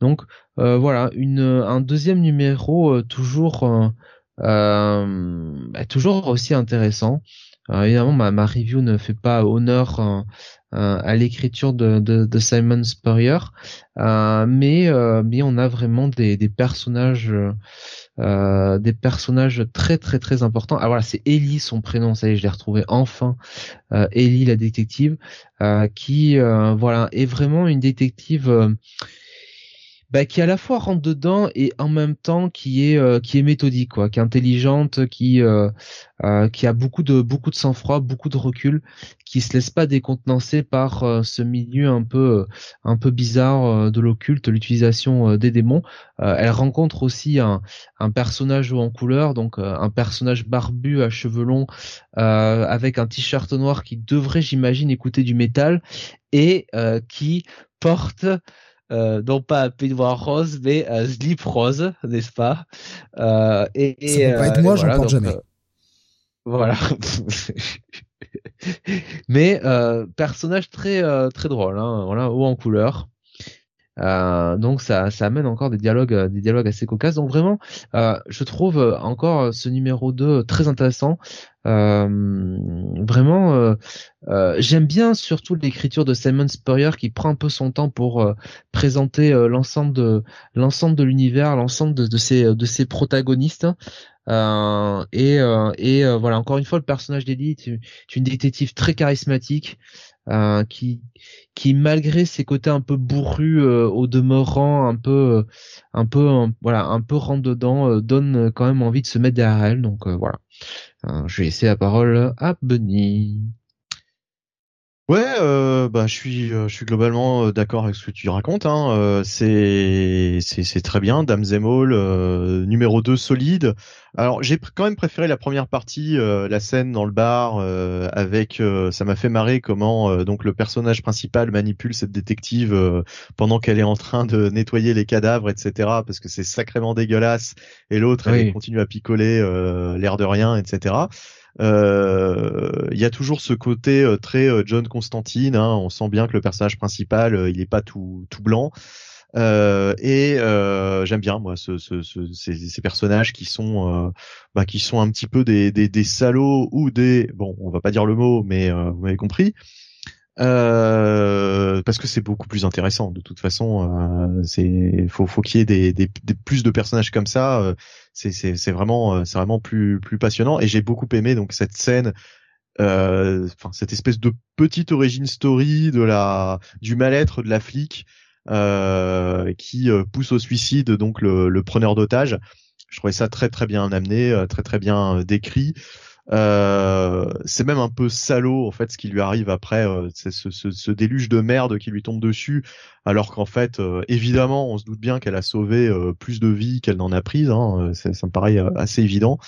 Donc voilà, une un deuxième numéro toujours bah, toujours aussi intéressant. Alors, évidemment, ma, ma review ne fait pas honneur euh, à l'écriture de, de, de, Simon Spurrier, euh, mais mais on a vraiment des, des personnages euh, des personnages très très très importants. Ah voilà, c'est Ellie son prénom, ça y est, je l'ai retrouvé enfin. Euh, Ellie la détective, euh, qui voilà est vraiment une détective bah, qui à la fois rentre dedans et en même temps qui est euh, qui est méthodique quoi, qui est intelligente, qui euh, euh, qui a beaucoup de beaucoup de sang-froid, beaucoup de recul, qui se laisse pas décontenancer par ce milieu un peu un peu bizarre de l'occulte, l'utilisation des démons. elle rencontre aussi un un personnage en couleur, donc un personnage barbu à cheveux longs avec un t-shirt noir qui devrait j'imagine écouter du métal et qui porte euh, non pas peignoir rose, mais un slip rose, n'est-ce pas? Euh, et, Ça peut pas être moi, j'en porte jamais. Euh, voilà. [LAUGHS] mais personnage très très drôle, hein, voilà, haut en couleur. Euh, donc ça, ça amène encore des dialogues, euh, des dialogues assez cocasses. Donc vraiment, euh, je trouve encore ce numéro 2 très intéressant. vraiment, j'aime bien surtout l'écriture de Simon Spurrier qui prend un peu son temps pour présenter l'ensemble de l'ensemble de l'univers, l'ensemble de, de, ses de ses protagonistes. et et voilà, encore une fois, le personnage d'Eddie est une détective très charismatique. Euh, qui qui malgré ses côtés un peu bourrus euh, au demeurant un peu euh, un peu voilà un peu rentre dedans donne quand même envie de se mettre derrière elle. Donc voilà. Je vais laisser la parole à Benny Ouais, euh, bah je suis, euh, je suis globalement euh, d'accord avec ce que tu racontes. Hein. Euh, c'est, c'est, c'est très bien. Dame Zemol, numéro 2 solide. Alors j'ai quand même préféré la première partie, la scène dans le bar avec. ça m'a fait marrer comment donc le personnage principal manipule cette détective pendant qu'elle est en train de nettoyer les cadavres, etc. Parce que c'est sacrément dégueulasse. Et l'autre, elle continue à picoler l'air de rien, etc. Euh, il y a toujours ce côté euh, très euh, John Constantine. Hein, on sent bien que le personnage principal, il est pas tout tout blanc. Euh, et euh, j'aime bien moi ce, ce, ce, ces, ces, personnages qui sont bah, qui sont un petit peu des, des, des, salauds ou des bon on va pas dire le mot mais vous m'avez compris euh, parce que c'est beaucoup plus intéressant. De toute façon, euh, c'est faut faut qu'il y ait des, des, des, plus de personnages comme ça. Euh, c'est c'est vraiment euh, c'est vraiment plus plus passionnant. Et j'ai beaucoup aimé donc cette scène. Euh, enfin cette espèce de petite origin story de la du mal-être de la flic qui pousse au suicide donc le, le preneur d'otage je trouvais ça très très bien amené très très bien décrit euh, c'est même un peu salaud en fait ce qui lui arrive après euh, c'est ce, ce, ce, déluge de merde qui lui tombe dessus alors qu'en fait euh, évidemment on se doute bien qu'elle a sauvé plus de vies qu'elle n'en a prises hein, ça, me paraît assez évident.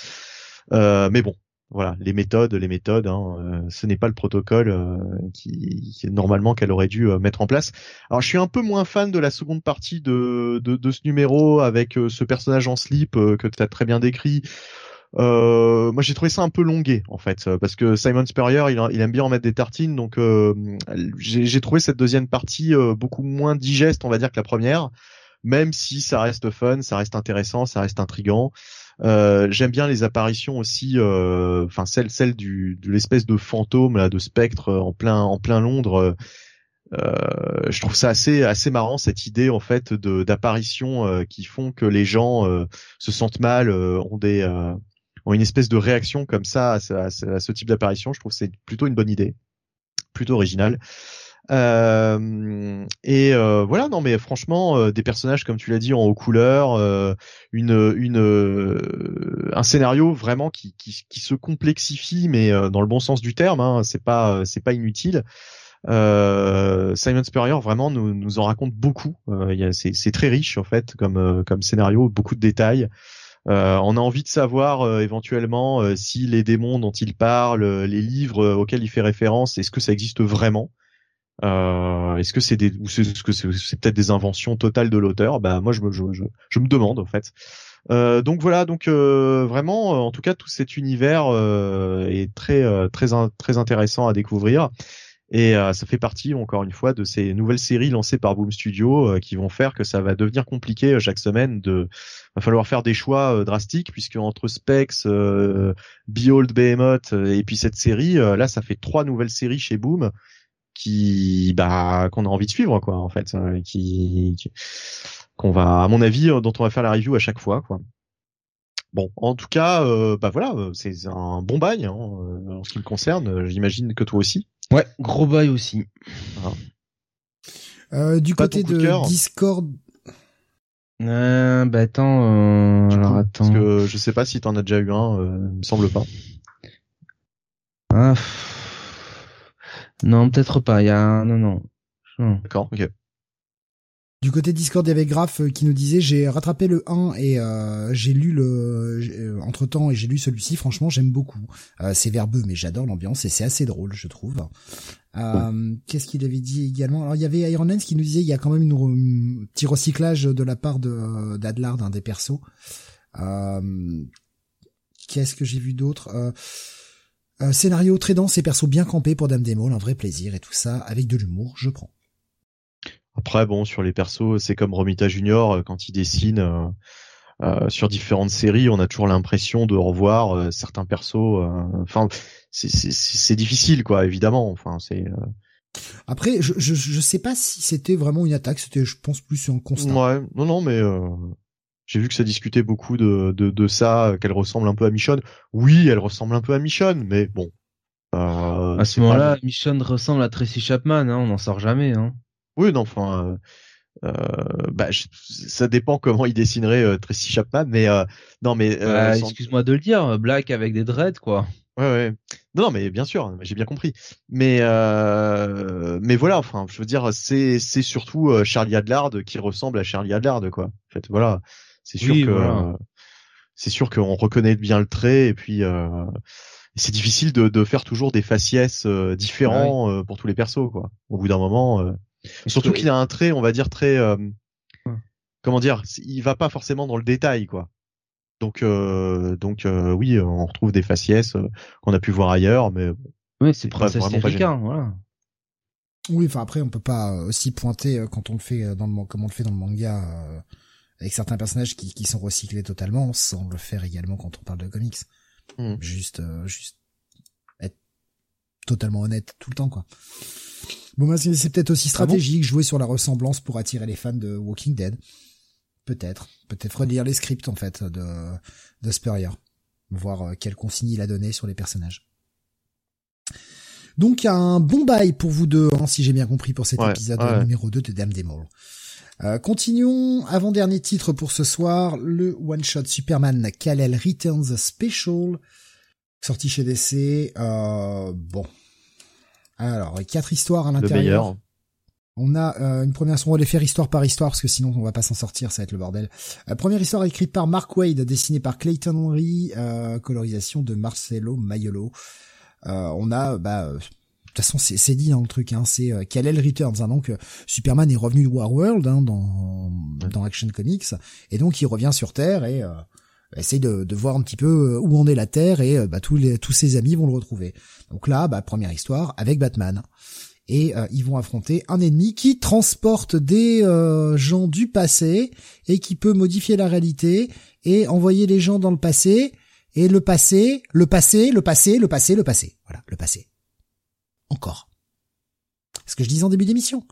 Mais bon voilà les méthodes les méthodes hein, ce n'est pas le protocole qui, qui, normalement qu'elle aurait dû mettre en place. Alors je suis un peu moins fan de la seconde partie de, de, de ce numéro avec ce personnage en slip que tu as très bien décrit euh, moi j'ai trouvé ça un peu longué en fait euh, parce que Simon Spurrier il, aime bien en mettre des tartines donc euh, j'ai trouvé cette deuxième partie euh, beaucoup moins digeste on va dire que la première même si ça reste fun ça reste intéressant ça reste intrigant. J'aime bien les apparitions aussi enfin celle celle du de l'espèce de fantôme là de spectre en plein en plein Londres euh, je trouve ça assez assez marrant cette idée en fait de d'apparitions qui font que les gens se sentent mal, ont des une espèce de réaction comme ça à ce, type d'apparition. Je trouve que c'est plutôt une bonne idée, plutôt original. Euh, et euh, voilà, non mais franchement, euh, des personnages comme tu l'as dit en haut couleur, une, une, un scénario vraiment qui, qui, qui, se complexifie, mais dans le bon sens du terme. Hein, c'est pas, c'est pas inutile. Simon Spurrier vraiment nous, nous en raconte beaucoup. c'est très riche en fait comme, comme scénario, beaucoup de détails. Euh, on a envie de savoir euh, éventuellement euh, si les démons dont il parle, les livres auxquels il fait référence, est-ce que ça existe vraiment? Est-ce que c'est des, ou que c'est peut-être des inventions totales de l'auteur? Bah moi je me, je, je, me demande en fait. donc voilà, donc vraiment, en tout cas, tout cet univers est très très très intéressant à découvrir. Et euh, ça fait partie, encore une fois, de ces nouvelles séries lancées par Boom Studio euh, qui vont faire que ça va devenir compliqué euh, chaque semaine. De, va falloir faire des choix drastiques puisque entre Specs, Behold, Behemoth et puis cette série, là, ça fait trois nouvelles séries chez Boom qui, bah, qu'on a envie de suivre, quoi, en fait, qui, qu'on va, à mon avis, dont on va faire la review à chaque fois, quoi. Bon, en tout cas, bah voilà, c'est un bon bail hein, en ce qui me concerne. J'imagine que toi aussi. Ouais, gros bail aussi. Euh, du côté de Discord. Euh, bah attends, euh, alors attends. Parce que je sais pas si t'en as déjà eu un, euh, il me semble pas. Ah, non, peut-être pas. Il y a non non. D'accord, ok. Du côté Discord, il y avait Graph euh, qui nous disait j'ai rattrapé le 1 et euh, j'ai lu le euh, entre temps et j'ai lu celui-ci. Franchement, j'aime beaucoup. c'est verbeux, mais j'adore l'ambiance et c'est assez drôle, je trouve. Qu'est-ce qu'il avait dit également? Alors il y avait Iron Lens qui nous disait il y a quand même une, un petit recyclage de la part de d'Adlard, d'un des persos. Qu'est-ce que j'ai vu d'autre? Scénario très dense et perso bien campé pour Dame Démol, un vrai plaisir et tout ça avec de l'humour, je prends. Après, bon, sur les persos, c'est comme Romita Junior euh, quand il dessine euh, euh, sur différentes séries, on a toujours l'impression de revoir certains persos. Enfin, c'est difficile, quoi, évidemment. Enfin, c'est. Après, je, je je sais pas si c'était vraiment une attaque. C'était, je pense, plus un constat. Ouais, non, non, mais j'ai vu que ça discutait beaucoup de de, de ça, qu'elle ressemble un peu à Michonne. Oui, elle ressemble un peu à Michonne, mais bon. à ce moment-là, Michonne ressemble à Tracy Chapman. Hein, on n'en sort jamais. Hein. Oui, non, enfin, euh, euh, bah, ça dépend comment il dessinerait euh, Tracy Chapman, mais non, mais bah, excuse-moi de le dire, Black avec des dreads, quoi. Ouais, ouais. Non, non, mais bien sûr, j'ai bien compris. Mais mais voilà, enfin, je veux dire, c'est c'est surtout Charlie Adlard qui ressemble à Charlie Adlard, quoi. En fait, voilà, c'est sûr que c'est sûr qu'on reconnaît bien le trait et puis c'est difficile de, de faire toujours des faciès différents pour tous les persos, quoi. Au bout d'un moment. Surtout qu'il a un trait, on va dire très, euh, comment dire, il va pas forcément dans le détail, quoi. Donc, euh, donc euh, oui, on retrouve des faciès qu'on a pu voir ailleurs, mais oui, c'est vraiment pas voilà. Oui, enfin après, on peut pas aussi pointer quand on le fait dans le comme on le fait dans le manga avec certains personnages qui, qui sont recyclés totalement, sans le faire également quand on parle de comics. Mmh. Juste, juste totalement honnête tout le temps, quoi. Bon, c'est peut-être aussi ah stratégique, jouer sur la ressemblance pour attirer les fans de Walking Dead. Peut-être. Peut-être relire les scripts, en fait, de, de Spurrier. Voir euh, quelle consigne il a donné sur les personnages. Donc, un bon bail pour vous deux, hein, si j'ai bien compris, pour cet épisode numéro 2 de Dame des Euh, continuons, avant-dernier titre pour ce soir, le one-shot Superman Kal-El Returns Special, sorti chez DC. Euh, bon, alors, quatre histoires à l'intérieur. On a euh, une première, on va les faire histoire par histoire parce que sinon on va pas s'en sortir, ça va être le bordel. Euh, première histoire écrite par Mark Wade, dessinée par Clayton Henry, euh, colorisation de Marcelo Maiolo. on a, bah, de toute façon c'est dit dans le truc, hein, c'est euh, Kal-El Returns. Hein, donc Superman est revenu de Warworld hein, dans dans Action Comics et donc il revient sur Terre et essaye de, de, voir un petit peu où en est la Terre et bah, tous ses amis vont le retrouver. Donc là, bah, première histoire avec Batman. Et euh, ils vont affronter un ennemi qui transporte des euh, gens du passé et qui peut modifier la réalité et envoyer les gens dans le passé et le passé, le passé, le passé, le passé, le passé. Voilà, le passé. Encore. Ce que je disais en début d'émission.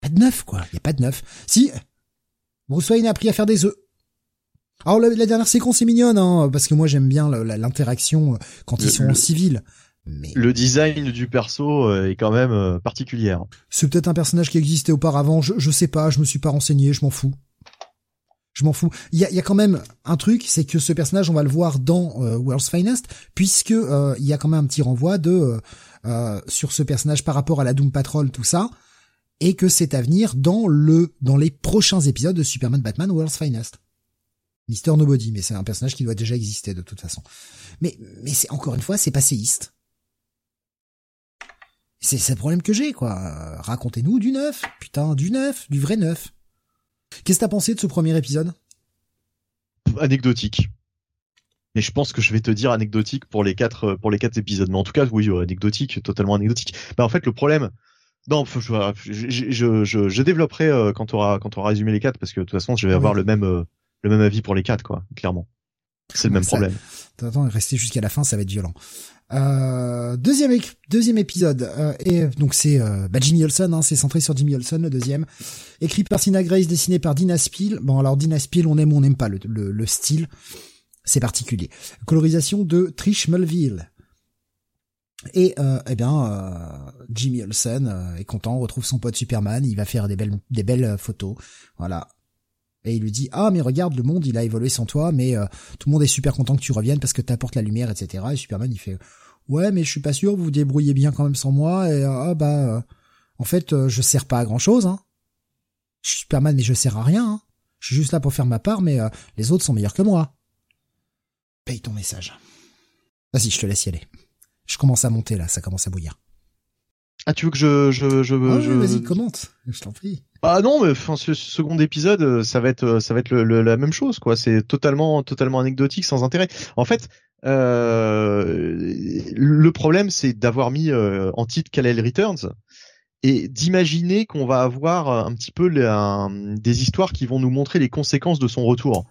Pas de neuf, quoi. Il y a pas de neuf. Si, Bruce Wayne a appris à faire des œufs. Alors la, dernière séquence est mignonne, hein, parce que moi j'aime bien l'interaction euh, quand ils sont en civil. Mais... Le design du perso euh, est quand même euh, particulier. C'est peut-être un personnage qui existait auparavant, je, je sais pas, je me suis pas renseigné, je m'en fous. Je m'en fous. Il y a, y a, quand même un truc, c'est que ce personnage, on va le voir dans World's Finest, puisque il y a quand même un petit renvoi de sur ce personnage par rapport à la Doom Patrol, tout ça, et que c'est à venir dans le dans les prochains épisodes de Superman Batman World's Finest. Mister Nobody, mais c'est un personnage qui doit déjà exister de toute façon. Mais, mais c'est encore une fois, c'est passéiste. C'est le problème que j'ai, quoi. Racontez-nous du neuf, putain, du neuf, du vrai neuf. Qu'est-ce que t'as pensé de ce premier épisode? Anecdotique. Mais je pense que je vais te dire anecdotique pour les quatre pour les quatre épisodes. Mais en tout cas, oui, anecdotique, totalement anecdotique. Bah en fait, le problème, non, je, je, je, je développerai euh, quand tu auras quand auras résumé les quatre parce que de toute façon, je vais avoir le même euh, le même avis pour les quatre, quoi, clairement. C'est le même problème. Attends, rester jusqu'à la fin, ça va être violent. Euh, deuxième deuxième épisode euh, et donc c'est euh, bah, Jimmy Olsen, hein, c'est centré sur Jimmy Olsen le deuxième, écrit par Sina Grace, dessiné par Dina Spiel. Bon alors Dina Spiel, on aime ou on n'aime pas le, le, le style, c'est particulier. Colorisation de Trish Mulville. Et euh, eh bien, euh, Jimmy Olsen euh, est content, retrouve son pote Superman, il va faire des belles des belles photos, voilà. Et il lui dit ah mais regarde le monde il a évolué sans toi, mais tout le monde est super content que tu reviennes parce que t'apportes la lumière etc. Et Superman il fait ouais mais je suis pas sûr vous vous débrouillez bien quand même sans moi et ah bah en fait je sers pas à grand chose hein. Je suis Superman mais je sers à rien. Hein. Je suis juste là pour faire ma part mais les autres sont meilleurs que moi. Paye ton message. Vas-y je te laisse y aller. Je commence à monter là, ça commence à bouillir. Ah, tu veux que je je je, ah je... vas-y commente, je t'en prie. Ah non, mais enfin ce second épisode, euh, ça va être ça va être le, la même chose quoi. C'est totalement totalement anecdotique, sans intérêt. En fait, euh, le problème c'est d'avoir mis euh, en titre Kalel Returns et d'imaginer qu'on va avoir un petit peu des histoires qui vont nous montrer les conséquences de son retour.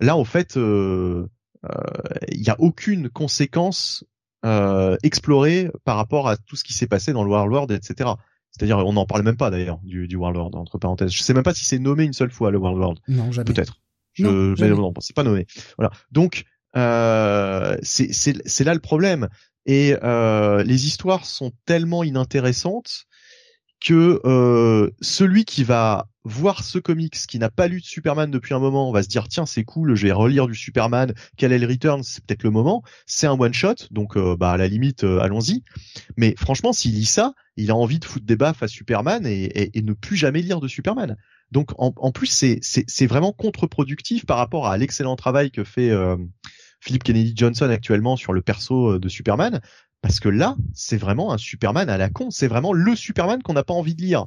Là, en fait, il n'y a aucune conséquence euh, explorer par rapport à tout ce qui s'est passé dans le World etc. C'est-à-dire, on n'en parle même pas d'ailleurs du, du World entre parenthèses. Je sais même pas si c'est nommé une seule fois le World World. Non, jamais. Peut-être. Je, non, mais non, c'est pas nommé. Voilà. Donc, euh, c'est c'est là le problème. Et euh, les histoires sont tellement inintéressantes que euh, celui qui va voir ce comics, qui n'a pas lu de Superman depuis un moment, va se dire tiens c'est cool, je vais relire du Superman, quel est le return, c'est peut-être le moment. C'est un one shot, donc euh, bah à la limite euh, allons-y. Mais franchement, s'il lit ça, il a envie de foutre des baffes à Superman et, ne plus jamais lire de Superman. Donc en, plus c'est c'est vraiment contre-productif par rapport à l'excellent travail que fait Philip Kennedy Johnson actuellement sur le perso de Superman, parce que là, c'est vraiment un Superman à la con. C'est vraiment le Superman qu'on n'a pas envie de lire.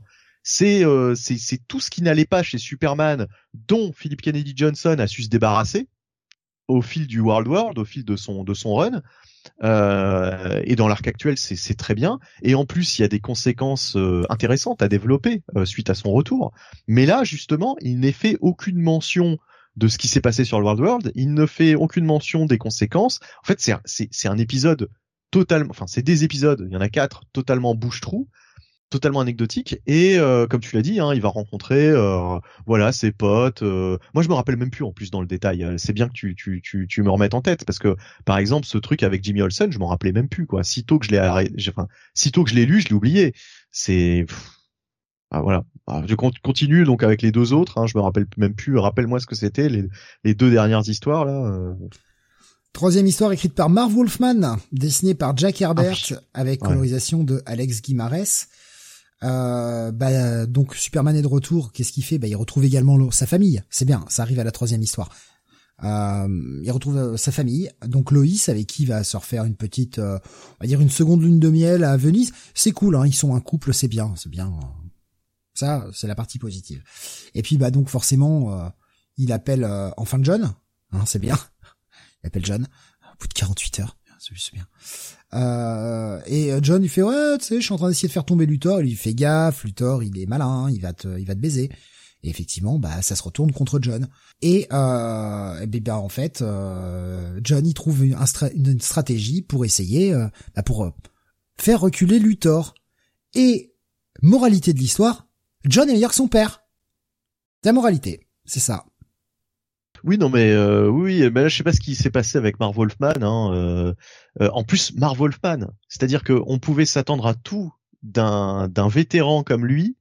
C'est euh, c'est tout ce qui n'allait pas chez Superman, dont Philip Kennedy Johnson a su se débarrasser au fil du World World, au fil de son de son run. Euh, et dans l'arc actuel, c'est très bien. Et en plus, il y a des conséquences euh, intéressantes à développer euh, suite à son retour. Mais là, justement, il n'est fait aucune mention de ce qui s'est passé sur le World World. Il ne fait aucune mention des conséquences. En fait, c'est un épisode totalement, enfin c'est des épisodes, il y en a quatre totalement bouche-trou, totalement anecdotiques et euh, comme tu l'as dit, hein, il va rencontrer euh, voilà ses potes. Euh, moi je me rappelle même plus en plus dans le détail. C'est bien que tu, tu, tu, tu me remettes en tête parce que par exemple ce truc avec Jimmy Olsen, je m'en rappelais même plus quoi. Sitôt que je l'ai enfin sitôt que je l'ai lu, je l'ai oublié. C'est ah, voilà. Ah, je continue donc avec les deux autres. Hein, je me rappelle même plus. Rappelle-moi ce que c'était les, les deux dernières histoires là. Troisième histoire écrite par Marv Wolfman, dessinée par Jack Herbert, ah avec colorisation de Alex Guimarès. Euh, bah, donc Superman est de retour. Qu'est-ce qu'il fait? Bah, il retrouve également sa famille. C'est bien, ça arrive à la troisième histoire. Euh, il retrouve euh, sa famille, donc Loïs avec qui il va se refaire une petite, euh, on va dire une seconde lune de miel à Venise. C'est cool, hein, ils sont un couple, c'est bien, c'est bien. Ça, c'est la partie positive. Et puis bah donc forcément, euh, il appelle enfin John, hein, c'est bien. [LAUGHS] Il appelle John, au bout de 48 heures. Bien. Euh, et euh, John, il fait, ouais, tu sais, je suis en train d'essayer de faire tomber Luthor. Il fait gaffe, Luthor, il est malin, il va te, il va te baiser. Et effectivement, bah, ça se retourne contre John. Et, euh, ben, bah, en fait, euh, John, il trouve une, stratégie pour essayer, bah, pour faire reculer Luthor. Et, moralité de l'histoire, John est meilleur que son père. La moralité. C'est ça. Oui, non, mais euh, oui, mais là, je sais pas ce qui s'est passé avec Marv Wolfman. Hein, euh, euh, en plus, Marv Wolfman, c'est-à-dire qu'on pouvait s'attendre à tout d'un d'un vétéran comme lui,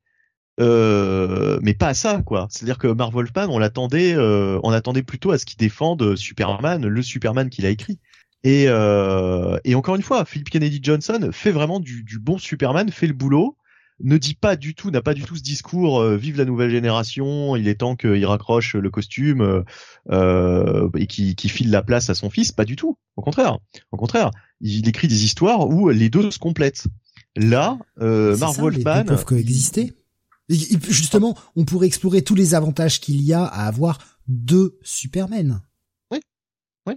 mais pas à ça, quoi. C'est-à-dire que Marv Wolfman, on l'attendait, on attendait plutôt à ce qu'il défende Superman, le Superman qu'il a écrit. Et, et encore une fois, Philip Kennedy Johnson fait vraiment du, du bon Superman, fait le boulot ne dit pas du tout, n'a pas du tout ce discours euh, vive la nouvelle génération, il est temps qu'il raccroche le costume euh, euh et qui, file la place à son fils, pas du tout. Au contraire, au contraire, il écrit des histoires où les deux se complètent. Là, euh, Marv Wolfman, peuvent coexister. justement, on pourrait explorer tous les avantages qu'il y a à avoir deux Supermen. Oui, oui.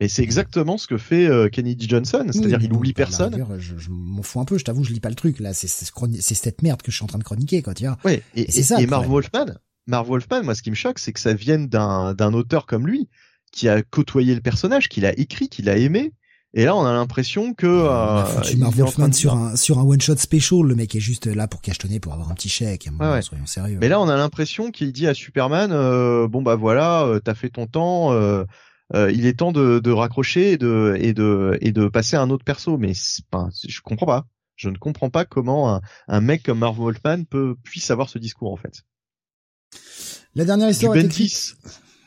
Et c'est exactement ce que fait euh, Kennedy Johnson, c'est-à-dire il oublie personne. je, je m'en fous un peu, je t'avoue, je lis pas le truc là, c'est cette merde que je suis en train de chroniquer quoi, tu vois. Ouais, et, ça. Et Marv Wolfman, Marv Wolfman, moi ce qui me choque, c'est que ça vienne d'un d'un auteur comme lui qui a côtoyé le personnage, qu'il a écrit, qu'il a aimé. Et là, on a l'impression que euh, Marv Wolfman sur un sur un one shot special, le mec est juste là pour cachetonner, pour avoir un petit chèque. ouais. Soyons sérieux. Mais là, on a l'impression qu'il dit à Superman, euh, bon bah voilà, euh, t'as fait ton temps. Euh, euh, il est temps de, de raccrocher et de, et de, et de passer à un autre perso. Mais enfin, je comprends pas. Je ne comprends pas comment un, un mec comme Marv Wolfman peut puisse avoir ce discours en fait. La dernière histoire du Bendis.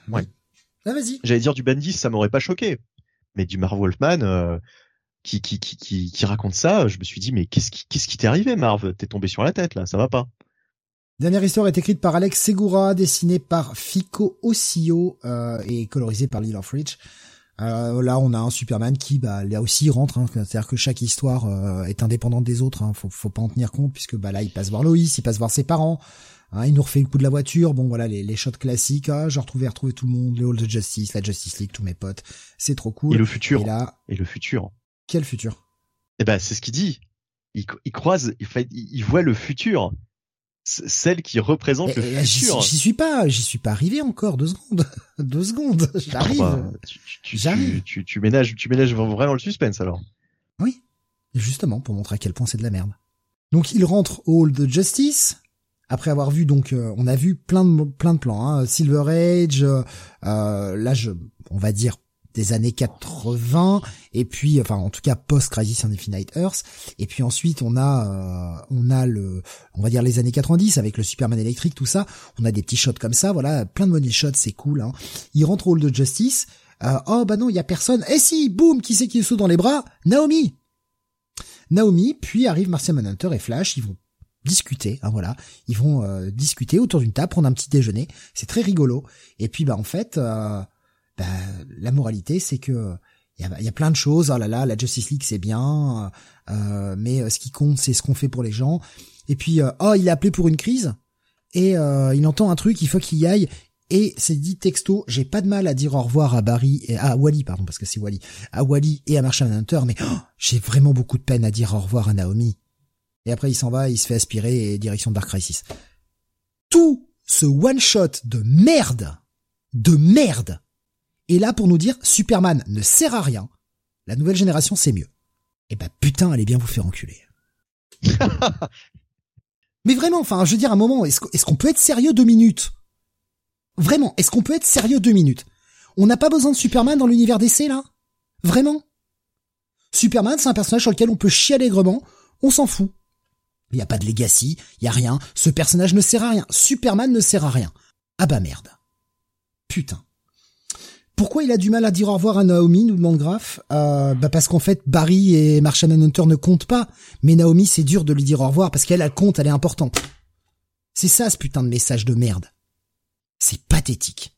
Ouais. Ah, vas-y. J'allais dire du Bendis, ça m'aurait pas choqué. Mais du Marv Wolfman euh, qui, qui, qui, qui, qui raconte ça, je me suis dit mais qu'est-ce qui, qu'est-ce qui t'est arrivé, Marv? T'es tombé sur la tête là, ça va pas. Dernière histoire est écrite par Alex Segura, dessinée par Fico Osio euh, et colorisée par Lil of Rich. Euh, là, on a un Superman qui, bah, là aussi rentre. Hein, C'est-à-dire que chaque histoire euh, est indépendante des autres. Hein, faut, faut pas en tenir compte puisque bah là, il passe voir Loïs, il passe voir ses parents. Hein, il nous refait le coup de la voiture. Bon, voilà les, les shots classiques. Ah, j'ai retrouvé, retrouvé tout le monde, les Halls de Justice, la Justice League, tous mes potes. C'est trop cool. Et le futur. Et là, et le futur. Quel futur? Eh ben, c'est ce qu'il dit. Il, il croise, il, il voit le futur celle qui représente le futur. J'y suis pas, j'y suis pas arrivé encore. Deux secondes, [LAUGHS] deux secondes. J'arrive. Tu, tu, tu, tu, ménages, tu ménages vraiment le suspense alors. Oui, justement pour montrer à quel point c'est de la merde. Donc il rentre au hall de justice. Après avoir vu donc, euh, on a vu plein de plein de plans. Hein. Silver Age, euh, euh là je, on va dire des années 80 et puis enfin en tout cas post Crisis on Infinite Earth et puis ensuite on a euh, on a le on va dire les années 90 avec le Superman électrique tout ça. On a des petits shots comme ça voilà plein de money shots c'est cool hein. il rentre au hall de Justice euh, oh bah non il y a personne. Et eh si boum qui c'est qui est saut dans les bras? Naomi. Naomi puis arrive Martian Manhunter et Flash ils vont discuter, hein, voilà, ils vont euh, discuter autour d'une table, prendre un petit déjeuner, c'est très rigolo. Et puis bah en fait, bah, la moralité, c'est que il y a, y a, plein de choses. Oh là là, la Justice League, c'est bien, euh, mais euh, ce qui compte, c'est ce qu'on fait pour les gens. Et puis, euh, oh, il est appelé pour une crise et il entend un truc, il faut qu'il y aille. Et c'est dit texto, j'ai pas de mal à dire au revoir à Barry et à Wally, pardon, parce que c'est Wally, à Wally et à Marshall Hunter, mais oh, j'ai vraiment beaucoup de peine à dire au revoir à Naomi. Et après, il s'en va, il se fait aspirer et direction Dark Crisis. Tout ce one shot de merde, de merde, et là pour nous dire Superman ne sert à rien, la nouvelle génération c'est mieux. Et eh bah putain, allez bien vous faire enculer. [LAUGHS] Mais vraiment, enfin, je veux dire un moment, est-ce qu'on peut être sérieux deux minutes? Vraiment, est-ce qu'on peut être sérieux deux minutes? On n'a pas besoin de Superman dans l'univers d'essai là? Vraiment? Superman, c'est un personnage sur lequel on peut chier allègrement, on s'en fout. Il n'y a pas de legacy, il y a rien, ce personnage ne sert à rien, Superman ne sert à rien. Ah bah merde. Putain. Pourquoi il a du mal à dire au revoir à Naomi, nous demande Graf euh, Bah parce qu'en fait, Barry et Martian Hunter ne comptent pas. Mais Naomi, c'est dur de lui dire au revoir parce qu'elle, elle compte, elle est importante. C'est ça ce putain de message de merde. C'est pathétique.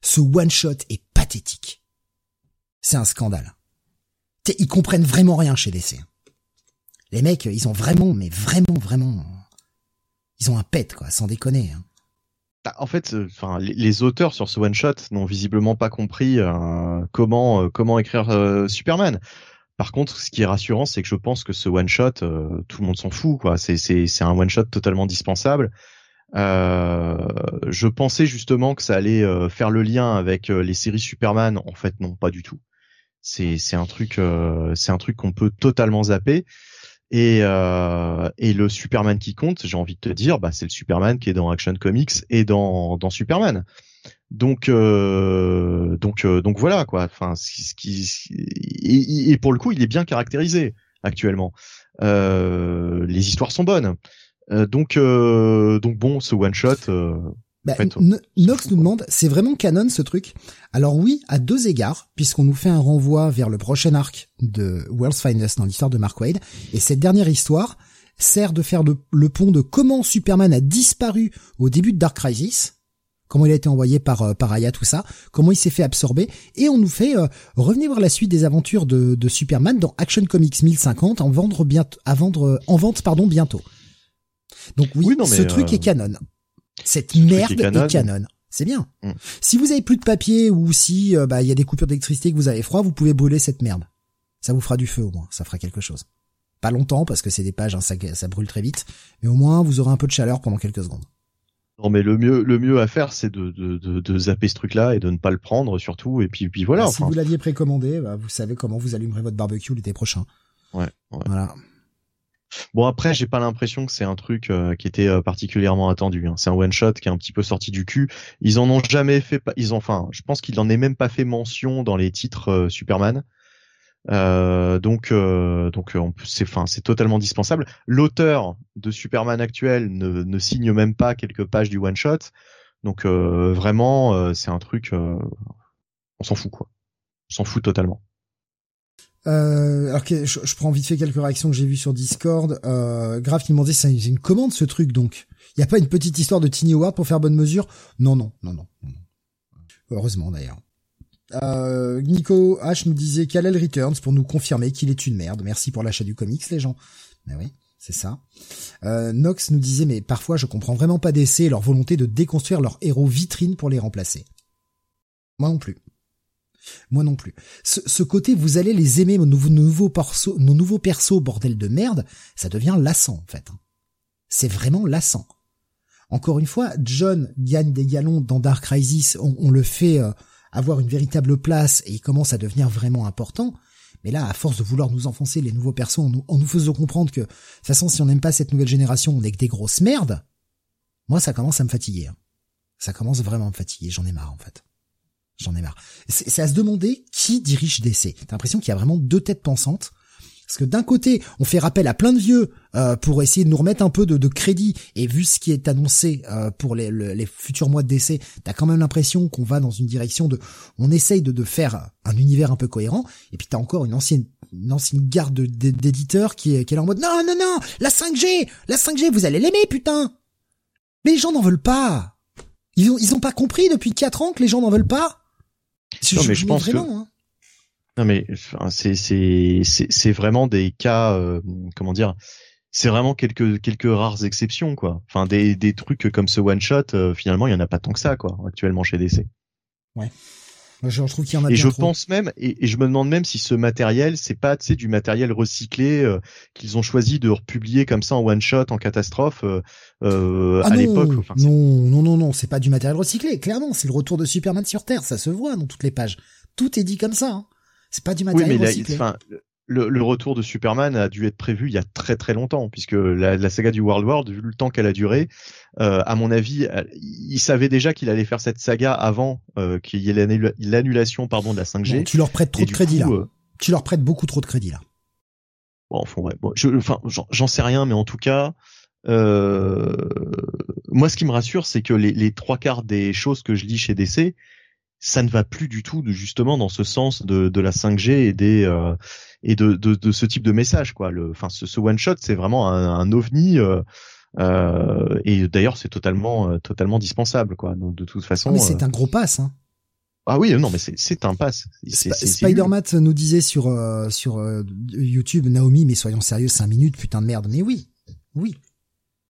Ce one-shot est pathétique. C'est un scandale. ils comprennent vraiment rien chez DC. Les mecs, ils ont vraiment, mais vraiment, vraiment... Ils ont un pet, quoi, sans déconner. Hein. Bah, en fait, euh, enfin, les, auteurs sur ce one shot n'ont visiblement pas compris euh, comment euh, comment écrire Superman. Par contre, ce qui est rassurant, c'est que je pense que ce one shot, tout le monde s'en fout, quoi. C'est c'est c'est un one shot totalement dispensable. je pensais justement que ça allait faire le lien avec les séries Superman. En fait, non, pas du tout. C'est c'est un truc c'est un truc qu'on peut totalement zapper. Et, euh, et le Superman qui compte, j'ai envie de te dire, bah, c'est le Superman qui est dans Action Comics et dans, dans Superman. Donc euh, donc euh, donc voilà quoi. Enfin, ce qui et, et, pour le coup, il est bien caractérisé actuellement. Euh, les histoires sont bonnes. Euh, donc euh, donc bon, ce one shot. Bah, Nox nous demande, c'est vraiment canon ce truc? Alors oui, à deux égards, puisqu'on nous fait un renvoi vers le prochain arc de World's Finest dans l'histoire de Mark Wade, et cette dernière histoire sert de faire le pont de comment Superman a disparu au début de Dark Crisis, comment il a été envoyé par euh, par Aya tout ça, comment il s'est fait absorber, et on nous fait euh, revenir voir la suite des aventures de, de Superman dans Action Comics 1050 en vendre bientôt, à vendre en vente pardon bientôt. Donc oui, ce truc euh, est canon. Cette merde est canon. C'est bien. Mm. Si vous avez plus de papier ou si euh, bah il y a des coupures d'électricité que vous avez froid, vous pouvez brûler cette merde. Ça vous fera du feu au moins, ça fera quelque chose. Pas longtemps parce que c'est des pages, hein, ça, ça brûle très vite, mais au moins vous aurez un peu de chaleur pendant quelques secondes. Non mais le mieux le mieux à faire c'est de, de, de, de, zapper ce truc là et de ne pas le prendre surtout et puis puis voilà. Bah, si vous l'aviez précommandé, bah, vous savez comment vous allumerez votre barbecue l'été prochain. Ouais, ouais. Voilà. Bon après j'ai pas l'impression que c'est un truc euh, qui était euh, particulièrement attendu. Hein. C'est un one shot qui est un petit peu sorti du cul. Ils en ont jamais fait. Ils ont enfin je pense qu'il en est même pas fait mention dans les titres euh, Superman. donc donc c'est enfin c'est totalement dispensable. L'auteur de Superman actuel ne, ne signe même pas quelques pages du one shot. Donc vraiment c'est un truc on s'en fout quoi. On s'en fout totalement. Euh, alors que je, prends vite fait quelques réactions que j'ai vues sur Discord. Euh, Grave qui demandait c'est une commande ce truc donc. Il a pas une petite histoire de Tiny Howard pour faire bonne mesure? Non non non non. Heureusement d'ailleurs. Euh, Nico H nous disait Kalel Returns pour nous confirmer qu'il est une merde. Merci pour l'achat du comics les gens. Mais oui, c'est ça. Euh, Nox nous disait mais parfois je comprends vraiment pas d'essai et leur volonté de déconstruire leurs héros vitrines pour les remplacer. Moi non plus. Moi non plus. Ce, côté, vous allez les aimer, nos, nouveaux persos, nos nouveaux persos, bordel de merde, ça devient lassant, en fait. C'est vraiment lassant. Encore une fois, John gagne des galons dans Dark Crisis, on, le fait euh, avoir une véritable place et il commence à devenir vraiment important. Mais là, à force de vouloir nous enfoncer les nouveaux persos en nous, nous faisant comprendre que, de toute façon, si on n'aime pas cette nouvelle génération, on est que des grosses merdes, moi, ça commence à me fatiguer. Hein. Ça commence vraiment à me fatiguer, j'en ai marre, en fait. J'en ai marre. C'est à se demander qui dirige DC. T'as l'impression qu'il y a vraiment deux têtes pensantes. Parce que d'un côté, on fait rappel à plein de vieux euh, pour essayer de nous remettre un peu de, crédit. Et vu ce qui est annoncé euh, pour les, les, futurs mois de DC, t'as quand même l'impression qu'on va dans une direction de... On essaye de, de faire un univers un peu cohérent. Et puis t'as encore une ancienne une ancienne garde d'éditeurs qui est, qui est là en mode non non non la 5G la 5G vous allez l'aimer putain les gens n'en veulent pas ils ont ils ont pas compris depuis 4 ans que les gens n'en veulent pas non, mais je pense que... Hein. Non mais c'est c'est c'est vraiment des cas euh, comment dire c'est vraiment quelques quelques rares exceptions quoi. Enfin des des trucs comme ce one shot euh, finalement il y en a pas tant que ça quoi actuellement chez DC. Ouais. Je trouve qu'il y en a Et je pense même, et, je me demande même si ce matériel, c'est pas, tu sais, du matériel recyclé euh, qu'ils ont choisi de republier comme ça en one shot, en catastrophe euh, euh ah à l'époque. non, non, non, non, c'est pas du matériel recyclé. Clairement, c'est le retour de Superman sur Terre, ça se voit dans toutes les pages. Tout est dit comme ça. Hein. C'est pas du matériel oui, mais recyclé le, retour de Superman a dû être prévu il y a très très longtemps, puisque la, saga du World War, vu le temps qu'elle a duré, euh, à mon avis, il savait déjà qu'il allait faire cette saga avant euh, qu'il y ait l'annulation pardon de la 5G. tu leur prêtes trop de crédit là. Euh, tu leur prêtes beaucoup trop de crédit là. Bon, enfin, ouais, bon, je, enfin, j'en sais rien, mais en tout cas, moi, ce qui me rassure, c'est que les, les trois quarts des choses que je lis chez DC, ça ne va plus du tout de, justement dans ce sens de, de la 5G et des euh, et de, de, de, ce type de message quoi. Le, enfin ce, ce one shot c'est vraiment un, un ovni euh, euh, et d'ailleurs c'est totalement totalement dispensable quoi. Donc, de toute façon. Ah, mais c'est un gros pass. Hein. Ah oui non mais c'est un pass. Spider-Man nous disait sur sur YouTube Naomi mais soyons sérieux cinq minutes putain de merde mais oui oui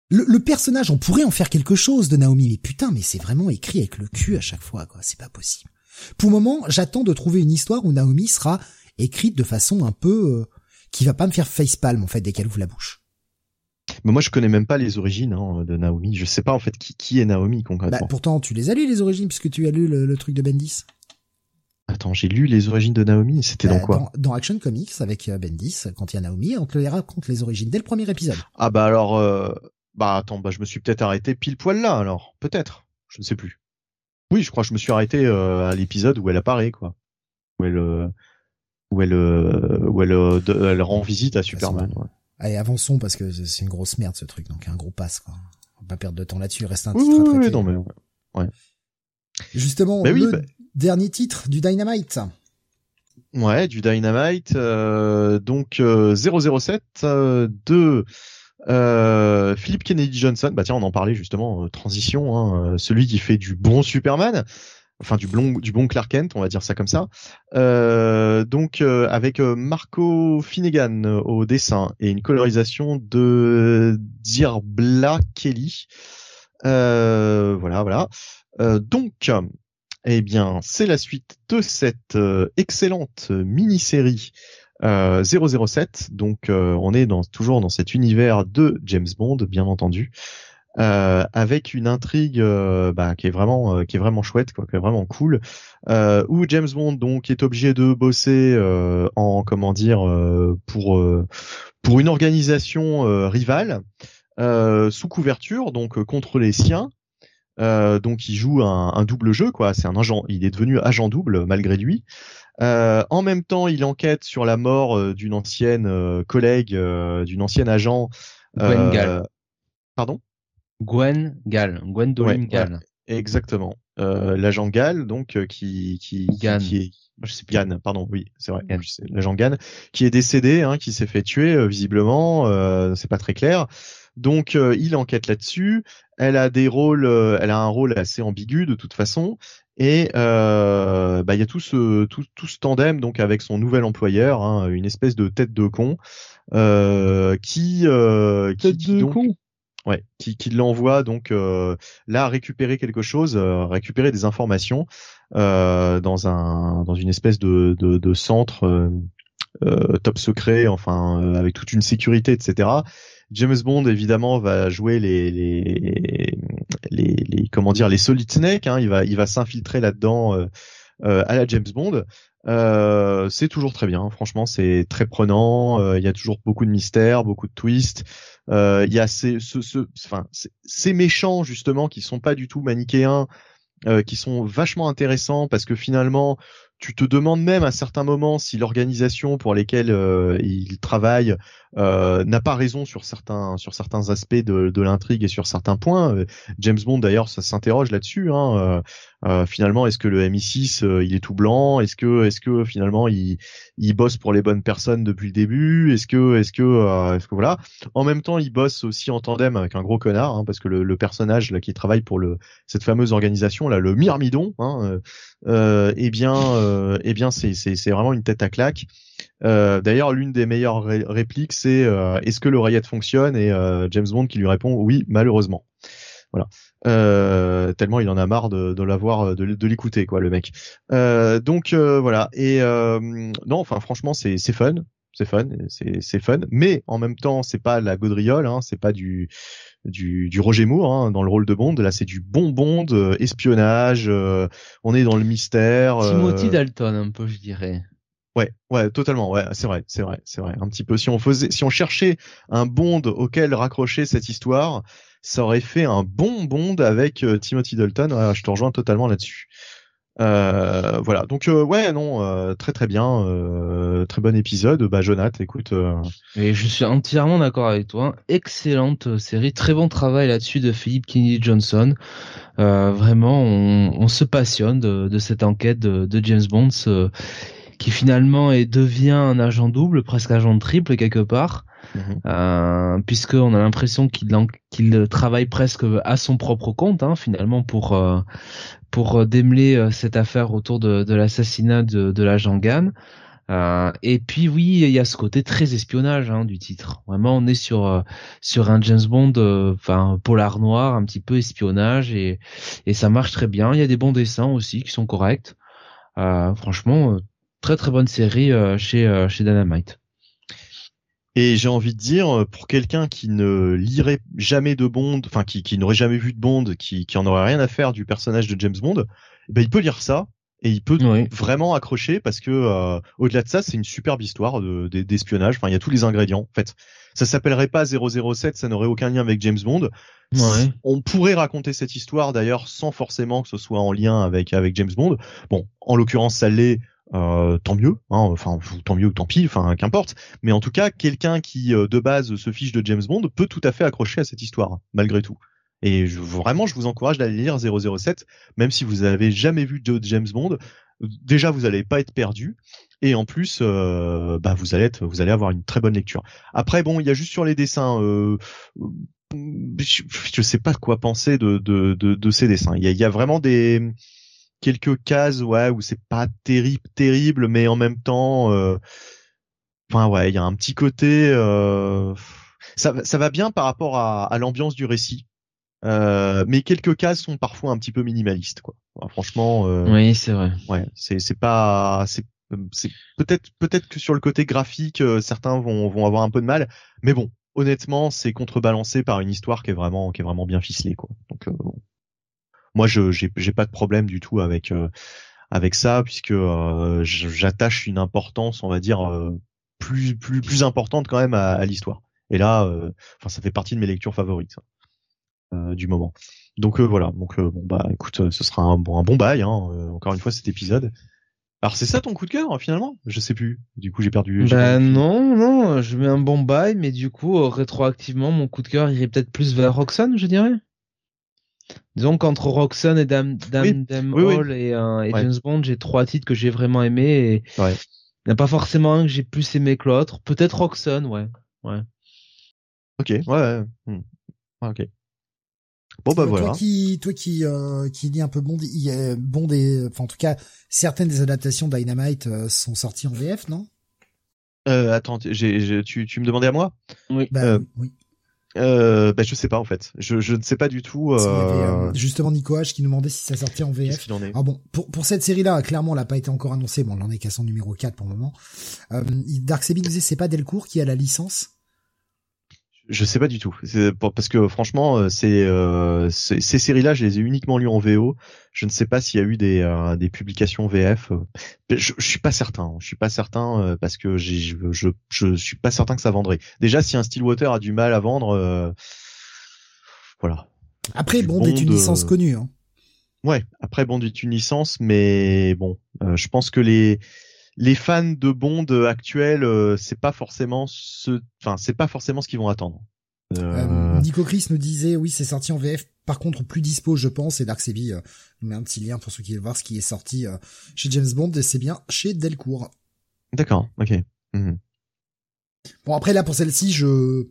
le, personnage, on pourrait en faire quelque chose de Naomi, mais putain, mais c'est vraiment écrit avec le cul à chaque fois, quoi. C'est pas possible. Pour le moment, j'attends de trouver une histoire où Naomi sera écrite de façon un peu euh, qui va pas me faire facepalm en fait dès qu'elle ouvre la bouche. Mais moi, je connais même pas les origines hein, de Naomi. Je sais pas en fait qui, qui est Naomi concrètement. Bah, pourtant, tu les as lu les origines puisque tu as lu le, truc de Bendis. Attends, j'ai lu les origines de Naomi. C'était dans bah, quoi dans, Action Comics avec euh, Bendis, quand il y a Naomi, on te les raconte les origines dès le premier épisode. Ah bah alors, euh, bah attends, bah je me suis peut-être arrêté pile poil là alors, peut-être, je ne sais plus. Oui, je crois que je me suis arrêté euh, à l'épisode où elle apparaît quoi, où elle euh, où elle euh, où elle, elle rend visite à Superman. Ouais. Allez, avançons parce que c'est une grosse merde ce truc, donc un gros pass quoi. On va pas perdre de temps là-dessus, il reste un titre oui, Oui, non mais ouais. Justement, le bah dernier titre du Dynamite. Ouais, du Dynamite. donc 007 de euh, Philippe Kennedy Johnson, bah tiens, on en parlait justement, euh, transition, hein, euh, celui qui fait du bon Superman, enfin du bon du bon Clark Kent, on va dire ça comme ça. donc avec Marco Finnegan au dessin et une colorisation de Dirbla Kelly. voilà, voilà. donc, eh bien, c'est la suite de cette excellente mini-série 007. Donc, on est dans, toujours dans cet univers de James Bond, bien entendu. Euh, avec une intrigue euh, bah, qui est vraiment euh, qui est vraiment chouette quoi, qui est vraiment cool où James Bond donc est obligé de bosser en comment dire pour pour une organisation rivale sous couverture donc contre les siens donc il joue un, un double jeu quoi c'est un agent il est devenu agent double malgré lui en même temps il enquête sur la mort d'une ancienne collègue d'une ancienne agent pardon? Gwen Gall, Gwendoline Gall. exactement. Euh, l'agent Gall, donc euh, qui qui, qui est je sais Gann, pardon, oui, c'est vrai. L'agent Gann qui est décédé, hein, qui s'est fait tuer euh, visiblement, euh, c'est pas très clair. Donc euh, il enquête là-dessus. Elle a des rôles, elle a un rôle assez ambigu de toute façon. Et bah il y a tout ce tout, tout ce tandem donc avec son nouvel employeur, hein, une espèce de tête de con qui tête de con Ouais, qui, qui l'envoie donc euh, là récupérer quelque chose, euh, récupérer des informations euh, dans un dans une espèce de, de, de centre euh, top secret, enfin avec toute une sécurité, etc. James Bond évidemment va jouer les les les, les comment dire les Solid Snake, hein, il va il va s'infiltrer là-dedans à la James Bond. Euh, c'est toujours très bien, franchement, c'est très prenant. Il y a toujours beaucoup de mystères, beaucoup de twists. Euh, il y a ces, ces méchants justement qui sont pas du tout manichéens, euh, qui sont vachement intéressants parce que finalement tu te demandes même à certains moments si l'organisation pour lesquelles euh, il travaille euh, n'a pas raison sur certains sur certains aspects de, l'intrigue et sur certains points. Euh, James Bond d'ailleurs ça s'interroge là-dessus. Hein. Euh, euh, finalement, est-ce que le MI6 il est tout blanc? Est-ce que est-ce que finalement il, il bosse pour les bonnes personnes depuis le début? Est-ce que est-ce que est-ce que voilà En même temps, il bosse aussi en tandem avec un gros connard hein, parce que le, le, personnage là qui travaille pour le cette fameuse organisation là, le Myrmidon, hein, eh bien eh bien c'est c'est vraiment une tête à claque. Euh, d'ailleurs, l'une des meilleures répliques, c'est euh, est-ce que l'oreillette fonctionne? Et euh, James Bond qui lui répond oui, malheureusement. Voilà. tellement il en a marre de, de l'avoir, de, de l'écouter, quoi, le mec. donc voilà. Et non, enfin, franchement, c'est c'est fun, c'est fun, c'est c'est fun. Mais en même temps, c'est pas la gaudriole, hein, c'est pas du du, du Roger Moore hein, dans le rôle de Bond. Là, c'est du bon Bond, espionnage. on est dans le mystère. Timothy Dalton, un peu, je dirais. Ouais, ouais, totalement. Ouais, c'est vrai, c'est vrai, c'est vrai. Un petit peu. Si on faisait, si on cherchait un Bond auquel raccrocher cette histoire, ça aurait fait un bon Bond avec euh, Timothy Dalton. Je te rejoins totalement là-dessus. Euh, voilà. Donc euh, ouais, non, euh, très très bien, très bon épisode. Bah Jonathan, écoute. Et je suis entièrement d'accord avec toi. Excellente série, très bon travail là-dessus de Philippe Kennedy Johnson. vraiment, on, se passionne de, de cette enquête de, de James Bond qui finalement est, devient un agent double, presque agent triple quelque part, mhm. euh, puisqu'on a l'impression qu'il travaille presque à son propre compte, hein, finalement, pour euh, pour démêler euh, cette affaire autour de, de l'assassinat de, de l'agent Gann. Euh, et puis oui, il y a ce côté très espionnage hein, du titre. Vraiment, on est sur euh, sur un James Bond, enfin polar noir, un petit peu espionnage, et et ça marche très bien. Il y a des bons dessins aussi qui sont corrects. franchement, très très bonne série euh, chez euh, chez Dynamite. Et j'ai envie de dire, pour quelqu'un qui ne lirait jamais de Bond, enfin qui, qui n'aurait jamais vu de Bond, qui, qui en aurait rien à faire du personnage de James Bond, eh ben il peut lire ça et il peut vraiment accrocher parce que euh, au-delà de ça, c'est une superbe histoire d'espionnage. De, enfin, il y a tous les ingrédients. En fait, ça s'appellerait pas 007, ça n'aurait aucun lien avec James Bond. Ouais. On pourrait raconter cette histoire d'ailleurs sans forcément que ce soit en lien avec avec James Bond. Bon, en l'occurrence, ça l'est euh, tant mieux, hein, enfin tant mieux ou tant pis, enfin qu'importe. Mais en tout cas, quelqu'un qui euh, de base se fiche de James Bond peut tout à fait accrocher à cette histoire, malgré tout. Et vraiment, je vous encourage d'aller lire 007, même si vous avez jamais vu de James Bond. Déjà, vous allez pas être perdu, et en plus, euh, bah vous allez vous allez avoir une très bonne lecture. Après, bon, il y a juste sur les dessins. Je, je sais pas quoi penser de, ces dessins. Il y a vraiment des quelques cases ouais où c'est pas terrible terrible mais en même temps euh, enfin ouais il y a un petit côté euh, ça ça va bien par rapport à, à l'ambiance du récit Euh, mais quelques cases sont parfois un petit peu minimalistes, quoi. franchement. Euh, oui, c'est vrai. Ouais, c'est c'est pas c'est c'est peut-être peut-être que sur le côté graphique, euh, certains vont vont avoir un peu de mal, mais bon, honnêtement, c'est contrebalancé par une histoire qui est vraiment qui est vraiment bien ficelée, quoi. Donc bon. Moi, je j'ai pas de problème du tout avec avec ça puisque j'attache une importance, on va dire plus plus plus importante quand même à, à l'histoire. Et là, enfin, ça fait partie de mes lectures favorites. Euh, du moment. Donc euh, voilà, donc euh, bon bah écoute, ce sera un bon un bon bail hein, encore une fois cet épisode. Alors c'est ça ton coup de cœur finalement? Je sais plus. Du coup j'ai perdu. Bah non non, je mets un bon bail, mais du coup rétroactivement mon coup de cœur irait peut-être plus vers Roxanne, je dirais? Disons qu'entre Roxanne et Dame Dame, Hall et, et James Bond, j'ai trois titres que j'ai vraiment aimés et ouais. il n'y a pas forcément un que j'ai plus aimé que l'autre. Peut-être Roxanne, ouais. Ouais. Ok, ouais. ouais. Hmm. Ok. Bon bah voilà. Toi qui, toi qui, euh, qui lis un peu Bond, il y Bond des, enfin en tout cas, certaines des adaptations Dynamite euh, sont sorties en VF, non? Euh, Attends, tu, tu me demandais à moi? Oui. Bah, euh, oui. Euh, bah, je sais pas en fait. Je, je ne sais pas du tout. Euh... justement Nico H qui nous demandait si ça sortait en VF. En est ah bon, pour pour cette série-là, clairement, elle n'a pas été encore annoncée. Bon, elle en est qu'à son numéro 4 pour le moment. Euh, Dark Sebi nous disait c'est pas Delcourt qui a la licence. Je sais pas du tout. Parce que franchement, euh, c'est euh, ces séries-là, je les ai uniquement lues en VO. Je ne sais pas s'il y a eu des, euh, des publications VF. Je, je suis pas certain. Je suis pas certain parce que je, je, je suis pas certain que ça vendrait. Déjà, si un Stillwater a du mal à vendre, voilà. Après, Bond, est une licence connue. Hein. Ouais. Après, Bond est une licence, mais bon, je pense que les les fans de Bond actuels, euh, c'est pas forcément ce, enfin c'est pas forcément ce qu'ils vont attendre. Euh... euh Nico Chris nous disait oui c'est sorti en VF, par contre plus dispo je pense et Dark Sebi euh, nous met un petit lien pour ceux qui veulent voir ce qui est sorti chez James Bond et c'est bien chez Delcourt. D'accord, ok. Mhm. Bon après là pour celle-ci je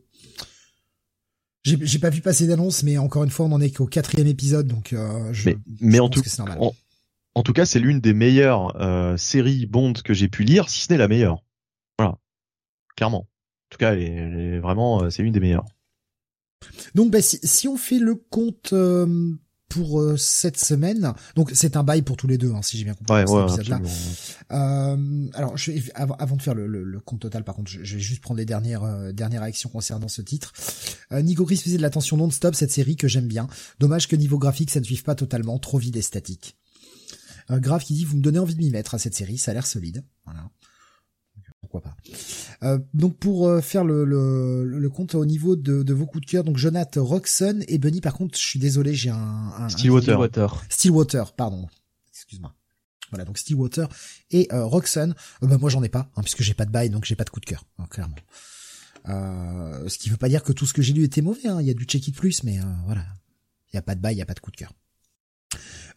j'ai pas vu passer d'annonce, mais encore une fois, on en est qu'au quatrième épisode, donc euh, je, mais, mais en tout, en, en tout cas, c'est l'une des meilleures euh, séries Bond que j'ai pu lire, si ce n'est la meilleure. Voilà, clairement. En tout cas, elle est, vraiment, euh, c'est l'une des meilleures. Donc, bah, si, on fait le compte euh, pour cette semaine, donc c'est un bail pour tous les deux, hein, si j'ai bien compris. Ouais, ouais, alors, je avant, de faire le, compte total, par contre, je, vais juste prendre les dernières dernières réactions concernant ce titre. Nico Chris faisait de l'attention non-stop cette série que j'aime bien. Dommage que niveau graphique, ça ne suive pas totalement, trop vide et statique. Euh, Grave qui dit vous me donnez envie de m'y mettre à cette série, ça a l'air solide. Voilà. Pourquoi pas. Euh, donc pour euh, faire le, le, le, compte au niveau de, de vos coups de cœur, donc Jonathan, Roxon et Bunny. Par contre, je suis désolé, j'ai un, un Stillwater. Stillwater, pardon. Excuse-moi. Voilà, donc Stillwater et euh, Roxon. Euh, bah, moi, j'en ai pas, hein, puisque j'ai pas de bail, donc j'ai pas de coup de cœur, hein, clairement. Euh, ce qui veut pas dire que tout ce que j'ai lu était mauvais. Hein. Il y a du check it plus, mais voilà, il y a pas de bail, il y a pas de coup de cœur.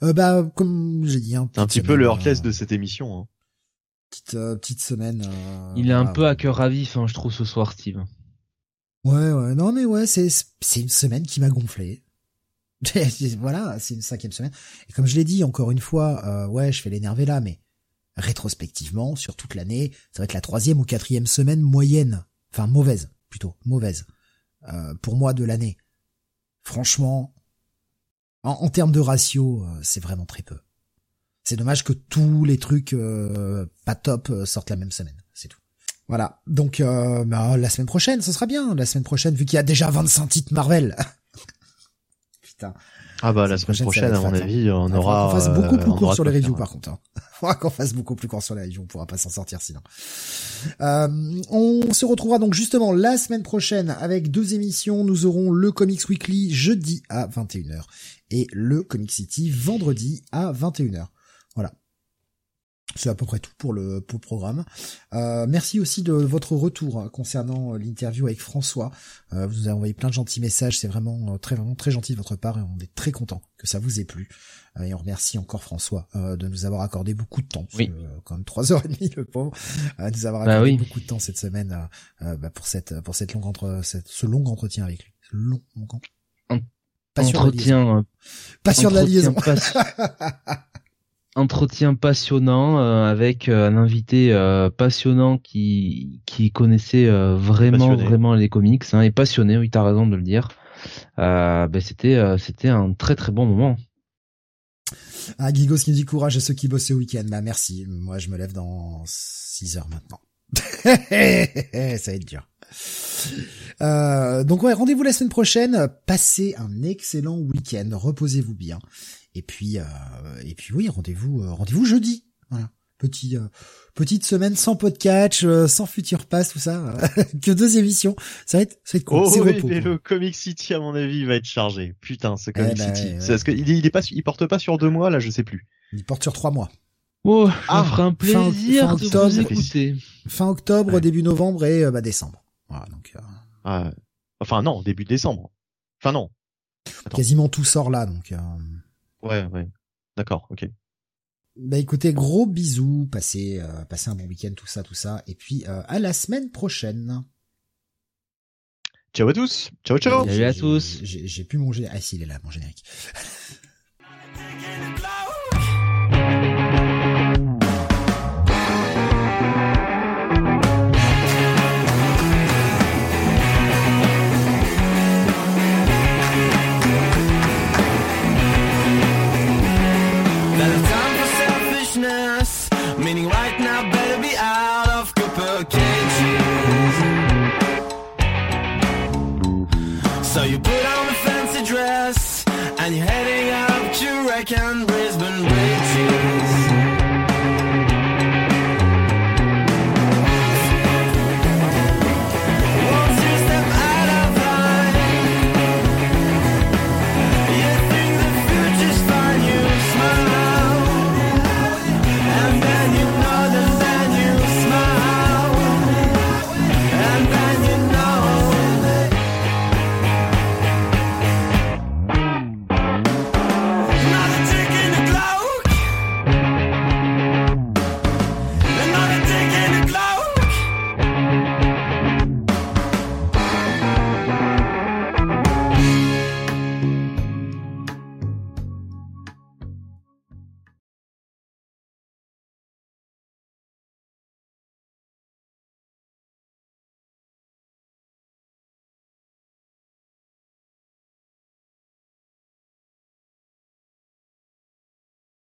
Euh, bah, comme j'ai dit, hein, un petit peu le Heartless de cette émission. Hein. Petite euh, petite semaine. Euh, Il est un peu à cœur à vif, hein, je trouve ce soir, Steve. Ouais, ouais, non mais ouais, c'est c'est une semaine qui m'a gonflé. [LAUGHS] voilà, c'est une cinquième semaine. Et comme je l'ai dit encore une fois, ouais, je fais l'énerver là, mais rétrospectivement, sur toute l'année, ça va être la troisième ou quatrième semaine moyenne, enfin mauvaise plutôt, mauvaise pour moi de l'année. Franchement, en, termes de ratio, euh, c'est vraiment très peu. C'est dommage que tous les trucs euh, pas top euh, sortent la même semaine, c'est tout. Voilà, donc bah, la semaine prochaine, ce sera bien. La semaine prochaine, vu qu'il y a déjà 25 titres Marvel. [LAUGHS] Putain. Ah bah la semaine prochaine, à mon avis, on aura. On fasse beaucoup plus court sur les reviews, par contre. Hein. [LAUGHS] Faudra qu'on fasse beaucoup plus court sur les reviews, on pourra pas s'en sortir sinon. Euh, on se retrouvera donc justement la semaine prochaine avec deux émissions. Nous aurons le Comics Weekly jeudi à 21h et le Comic City vendredi à 21h. Voilà. C'est à peu près tout pour le, pour le programme. Euh, merci aussi de votre retour hein, concernant euh, l'interview avec François. Euh, vous nous avez envoyé plein de gentils messages. C'est vraiment très vraiment très gentil de votre part et on est très content que ça vous ait plu. et on remercie encore François de nous avoir accordé beaucoup de temps. Oui. quand même trois heures et demie le pauvre. de nous avoir bah accordé beaucoup de temps cette semaine bah, pour cette pour cette longue entre cette, ce long entretien avec lui. long, long entretien, pas sur la liaison. [LAUGHS] entretien passionnant euh, avec euh, un invité euh, passionnant qui qui connaissait vraiment vraiment les comics hein, et passionné oui t'as raison de le dire ben c'était c'était un très très bon moment. Ah, Gigos qui dit courage à ceux qui bossent au week-end. Bah, merci. Moi, je me lève dans 6 heures maintenant. [LAUGHS] Ça va être dur. Euh, donc ouais, rendez-vous la semaine prochaine. Passez un excellent week-end. Reposez-vous bien. Et puis, euh, et puis oui, rendez-vous, euh, rendez-vous jeudi. Voilà. Petit, petite semaine sans podcast, sans futur pass, tout ça. [LAUGHS] que deux émissions. Ça va être, ça va être cool. Oh oui, le Comic City, à mon avis, va être chargé. Putain, ce Comic eh ben, City. C'est parce qu'il il est pas, il porte pas sur deux mois, là, je sais plus. Il porte sur trois mois. Oh, ah, fera un plaisir fin, de octobre, vous écouter. Fin octobre, début novembre et bah, décembre. Voilà, donc. Ah, enfin non, début décembre. Enfin non. Quasiment tout sort là, donc. Euh... Ouais, ouais. D'accord, ok. Bah écoutez, gros bisous, passez, euh, passez un bon week-end, tout ça, tout ça, et puis euh, à la semaine prochaine. Ciao à tous. Ciao, ciao. Salut à tous. J'ai pu manger. Ah si, il est là, mon générique. [LAUGHS]